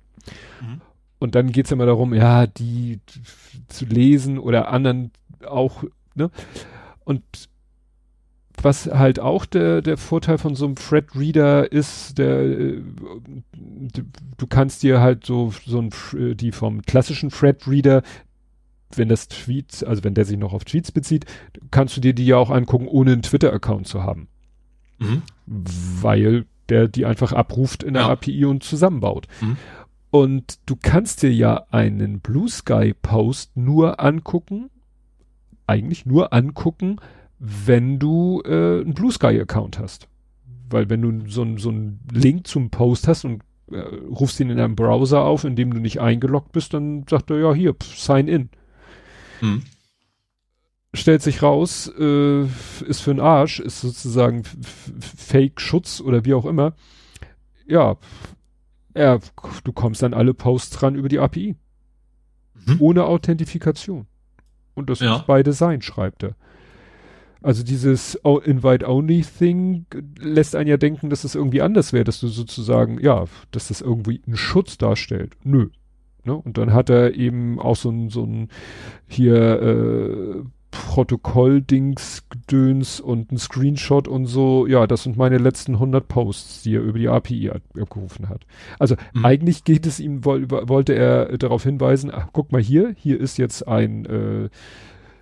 Mhm. Und dann geht's immer darum, ja, die zu lesen oder anderen auch, ne? Und was halt auch der, der Vorteil von so einem Thread-Reader ist, der, äh, du kannst dir halt so, so ein, äh, die vom klassischen Thread-Reader, wenn das Tweets, also wenn der sich noch auf Tweets bezieht, kannst du dir die ja auch angucken, ohne einen Twitter-Account zu haben. Mhm. Weil der die einfach abruft in der ja. API und zusammenbaut. Mhm. Und du kannst dir ja einen Blue Sky Post nur angucken, eigentlich nur angucken, wenn du äh, einen Blue Sky Account hast. Weil wenn du so, so einen Link zum Post hast und äh, rufst ihn in einem Browser auf, in dem du nicht eingeloggt bist, dann sagt er ja hier, pf, sign in. Hm. Stellt sich raus, äh, ist für einen Arsch, ist sozusagen Fake-Schutz oder wie auch immer. Ja, ja, du kommst an alle Posts ran über die API. Mhm. Ohne Authentifikation. Und das ja. muss beide sein, schreibt er. Also dieses Invite-Only-Thing lässt einen ja denken, dass das irgendwie anders wäre, dass du sozusagen, ja, dass das irgendwie einen Schutz darstellt. Nö. Ne? Und dann hat er eben auch so ein, so ein hier äh, Protokoll-Dings-Gedöns und ein Screenshot und so. Ja, das sind meine letzten 100 Posts, die er über die API abgerufen hat. Also mhm. eigentlich geht es ihm, wollte er darauf hinweisen, ach, guck mal hier, hier ist jetzt ein äh,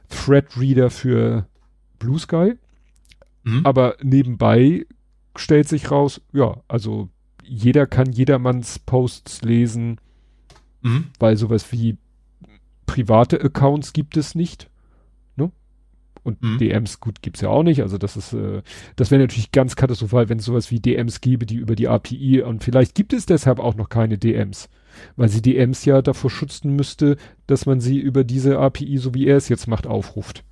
Thread-Reader für Blue Sky. Mhm. Aber nebenbei stellt sich raus, ja, also jeder kann jedermanns Posts lesen, mhm. weil sowas wie private Accounts gibt es nicht. Und mhm. DMs, gut, gibt's ja auch nicht. Also das ist, äh, das wäre natürlich ganz katastrophal, wenn es sowas wie DMs gäbe, die über die API und vielleicht gibt es deshalb auch noch keine DMs. Weil sie DMs ja davor schützen müsste, dass man sie über diese API, so wie er es jetzt macht, aufruft.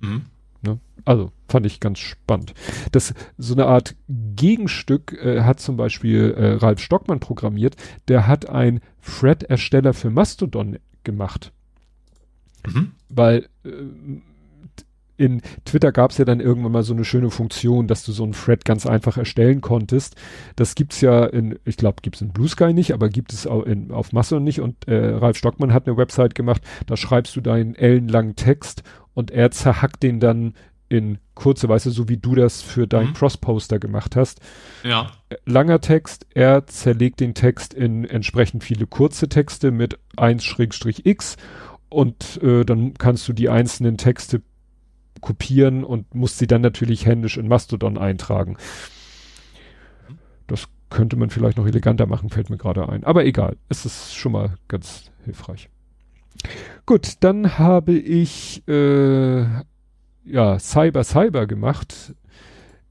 Mhm. Ne? Also, fand ich ganz spannend. Das, so eine Art Gegenstück äh, hat zum Beispiel äh, Ralf Stockmann programmiert. Der hat ein Thread-Ersteller für Mastodon gemacht. Mhm. Weil äh, in Twitter gab es ja dann irgendwann mal so eine schöne Funktion, dass du so einen Thread ganz einfach erstellen konntest. Das gibt's ja in, ich glaube, gibt's in Blue Sky nicht, aber gibt es auch in, auf Mastodon nicht. Und äh, Ralf Stockmann hat eine Website gemacht, da schreibst du deinen ellenlangen Text und er zerhackt den dann in kurze Weise, so wie du das für deinen mhm. Cross-Poster gemacht hast. Ja. Langer Text, er zerlegt den Text in entsprechend viele kurze Texte mit 1-x und äh, dann kannst du die einzelnen Texte kopieren und muss sie dann natürlich händisch in Mastodon eintragen. Das könnte man vielleicht noch eleganter machen, fällt mir gerade ein. Aber egal, es ist schon mal ganz hilfreich. Gut, dann habe ich äh, ja Cyber Cyber gemacht.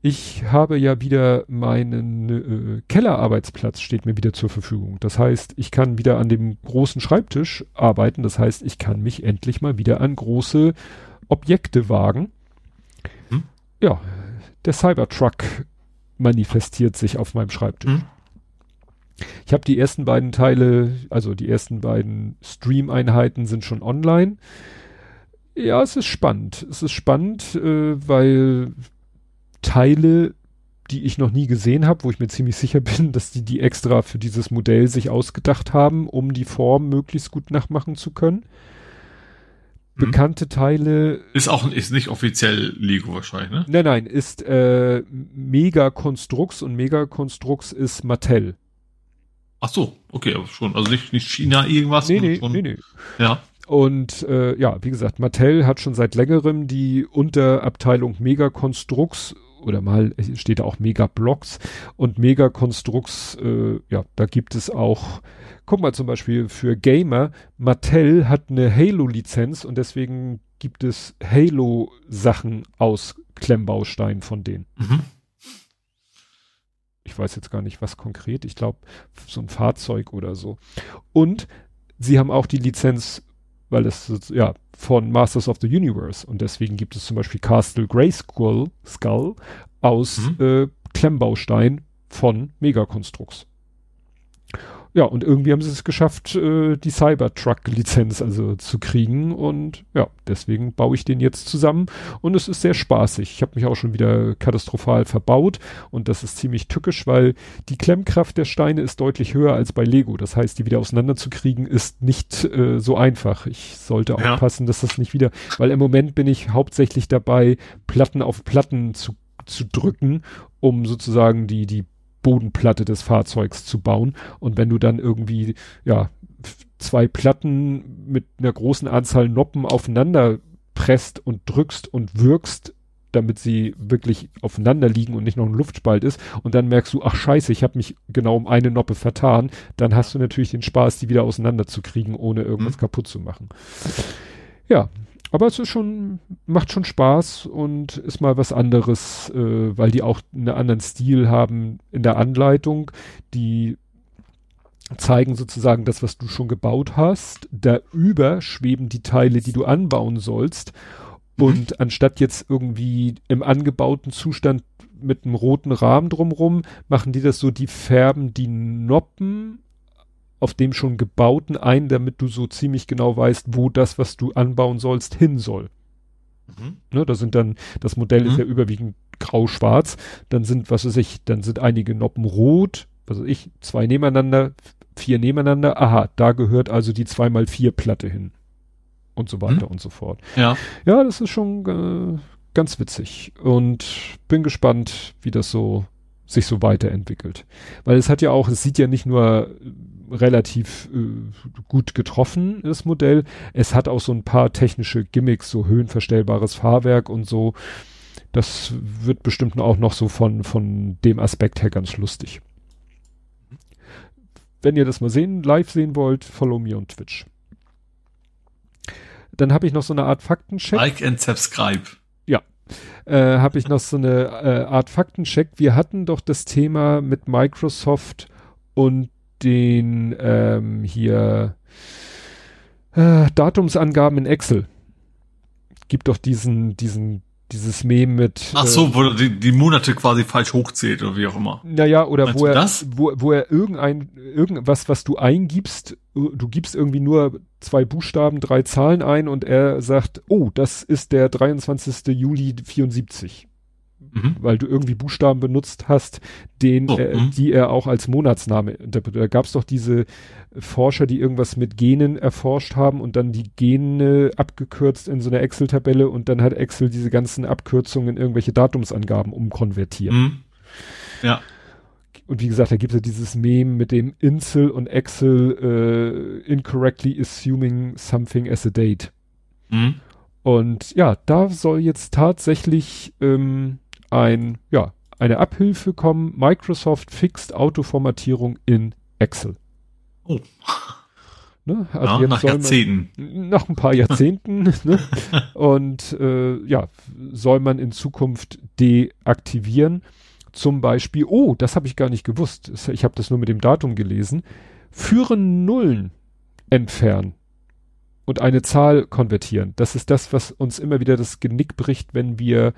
ich habe ja wieder meinen äh, Kellerarbeitsplatz steht mir wieder zur Verfügung. Das heißt, ich kann wieder an dem großen Schreibtisch arbeiten. Das heißt, ich kann mich endlich mal wieder an große Objekte wagen. Hm? Ja, der Cybertruck manifestiert sich auf meinem Schreibtisch. Hm? Ich habe die ersten beiden Teile, also die ersten beiden Stream-Einheiten sind schon online. Ja, es ist spannend. Es ist spannend, äh, weil Teile, die ich noch nie gesehen habe, wo ich mir ziemlich sicher bin, dass die die extra für dieses Modell sich ausgedacht haben, um die Form möglichst gut nachmachen zu können. Mhm. Bekannte Teile. Ist auch ist nicht offiziell Lego wahrscheinlich, ne? Nein, nein, ist äh, Mega Construx und Mega Construx ist Mattel. Ach so, okay, aber schon. Also nicht, nicht China irgendwas. Nee, nee, nee, nee. Ja. Und äh, ja, wie gesagt, Mattel hat schon seit längerem die Unterabteilung Mega Construx oder mal steht da auch Mega Blocks und Mega Construx, äh, ja, da gibt es auch, guck mal zum Beispiel für Gamer, Mattel hat eine Halo-Lizenz und deswegen gibt es Halo-Sachen aus Klemmbausteinen von denen. Mhm. Ich weiß jetzt gar nicht, was konkret. Ich glaube, so ein Fahrzeug oder so. Und sie haben auch die Lizenz weil das ja von Masters of the Universe und deswegen gibt es zum Beispiel Castle Grayskull Skull aus mhm. äh, Klemmbaustein von Megakonstrux. Ja, und irgendwie haben sie es geschafft, äh, die Cybertruck-Lizenz also zu kriegen. Und ja, deswegen baue ich den jetzt zusammen. Und es ist sehr spaßig. Ich habe mich auch schon wieder katastrophal verbaut. Und das ist ziemlich tückisch, weil die Klemmkraft der Steine ist deutlich höher als bei Lego. Das heißt, die wieder auseinanderzukriegen ist nicht äh, so einfach. Ich sollte aufpassen, ja. dass das nicht wieder, weil im Moment bin ich hauptsächlich dabei, Platten auf Platten zu zu drücken, um sozusagen die, die Bodenplatte des Fahrzeugs zu bauen. Und wenn du dann irgendwie, ja, zwei Platten mit einer großen Anzahl Noppen aufeinander presst und drückst und wirkst, damit sie wirklich aufeinander liegen und nicht noch ein Luftspalt ist. Und dann merkst du, ach scheiße, ich habe mich genau um eine Noppe vertan. Dann hast du natürlich den Spaß, die wieder auseinanderzukriegen, ohne irgendwas mhm. kaputt zu machen. Ja, aber es ist schon, macht schon Spaß und ist mal was anderes, äh, weil die auch einen anderen Stil haben in der Anleitung. Die zeigen sozusagen das, was du schon gebaut hast. Darüber schweben die Teile, die du anbauen sollst. Und mhm. anstatt jetzt irgendwie im angebauten Zustand mit einem roten Rahmen drumrum, machen die das so, die färben die Noppen auf dem schon gebauten ein, damit du so ziemlich genau weißt, wo das, was du anbauen sollst, hin soll. Mhm. Ne, da sind dann, das Modell mhm. ist ja überwiegend grau-schwarz, dann sind, was weiß ich, dann sind einige Noppen rot, was weiß ich, zwei nebeneinander, vier nebeneinander, aha, da gehört also die 2x4 Platte hin. Und so weiter mhm. und so fort. Ja. Ja, das ist schon äh, ganz witzig. Und bin gespannt, wie das so sich so weiterentwickelt. Weil es hat ja auch, es sieht ja nicht nur relativ äh, gut getroffen, das Modell. Es hat auch so ein paar technische Gimmicks, so höhenverstellbares Fahrwerk und so. Das wird bestimmt auch noch so von, von dem Aspekt her ganz lustig. Wenn ihr das mal sehen, live sehen wollt, follow me on Twitch. Dann habe ich noch so eine Art Faktencheck. Like and subscribe. Ja. Äh, habe ich noch so eine äh, Art Faktencheck. Wir hatten doch das Thema mit Microsoft und den ähm, hier äh, Datumsangaben in Excel. Gibt doch diesen, diesen, dieses Meme mit. Ach so, äh, wo er die, die Monate quasi falsch hochzählt oder wie auch immer. Naja, oder Meinst wo er, wo, wo er irgendein, irgendwas, was du eingibst, du gibst irgendwie nur zwei Buchstaben, drei Zahlen ein und er sagt, oh, das ist der 23. Juli 74 mhm. weil du irgendwie Buchstaben benutzt hast, den, oh, äh, mhm. die er auch als Monatsname interpretiert. Da gab es doch diese Forscher, die irgendwas mit Genen erforscht haben und dann die Gene abgekürzt in so einer Excel-Tabelle und dann hat Excel diese ganzen Abkürzungen in irgendwelche Datumsangaben umkonvertiert. Mhm. Ja. Und wie gesagt, da gibt es ja dieses Meme mit dem Insel und Excel äh, incorrectly assuming something as a date. Mhm. Und ja, da soll jetzt tatsächlich ähm, ein, ja, eine Abhilfe kommen. Microsoft fixt Autoformatierung in Excel. Oh. Ne? Also ja, nach Jahrzehnten. Man, nach ein paar Jahrzehnten. ne? Und äh, ja, soll man in Zukunft deaktivieren. Zum Beispiel, oh, das habe ich gar nicht gewusst. Ich habe das nur mit dem Datum gelesen. Führen Nullen entfernen und eine Zahl konvertieren. Das ist das, was uns immer wieder das Genick bricht, wenn wir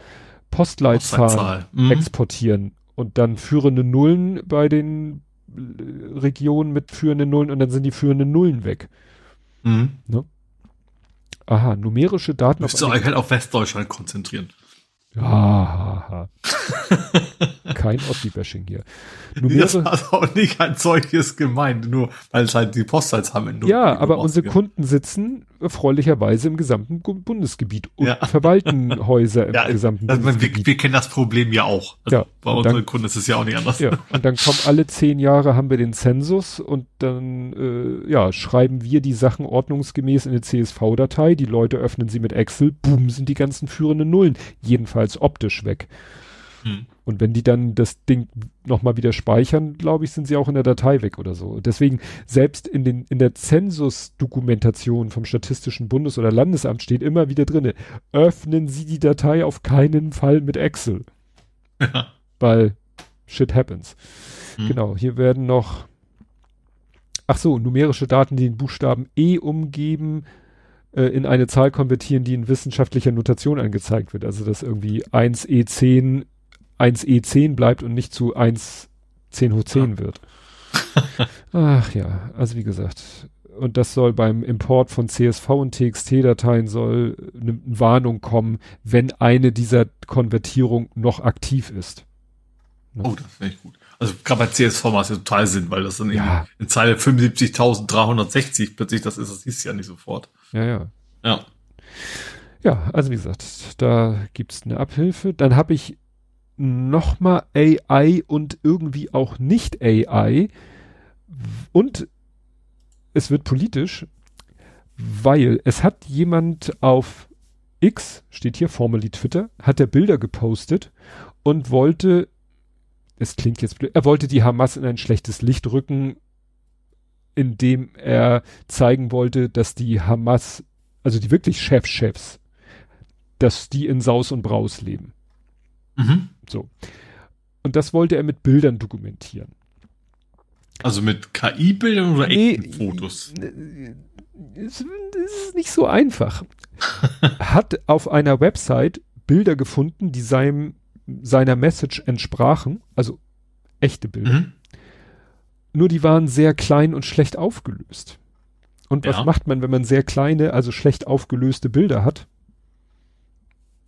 Postleitzahlen mhm. exportieren und dann führende Nullen bei den äh, Regionen mit führenden Nullen und dann sind die führenden Nullen weg. Mhm. Ne? Aha, numerische Daten. Müsstest du euch halt auf Westdeutschland konzentrieren. Ja, kein Ossi-Bashing hier. Das hat auch nicht ein solches gemeint, nur weil es halt die Postleitzahlen Ja, aber unsere Kunden sitzen erfreulicherweise im gesamten Bundesgebiet und ja. verwalten Häuser im ja, gesamten also Bundesgebiet. Wir, wir, kennen das Problem ja auch. Also ja, bei unseren dann, Kunden ist es ja auch nicht anders. Ja, und dann kommen alle zehn Jahre haben wir den Zensus und dann äh, ja, schreiben wir die Sachen ordnungsgemäß in eine CSV-Datei, die Leute öffnen sie mit Excel, boom, sind die ganzen führenden Nullen, jedenfalls optisch weg. Hm. Und wenn die dann das Ding nochmal wieder speichern, glaube ich, sind sie auch in der Datei weg oder so. Deswegen, selbst in, den, in der Zensusdokumentation vom Statistischen Bundes- oder Landesamt steht immer wieder drinne, öffnen Sie die Datei auf keinen Fall mit Excel. Ja. Weil shit happens. Hm. Genau, hier werden noch, ach so, numerische Daten, die den Buchstaben E umgeben, äh, in eine Zahl konvertieren, die in wissenschaftlicher Notation angezeigt wird. Also dass irgendwie 1E10 1E10 bleibt und nicht zu 1 10 hoch 10 ja. wird. Ach ja, also wie gesagt, und das soll beim Import von CSV und TXT-Dateien soll eine Warnung kommen, wenn eine dieser Konvertierungen noch aktiv ist. Ne? Oh, das finde ich gut. Also gerade bei CSV macht es ja total Sinn, weil das dann ja. in Zeile 75.360 plötzlich das ist, das du ja nicht sofort. Ja, ja. Ja. Ja, also wie gesagt, da gibt's eine Abhilfe. Dann habe ich nochmal AI und irgendwie auch nicht AI. Und es wird politisch, weil es hat jemand auf X, steht hier formerly Twitter, hat er Bilder gepostet und wollte, es klingt jetzt blöd, er wollte die Hamas in ein schlechtes Licht rücken, indem er zeigen wollte, dass die Hamas, also die wirklich Chefchefs, dass die in Saus und Braus leben. Mhm. So. Und das wollte er mit Bildern dokumentieren. Also mit KI-Bildern oder nee, echten Fotos? Es ist nicht so einfach. Hat auf einer Website Bilder gefunden, die seinem, seiner Message entsprachen, also echte Bilder. Mhm. Nur die waren sehr klein und schlecht aufgelöst. Und was ja. macht man, wenn man sehr kleine, also schlecht aufgelöste Bilder hat?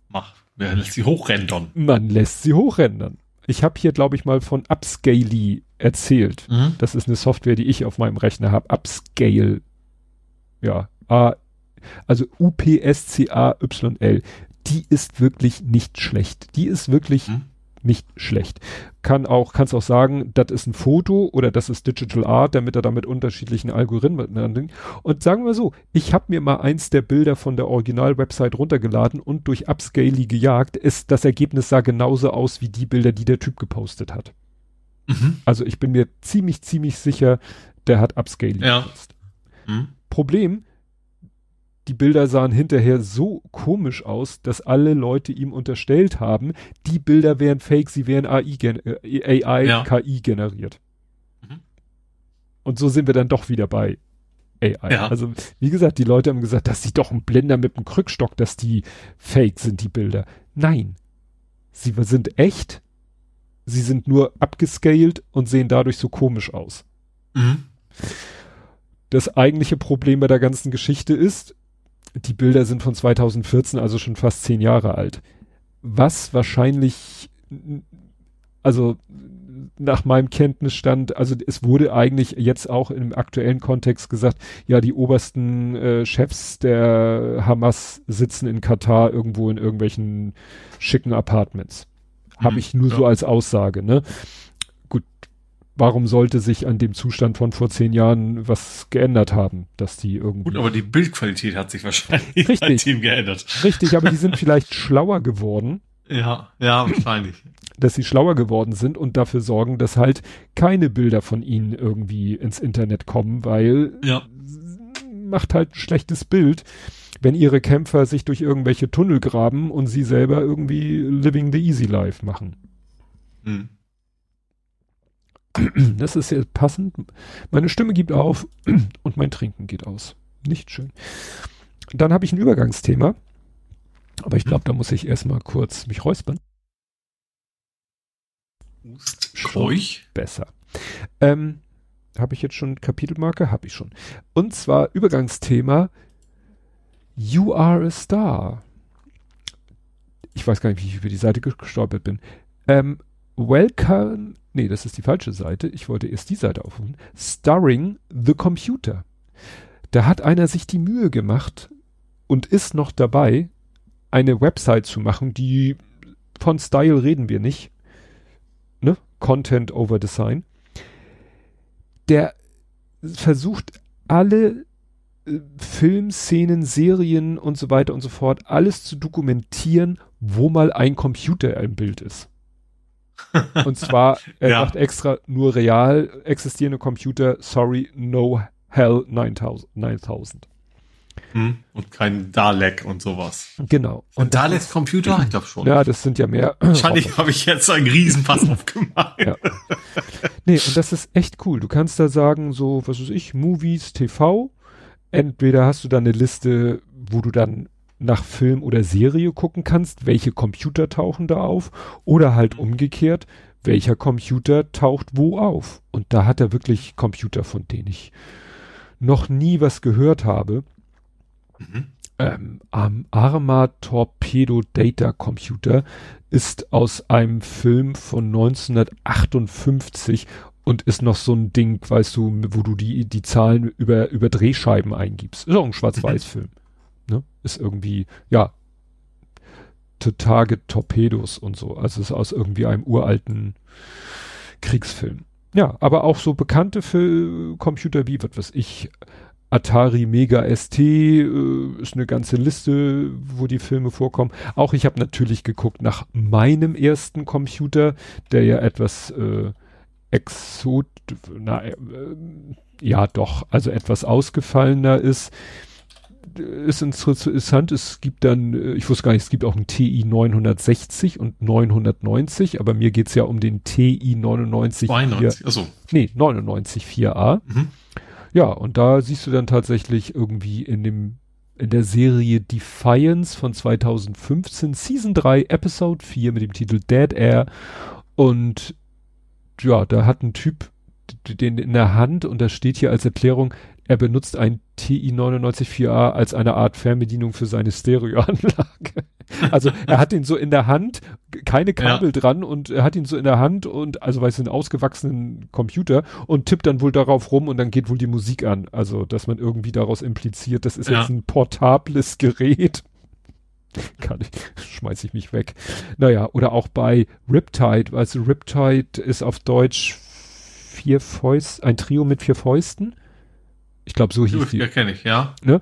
Mach. Man lässt sie hochrendern. Man lässt sie hochrendern. Ich habe hier, glaube ich, mal von Upscaly erzählt. Mhm. Das ist eine Software, die ich auf meinem Rechner habe. Upscale. Ja. A, also U-P-S-C-A-Y-L. Die ist wirklich nicht schlecht. Die ist wirklich mhm nicht schlecht. Kann auch, kannst auch sagen, das ist ein Foto oder das ist Digital Art, damit er damit unterschiedlichen Algorithmen und sagen wir so, ich habe mir mal eins der Bilder von der Original-Website runtergeladen und durch Upscaly gejagt, ist das Ergebnis sah genauso aus wie die Bilder, die der Typ gepostet hat. Mhm. Also ich bin mir ziemlich, ziemlich sicher, der hat Upscaly ja. genutzt. Mhm. Problem, die Bilder sahen hinterher so komisch aus, dass alle Leute ihm unterstellt haben, die Bilder wären fake, sie wären AI, äh, AI ja. KI generiert. Mhm. Und so sind wir dann doch wieder bei AI. Ja. Also, wie gesagt, die Leute haben gesagt, das sieht doch ein Blender mit einem Krückstock, dass die fake sind, die Bilder. Nein. Sie sind echt. Sie sind nur abgescaled und sehen dadurch so komisch aus. Mhm. Das eigentliche Problem bei der ganzen Geschichte ist, die Bilder sind von 2014, also schon fast zehn Jahre alt. Was wahrscheinlich, also nach meinem Kenntnisstand, also es wurde eigentlich jetzt auch im aktuellen Kontext gesagt, ja, die obersten äh, Chefs der Hamas sitzen in Katar irgendwo in irgendwelchen schicken Apartments. Habe hm, ich nur ja. so als Aussage, ne? Warum sollte sich an dem Zustand von vor zehn Jahren was geändert haben, dass die irgendwie. Gut, aber die Bildqualität hat sich wahrscheinlich richtig, Team geändert. Richtig, aber die sind vielleicht schlauer geworden. Ja, ja, wahrscheinlich. Dass sie schlauer geworden sind und dafür sorgen, dass halt keine Bilder von ihnen irgendwie ins Internet kommen, weil ja. macht halt ein schlechtes Bild, wenn ihre Kämpfer sich durch irgendwelche Tunnel graben und sie selber irgendwie living the easy life machen. Hm. Das ist jetzt passend. Meine Stimme gibt auf und mein Trinken geht aus. Nicht schön. Dann habe ich ein Übergangsthema. Aber ich glaube, da muss ich erstmal kurz mich räuspern. Keuch? Besser. Ähm, habe ich jetzt schon Kapitelmarke? Habe ich schon. Und zwar Übergangsthema You are a Star. Ich weiß gar nicht, wie ich über die Seite gestolpert bin. Ähm, welcome, nee, das ist die falsche Seite. Ich wollte erst die Seite aufrufen. Starring the Computer. Da hat einer sich die Mühe gemacht und ist noch dabei, eine Website zu machen, die von Style reden wir nicht. Ne? Content over Design. Der versucht alle äh, Filmszenen, Serien und so weiter und so fort, alles zu dokumentieren, wo mal ein Computer im Bild ist. Und zwar, er ja. macht extra nur real existierende Computer, sorry, no hell 9000. 9000. Hm, und kein Dalek und sowas. Genau. Und Daleks Computer? Ich glaube schon. Ja, das sind ja mehr. Wahrscheinlich habe ich jetzt einen Riesenpass aufgemacht. Ja. Nee, und das ist echt cool. Du kannst da sagen, so, was weiß ich, Movies, TV. Entweder hast du da eine Liste, wo du dann nach Film oder Serie gucken kannst, welche Computer tauchen da auf, oder halt mhm. umgekehrt, welcher Computer taucht wo auf. Und da hat er wirklich Computer, von denen ich noch nie was gehört habe. Mhm. Ähm, am Arma Torpedo Data Computer ist aus einem Film von 1958 und ist noch so ein Ding, weißt du, wo du die, die Zahlen über, über Drehscheiben eingibst. Ist auch ein Schwarz-Weiß-Film. Ne? Ist irgendwie, ja, Target Torpedos und so. Also ist aus irgendwie einem uralten Kriegsfilm. Ja, aber auch so bekannte für Computer wie, was weiß ich, Atari Mega ST äh, ist eine ganze Liste, wo die Filme vorkommen. Auch ich habe natürlich geguckt nach meinem ersten Computer, der ja etwas äh, exot, na, äh, ja doch, also etwas ausgefallener ist. Ist interessant, es gibt dann, äh, ich wusste gar nicht, es gibt auch einen TI 960 und 990, aber mir geht's ja um den TI 99. 92, achso. Nee, 99 4a. Mhm. Ja, und da siehst du dann tatsächlich irgendwie in dem in der Serie Defiance von 2015 Season 3 Episode 4 mit dem Titel Dead Air und ja, da hat ein Typ den in der Hand und da steht hier als Erklärung, er benutzt ein TI 994A als eine Art Fernbedienung für seine Stereoanlage. Also er hat ihn so in der Hand, keine Kabel ja. dran und er hat ihn so in der Hand und also weiß einen ausgewachsenen Computer und tippt dann wohl darauf rum und dann geht wohl die Musik an. Also dass man irgendwie daraus impliziert, das ist ja. jetzt ein portables Gerät. Kann ich, schmeiß ich mich weg. Naja, oder auch bei Riptide, also Riptide ist auf Deutsch vier Fäuste, ein Trio mit vier Fäusten. Ich glaube, so hieß die. Ja, kenne ich, ja. Ne?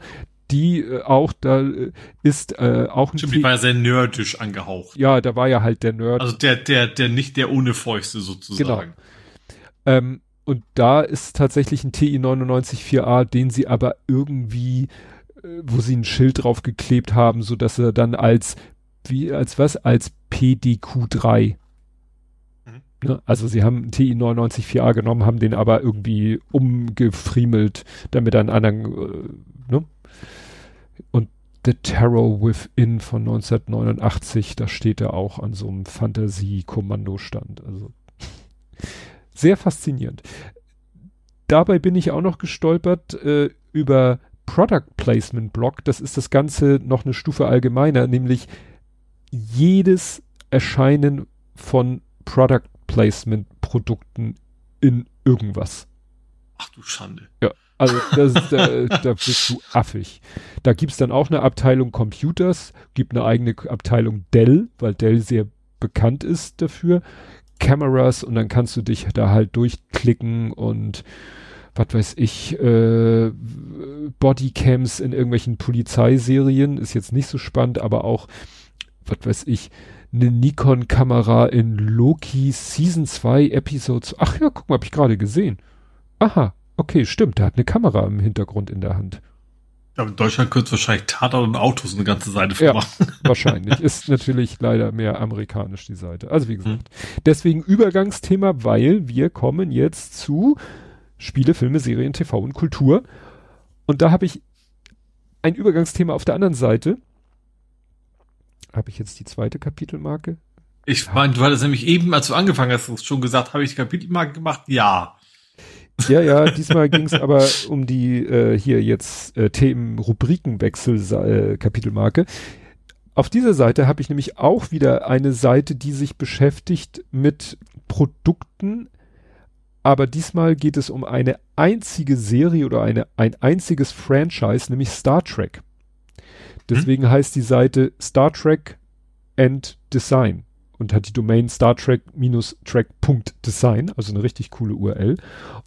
Die äh, auch, da äh, ist äh, auch ein Stimmt, die war ja sehr nerdisch angehaucht. Ja, da war ja halt der Nerd. Also der, der, der nicht der ohne Fäuste sozusagen. Genau. Ähm, und da ist tatsächlich ein TI 99 4a, den sie aber irgendwie, äh, wo sie ein Schild drauf geklebt haben, so dass er dann als, wie, als was? Als PDQ3 Ne? Also sie haben TI 99 4a genommen, haben den aber irgendwie umgefriemelt, damit er einen anderen, äh, ne? Und The Terror Within von 1989, da steht er auch an so einem Fantasie-Kommandostand. Also sehr faszinierend. Dabei bin ich auch noch gestolpert äh, über Product Placement Blog. Das ist das Ganze noch eine Stufe allgemeiner, nämlich jedes Erscheinen von Product Placement Produkten in irgendwas. Ach du Schande. Ja. Also das, da, da bist du affig. Da gibt's dann auch eine Abteilung Computers, gibt eine eigene Abteilung Dell, weil Dell sehr bekannt ist dafür. Cameras und dann kannst du dich da halt durchklicken und was weiß ich, äh, Bodycams in irgendwelchen Polizeiserien ist jetzt nicht so spannend, aber auch, was weiß ich, eine Nikon-Kamera in Loki Season 2 Episodes. Ach ja, guck mal, hab ich gerade gesehen. Aha, okay, stimmt, der hat eine Kamera im Hintergrund in der Hand. in Deutschland könnte es wahrscheinlich Tatort und Autos eine ganze Seite für Ja. machen. Wahrscheinlich. Ist natürlich leider mehr amerikanisch die Seite. Also wie gesagt. Deswegen Übergangsthema, weil wir kommen jetzt zu Spiele, Filme, Serien, TV und Kultur. Und da habe ich ein Übergangsthema auf der anderen Seite. Habe ich jetzt die zweite Kapitelmarke? Ich meine, du hattest nämlich eben, als du angefangen hast, schon gesagt, habe ich die Kapitelmarke gemacht? Ja. Ja, ja, diesmal ging es aber um die äh, hier jetzt äh, Themen Rubrikenwechsel äh, Kapitelmarke. Auf dieser Seite habe ich nämlich auch wieder eine Seite, die sich beschäftigt mit Produkten, aber diesmal geht es um eine einzige Serie oder eine, ein einziges Franchise, nämlich Star Trek. Deswegen heißt die Seite Star Trek and Design und hat die Domain Star Trek-Track.design, also eine richtig coole URL.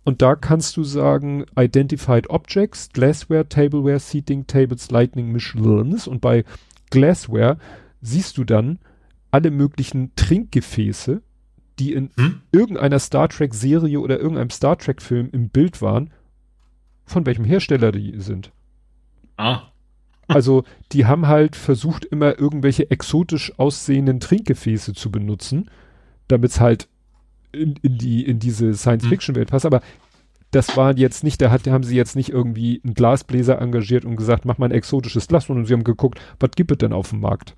Und da kannst du sagen Identified Objects, Glassware, Tableware, Seating, Tables, Lightning, Michelins und bei Glassware siehst du dann alle möglichen Trinkgefäße, die in Hm? irgendeiner Star Trek Serie oder irgendeinem Star Trek Film im Bild waren, von welchem Hersteller die sind. Ah. Also die haben halt versucht, immer irgendwelche exotisch aussehenden Trinkgefäße zu benutzen, damit es halt in, in, die, in diese Science-Fiction-Welt passt. Aber das war jetzt nicht, da hat, haben sie jetzt nicht irgendwie einen Glasbläser engagiert und gesagt, mach mal ein exotisches Glas, sondern sie haben geguckt, was gibt es denn auf dem Markt?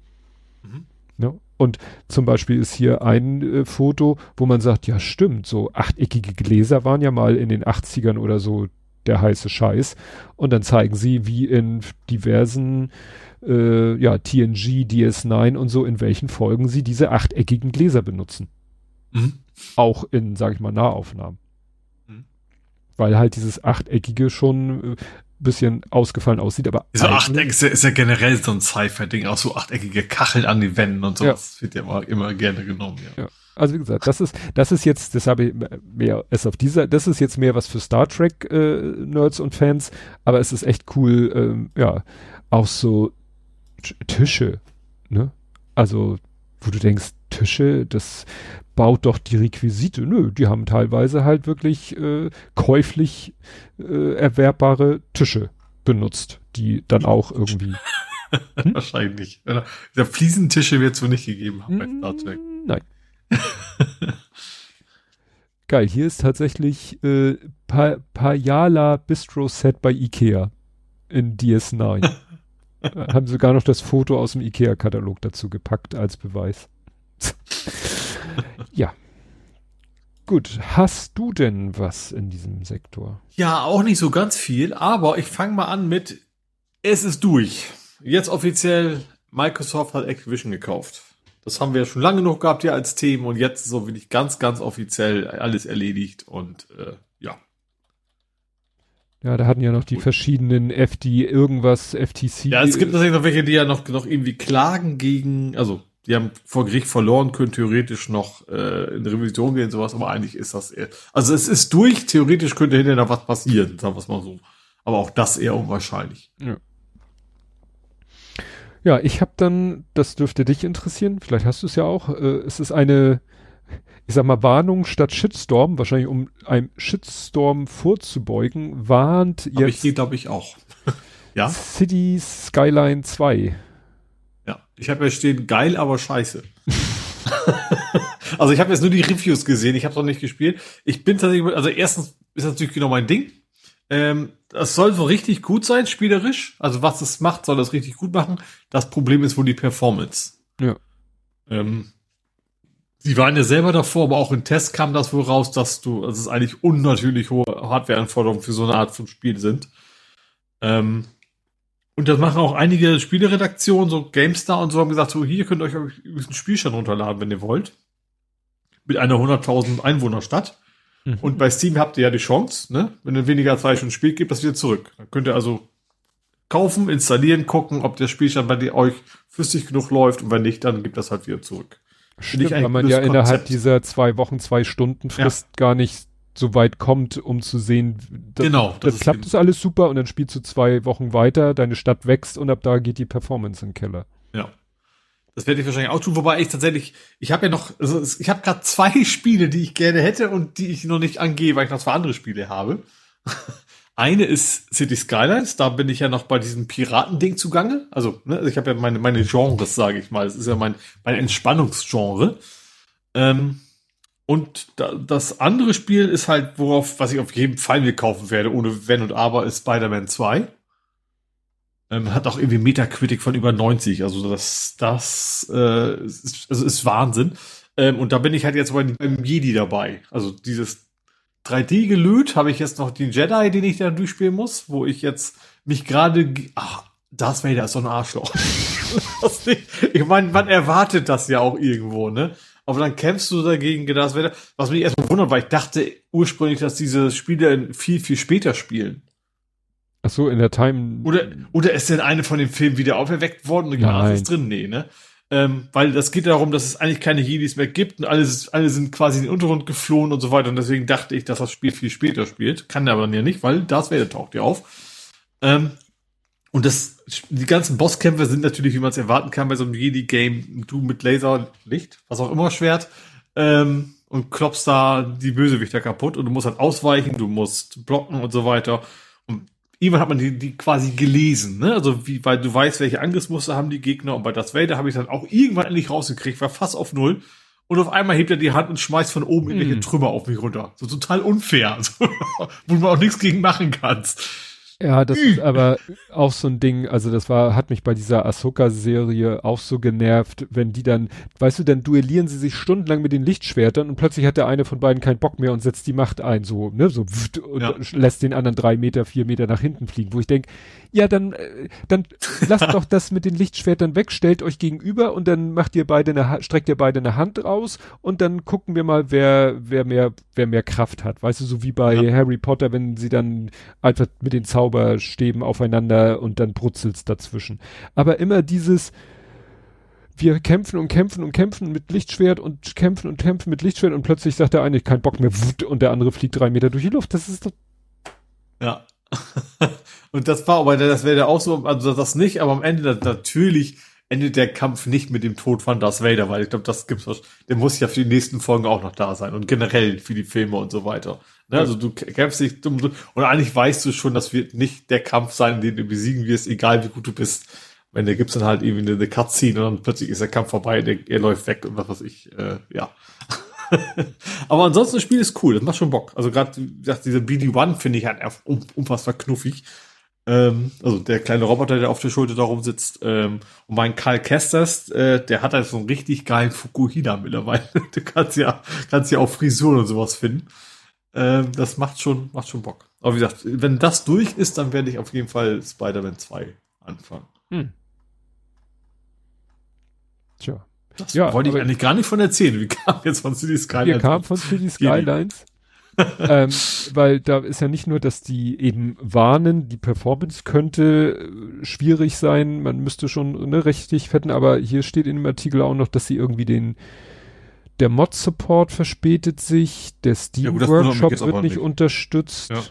Mhm. Ne? Und zum Beispiel ist hier ein äh, Foto, wo man sagt, ja stimmt, so achteckige Gläser waren ja mal in den 80ern oder so der heiße Scheiß. Und dann zeigen sie, wie in diversen äh, ja, TNG, DS9 und so, in welchen Folgen sie diese achteckigen Gläser benutzen. Mhm. Auch in, sag ich mal, Nahaufnahmen. Mhm. Weil halt dieses achteckige schon äh, bisschen ausgefallen aussieht, aber So Achteck ist ja, ist ja generell so ein Sci-Fi-Ding, auch so achteckige Kacheln an die Wänden und so. Ja. Das wird ja immer, immer gerne genommen, ja. Ja. Also wie gesagt, das ist, das ist jetzt, das habe ich mehr es auf dieser, das ist jetzt mehr was für Star Trek äh, Nerds und Fans, aber es ist echt cool, ähm, ja, auch so T- Tische, ne? Also, wo du denkst, Tische, das baut doch die Requisite. Nö, die haben teilweise halt wirklich äh, käuflich äh, erwerbbare Tische benutzt, die dann auch irgendwie. Wahrscheinlich. Ja, Fliesentische wird es wohl nicht gegeben haben bei Star Trek. Nein. Geil, hier ist tatsächlich äh, pa Payala Bistro Set bei Ikea in DS9. Äh, Haben sogar noch das Foto aus dem Ikea-Katalog dazu gepackt als Beweis. ja. Gut, hast du denn was in diesem Sektor? Ja, auch nicht so ganz viel, aber ich fange mal an mit, es ist durch. Jetzt offiziell, Microsoft hat Activision gekauft. Das haben wir ja schon lange noch gehabt hier als Themen und jetzt ist so wirklich ganz, ganz offiziell alles erledigt und äh, ja. Ja, da hatten ja noch die verschiedenen FD irgendwas, FTC. Ja, es gibt natürlich noch welche, die ja noch, noch irgendwie klagen gegen, also die haben vor Gericht verloren, können theoretisch noch äh, in Revision gehen, sowas, aber eigentlich ist das eher. Also es ist durch, theoretisch könnte hinterher noch was passieren, sagen wir es mal so. Aber auch das eher unwahrscheinlich. Ja, ich habe dann, das dürfte dich interessieren, vielleicht hast du es ja auch, äh, es ist eine, ich sag mal, Warnung statt Shitstorm, wahrscheinlich um einem Shitstorm vorzubeugen, warnt jetzt ich glaube ich auch. ja? City Skyline 2. Ja. Ich habe ja stehen, geil, aber scheiße. also ich habe jetzt nur die Reviews gesehen, ich habe noch nicht gespielt. Ich bin tatsächlich, also erstens ist das natürlich genau mein Ding. Ähm, das soll so richtig gut sein, spielerisch. Also was es macht, soll das richtig gut machen. Das Problem ist wohl die Performance. Ja. Ähm, sie waren ja selber davor, aber auch im Test kam das wohl raus, dass du, dass es eigentlich unnatürlich hohe Hardwareanforderungen für so eine Art von Spiel sind. Ähm, und das machen auch einige Spieleredaktionen, so GameStar und so, haben gesagt, so hier könnt ihr euch einen Spielstand runterladen, wenn ihr wollt. Mit einer 100.000 Einwohnerstadt. Mhm. Und bei Steam habt ihr ja die Chance, ne? Wenn ihr weniger als zwei Stunden spielt, gebt das wieder zurück. Dann könnt ihr also kaufen, installieren, gucken, ob der Spielstand bei euch flüssig genug läuft und wenn nicht, dann gibt das halt wieder zurück. Stimmt, weil man ja innerhalb Konzept. dieser zwei Wochen, zwei Stunden Frist gar nicht so weit kommt, um zu sehen, das, Genau, das das klappt das alles super und dann spielst du zwei Wochen weiter, deine Stadt wächst und ab da geht die Performance in den Keller. Ja. Das werde ich wahrscheinlich auch tun, wobei ich tatsächlich, ich habe ja noch, also ich habe gerade zwei Spiele, die ich gerne hätte und die ich noch nicht angehe, weil ich noch zwei andere Spiele habe. Eine ist City Skylines, da bin ich ja noch bei diesem Piratending zugange. Also, ne, also ich habe ja meine, meine Genres, sage ich mal. Das ist ja mein, mein Entspannungsgenre. Ähm, und da, das andere Spiel ist halt, worauf, was ich auf jeden Fall mir kaufen werde, ohne Wenn und Aber, ist Spider-Man 2. Ähm, hat auch irgendwie Metacritic von über 90. Also das, das äh, ist, also ist Wahnsinn. Ähm, und da bin ich halt jetzt beim, beim Jedi dabei. Also dieses 3D gelöt habe ich jetzt noch den Jedi, den ich da durchspielen muss, wo ich jetzt mich gerade, ach, Darth Vader ist so ein Arschloch. ich meine, man erwartet das ja auch irgendwo, ne? aber dann kämpfst du dagegen Darth Vader, was mich erstmal wundert, weil ich dachte ursprünglich, dass diese Spiele viel, viel später spielen. Ach so, in der Time. Oder, oder ist denn eine von den Filmen wieder auferweckt worden und gar ist drin? Nee, ne? Ähm, weil das geht darum, dass es eigentlich keine Jedis mehr gibt und alle, alle sind quasi in den Untergrund geflohen und so weiter. Und deswegen dachte ich, dass das Spiel viel später spielt. Kann aber dann ja nicht, weil Darth Vader taucht ja auf. Ähm, und das, die ganzen Bosskämpfe sind natürlich, wie man es erwarten kann, bei so einem Jedi-Game, du mit Laser, Licht, was auch immer, Schwert, ähm, und klopfst da die Bösewichter kaputt und du musst halt ausweichen, du musst blocken und so weiter. Irgendwann hat man die, die quasi gelesen, ne? Also wie, weil du weißt, welche Angriffsmuster haben die Gegner und bei das Vader habe ich dann auch irgendwann endlich rausgekriegt, war fast auf null. Und auf einmal hebt er die Hand und schmeißt von oben irgendwelche mm. Trümmer auf mich runter. So total unfair, so, wo du auch nichts gegen machen kannst. Ja, das ist aber auch so ein Ding, also das war, hat mich bei dieser Ahsoka-Serie auch so genervt, wenn die dann, weißt du, dann duellieren sie sich stundenlang mit den Lichtschwertern und plötzlich hat der eine von beiden keinen Bock mehr und setzt die Macht ein, so, ne, so, und ja. lässt den anderen drei Meter, vier Meter nach hinten fliegen, wo ich denke, ja, dann, äh, dann lasst doch das mit den Lichtschwertern weg, stellt euch gegenüber und dann macht ihr beide eine, streckt ihr beide eine Hand raus und dann gucken wir mal, wer, wer mehr, wer mehr Kraft hat. Weißt du, so wie bei ja. Harry Potter, wenn sie dann einfach mit den Zauberstäben aufeinander und dann brutzelt's dazwischen. Aber immer dieses, wir kämpfen und kämpfen und kämpfen mit Lichtschwert und kämpfen und kämpfen mit Lichtschwert und plötzlich sagt der eine, kein Bock mehr, und der andere fliegt drei Meter durch die Luft. Das ist doch. Ja. Und das war aber, das wäre auch so, also das nicht, aber am Ende natürlich endet der Kampf nicht mit dem Tod von Darth Vader, weil ich glaube, das gibt's, der muss ja für die nächsten Folgen auch noch da sein und generell für die Filme und so weiter. Ne? Also du kämpfst dich dumm, und eigentlich weißt du schon, das wird nicht der Kampf sein, den du besiegen wirst, egal wie gut du bist. Wenn der gibt's dann halt irgendwie eine, eine Cutscene und dann plötzlich ist der Kampf vorbei, der, er läuft weg und was weiß ich, äh, ja. Aber ansonsten das Spiel ist cool, das macht schon Bock. Also gerade diese BD-1 finde ich halt unfassbar knuffig. Ähm, also der kleine Roboter, der auf der Schulter da rumsitzt. Ähm, und mein Karl Kesters, äh, der hat halt so einen richtig geilen Fukuhila mittlerweile. du kannst ja, kannst ja auch Frisuren und sowas finden. Ähm, das macht schon, macht schon Bock. Aber wie gesagt, wenn das durch ist, dann werde ich auf jeden Fall Spider-Man 2 anfangen. Hm. Tja. Das ja, wollte ich eigentlich gar nicht von erzählen. Wie kam jetzt von City Skylines? Wir kamen von City Skylines ähm, weil da ist ja nicht nur, dass die eben warnen, die Performance könnte äh, schwierig sein, man müsste schon ne, richtig fetten, aber hier steht in dem Artikel auch noch, dass sie irgendwie den der Mod-Support verspätet sich, der Steam-Workshop ja, wird nicht, nicht, unterstützt. Ja.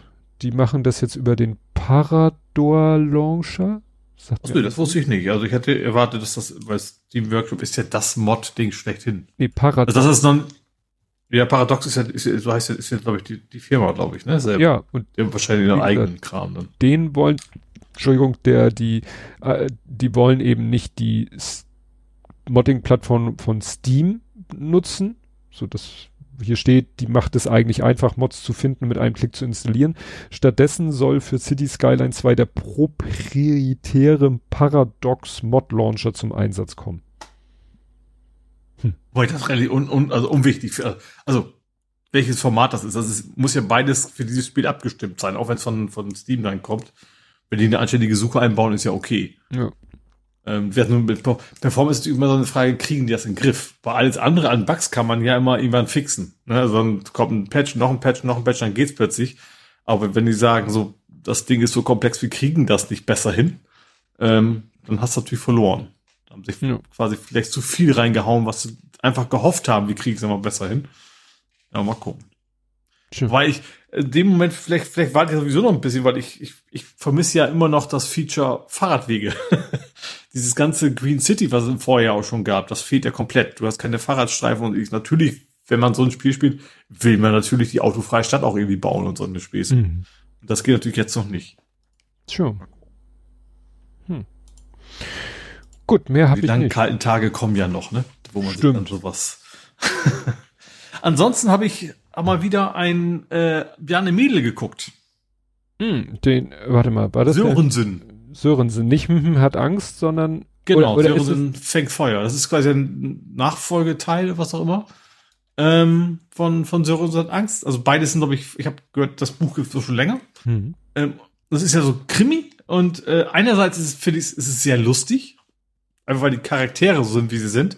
Die machen das jetzt über den Parador-Launcher. Achso, das wusste ich nicht. Also ich hätte erwartet, dass das, weil Steam Workshop ist ja das Mod-Ding schlechthin. Nee, Parador. Also das ist noch, ja, Paradox ist ja, ist, so heißt ja, ist ja, glaube ich, die, die Firma, glaube ich, ne? Selber. Ja, und die haben wahrscheinlich ihren eigenen Kram dann. Den wollen, Entschuldigung, der, die, äh, die wollen eben nicht die Modding-Plattform von Steam nutzen, so dass hier steht, die macht es eigentlich einfach, Mods zu finden, mit einem Klick zu installieren. Stattdessen soll für City Skyline 2 der proprietäre Paradox Mod Launcher zum Einsatz kommen. Hm. Weil das relativ un, un, also unwichtig für, also welches Format das ist. Also es muss ja beides für dieses Spiel abgestimmt sein, auch wenn es von, von Steam dann kommt. Wenn die eine anständige Suche einbauen, ist ja okay. Ja. Ähm, wir hatten mit Performance ist immer so eine Frage, kriegen die das in den Griff? Weil alles andere an Bugs kann man ja immer irgendwann fixen. Ne? Also dann kommt ein Patch, noch ein Patch, noch ein Patch, dann geht's plötzlich. Aber wenn die sagen, so, das Ding ist so komplex, wir kriegen das nicht besser hin, ähm, dann hast du natürlich verloren haben sich ja. quasi vielleicht zu viel reingehauen, was sie einfach gehofft haben, wir kriegen es immer besser hin. Ja, mal gucken. Schön. Weil ich in dem Moment, vielleicht, vielleicht warte ich sowieso noch ein bisschen, weil ich, ich, ich vermisse ja immer noch das Feature Fahrradwege. Dieses ganze Green City, was es im Vorjahr auch schon gab, das fehlt ja komplett. Du hast keine Fahrradstreifen und ich natürlich, wenn man so ein Spiel spielt, will man natürlich die autofreie Stadt auch irgendwie bauen und so eine Späße. Mhm. Das geht natürlich jetzt noch nicht. Schon. Hm. Gut, mehr habe ich langen nicht. kalten Tage kommen ja noch, ne? Wo man Stimmt. sich dann sowas. Ansonsten habe ich mal wieder ein äh, Bjarne Mädel geguckt. Hm, den, warte mal, war das der- Sörensen. Nicht hat Angst, sondern Genau, Oder- oder ist Sörensen fängt Feuer. Das ist quasi ein Nachfolgeteil, was auch immer. Ähm, von, von Sörensen hat Angst. Also beides sind, glaube ich, ich habe gehört, das Buch gibt es schon länger. hm. Ähm, das ist ja so Krimi und äh, einerseits ist es, finde ich, ist es sehr lustig, einfach weil die Charaktere so sind, wie sie sind.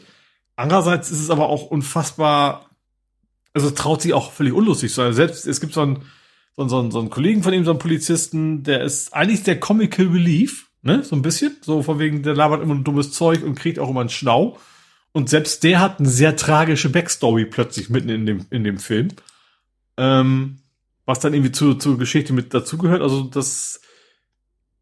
Andererseits ist es aber auch unfassbar, also traut sich auch völlig unlustig zu sein. Selbst es gibt so einen, so so so einen Kollegen von ihm, so einen Polizisten, der ist eigentlich der Comical Relief, ne, so ein bisschen, so von wegen, der labert immer ein dummes Zeug und kriegt auch immer einen Schnau. Und selbst der hat eine sehr tragische Backstory plötzlich mitten in dem, in dem Film. Ähm, was dann irgendwie zu, zur Geschichte mit dazugehört. Also das,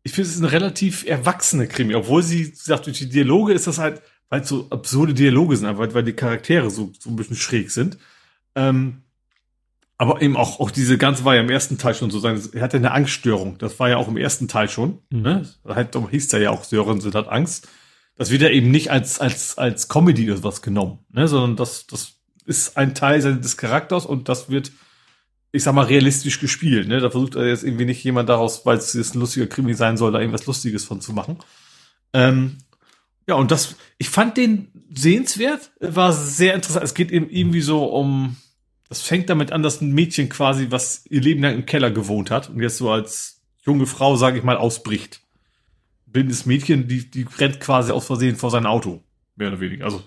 ich finde, es ist eine relativ erwachsene Krimi, obwohl sie sie sagt, durch die Dialoge ist das halt, weil es so absurde Dialoge sind, einfach weil die Charaktere so, so ein bisschen schräg sind. Ähm, aber eben auch, auch diese ganze war ja im ersten Teil schon so sein, er hatte eine Angststörung. Das war ja auch im ersten Teil schon. Mhm. Ne? Halt, hieß er ja auch Sörensen hat Angst. Das wird ja eben nicht als, als, als Comedy oder was genommen, ne? sondern das, das ist ein Teil seines Charakters und das wird, ich sag mal, realistisch gespielt. Ne? Da versucht er jetzt irgendwie nicht jemand daraus, weil es jetzt ein lustiger Krimi sein soll, da irgendwas Lustiges von zu machen. Ähm, ja, und das, ich fand den sehenswert, war sehr interessant. Es geht eben irgendwie so um, das fängt damit an, dass ein Mädchen quasi, was ihr Leben lang im Keller gewohnt hat und jetzt so als junge Frau, sage ich mal, ausbricht. Blindes Mädchen, die, die rennt quasi aus Versehen vor sein Auto. Mehr oder weniger. Also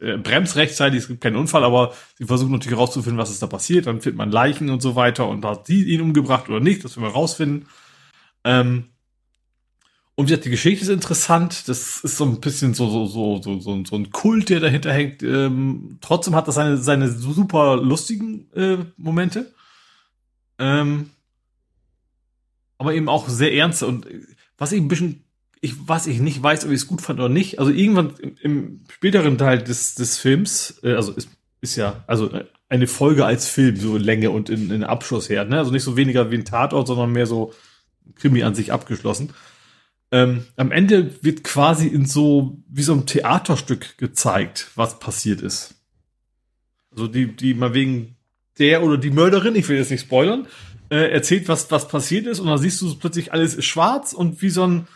äh, bremst rechtzeitig, es gibt keinen Unfall, aber sie versuchen natürlich herauszufinden, was ist da passiert. Dann findet man Leichen und so weiter und hat sie ihn umgebracht oder nicht, das werden wir rausfinden. Ähm, und die Geschichte ist interessant. Das ist so ein bisschen so, so, so, so, so, so ein Kult, der dahinter hängt. Ähm, trotzdem hat das seine, seine super lustigen äh, Momente. Ähm, aber eben auch sehr ernste. Und äh, was ich ein bisschen, ich, was ich nicht weiß, ob ich es gut fand oder nicht. Also irgendwann im, im späteren Teil des, des Films, äh, also ist, ist ja, also äh, eine Folge als Film, so in Länge und in, in Abschluss her, ne? Also nicht so weniger wie ein Tatort, sondern mehr so Krimi an sich abgeschlossen. Ähm, am Ende wird quasi in so, wie so ein Theaterstück gezeigt, was passiert ist. Also die, die mal wegen der oder die Mörderin, ich will jetzt nicht spoilern, äh, erzählt, was, was passiert ist. Und dann siehst du plötzlich alles ist schwarz. Und wie so ein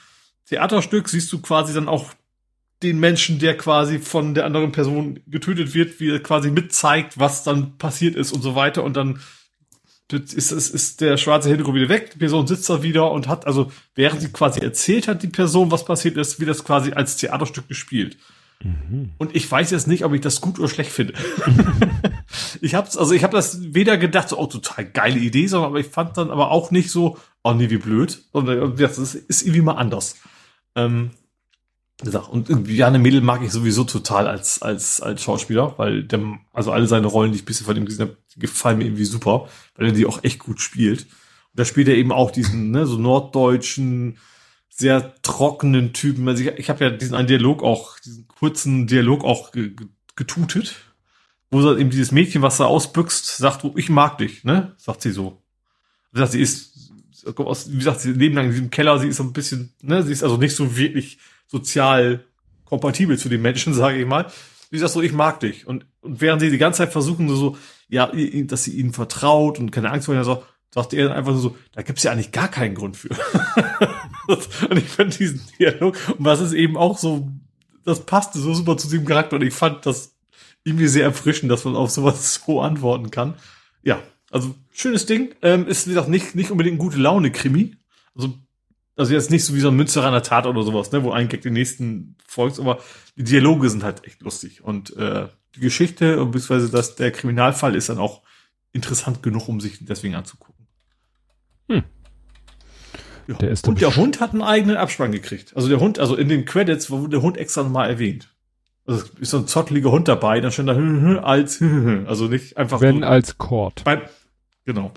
Theaterstück siehst du quasi dann auch den Menschen, der quasi von der anderen Person getötet wird, wie er quasi mitzeigt, was dann passiert ist und so weiter. Und dann ist, ist, ist der schwarze Hintergrund wieder weg, die Person sitzt da wieder und hat, also während sie quasi erzählt hat, die Person, was passiert ist, wird das quasi als Theaterstück gespielt. Und ich weiß jetzt nicht, ob ich das gut oder schlecht finde. ich hab's, also ich habe das weder gedacht, so, oh, total geile Idee, sondern aber ich fand dann aber auch nicht so, oh nee, wie blöd, sondern das ist, ist irgendwie mal anders. Ähm, gesagt, und Janne Mädel mag ich sowieso total als, als, als Schauspieler, weil der, also alle seine Rollen, die ich bisher von ihm gesehen habe, gefallen mir irgendwie super, weil er die auch echt gut spielt. Und da spielt er eben auch diesen, ne, so norddeutschen, sehr trockenen Typen. Also ich, ich habe ja diesen einen Dialog auch, diesen kurzen Dialog auch ge, ge, getutet, wo sie eben dieses Mädchen, was da ausbüchst, sagt, oh, ich mag dich, ne? Sagt sie so. Gesagt, sie ist, wie gesagt, sie leben lang in diesem Keller, sie ist so ein bisschen, ne, sie ist also nicht so wirklich sozial kompatibel zu den Menschen, sage ich mal. Sie sagt so, ich mag dich. Und, und während sie die ganze Zeit versuchen, so, ja, dass sie ihnen vertraut und keine Angst vor ihnen, so, sagt er dann einfach so, da gibt's ja eigentlich gar keinen Grund für. und ich fand diesen Dialog, und was ist eben auch so, das passte so super zu diesem Charakter und ich fand das irgendwie sehr erfrischend, dass man auf sowas so antworten kann. Ja, also schönes Ding. Ähm, ist wie gesagt nicht, nicht unbedingt gute Laune-Krimi. Also, also jetzt nicht so wie so ein Münsteraner Tat oder sowas, ne, wo ein Gag den nächsten folgt, aber die Dialoge sind halt echt lustig. Und äh, die Geschichte, beziehungsweise dass der Kriminalfall ist dann auch interessant genug, um sich deswegen anzugucken. Hm. Ja. Der ist Und der Hund hat einen eigenen Abspann gekriegt. Also der Hund, also in den Credits wurde der Hund extra nochmal erwähnt. Also es ist so ein zotteliger Hund dabei, dann stand da als, also nicht einfach Wenn so, als Kord. genau.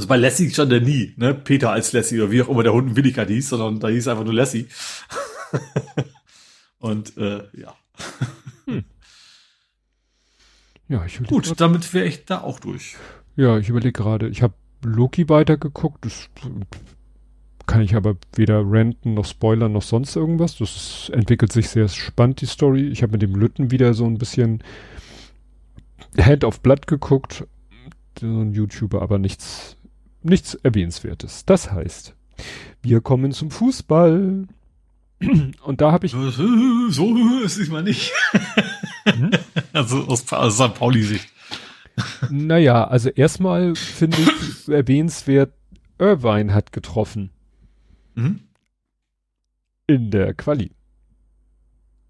Also bei Lassie stand der nie, ne? Peter als Lassie oder wie auch immer der Hund in Willigkeit hieß, sondern da hieß einfach nur Lassie. Und äh, ja. Ja, ich Gut, damit wäre ich da auch durch. Ja, ich überlege gerade. Ich habe Loki weitergeguckt. Das kann ich aber weder renten noch spoilern noch sonst irgendwas. Das entwickelt sich sehr spannend, die Story. Ich habe mit dem Lütten wieder so ein bisschen Hand of Blood geguckt. So ein YouTuber, aber nichts, nichts Erwähnenswertes. Das heißt, wir kommen zum Fußball. Und da habe ich. So ist es mal nicht. Hm? Also aus, aus St. Pauli-Sicht. Naja, also erstmal finde ich erwähnenswert, Irvine hat getroffen. Mhm. In der Quali.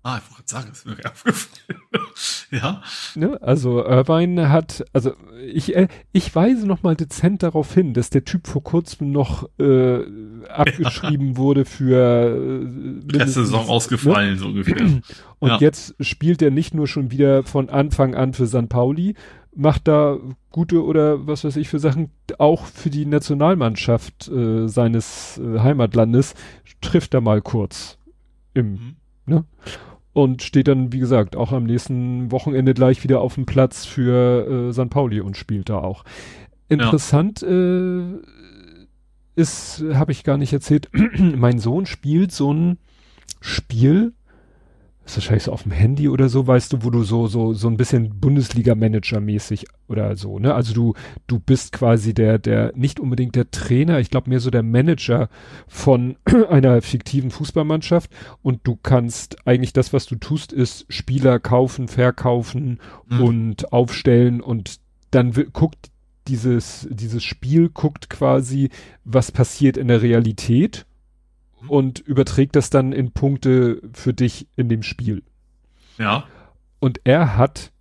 Ah, ich wollte sagen, das ist mir aufgefallen. ja. Ne, also Irvine hat, also ich, äh, ich weise noch mal dezent darauf hin, dass der Typ vor kurzem noch äh, abgeschrieben ja. wurde für äh, letzte Saison ausgefallen, ne? so ungefähr. Und ja. jetzt spielt er nicht nur schon wieder von Anfang an für San Pauli, macht da gute oder was weiß ich für Sachen auch für die Nationalmannschaft äh, seines äh, Heimatlandes, trifft er mal kurz im, mhm. ne? Und steht dann, wie gesagt, auch am nächsten Wochenende gleich wieder auf dem Platz für äh, St. Pauli und spielt da auch. Interessant ja. äh, ist, habe ich gar nicht erzählt, mein Sohn spielt so ein Spiel, ist wahrscheinlich so auf dem Handy oder so, weißt du, wo du so, so, so ein bisschen Bundesliga-Manager-mäßig oder so, ne? Also du, du bist quasi der, der, nicht unbedingt der Trainer, ich glaube mehr so der Manager von einer fiktiven Fußballmannschaft und du kannst eigentlich das, was du tust, ist Spieler kaufen, verkaufen mhm. und aufstellen und dann guckt dieses, dieses Spiel guckt quasi, was passiert in der Realität. Und überträgt das dann in Punkte für dich in dem Spiel. Ja. Und er hat,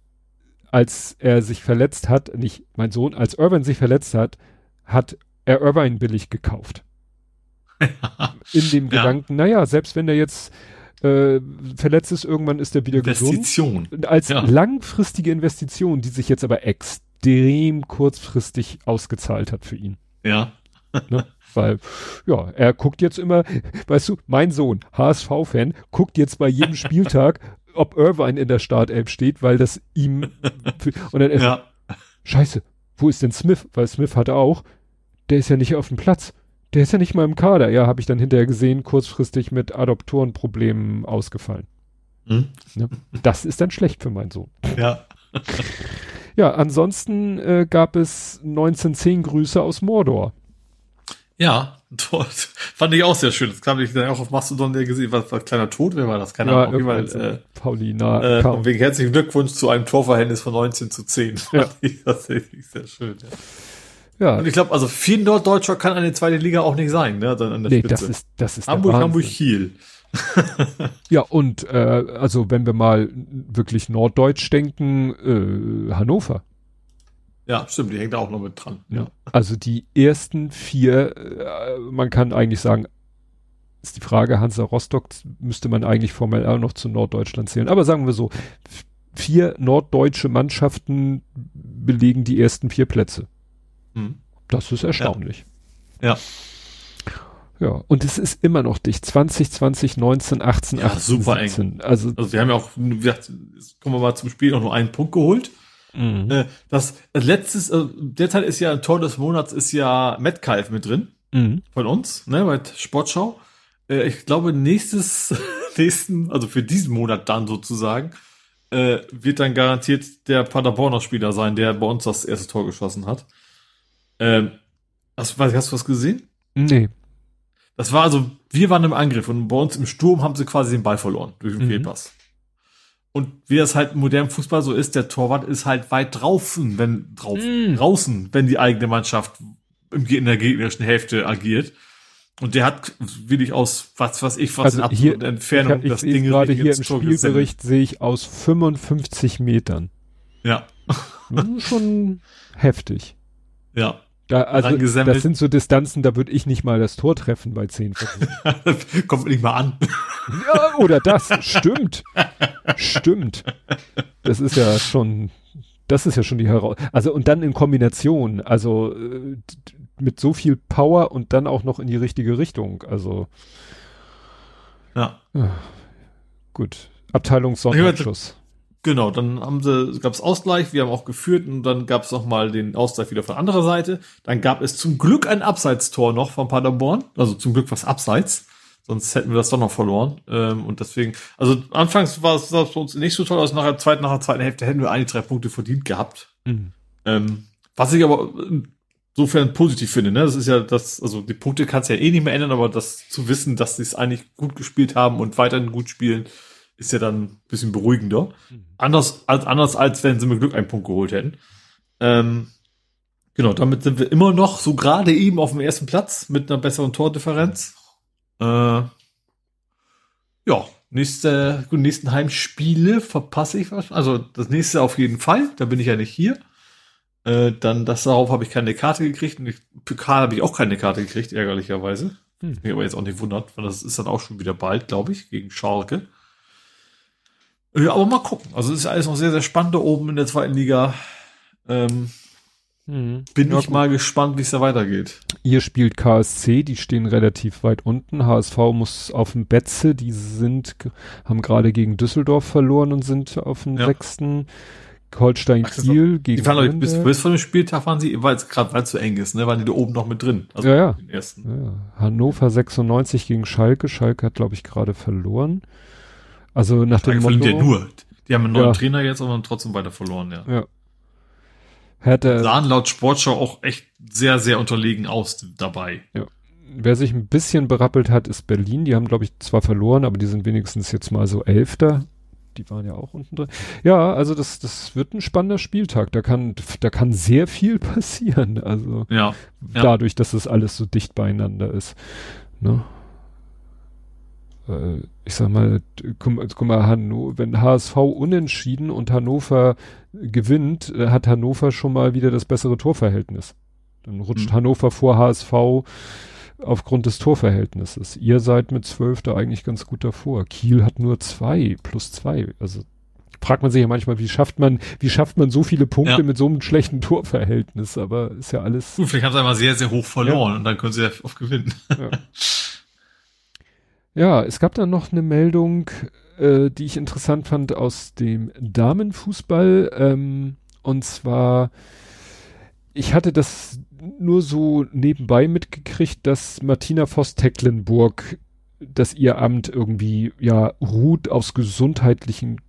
als er sich verletzt hat, nicht mein Sohn, als Irvine sich verletzt hat, hat er Irvine billig gekauft. in dem ja. Gedanken, naja, selbst wenn er jetzt äh, verletzt ist, irgendwann ist er wieder Investition. gesund. Als ja. langfristige Investition, die sich jetzt aber extrem kurzfristig ausgezahlt hat für ihn. Ja. ne? Weil, ja, er guckt jetzt immer, weißt du, mein Sohn, HSV-Fan, guckt jetzt bei jedem Spieltag, ob Irvine in der Startelf steht, weil das ihm, und dann ist, ja. scheiße, wo ist denn Smith? Weil Smith hatte auch, der ist ja nicht auf dem Platz. Der ist ja nicht mal im Kader. Ja, habe ich dann hinterher gesehen, kurzfristig mit Adoptorenproblemen ausgefallen. Hm? Ne? Das ist dann schlecht für meinen Sohn. Ja. ja, ansonsten äh, gab es 1910 Grüße aus Mordor. Ja, dort fand ich auch sehr schön. Das kam ich dann auch auf Mastodon gesehen, was, was kleiner Tod, wer war das? Keine ja, Ahnung. Äh, Paulina. Äh, und wegen herzlichen Glückwunsch zu einem Torverhältnis von 19 zu 10. Ja. Fand ich tatsächlich sehr schön. Ja. Ja. Und ich glaube, also viel Norddeutscher kann eine zweite Liga auch nicht sein, ne? Dann an der nee, Spitze. das ist, das ist Hamburg, Hamburg, Kiel. ja, und äh, also wenn wir mal wirklich norddeutsch denken, äh, Hannover. Ja, stimmt, die hängt auch noch mit dran. Ja. Also die ersten vier, äh, man kann eigentlich sagen, ist die Frage, Hansa Rostock müsste man eigentlich formell auch noch zu Norddeutschland zählen. Aber sagen wir so, vier norddeutsche Mannschaften belegen die ersten vier Plätze. Hm. Das ist erstaunlich. Ja. ja. Ja, und es ist immer noch dicht. 20, 20, 19, 18, ja, 18, super 17. eng. Also, also wir haben ja auch, kommen wir mal zum Spiel, auch nur einen Punkt geholt. Mhm. Äh, das letztes, äh, derzeit ist ja Tor des Monats ist ja Metcalf mit drin. Mhm. Von uns, ne, bei Sportschau. Äh, ich glaube, nächstes, nächsten, also für diesen Monat dann sozusagen, äh, wird dann garantiert der Paderborner Spieler sein, der bei uns das erste Tor geschossen hat. Ähm, hast, hast du was gesehen? Nee. Das war also, wir waren im Angriff und bei uns im Sturm haben sie quasi den Ball verloren durch den mhm. Fehlpass. Und wie das halt im modernen Fußball so ist, der Torwart ist halt weit draußen, wenn drauf, mm. draußen, wenn die eigene Mannschaft in der gegnerischen Hälfte agiert. Und der hat wirklich aus was was ich was also in hier, Entfernung ich, das ich Ding gerade hier im Spielbericht sehe ich aus 55 Metern. Ja. schon heftig. Ja. Da, also das sind so Distanzen, da würde ich nicht mal das Tor treffen bei 10 Kommt nicht mal an. ja, oder das. Stimmt. Stimmt. Das ist ja schon, das ist ja schon die Herausforderung. Also und dann in Kombination, also äh, mit so viel Power und dann auch noch in die richtige Richtung. Also ja. Gut. Abteilung Sonderschuss. Genau, dann haben sie, gab es Ausgleich, wir haben auch geführt und dann gab es nochmal den Ausgleich wieder von anderer Seite. Dann gab es zum Glück ein Abseitstor noch von Paderborn, also zum Glück was Abseits, sonst hätten wir das doch noch verloren. Ähm, und deswegen, also anfangs war es für uns nicht so toll, aus nach der zweiten, nach der zweiten Hälfte hätten wir eigentlich drei Punkte verdient gehabt. Mhm. Ähm, was ich aber insofern positiv finde, ne? Das ist ja das, also die Punkte kannst du ja eh nicht mehr ändern, aber das zu wissen, dass sie es eigentlich gut gespielt haben und weiterhin gut spielen, ist ja dann ein bisschen beruhigender. Mhm. Anders als anders als wenn sie mit Glück einen Punkt geholt hätten. Ähm, genau, damit sind wir immer noch so gerade eben auf dem ersten Platz mit einer besseren Tordifferenz. Äh, ja, nächste, gut, nächsten Heimspiele verpasse ich was. Also das nächste auf jeden Fall, da bin ich ja nicht hier. Äh, dann das darauf habe ich keine Karte gekriegt und ich, Pokal habe ich auch keine Karte gekriegt, ärgerlicherweise. Hm. Mir aber jetzt auch nicht wundert, weil das ist dann auch schon wieder bald, glaube ich, gegen Schalke. Ja, aber mal gucken. Also es ist alles noch sehr, sehr spannend da oben in der zweiten Liga. Ähm, hm. Bin ja, ich gut. mal gespannt, wie es da weitergeht. Ihr spielt KSC, die stehen relativ weit unten. HSV muss auf dem Betze, die sind, haben gerade gegen Düsseldorf verloren und sind auf dem ja. sechsten. Holstein Kiel gegen. Die waren doch, bis, bis vor dem Spieltag waren sie, weil es gerade weil es zu eng ist, ne, waren die da oben noch mit drin. Also ja, ja. ja. Hannover 96 gegen Schalke. Schalke hat, glaube ich, gerade verloren. Also nach dem Motto. Ja nur. Die haben einen neuen ja. Trainer jetzt, aber trotzdem weiter verloren, ja. Ja. Hätte, sahen laut Sportschau auch echt sehr, sehr unterlegen aus dabei. Ja. Wer sich ein bisschen berappelt hat, ist Berlin. Die haben, glaube ich, zwar verloren, aber die sind wenigstens jetzt mal so Elfter. Die waren ja auch unten drin. Ja, also das, das wird ein spannender Spieltag. Da kann, da kann sehr viel passieren. Also ja, ja. dadurch, dass es das alles so dicht beieinander ist. Ne? Äh, ich sag mal, guck, mal, Hanno, wenn HSV unentschieden und Hannover gewinnt, äh, hat Hannover schon mal wieder das bessere Torverhältnis. Dann rutscht mhm. Hannover vor HSV aufgrund des Torverhältnisses. Ihr seid mit zwölf da eigentlich ganz gut davor. Kiel hat nur zwei, plus zwei. Also fragt man sich ja manchmal, wie schafft man, wie schafft man so viele Punkte ja. mit so einem schlechten Torverhältnis? Aber ist ja alles. Gut, vielleicht haben sie einmal sehr, sehr hoch verloren ja. und dann können sie ja oft gewinnen. Ja. Ja, es gab dann noch eine Meldung, äh, die ich interessant fand aus dem Damenfußball. Ähm, und zwar, ich hatte das nur so nebenbei mitgekriegt, dass Martina Voss-Tecklenburg, dass ihr Amt irgendwie ja ruht aus gesundheitlichen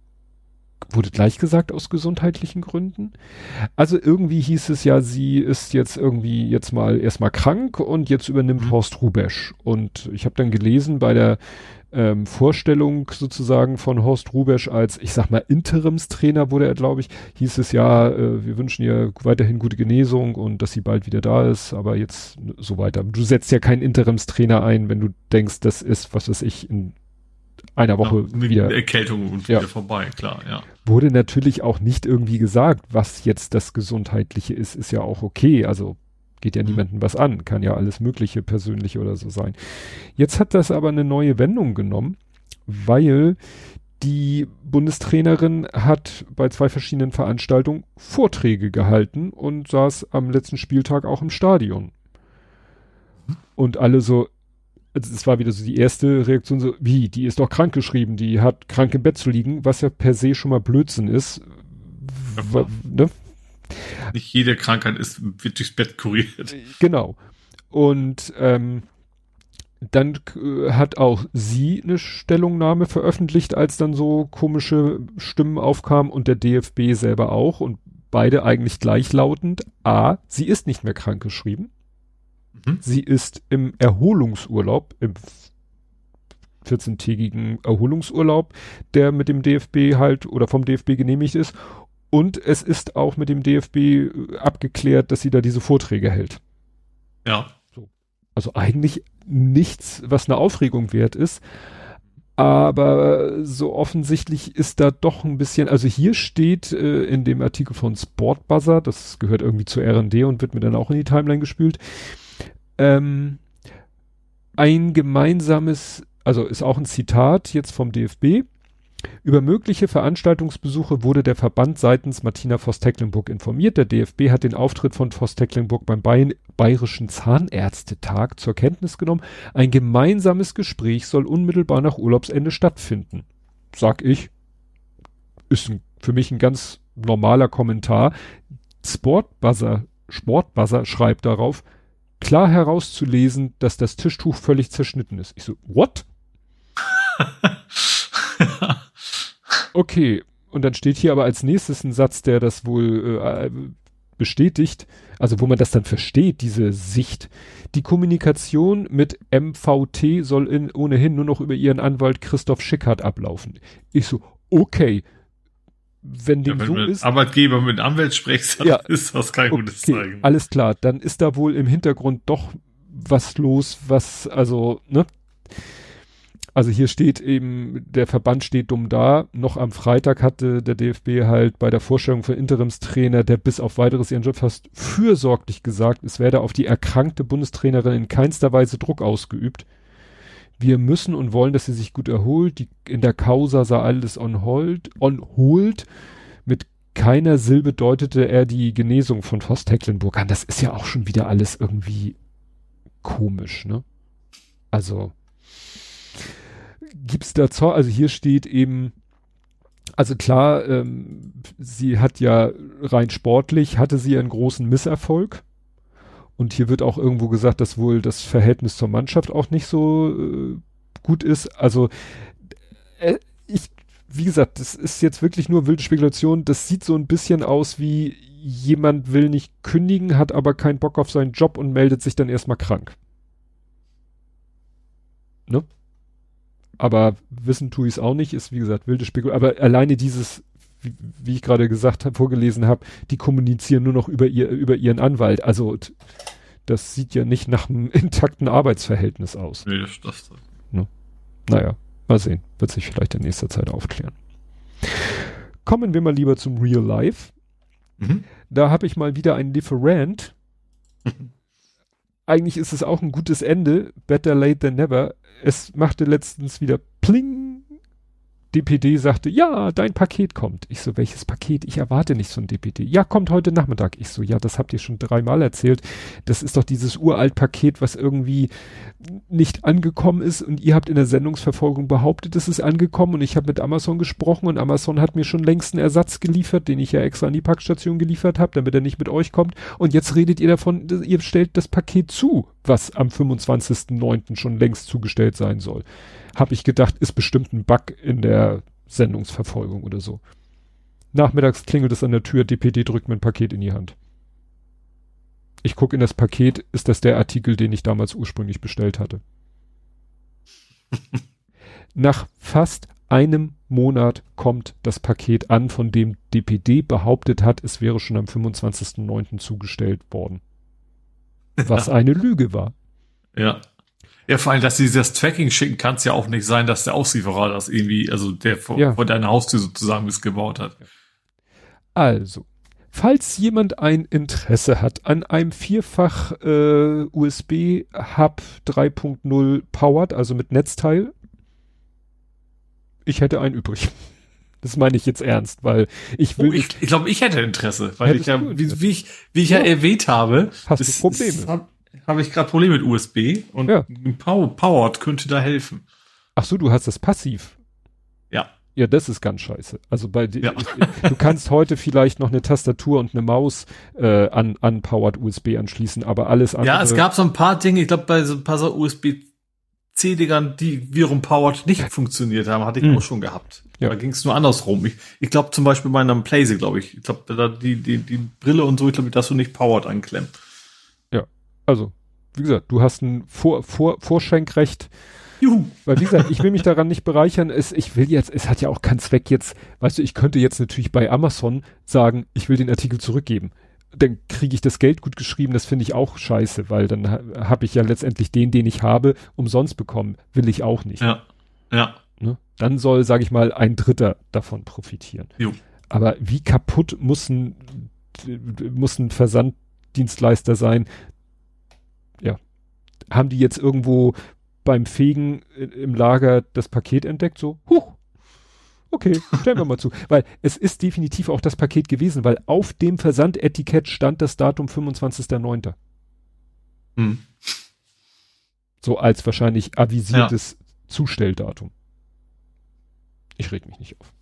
wurde gleich gesagt aus gesundheitlichen Gründen. Also irgendwie hieß es ja, sie ist jetzt irgendwie jetzt mal erstmal krank und jetzt übernimmt mhm. Horst Rubesch. Und ich habe dann gelesen bei der ähm, Vorstellung sozusagen von Horst Rubesch als, ich sag mal, Interimstrainer wurde er, glaube ich, hieß es ja, äh, wir wünschen ihr weiterhin gute Genesung und dass sie bald wieder da ist, aber jetzt so weiter. Du setzt ja keinen Interimstrainer ein, wenn du denkst, das ist, was weiß ich, in einer Woche ja, wieder. Erkältung und ja. wieder vorbei, klar, ja. Wurde natürlich auch nicht irgendwie gesagt, was jetzt das Gesundheitliche ist, ist ja auch okay. Also geht ja mhm. niemandem was an, kann ja alles Mögliche persönliche oder so sein. Jetzt hat das aber eine neue Wendung genommen, weil die Bundestrainerin hat bei zwei verschiedenen Veranstaltungen Vorträge gehalten und saß am letzten Spieltag auch im Stadion. Mhm. Und alle so, also es war wieder so die erste Reaktion so, wie, die ist doch krankgeschrieben, die hat krank im Bett zu liegen, was ja per se schon mal Blödsinn ist. Ja, ne? Nicht jede Krankheit ist, wird durchs Bett kuriert. Genau. Und ähm, dann äh, hat auch sie eine Stellungnahme veröffentlicht, als dann so komische Stimmen aufkamen und der DFB selber auch und beide eigentlich gleichlautend. A, sie ist nicht mehr krankgeschrieben. Mhm. Sie ist im Erholungsurlaub, im 14-tägigen Erholungsurlaub, der mit dem DFB halt oder vom DFB genehmigt ist. Und es ist auch mit dem DFB äh, abgeklärt, dass sie da diese Vorträge hält. Ja. So. Also eigentlich nichts, was eine Aufregung wert ist. Aber so offensichtlich ist da doch ein bisschen, also hier steht äh, in dem Artikel von Sportbuzzer, das gehört irgendwie zu R&D und wird mir dann auch in die Timeline gespült, ähm, ein gemeinsames, also ist auch ein Zitat jetzt vom DFB. Über mögliche Veranstaltungsbesuche wurde der Verband seitens Martina Voss-Tecklenburg informiert. Der DFB hat den Auftritt von Voss-Tecklenburg beim Bayerischen Zahnärztetag zur Kenntnis genommen. Ein gemeinsames Gespräch soll unmittelbar nach Urlaubsende stattfinden. Sag ich. ist ein, für mich ein ganz normaler Kommentar. Sportbuzzer, Sportbuzzer schreibt darauf, klar herauszulesen, dass das Tischtuch völlig zerschnitten ist. Ich so, what? okay, und dann steht hier aber als nächstes ein Satz, der das wohl äh, bestätigt, also wo man das dann versteht, diese Sicht. Die Kommunikation mit MVT soll in, ohnehin nur noch über ihren Anwalt Christoph Schickhardt ablaufen. Ich so, okay. Wenn dem ja, wenn so ist. Arbeitgeber mit Anwalt sprichst, Ja. ist das kein gutes Okay, Zeichen. alles klar, dann ist da wohl im Hintergrund doch was los, was, also, ne? Also hier steht eben, der Verband steht dumm da. Noch am Freitag hatte der DFB halt bei der Vorstellung für Interimstrainer, der bis auf weiteres ihren Job fast fürsorglich gesagt, es werde auf die erkrankte Bundestrainerin in keinster Weise Druck ausgeübt. Wir müssen und wollen, dass sie sich gut erholt. Die, in der Causa sah alles on hold, on hold. Mit keiner Silbe deutete er die Genesung von Forst Tecklenburg an. Das ist ja auch schon wieder alles irgendwie komisch, ne? Also gibt's da Zoll? Also hier steht eben, also klar, ähm, sie hat ja rein sportlich hatte sie einen großen Misserfolg. Und hier wird auch irgendwo gesagt, dass wohl das Verhältnis zur Mannschaft auch nicht so äh, gut ist. Also äh, ich, wie gesagt, das ist jetzt wirklich nur wilde Spekulation. Das sieht so ein bisschen aus wie jemand will nicht kündigen, hat aber keinen Bock auf seinen Job und meldet sich dann erstmal krank. Ne? Aber wissen tue ich es auch nicht, ist wie gesagt wilde Spekulation. Aber alleine dieses, wie, wie ich gerade gesagt habe, vorgelesen habe, die kommunizieren nur noch über ihr, über ihren Anwalt. Also das sieht ja nicht nach einem intakten Arbeitsverhältnis aus. Nee, das, das, Naja, mal sehen. Wird sich vielleicht in nächster Zeit aufklären. Kommen wir mal lieber zum Real Life. mhm. Da habe ich mal wieder einen Lieferant. Eigentlich ist es auch ein gutes Ende. Better late than never. Es machte letztens wieder Pling. DPD sagte, ja, dein Paket kommt. Ich so, welches Paket? Ich erwarte nicht so ein DPD. Ja, kommt heute Nachmittag. Ich so, ja, das habt ihr schon dreimal erzählt. Das ist doch dieses uralt Paket, was irgendwie nicht angekommen ist und ihr habt in der Sendungsverfolgung behauptet, es ist angekommen und ich habe mit Amazon gesprochen und Amazon hat mir schon längst einen Ersatz geliefert, den ich ja extra an die Packstation geliefert habe, damit er nicht mit euch kommt und jetzt redet ihr davon, ihr stellt das Paket zu, was am 25.09. schon längst zugestellt sein soll. Habe ich gedacht, ist bestimmt ein Bug in der Sendungsverfolgung oder so. Nachmittags klingelt es an der Tür, DPD drückt mir ein Paket in die Hand. Ich gucke in das Paket, ist das der Artikel, den ich damals ursprünglich bestellt hatte. Nach fast einem Monat kommt das Paket an, von dem DPD behauptet hat, es wäre schon am 25.09. zugestellt worden. Was eine Lüge war. Ja. Ja, vor allem, dass sie das Tracking schicken, kann es ja auch nicht sein, dass der Auslieferer das irgendwie, also der vor, Ja. vor deiner Haustür sozusagen missgebaut hat. Also, falls jemand ein Interesse hat an einem vierfach äh, USB Hub 3.0 powered, also mit Netzteil, ich hätte einen übrig. Das meine ich jetzt ernst, weil ich Oh, will ich ich glaube, ich hätte Interesse, weil ich ja, wie, wie ich, wie ich ja, Ja. erwähnt habe, Hast du Probleme? ist- Habe hab ich gerade Probleme mit USB und Ja. ein Pow Powered könnte da helfen. Ach so, du hast das passiv. Ja. Ja, das ist ganz scheiße. Also bei dir, Ja. du kannst heute vielleicht noch eine Tastatur und eine Maus äh, an an powered USB anschließen, aber alles andere. Ja, es gab so ein paar Dinge, ich glaube, bei so ein paar so USB-C-Dingern, die wiederum Powered nicht funktioniert haben, hatte ich Hm. auch schon gehabt. Ja. Da ging es nur andersrum. Ich, ich glaube zum Beispiel bei einem Playse, glaube ich. Ich glaube, da die, die, die Brille und so, ich glaube, darfst du nicht Powered anklemmen. Also, wie gesagt, du hast ein Vor, Vor, Vorschenkrecht. Juhu. Weil wie gesagt, ich will mich daran nicht bereichern. Es, ich will jetzt, es hat ja auch keinen Zweck jetzt. Weißt du, ich könnte jetzt natürlich bei Amazon sagen, ich will den Artikel zurückgeben. Dann kriege ich das Geld gut geschrieben. Das finde ich auch scheiße, weil dann ha, habe ich ja letztendlich den, den ich habe, umsonst bekommen. Will ich auch nicht. Ja. Ja. Ne? Dann soll, sage ich mal, ein Dritter davon profitieren. Jo. Aber wie kaputt muss ein, muss ein Versanddienstleister sein? Ja. Haben die jetzt irgendwo beim Fegen i- im Lager das Paket entdeckt? So, huch, okay, stellen wir mal zu. Weil es ist definitiv auch das Paket gewesen, weil auf dem Versandetikett stand das Datum 25.09. Hm. So als wahrscheinlich avisiertes Zustelldatum. Ich reg mich nicht auf.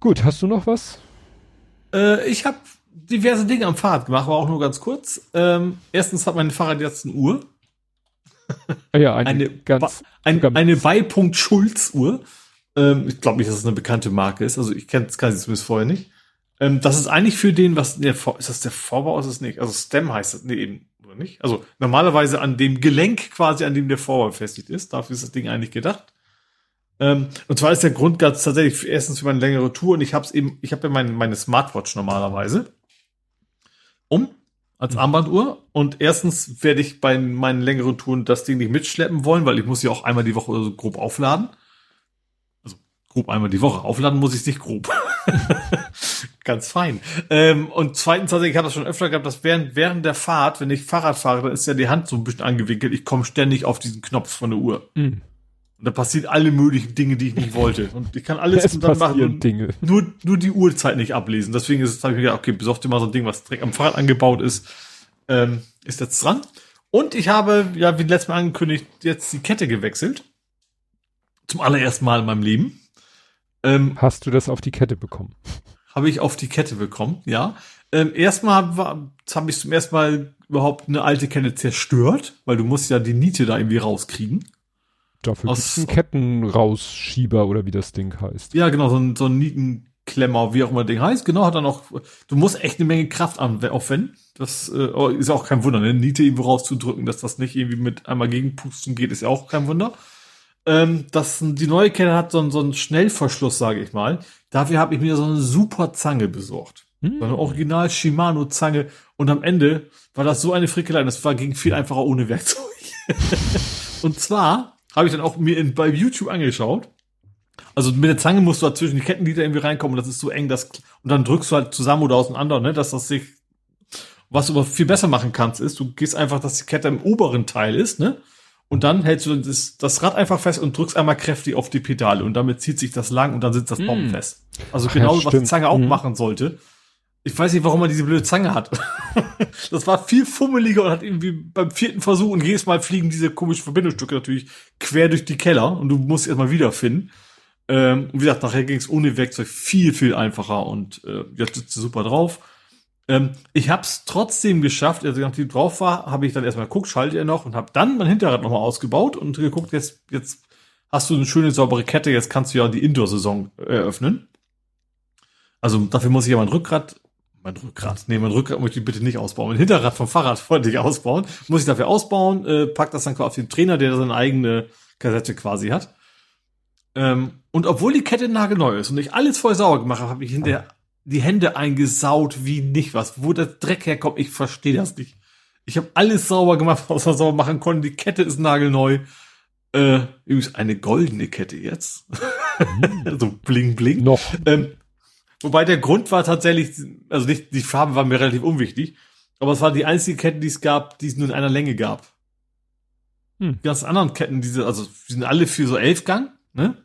Gut, hast du noch was? Äh, ich habe diverse Dinge am Fahrrad gemacht, aber auch nur ganz kurz. Ähm, erstens hat mein Fahrrad jetzt eine Uhr. Ah ja, eine, eine, ganz, ein, eine Beipunkt Schulz Uhr. Ähm, ich glaube nicht, dass es eine bekannte Marke ist. Also ich kenne es kann zumindest vorher nicht. Ähm, das ist eigentlich für den, was der ist das der Vorbau ist es nicht? Also Stem heißt es, nee, eben oder nicht? Also normalerweise an dem Gelenk quasi, an dem der Vorbau befestigt ist. Dafür ist das Ding eigentlich gedacht. Ähm, und zwar ist der Grund ganz tatsächlich erstens für meine längere Tour und ich habe es eben, ich habe ja meine, meine Smartwatch normalerweise um als Armbanduhr und erstens werde ich bei meinen längeren Touren das Ding nicht mitschleppen wollen, weil ich muss ja auch einmal die Woche so grob aufladen. Also grob einmal die Woche. Aufladen muss ich es nicht grob. Ganz fein. Ähm, und zweitens, also ich habe das schon öfter gehabt, dass während, während der Fahrt, wenn ich Fahrrad fahre, dann ist ja die Hand so ein bisschen angewinkelt. Ich komme ständig auf diesen Knopf von der Uhr. Mhm. Und da passieren alle möglichen Dinge, die ich nicht wollte. Und ich kann alles es dann machen. Dinge. Nur, nur die Uhrzeit nicht ablesen. Deswegen ist es, habe ich mir gedacht, okay, besorg dir mal so ein Ding, was direkt am Fahrrad angebaut ist. Ähm, ist jetzt dran. Und ich habe, ja, wie letztes Mal angekündigt, jetzt die Kette gewechselt. Zum allerersten Mal in meinem Leben. Ähm, Hast du das auf die Kette bekommen? Habe ich auf die Kette bekommen, ja. Ähm, erstmal habe hab ich zum ersten Mal überhaupt eine alte Kette zerstört, weil du musst ja die Niete da irgendwie rauskriegen. Dafür Aus, einen Kettenrausschieber oder wie das Ding heißt. Ja, genau, so ein, so ein Nietenklemmer, wie auch immer das Ding heißt. Genau, hat dann auch, du musst echt eine Menge Kraft aufwenden. Das äh, ist auch kein Wunder, ne? Niete irgendwo rauszudrücken, dass das nicht irgendwie mit einmal gegenpusten geht, ist ja auch kein Wunder. Ähm, das, die neue Kette hat so, einen, so einen Schnellverschluss, sage ich mal. Dafür habe ich mir so eine super Zange besorgt. Hm. So eine Original Shimano Zange. Und am Ende war das so eine Frickelei, das war ging viel einfacher ohne Werkzeug. und zwar habe ich dann auch mir in, bei YouTube angeschaut. Also mit der Zange musst du halt zwischen die Kettenglieder irgendwie reinkommen und das ist so eng, dass, und dann drückst du halt zusammen oder auseinander, ne, dass das sich, was du aber viel besser machen kannst, ist, du gehst einfach, dass die Kette im oberen Teil ist, ne, und dann hältst du das, das Rad einfach fest und drückst einmal kräftig auf die Pedale und damit zieht sich das lang und dann sitzt das mm. bombenfest. Also Ach, genau, ja, was die Zange auch mm. machen sollte. Ich weiß nicht, warum man diese blöde Zange hat. das war viel fummeliger und hat irgendwie beim vierten Versuch und jedes Mal fliegen diese komischen Verbindungsstücke natürlich quer durch die Keller und du musst erstmal wiederfinden. Ähm, und wie gesagt, nachher ging es ohne Werkzeug viel, viel einfacher und äh, jetzt sitzt super drauf. Ähm, ich habe es trotzdem geschafft, also nachdem ich drauf war, habe ich dann erstmal geguckt, schaltet er noch und habe dann mein Hinterrad nochmal ausgebaut und geguckt, jetzt, jetzt hast du eine schöne saubere Kette, jetzt kannst du ja die Indoor-Saison eröffnen. Also dafür muss ich ja mein Rückgrat mein Rückgrat. Nee, mein Rückgrat möchte ich bitte nicht ausbauen. Mein Hinterrad vom Fahrrad wollte ich ausbauen. Muss ich dafür ausbauen, äh, pack das dann auf den Trainer, der seine eigene Kassette quasi hat. Ähm, und obwohl die Kette nagelneu ist und ich alles voll sauer gemacht habe, habe ich hinterher die Hände eingesaut wie nicht was. Wo der Dreck herkommt, ich verstehe das nicht. Ich habe alles sauber gemacht, was man sauber machen konnte. Die Kette ist nagelneu. Äh, übrigens eine goldene Kette jetzt. Mm. so bling bling. Noch. Ähm, Wobei der Grund war tatsächlich, also nicht, die Farbe war mir relativ unwichtig, aber es war die einzige Kette, die es gab, die es nur in einer Länge gab. Hm. Die ganzen anderen Ketten, diese, also die sind alle für so elf Gang, ne?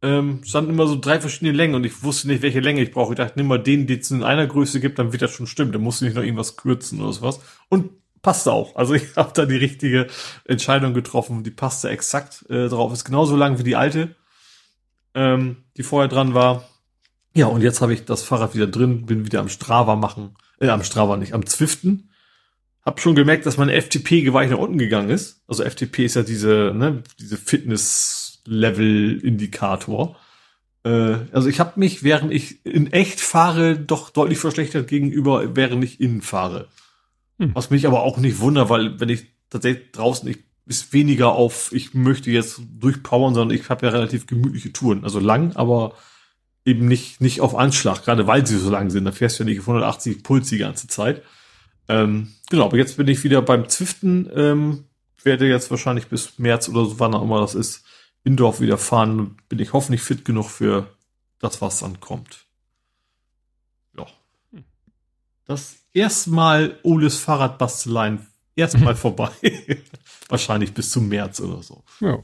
Ähm, standen immer so drei verschiedene Längen und ich wusste nicht, welche Länge ich brauche. Ich dachte, nimm mal den, den es in einer Größe gibt, dann wird das schon stimmen. Da musst du nicht noch irgendwas kürzen oder sowas. Und passte auch. Also ich habe da die richtige Entscheidung getroffen. Die passte exakt äh, drauf. Ist genauso lang wie die alte, ähm, die vorher dran war. Ja, und jetzt habe ich das Fahrrad wieder drin, bin wieder am Strava machen, äh, am Strava nicht, am Zwiften. Hab schon gemerkt, dass meine FTP weit nach unten gegangen ist. Also FTP ist ja diese, ne, diese Fitness-Level-Indikator. Äh, also ich habe mich, während ich in echt fahre, doch deutlich verschlechtert gegenüber, während ich innen fahre. Hm. Was mich aber auch nicht wundert, weil wenn ich tatsächlich draußen, ich ist weniger auf, ich möchte jetzt durchpowern, sondern ich habe ja relativ gemütliche Touren. Also lang, aber eben nicht, nicht auf Anschlag, gerade weil sie so lang sind. Da fährst du ja nicht auf 180 Puls die ganze Zeit. Ähm, genau, aber jetzt bin ich wieder beim Zwiften, ähm, werde jetzt wahrscheinlich bis März oder so, wann auch immer das ist, in Dorf wieder fahren. Bin ich hoffentlich fit genug für das, was dann kommt. Ja. Das erstmal Oles Fahrradbasteleien erstmal vorbei. wahrscheinlich bis zum März oder so. Ja.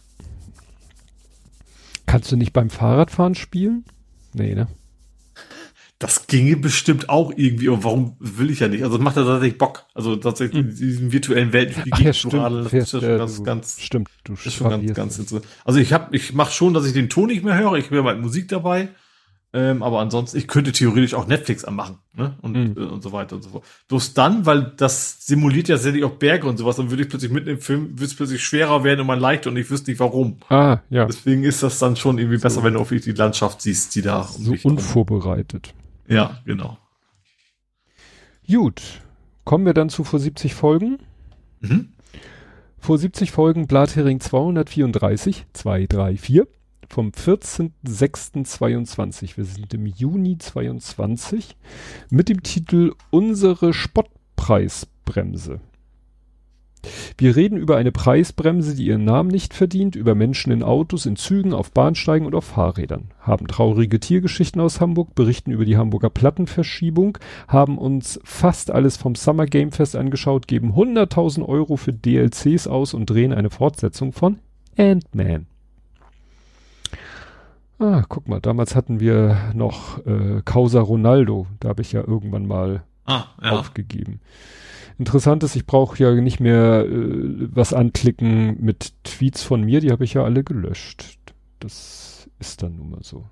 Kannst du nicht beim Fahrradfahren spielen? Nee, ne? Das ginge bestimmt auch irgendwie, aber warum will ich ja nicht? Also macht er tatsächlich Bock. Also tatsächlich in diesen virtuellen Welten die Ach, ja, stimmt, das ist ja schon ganz, ganz, stimmt, du ist schon ganz, ganz interessant. Also ich habe, ich mache schon, dass ich den Ton nicht mehr höre. Ich höre mal Musik dabei. Ähm, aber ansonsten, ich könnte theoretisch auch Netflix anmachen, ne? Und, Mhm. äh, und so weiter und so fort. Bloß dann, weil das simuliert ja tatsächlich auch Berge und sowas, dann würde ich plötzlich mitten im Film, würde es plötzlich schwerer werden und man leichter und ich wüsste nicht warum. Ah, ja. Deswegen ist das dann schon irgendwie besser, wenn du wirklich die Landschaft siehst, die da um So unvorbereitet. Ja, genau. Gut. Kommen wir dann zu vor 70 Folgen. Mhm. Vor 70 Folgen Blathering 234, 234, vom 14.06.22. Wir sind im Juni 22 mit dem Titel Unsere Spottpreisbremse. Wir reden über eine Preisbremse, die ihren Namen nicht verdient, über Menschen in Autos, in Zügen, auf Bahnsteigen und auf Fahrrädern, haben traurige Tiergeschichten aus Hamburg, berichten über die Hamburger Plattenverschiebung, haben uns fast alles vom Summer Game Fest angeschaut, geben 100.000 Euro für DLCs aus und drehen eine Fortsetzung von Ant-Man. Ah, guck mal, damals hatten wir noch äh, Causa Ronaldo, da habe ich ja irgendwann mal Ah, ja. aufgegeben. Interessant ist, ich brauche ja nicht mehr äh, was anklicken mit Tweets von mir, die habe ich ja alle gelöscht. Das ist dann nun mal so.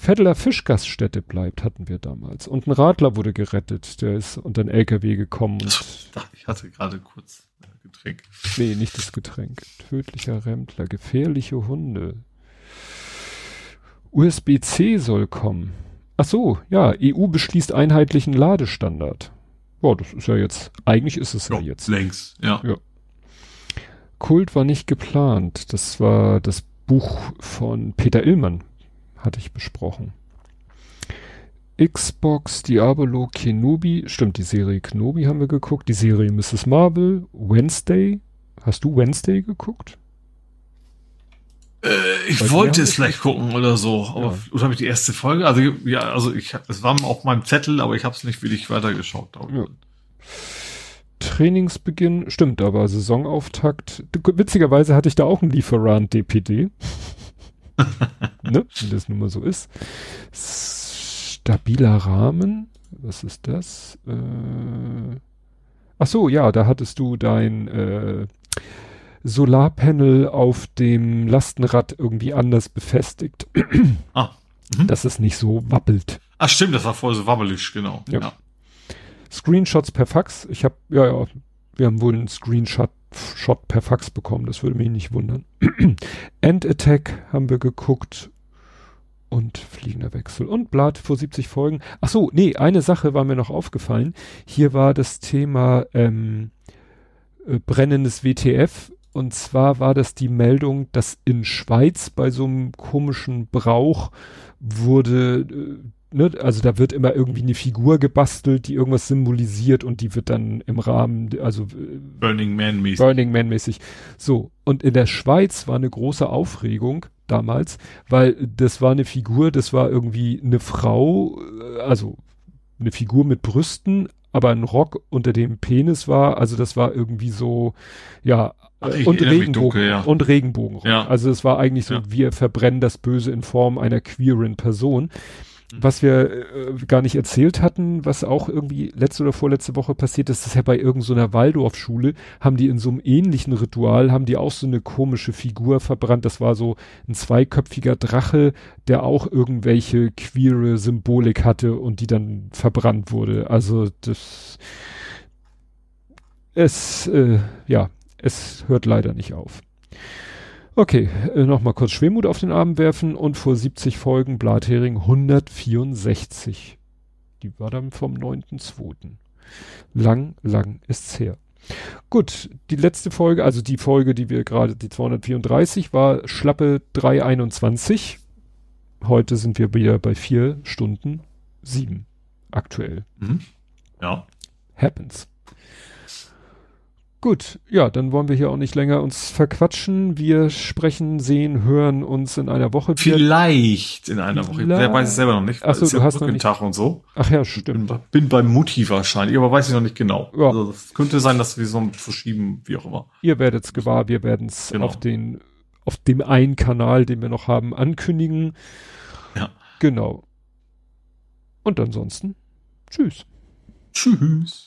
Vetteler Fischgaststätte bleibt, hatten wir damals. Und ein Radler wurde gerettet, der ist unter den LKW gekommen Ich hatte gerade kurz äh, Getränk. Nee, nicht das Getränk. Tödlicher Rempler, gefährliche Hunde. USB-C soll kommen. Ach so, ja, EU beschließt einheitlichen Ladestandard. Boah, das ist ja jetzt, eigentlich ist es ja, Ja, jetzt. Längs, ja. Kult war nicht geplant. Das war das Buch von Peter Illmann, hatte ich besprochen. Xbox, Diablo, Kenobi, stimmt, die Serie Kenobi haben wir geguckt, die Serie Mrs. Marvel, Wednesday. Hast du Wednesday geguckt? Äh, ich Bei wollte es vielleicht gucken oder so, aber Ja. oder habe ich die erste Folge? Also ja, also ich es war auf meinem Zettel, aber ich habe es nicht wirklich weitergeschaut. Ja. Trainingsbeginn, stimmt, aber Saisonauftakt. Witzigerweise hatte ich da auch einen Lieferant-DPD. ne? Wie das nun mal so ist. Stabiler Rahmen. Was ist das? Äh, ach so, ja, da hattest du dein äh, Solarpanel auf dem Lastenrad irgendwie anders befestigt, Ah. Mhm. dass es nicht so wappelt. Ach stimmt, das war voll so wabbelig, genau. Ja. Screenshots per Fax. Ich habe, ja, ja, wir haben wohl einen Screenshot Shot per Fax bekommen, das würde mich nicht wundern. End Attack haben wir geguckt und Fliegender Wechsel und Blatt vor 70 Folgen. Ach so, nee, eine Sache war mir noch aufgefallen. Hier war das Thema ähm, äh, brennendes WTF und zwar war das die Meldung, dass in Schweiz bei so einem komischen Brauch wurde äh, ne, also da wird immer irgendwie eine Figur gebastelt, die irgendwas symbolisiert und die wird dann im Rahmen, also äh, Burning Man mäßig. Burning Man mäßig. So. Und in der Schweiz war eine große Aufregung damals, weil das war eine Figur, das war irgendwie eine Frau, äh, also eine Figur mit Brüsten, aber ein Rock unter dem Penis war, also das war irgendwie so, ja, ich und Regenbogen dunkel, ja. und Regenbogenrock. Ja. Also es war eigentlich so, Ja. wir verbrennen das Böse in Form einer queeren Person. Mhm. Was wir äh, gar nicht erzählt hatten, was auch irgendwie letzte oder vorletzte Woche passiert ist, ist ja bei irgendeiner Waldorfschule, haben die in so einem ähnlichen Ritual, haben die auch so eine komische Figur verbrannt. Das war so ein zweiköpfiger Drache, der auch irgendwelche queere Symbolik hatte und die dann verbrannt wurde. Also das, es, äh, ja, es hört leider nicht auf. Okay, äh, nochmal kurz Schwermut auf den Arm werfen und vor 70 Folgen Blathering 164. Die war dann vom 9.2. Lang, lang ist's her. Gut, die letzte Folge, also die Folge, die wir gerade, die 234, war schlappe 321. Heute sind wir wieder bei vier Stunden sieben aktuell. Mhm. Ja. Happens. Gut, ja, dann wollen wir hier auch nicht länger uns verquatschen. Wir sprechen, sehen, hören uns in einer Woche wieder. Vielleicht in einer Woche. Wer weiß es selber noch nicht. Ach so, Ist du ja hast noch nicht- Brückentag und so. Ach ja, Bin, stimmt. bei- bin bei Mutti wahrscheinlich, aber weiß ich noch nicht genau. Ja. Also es könnte sein, dass wir so verschieben, wie auch immer. Ihr werdet's gewahr, wir werden's Genau. auf den, auf dem einen Kanal, den wir noch haben, ankündigen. Ja. Genau. Und ansonsten, tschüss. Tschüss.